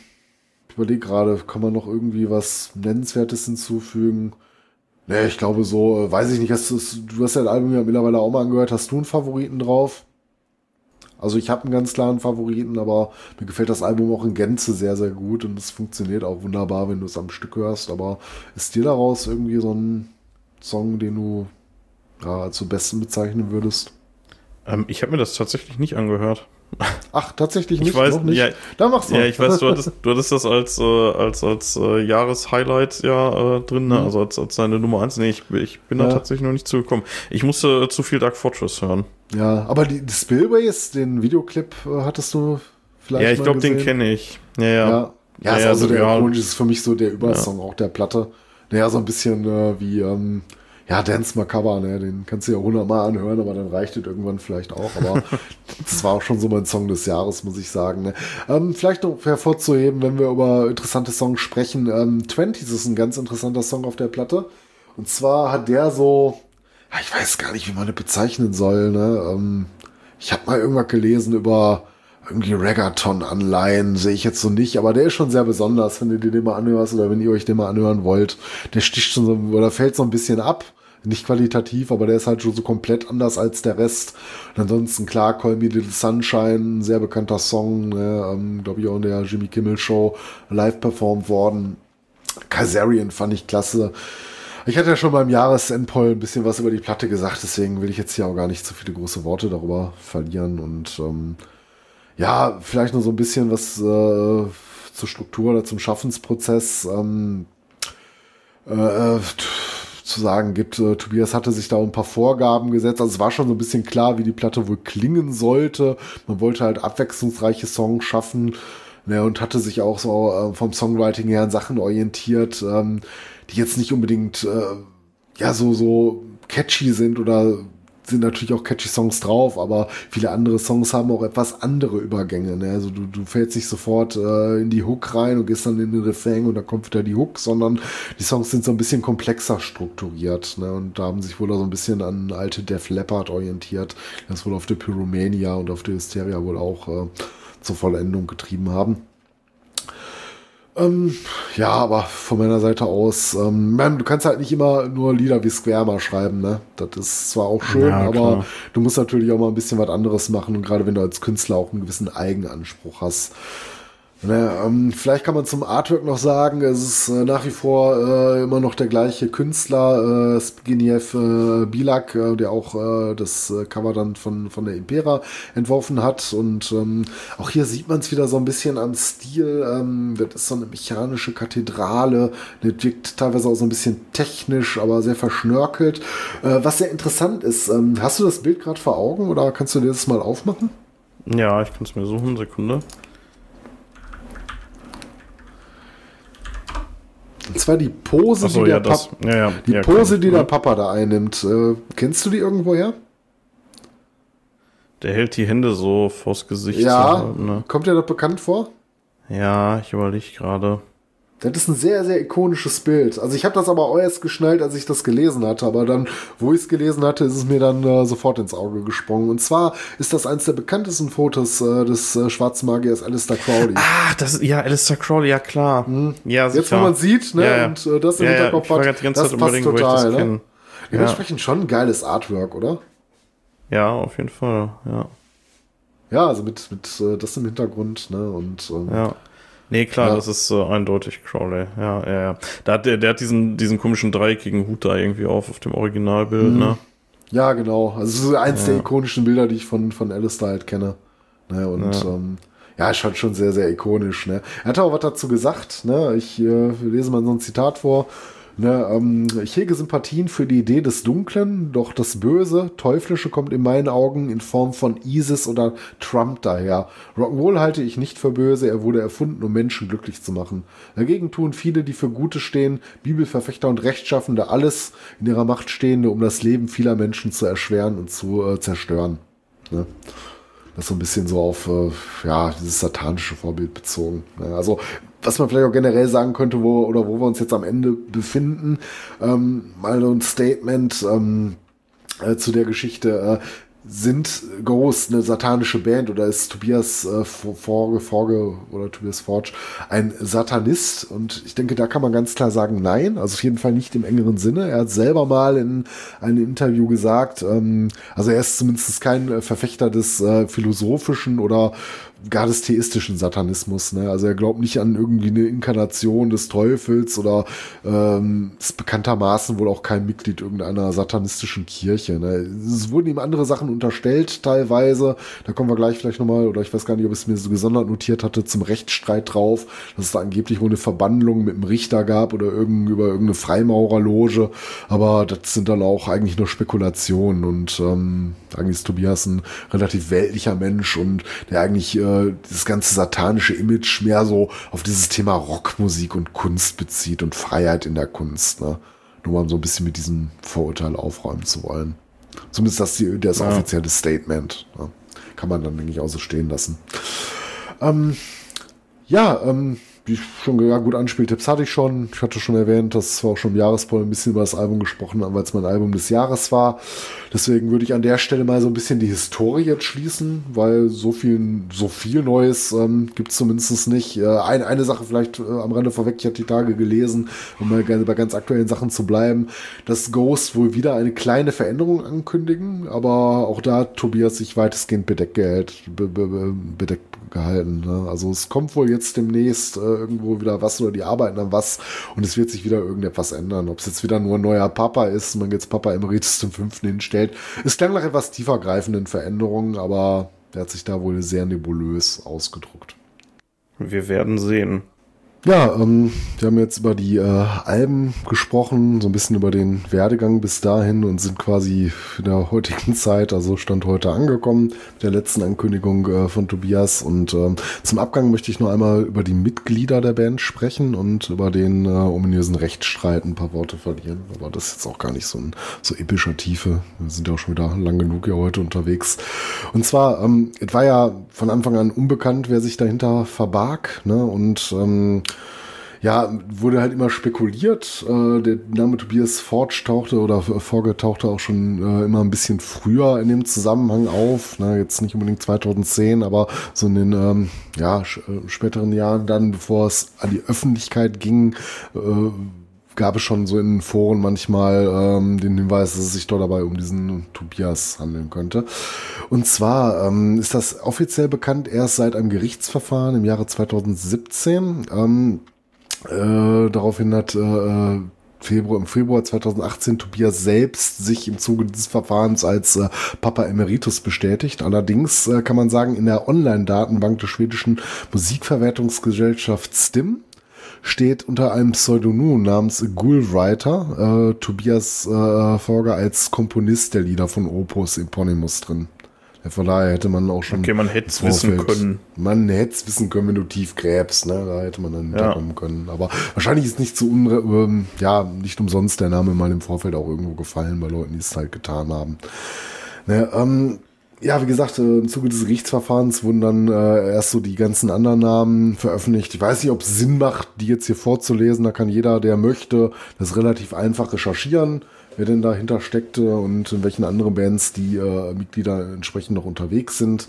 überlege gerade, kann man noch irgendwie was Nennenswertes hinzufügen? Nee, ich glaube so, äh, weiß ich nicht, hast du, hast ja das Album ja mittlerweile auch mal angehört, hast du einen Favoriten drauf? Also ich habe einen ganz klaren Favoriten, aber mir gefällt das Album auch in Gänze sehr, sehr gut und es funktioniert auch wunderbar, wenn du es am Stück hörst. Aber ist dir daraus irgendwie so ein Song, den du ja, so besten bezeichnen würdest? Ähm, ich habe mir das tatsächlich nicht angehört. Ach, tatsächlich nicht? Ich weiß, nicht. Ja, da machst du. Ja, ich weiß, du hattest, du hattest das als, äh, als, als äh, Jahreshighlight ja äh, drin, ne? Mhm. also als, als seine Nummer eins. Nee, ich, ich bin ja. da tatsächlich noch nicht zugekommen. Ich musste äh, zu viel Dark Fortress hören. Ja, aber die, die Spillways, den Videoclip äh, hattest du vielleicht Ja, ich glaube, den kenne ich. Ja, ja. Ja, ja, ja ist also der ja. ist für mich so der Übersong auch der Platte. Naja, so ein bisschen äh, wie, ähm, ja, Dance Macabre, ne, den kannst du ja hundertmal anhören, aber dann reicht es irgendwann vielleicht auch. Aber das war auch schon so mein Song des Jahres, muss ich sagen. Ne. Ähm, vielleicht noch hervorzuheben, wenn wir über interessante Songs sprechen. Ähm, Twenties ist ein ganz interessanter Song auf der Platte. Und zwar hat der so, ja, ich weiß gar nicht, wie man das bezeichnen soll. Ne. Ähm, ich habe mal irgendwas gelesen über irgendwie Reggaeton-Anleihen sehe ich jetzt so nicht, aber der ist schon sehr besonders, wenn du dir den mal anhörst oder wenn ihr euch den mal anhören wollt. Der sticht schon so, oder fällt so ein bisschen ab nicht qualitativ, aber der ist halt schon so komplett anders als der Rest. Und ansonsten klar, Call Me Little Sunshine, sehr bekannter Song, ne, ähm, glaube ich auch in der Jimmy Kimmel Show live performt worden. Kazarian fand ich klasse. Ich hatte ja schon beim Jahresendpoll ein bisschen was über die Platte gesagt, deswegen will ich jetzt hier auch gar nicht so viele große Worte darüber verlieren und ähm, ja, vielleicht noch so ein bisschen was äh, zur Struktur oder zum Schaffensprozess ähm, äh, zu sagen gibt. Äh, Tobias hatte sich da ein paar Vorgaben gesetzt. Also es war schon so ein bisschen klar, wie die Platte wohl klingen sollte. Man wollte halt abwechslungsreiche Songs schaffen ne, und hatte sich auch so äh, vom Songwriting her an Sachen orientiert, ähm, die jetzt nicht unbedingt äh, ja so so catchy sind oder sind natürlich auch catchy Songs drauf, aber viele andere Songs haben auch etwas andere Übergänge. Ne? Also du, du fällst nicht sofort äh, in die Hook rein und gehst dann in den Refrain und da kommt wieder die Hook, sondern die Songs sind so ein bisschen komplexer strukturiert. Ne? Und da haben sich wohl so ein bisschen an alte Def Leppard orientiert, das wohl auf der Pyromania und auf der Hysteria wohl auch äh, zur Vollendung getrieben haben. Ähm, ja, aber von meiner Seite aus, ähm, man, du kannst halt nicht immer nur Lieder wie Square schreiben, ne? Das ist zwar auch schön, ja, aber du musst natürlich auch mal ein bisschen was anderes machen und gerade wenn du als Künstler auch einen gewissen Eigenanspruch hast. Ne, ähm, vielleicht kann man zum Artwork noch sagen, es ist äh, nach wie vor äh, immer noch der gleiche Künstler, äh, Zbigniew äh, Bilak, äh, der auch äh, das äh, Cover dann von, von der Impera entworfen hat. Und ähm, auch hier sieht man es wieder so ein bisschen am Stil. Ähm, das ist so eine mechanische Kathedrale, der wirkt teilweise auch so ein bisschen technisch, aber sehr verschnörkelt. Äh, was sehr interessant ist, ähm, hast du das Bild gerade vor Augen oder kannst du dir das mal aufmachen? Ja, ich kann es mir suchen, Sekunde. Und zwar die Pose, so, die, ja, der, das, Pap ja, ja, die Pose, die der Papa da einnimmt. Äh, kennst du die irgendwoher? Der hält die Hände so vors Gesicht. Ja, so, ne? kommt dir das bekannt vor? Ja, ich überlege gerade. Das ist ein sehr, sehr ikonisches Bild. Also ich habe das aber erst geschnallt, als ich das gelesen hatte. Aber dann, wo ich es gelesen hatte, ist es mir dann äh, sofort ins Auge gesprungen. Und zwar ist das eines der bekanntesten Fotos äh, des äh, schwarzen Magiers Alistair Crowley. Ah, das ja, Alistair Crowley, ja klar. Hm. Ja, Jetzt, wo man sieht, ne, ja, ja. und äh, das im ja, Hinterkopf hat, das passt total. Ne? Dementsprechend schon ein geiles Artwork, oder? Ja, auf jeden Fall, ja. Ja, also mit, mit äh, das im Hintergrund, ne, und ähm, ja. Nee, klar, ja. das ist äh, eindeutig Crowley. Ja, ja, ja. Da hat der, der hat diesen, diesen komischen dreieckigen Hut da irgendwie auf, auf dem Originalbild, mhm. ne? Ja, genau. Also so eins ja. der ikonischen Bilder, die ich von, von Alistair halt kenne. Ne, und ja. Ähm, ja, ist halt schon sehr, sehr ikonisch. Ne? Er hat auch was dazu gesagt. Ne? Ich äh, lese mal so ein Zitat vor. Ne, ähm, ich hege Sympathien für die Idee des Dunklen, doch das Böse, Teuflische kommt in meinen Augen in Form von ISIS oder Trump daher. Rock'n'Roll halte ich nicht für böse, er wurde erfunden, um Menschen glücklich zu machen. Dagegen tun viele, die für Gute stehen, Bibelverfechter und Rechtschaffende, alles in ihrer Macht Stehende, um das Leben vieler Menschen zu erschweren und zu äh, zerstören. Ne? Das ist so ein bisschen so auf äh, ja, dieses satanische Vorbild bezogen. Ne? Also was man vielleicht auch generell sagen könnte, wo oder wo wir uns jetzt am Ende befinden, ähm, mal so ein Statement ähm, äh, zu der Geschichte. Äh, sind Ghost eine satanische Band oder ist Tobias äh, Forge, oder Tobias Forge ein Satanist? Und ich denke, da kann man ganz klar sagen, nein, also auf jeden Fall nicht im engeren Sinne. Er hat selber mal in einem Interview gesagt, ähm, also er ist zumindest kein Verfechter des äh, philosophischen oder gar des theistischen Satanismus. Ne? Also er glaubt nicht an irgendwie eine Inkarnation des Teufels oder ähm, ist bekanntermaßen wohl auch kein Mitglied irgendeiner satanistischen Kirche. Ne? Es wurden ihm andere Sachen unterstellt teilweise. Da kommen wir gleich vielleicht nochmal, oder ich weiß gar nicht, ob es mir so gesondert notiert hatte, zum Rechtsstreit drauf, dass es da angeblich wohl eine Verbandlung mit dem Richter gab oder irgend, über irgendeine Freimaurerloge. Aber das sind dann auch eigentlich nur Spekulationen und ähm, eigentlich ist Tobias ein relativ weltlicher Mensch und der eigentlich äh, dieses ganze satanische Image mehr so auf dieses Thema Rockmusik und Kunst bezieht und Freiheit in der Kunst. Ne? Nur mal so ein bisschen mit diesem Vorurteil aufräumen zu wollen. Zumindest das, die, das ja. offizielle Statement. Ne? Kann man dann, denke ich, auch so stehen lassen. Ähm, ja, ähm, wie schon ja, gut Anspieltipps hatte ich schon. Ich hatte schon erwähnt, dass wir auch schon im Jahrespoll ein bisschen über das Album gesprochen haben, weil es mein Album des Jahres war. Deswegen würde ich an der Stelle mal so ein bisschen die Historie jetzt schließen, weil so viel, so viel Neues ähm, gibt es zumindest nicht. Äh, ein, eine Sache vielleicht äh, am Rande vorweg, ich hatte die Tage gelesen, um mal bei ganz aktuellen Sachen zu bleiben, dass Ghost wohl wieder eine kleine Veränderung ankündigen, aber auch da Tobias sich weitestgehend bedeckt, be, be, bedeckt gehalten. Ne? Also es kommt wohl jetzt demnächst äh, irgendwo wieder was oder die arbeiten an was und es wird sich wieder irgendetwas ändern. Ob es jetzt wieder nur ein neuer Papa ist, man jetzt Papa Emeritus zum Fünften hinstellt. Es klang nach etwas tiefergreifenden Veränderungen, aber der hat sich da wohl sehr nebulös ausgedruckt. Wir werden sehen. Ja, ähm, wir haben jetzt über die äh, Alben gesprochen, so ein bisschen über den Werdegang bis dahin und sind quasi in der heutigen Zeit, also Stand heute angekommen, mit der letzten Ankündigung äh, von Tobias. Und ähm, zum Abgang möchte ich nur einmal über die Mitglieder der Band sprechen und über den äh, ominösen Rechtsstreit ein paar Worte verlieren. Aber das ist jetzt auch gar nicht so ein so epischer Tiefe. Wir sind ja auch schon wieder lang genug hier heute unterwegs. Und zwar, ähm, es war ja von Anfang an unbekannt, wer sich dahinter verbarg. Ne? Und ähm, ja, wurde halt immer spekuliert. Äh, der Name Tobias Forge tauchte oder Forge tauchte auch schon äh, immer ein bisschen früher in dem Zusammenhang auf. Ne? Jetzt nicht unbedingt 2010, aber so in den ähm, ja, äh, späteren Jahren dann, bevor es an die Öffentlichkeit ging, äh, gab es schon so in Foren manchmal ähm, den Hinweis, dass es sich dort dabei um diesen Tobias handeln könnte. Und zwar ähm, ist das offiziell bekannt erst seit einem Gerichtsverfahren im Jahre 2017. Ähm, äh, daraufhin hat äh, Februar, im Februar 2018 Tobias selbst sich im Zuge dieses Verfahrens als äh, Papa Emeritus bestätigt. Allerdings äh, kann man sagen, in der Online-Datenbank der schwedischen Musikverwertungsgesellschaft STIM steht unter einem Pseudonym namens Ghoulwriter äh, Tobias äh, Forger als Komponist der Lieder von Opus Eponymus drin. Von daher hätte man auch schon. Okay, man hätte es wissen können. Man hätte es wissen können, wenn du tief gräbst, ne? Da hätte man dann hinterkommen ja. können. Aber wahrscheinlich ist nicht zu unre ähm, ja, nicht umsonst der Name mal im Vorfeld auch irgendwo gefallen bei Leuten, die es halt getan haben. Ne, ähm, ja, wie gesagt, äh, im Zuge des Gerichtsverfahrens wurden dann äh, erst so die ganzen anderen Namen veröffentlicht. Ich weiß nicht, ob es Sinn macht, die jetzt hier vorzulesen. Da kann jeder, der möchte, das relativ einfach recherchieren wer denn dahinter steckte und in welchen anderen Bands die äh, Mitglieder entsprechend noch unterwegs sind.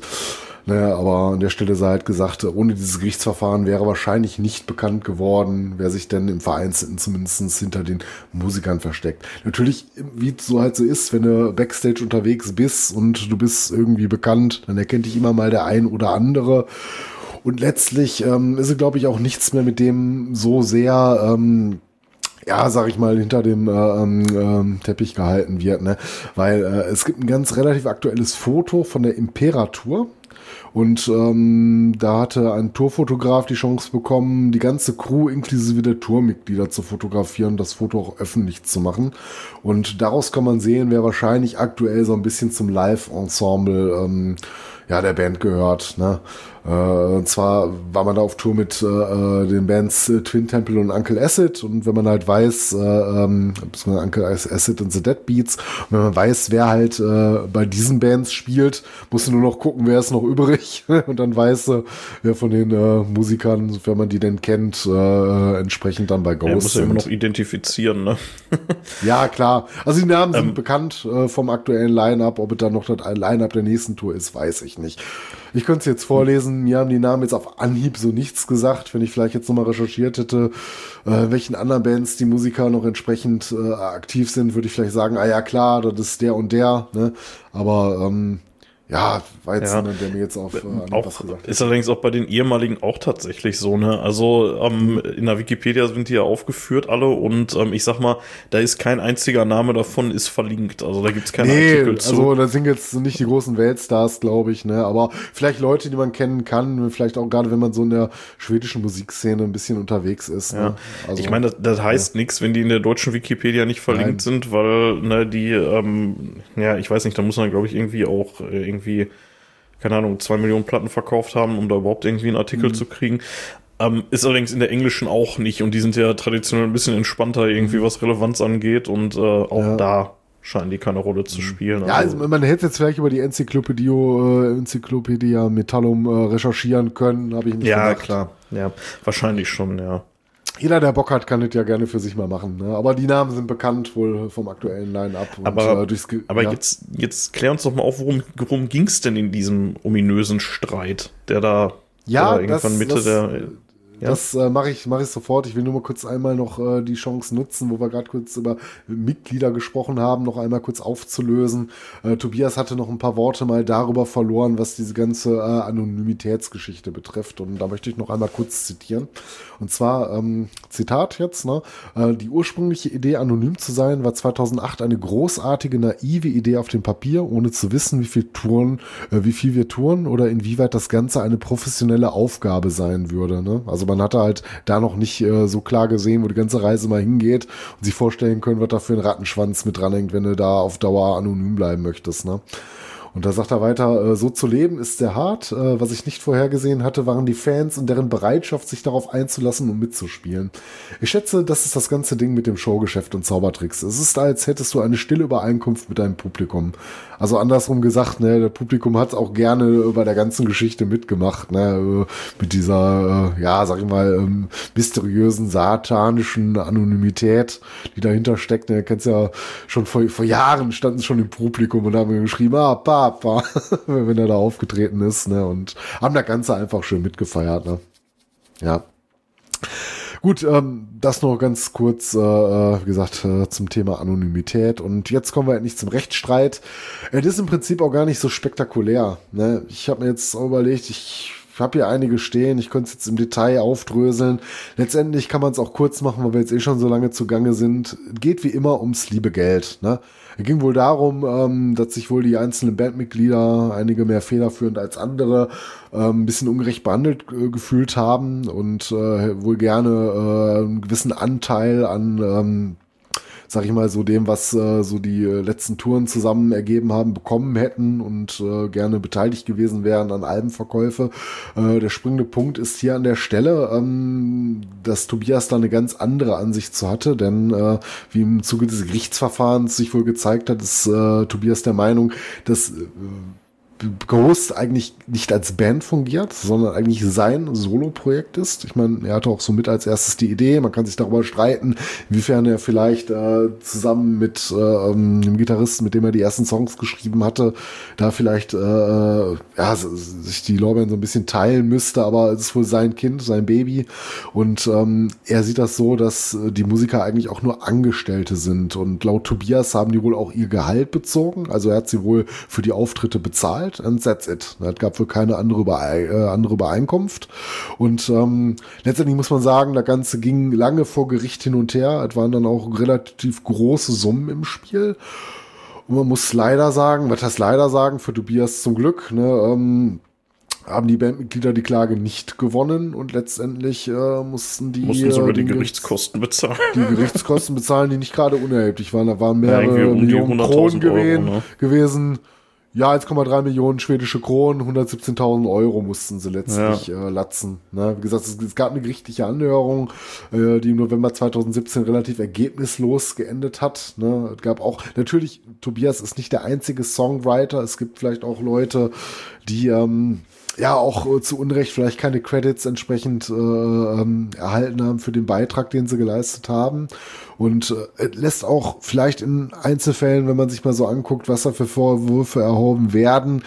Naja, aber an der Stelle sei halt gesagt, ohne dieses Gerichtsverfahren wäre wahrscheinlich nicht bekannt geworden, wer sich denn im Vereinzelten zumindest hinter den Musikern versteckt. Natürlich, wie es so halt so ist, wenn du Backstage unterwegs bist und du bist irgendwie bekannt, dann erkennt dich immer mal der ein oder andere. Und letztlich ähm, ist es, glaube ich, auch nichts mehr mit dem so sehr ähm, ja, sag ich mal, hinter dem äh, ähm, Teppich gehalten wird, ne? Weil äh, es gibt ein ganz relativ aktuelles Foto von der Imperatur. Und ähm, da hatte ein Tourfotograf die Chance bekommen, die ganze Crew inklusive der Tourmitglieder zu fotografieren, das Foto auch öffentlich zu machen. Und daraus kann man sehen, wer wahrscheinlich aktuell so ein bisschen zum Live-Ensemble ähm, ja, der Band gehört. Ne? Äh, und zwar war man da auf Tour mit äh, äh den Bands äh, Twin Temple und Uncle Acid. Und wenn man halt weiß, äh, ähm, Uncle Acid und The Dead Beats, und wenn man weiß, wer halt äh, bei diesen Bands spielt, musst du nur noch gucken, wer ist noch übrig. und dann weißt du, wer von den äh, Musikern, wenn man die denn kennt, äh, entsprechend dann bei Ghost ja, muss ja immer noch identifizieren, ne? ja, klar. Also die Namen sind ähm, bekannt äh, vom aktuellen Line-Up. Ob es dann noch das Line-Up der nächsten Tour ist, weiß ich nicht. Ich könnte es jetzt vorlesen. Mir haben die Namen jetzt auf Anhieb so nichts gesagt. Wenn ich vielleicht jetzt nochmal recherchiert hätte, äh, welchen anderen Bands die Musiker noch entsprechend äh, aktiv sind, würde ich vielleicht sagen, ah ja klar, das ist der und der. Ne? Aber ähm, ja, jetzt ja. der mir jetzt auf äh, auch, was gesagt Ist allerdings auch bei den ehemaligen auch tatsächlich so, ne? Also ähm, in der Wikipedia sind die ja aufgeführt alle und ähm, ich sag mal, da ist kein einziger Name davon ist verlinkt. Also da gibt's keine nee, Artikel zu. Also da sind jetzt nicht die großen Weltstars, glaube ich, ne? Aber vielleicht Leute, die man kennen kann, vielleicht auch gerade wenn man so in der schwedischen Musikszene ein bisschen unterwegs ist. Ne? Ja. Ne? Also, ich meine, das, das heißt ja. nichts, wenn die in der deutschen Wikipedia nicht verlinkt Nein. sind, weil ne, die, ähm, ja, ich weiß nicht, da muss man, glaube ich, irgendwie auch äh, irgendwie irgendwie, keine Ahnung, zwei Millionen Platten verkauft haben, um da überhaupt irgendwie einen Artikel mhm. zu kriegen. Ähm, ist allerdings in der englischen auch nicht und die sind ja traditionell ein bisschen entspannter irgendwie, mhm. was Relevanz angeht und äh, auch ja. da scheinen die keine Rolle zu mhm. spielen. Ja, also, also man hätte jetzt vielleicht über die Enzyklopädie, äh, Enzyklopädie Metallum äh, recherchieren können, habe ich nicht Ja, gedacht. klar. Ja, wahrscheinlich schon, ja. Jeder, der Bock hat, kann das ja gerne für sich mal machen. Ne? Aber die Namen sind bekannt wohl vom aktuellen Line-Up. Aber, äh, aber ja. jetzt, jetzt klär uns doch mal auf, worum, worum ging es denn in diesem ominösen Streit, der da ja, irgendwann das, Mitte das, der Ja. Das äh, mache ich, mach ich sofort. Ich will nur mal kurz einmal noch äh, die Chance nutzen, wo wir gerade kurz über Mitglieder gesprochen haben, noch einmal kurz aufzulösen. Äh, Tobias hatte noch ein paar Worte mal darüber verloren, was diese ganze äh, Anonymitätsgeschichte betrifft. Und da möchte ich noch einmal kurz zitieren. Und zwar, ähm, Zitat jetzt, ne? Äh, die ursprüngliche Idee, anonym zu sein, war 2008 eine großartige, naive Idee auf dem Papier, ohne zu wissen, wie viel Touren, äh, wie viel wir touren oder inwieweit das Ganze eine professionelle Aufgabe sein würde. Ne? Also man hatte halt da noch nicht äh, so klar gesehen, wo die ganze Reise mal hingeht und sich vorstellen können, was da für ein Rattenschwanz mit dranhängt, wenn du da auf Dauer anonym bleiben möchtest. Ne? Und da sagt er weiter, äh, so zu leben ist sehr hart. Äh, was ich nicht vorhergesehen hatte, waren die Fans und deren Bereitschaft, sich darauf einzulassen und mitzuspielen. Ich schätze, das ist das ganze Ding mit dem Showgeschäft und Zaubertricks. Es ist, als hättest du eine stille Übereinkunft mit deinem Publikum. Also andersrum gesagt, ne, der Publikum hat auch gerne bei der ganzen Geschichte mitgemacht, ne, mit dieser, äh, ja, sag ich mal, ähm, mysteriösen, satanischen Anonymität, die dahinter steckt. Ne, kennst ja schon vor, vor Jahren standen schon im Publikum und haben geschrieben, ah, Papa, wenn er da aufgetreten ist, ne, und haben das Ganze einfach schön mitgefeiert, ne. Ja. Gut, ähm, das noch ganz kurz, äh, äh, wie gesagt, äh, zum Thema Anonymität. Und jetzt kommen wir endlich zum Rechtsstreit. Es ist im Prinzip auch gar nicht so spektakulär. Ne? Ich habe mir jetzt überlegt, ich habe hier einige stehen, ich könnte es jetzt im Detail aufdröseln. Letztendlich kann man es auch kurz machen, weil wir jetzt eh schon so lange zugange sind. Geht wie immer ums liebe Geld. Ne? Es ging wohl darum, ähm, dass sich wohl die einzelnen Bandmitglieder, einige mehr federführend als andere, ähm, ein bisschen ungerecht behandelt äh, gefühlt haben und äh, wohl gerne äh, einen gewissen Anteil an ähm, sag ich mal, so dem, was äh, so die äh, letzten Touren zusammen ergeben haben, bekommen hätten und äh, gerne beteiligt gewesen wären an Albenverkäufe. Äh, der springende Punkt ist hier an der Stelle, ähm, dass Tobias da eine ganz andere Ansicht zu hatte, denn äh, wie im Zuge des Gerichtsverfahrens sich wohl gezeigt hat, ist äh, Tobias der Meinung, dass äh, Ghost eigentlich nicht als Band fungiert, sondern eigentlich sein Solo-Projekt ist. Ich meine, er hatte auch so mit als erstes die Idee. Man kann sich darüber streiten, inwiefern er vielleicht äh, zusammen mit äh, ähm, dem Gitarristen, mit dem er die ersten Songs geschrieben hatte, da vielleicht äh, ja, sich die Lorbeeren so ein bisschen teilen müsste. Aber es ist wohl sein Kind, sein Baby. Und ähm, er sieht das so, dass die Musiker eigentlich auch nur Angestellte sind. Und laut Tobias haben die wohl auch ihr Gehalt bezogen. Also er hat sie wohl für die Auftritte bezahlt bezahlt and that's it. Es gab wohl keine andere, Übere äh, andere Übereinkunft. Und ähm, letztendlich muss man sagen, das Ganze ging lange vor Gericht hin und her. Es waren dann auch relativ große Summen im Spiel. Und man muss leider sagen, was heißt leider sagen, für Tobias zum Glück, ne, ähm, haben die Bandmitglieder die Klage nicht gewonnen und letztendlich äh, mussten die mussten sogar äh, die Gerichtskosten bezahlen. Die Gerichtskosten bezahlen, die nicht gerade unerheblich waren. Da waren mehrere ja, um Millionen Kronen gewesen, ne? gewesen. Ja, 1,3 Millionen schwedische Kronen, 117.000 Euro mussten sie letztlich ja. äh, latzen. Ne? Wie gesagt, es, es, gab eine gerichtliche Anhörung, äh, die im November 2017 relativ ergebnislos geendet hat. Ne? Es gab auch, natürlich, Tobias ist nicht der einzige Songwriter. Es gibt vielleicht auch Leute, die ähm, ja auch äh, zu Unrecht vielleicht keine Credits entsprechend äh, ähm, erhalten haben für den Beitrag, den sie geleistet haben. Und äh, lässt auch vielleicht in Einzelfällen, wenn man sich mal so anguckt, was da für Vorwürfe erhoben werden,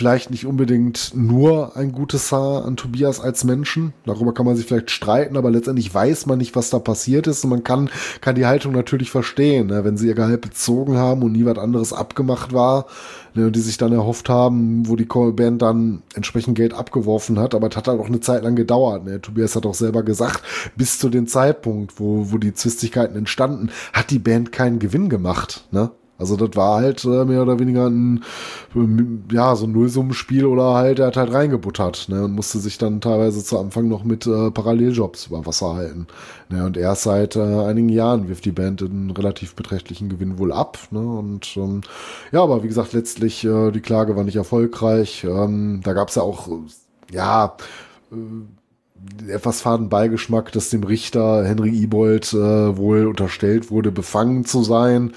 vielleicht nicht unbedingt nur ein gutes Haar an Tobias als Menschen. Darüber kann man sich vielleicht streiten, aber letztendlich weiß man nicht, was da passiert ist. Und man kann, kann die Haltung natürlich verstehen, ne? wenn sie ihr Gehalt bezogen haben und nie was anderes abgemacht war, ne? die sich dann erhofft haben, wo die Band dann entsprechend Geld abgeworfen hat. Aber es hat halt auch eine Zeit lang gedauert. Ne? Tobias hat auch selber gesagt, bis zu dem Zeitpunkt, wo, wo die Zwistigkeiten entstanden, hat die Band keinen Gewinn gemacht. Ne? Also das war halt äh, mehr oder weniger ein, ja, so ein Nullsummenspiel oder halt, er hat halt reingebuttert, ne, und musste sich dann teilweise zu Anfang noch mit äh, Paralleljobs über Wasser halten. Ne, und erst seit äh, einigen Jahren wirft die Band einen relativ beträchtlichen Gewinn wohl ab, ne, und ähm, ja, aber wie gesagt, letztlich, äh, die Klage war nicht erfolgreich. Ähm, da gab's ja auch, ja, äh, etwas faden Beigeschmack, dass dem Richter Henry Ibold äh, wohl unterstellt wurde, befangen zu sein.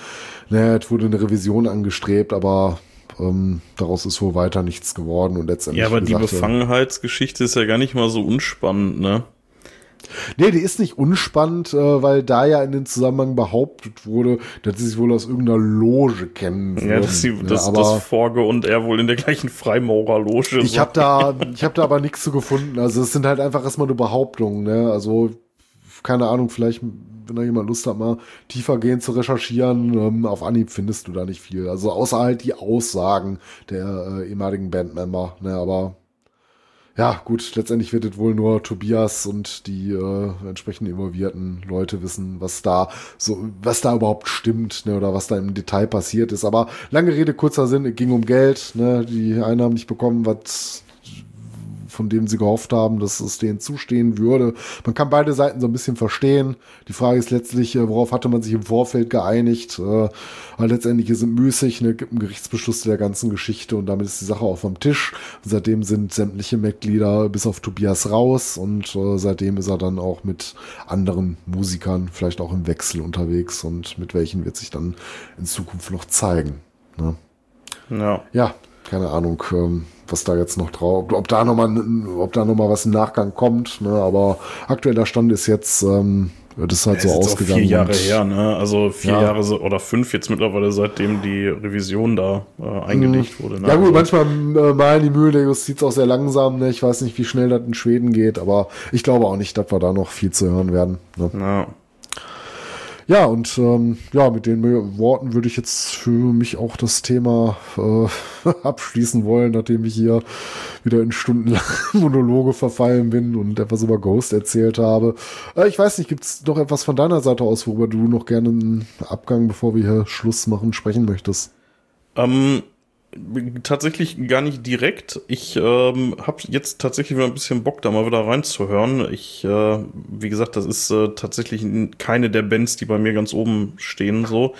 Naja, es wurde eine Revision angestrebt, aber ähm, daraus ist wohl weiter nichts geworden und letztendlich. Ja, aber die gesagt, Befangenheitsgeschichte ist ja gar nicht mal so unspannend, ne? Nee, die ist nicht unspannend, äh, weil da ja in den Zusammenhang behauptet wurde, dass sie sich wohl aus irgendeiner Loge kennen. Ja, dass sie, ja, dass, dass Forge und er wohl in der gleichen Freimaurerloge Ich habe da, ich habe da aber nichts zu gefunden. Also es sind halt einfach erstmal nur Behauptungen. Ne? Also keine Ahnung, vielleicht wenn da jemand Lust hat, mal tiefer gehen zu recherchieren, ähm, auf Anhieb findest du da nicht viel. Also außer halt die Aussagen der äh, ehemaligen Bandmember. Ne? Aber ja, gut, letztendlich wird es wohl nur Tobias und die äh, entsprechend involvierten Leute wissen, was da so, was da überhaupt stimmt, ne, oder was da im Detail passiert ist. Aber lange Rede, kurzer Sinn, es ging um Geld, ne, die Einnahmen nicht bekommen, was von denen sie gehofft haben, dass es denen zustehen würde. Man kann beide Seiten so ein bisschen verstehen. Die Frage ist letztlich, äh, worauf hatte man sich im Vorfeld geeinigt? Äh, letztendlich ist es müßig, ne, gibt einen Gerichtsbeschluss der ganzen Geschichte und damit ist die Sache auch vom Tisch. Und seitdem sind sämtliche Mitglieder bis auf Tobias raus und äh, seitdem ist er dann auch mit anderen Musikern, vielleicht auch im Wechsel unterwegs und mit welchen wird sich dann in Zukunft noch zeigen. Ne? Ja. ja, keine Ahnung. Ähm, was da jetzt noch drauf, ob da noch mal, ob da noch mal was im Nachgang kommt. Ne? Aber aktueller Stand ist jetzt, ähm, das ist halt ja, so ist ausgegangen. Vier Jahre her, ne? Also vier ja. Jahre oder fünf jetzt mittlerweile, seitdem die Revision da äh, eingelegt mhm. wurde. Ne? Ja gut, also, manchmal äh, malen die Mühlen der Justiz auch sehr langsam. Ne? Ich weiß nicht, wie schnell das in Schweden geht, aber ich glaube auch nicht, dass wir da noch viel zu hören werden. Ne? Ja. Ja, und ähm, ja, mit den Worten würde ich jetzt für mich auch das Thema äh, abschließen wollen, nachdem ich hier wieder in stundenlange Monologe verfallen bin und etwas über Ghost erzählt habe. Äh, ich weiß nicht, gibt es noch etwas von deiner Seite aus, worüber du noch gerne einen Abgang, bevor wir hier Schluss machen, sprechen möchtest? Ähm, tatsächlich gar nicht direkt. Ich ähm, habe jetzt tatsächlich wieder ein bisschen Bock, da mal wieder reinzuhören. Ich, äh, wie gesagt, das ist äh, tatsächlich keine der Bands, die bei mir ganz oben stehen. So,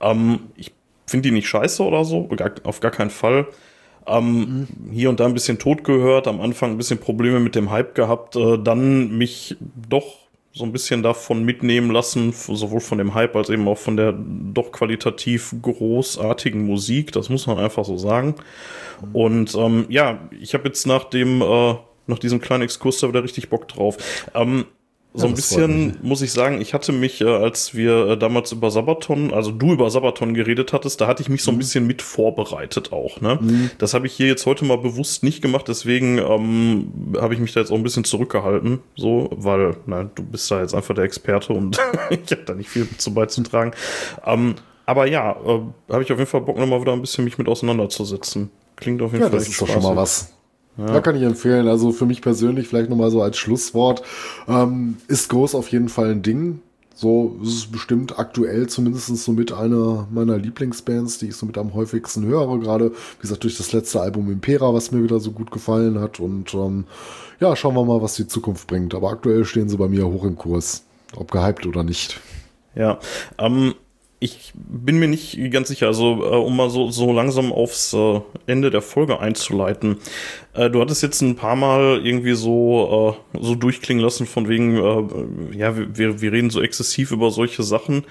ähm, ich finde die nicht scheiße oder so, gar, auf gar keinen Fall. Ähm, mhm. Hier und da ein bisschen tot gehört, am Anfang ein bisschen Probleme mit dem Hype gehabt, äh, dann mich doch so ein bisschen davon mitnehmen lassen, sowohl von dem Hype als eben auch von der doch qualitativ großartigen Musik. Das muss man einfach so sagen. Und ähm, ja, ich habe jetzt nach dem äh, nach diesem kleinen Exkurs da wieder richtig Bock drauf. Ähm, so ein bisschen muss ich sagen, ich hatte mich, äh, als wir äh, damals über Sabaton, also du über Sabaton geredet hattest, da hatte ich mich so ein mhm. bisschen mit vorbereitet auch. Ne? Mhm. Das habe ich hier jetzt heute mal bewusst nicht gemacht, deswegen ähm, habe ich mich da jetzt auch ein bisschen zurückgehalten, so, weil na, du bist da jetzt einfach der Experte und ich habe da nicht viel zu beizutragen. Ähm, aber ja, äh, habe ich auf jeden Fall Bock, nochmal wieder ein bisschen mich mit auseinanderzusetzen. Klingt auf jeden ja, Fall das ist doch schon mal was. Ja. Da kann ich empfehlen. Also für mich persönlich vielleicht nochmal so als Schlusswort. Ähm, ist Ghost auf jeden Fall ein Ding. So ist es bestimmt aktuell zumindest so mit einer meiner Lieblingsbands, die ich so mit am häufigsten höre. Gerade, wie gesagt, durch das letzte Album Impera, was mir wieder so gut gefallen hat. Und ähm, ja, schauen wir mal, was die Zukunft bringt. Aber aktuell stehen sie bei mir hoch im Kurs. Ob gehypt oder nicht. Ja, ähm, ich bin mir nicht ganz sicher, also äh, um mal so, so langsam aufs äh, Ende der Folge einzuleiten. Äh, du hattest jetzt ein paar Mal irgendwie so, äh, so durchklingen lassen von wegen, äh, ja, wir, wir reden so exzessiv über solche Sachen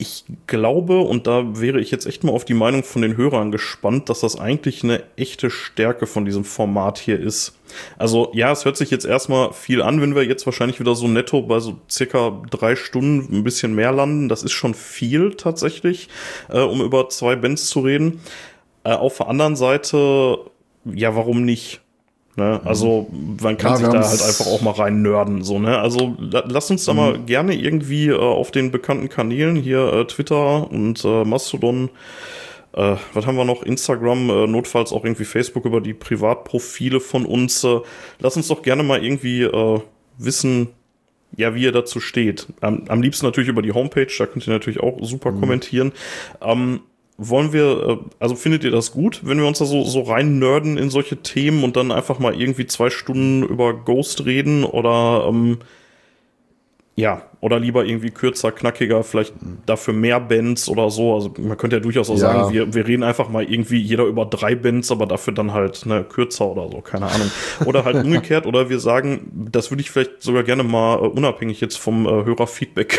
ich glaube, und da wäre ich jetzt echt mal auf die Meinung von den Hörern gespannt, dass das eigentlich eine echte Stärke von diesem Format hier ist. Also ja, es hört sich jetzt erstmal viel an, wenn wir jetzt wahrscheinlich wieder so netto bei so circa drei Stunden ein bisschen mehr landen. Das ist schon viel tatsächlich, äh, um über zwei Bands zu reden. Äh, auf der anderen Seite, ja, warum nicht? Ne? Also man kann ja, sich da halt einfach auch mal rein nörden. So, ne? Also la lass uns da mhm. mal gerne irgendwie äh, auf den bekannten Kanälen hier äh, Twitter und äh, Mastodon äh, was haben wir noch? Instagram, äh, notfalls auch irgendwie Facebook über die Privatprofile von uns. Äh, lass uns doch gerne mal irgendwie wissen, ja, wie ihr dazu steht. Am, am liebsten natürlich über die Homepage, da könnt ihr natürlich auch super mhm. kommentieren. Ähm, wollen wir, äh, also findet ihr das gut, wenn wir uns da so, so rein nerden in solche Themen und dann einfach mal irgendwie zwei Stunden über Ghost reden oder ähm, ja, oder lieber irgendwie kürzer, knackiger, vielleicht dafür mehr Bands oder so. Also man könnte ja durchaus auch ja. sagen, wir, wir reden einfach mal irgendwie jeder über drei Bands, aber dafür dann halt ne, kürzer oder so, keine Ahnung. Oder halt umgekehrt, oder wir sagen, das würde ich vielleicht sogar gerne mal uh, unabhängig jetzt vom uh, Hörerfeedback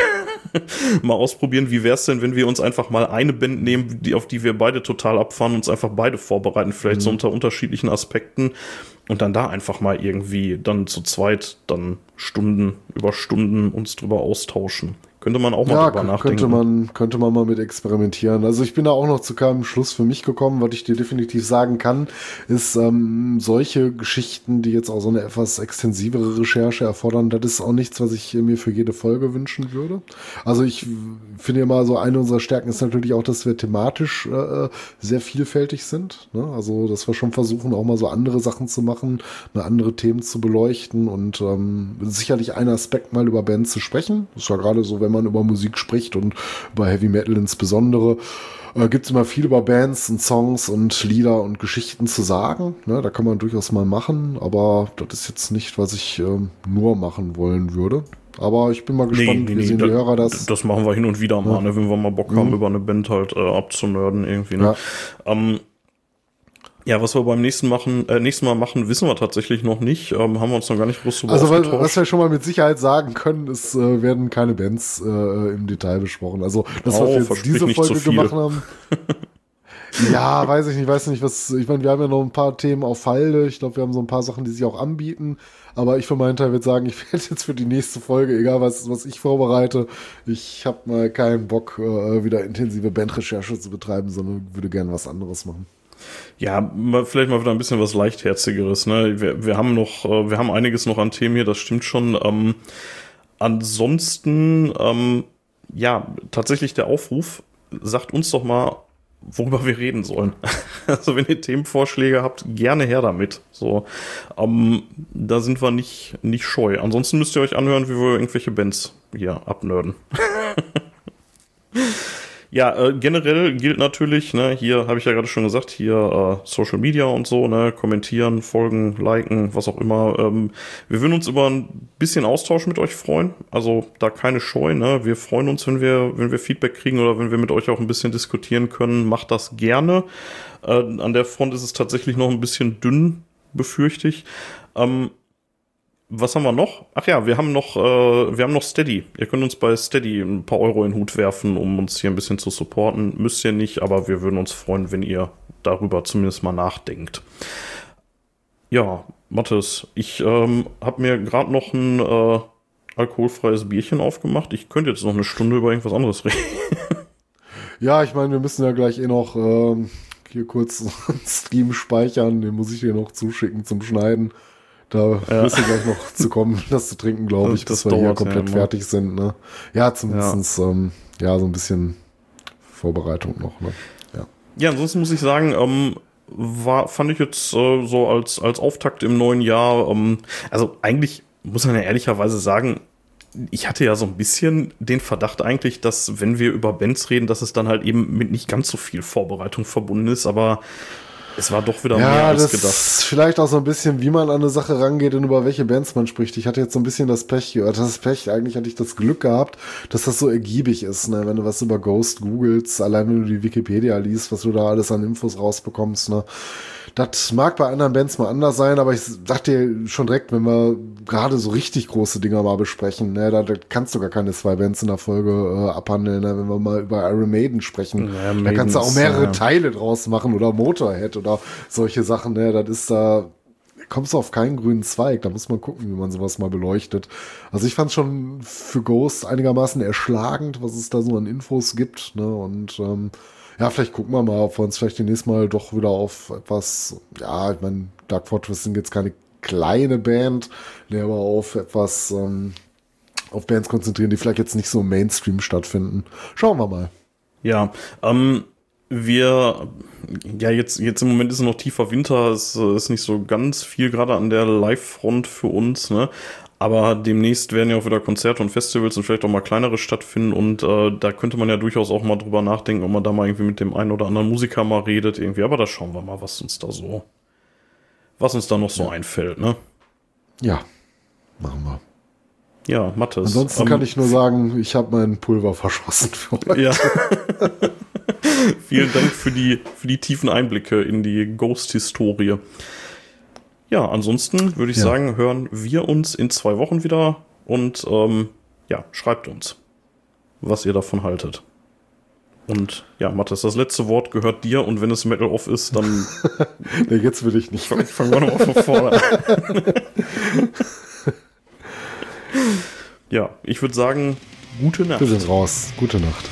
mal ausprobieren. Wie wäre es denn, wenn wir uns einfach mal eine Band nehmen, die, auf die wir beide total abfahren, uns einfach beide vorbereiten, vielleicht mhm. so unter unterschiedlichen Aspekten und dann da einfach mal irgendwie dann zu zweit dann Stunden über Stunden uns drüber austauschen. Könnte man auch mal ja, drüber nachdenken. Könnte man, könnte man mal mit experimentieren. Also ich bin da auch noch zu keinem Schluss für mich gekommen. Was ich dir definitiv sagen kann, ist ähm, solche Geschichten, die jetzt auch so eine etwas extensivere Recherche erfordern, das ist auch nichts, was ich mir für jede Folge wünschen würde. Also ich finde immer so, eine unserer Stärken ist natürlich auch, dass wir thematisch äh, sehr vielfältig sind. Ne? Also dass wir schon versuchen, auch mal so andere Sachen zu machen, mal andere Themen zu beleuchten und ähm, sicherlich ein Aspekt mal über Bands zu sprechen. Das ist ja gerade so, wenn wenn man über Musik spricht und über Heavy Metal insbesondere. Äh, Gibt es immer viel über Bands und Songs und Lieder und Geschichten zu sagen. Ne, da kann man durchaus mal machen, aber das ist jetzt nicht, was ich äh, nur machen wollen würde. Aber ich bin mal gespannt, nee, nee, wie sehen nee, die Hörer das. Das machen wir hin und wieder mal, ja. ne, wenn wir mal Bock haben, mhm. über eine Band halt äh, abzunörden irgendwie. Ne? Ja. Ähm, ja, was wir beim nächsten, machen, äh, nächsten Mal machen, wissen wir tatsächlich noch nicht. Ähm, haben wir uns noch gar nicht groß drüber Also was, was wir schon mal mit Sicherheit sagen können, es äh, werden keine Bands äh, im Detail besprochen. Also das, was oh, wir jetzt diese Folge gemacht haben. ja, weiß ich nicht, weiß nicht, was. Ich meine, wir haben ja noch ein paar Themen auf Falde. Ich glaube, wir haben so ein paar Sachen, die sich auch anbieten. Aber ich für meinen Teil würde sagen, ich werde jetzt für die nächste Folge, egal was, was ich vorbereite, ich habe mal keinen Bock, äh, wieder intensive Bandrecherche zu betreiben, sondern würde gerne was anderes machen. Ja, vielleicht mal wieder ein bisschen was leichtherzigeres. Ne? Wir, wir haben noch, äh, wir haben einiges noch an Themen hier, das stimmt schon. Ähm, ansonsten, ähm, ja, tatsächlich der Aufruf, sagt uns doch mal, worüber wir reden sollen. also wenn ihr Themenvorschläge habt, gerne her damit. So, ähm, da sind wir nicht, nicht scheu. Ansonsten müsst ihr euch anhören, wie wir irgendwelche Bands hier abnörden. Ja, äh, generell gilt natürlich, ne, hier habe ich ja gerade schon gesagt, hier äh, Social Media und so, ne, kommentieren, folgen, liken, was auch immer. Ähm, wir würden uns über ein bisschen Austausch mit euch freuen. Also da keine Scheu, ne? Wir freuen uns, wenn wir, wenn wir Feedback kriegen oder wenn wir mit euch auch ein bisschen diskutieren können. Macht das gerne. Äh, an der Front ist es tatsächlich noch ein bisschen dünn, befürchte ich. Ähm, was haben wir noch? Ach ja, wir haben noch, äh, wir haben noch Steady. Ihr könnt uns bei Steady ein paar Euro in den Hut werfen, um uns hier ein bisschen zu supporten. Müsst ihr nicht, aber wir würden uns freuen, wenn ihr darüber zumindest mal nachdenkt. Ja, Mathis, ich ähm, habe mir gerade noch ein äh, alkoholfreies Bierchen aufgemacht. Ich könnte jetzt noch eine Stunde über irgendwas anderes reden. ja, ich meine, wir müssen ja gleich eh noch ähm, hier kurz einen Stream speichern. Den muss ich dir noch zuschicken zum Schneiden. Da ja. wirst du gleich noch zu kommen, das zu trinken, glaube ich, bis wir hier komplett ja fertig sind. Ne? Ja, zumindest ja. Ähm, ja, so ein bisschen Vorbereitung noch. Ne? Ja. ja, ansonsten muss ich sagen, ähm, war, fand ich jetzt äh, so als, als Auftakt im neuen Jahr, ähm, also eigentlich muss man ja ehrlicherweise sagen, ich hatte ja so ein bisschen den Verdacht eigentlich, dass wenn wir über Bands reden, dass es dann halt eben mit nicht ganz so viel Vorbereitung verbunden ist, aber es war doch wieder ja, mehr als das gedacht. Ist vielleicht auch so ein bisschen, wie man an eine Sache rangeht und über welche Bands man spricht. Ich hatte jetzt so ein bisschen das Pech gehört. Das Pech, eigentlich hatte ich das Glück gehabt, dass das so ergiebig ist, ne? Wenn du was über Ghost googelst, allein wenn du die Wikipedia liest, was du da alles an Infos rausbekommst, ne? Das mag bei anderen Bands mal anders sein, aber ich dachte schon direkt, wenn wir gerade so richtig große Dinger mal besprechen, ne, da, da kannst du gar keine zwei Bands in der Folge äh, abhandeln. Ne? Wenn wir mal über Iron Maiden sprechen, ja, da kannst du auch mehrere ja. Teile draus machen oder Motorhead oder solche Sachen. Ne? Das ist da kommst du auf keinen grünen Zweig. Da muss man gucken, wie man sowas mal beleuchtet. Also ich fand schon für Ghost einigermaßen erschlagend, was es da so an Infos gibt. Ne? Und ähm, ja, vielleicht gucken wir mal, ob wir uns vielleicht demnächst mal doch wieder auf etwas, ja, ich meine, Dark Fortress sind jetzt keine kleine Band, ne, aber auf etwas, ähm, auf Bands konzentrieren, die vielleicht jetzt nicht so Mainstream stattfinden. Schauen wir mal. Ja, ähm, wir, ja, jetzt, jetzt im Moment ist noch tiefer Winter, es ist nicht so ganz viel gerade an der Live-Front für uns, ne? Aber demnächst werden ja auch wieder Konzerte und Festivals und vielleicht auch mal kleinere stattfinden und äh, da könnte man ja durchaus auch mal drüber nachdenken, ob man da mal irgendwie mit dem einen oder anderen Musiker mal redet irgendwie. Aber da schauen wir mal, was uns da so, was uns da noch so ja. einfällt, ne? Ja, machen wir. Ja, Mathis. Ansonsten um, kann ich nur sagen, ich habe mein Pulver verschossen für heute. Ja. Vielen Dank für die, für die tiefen Einblicke in die Ghost-Historie. Ja, ansonsten würde ich ja. sagen, hören wir uns in zwei Wochen wieder und ähm, ja, schreibt uns, was ihr davon haltet. Und ja, Mathis, das letzte Wort gehört dir und wenn es Metal Off ist, dann. nee, jetzt will ich nicht. Fangen wir nochmal von vorne an. ja, ich würde sagen, gute Nacht. Wir sind raus. Gute Nacht.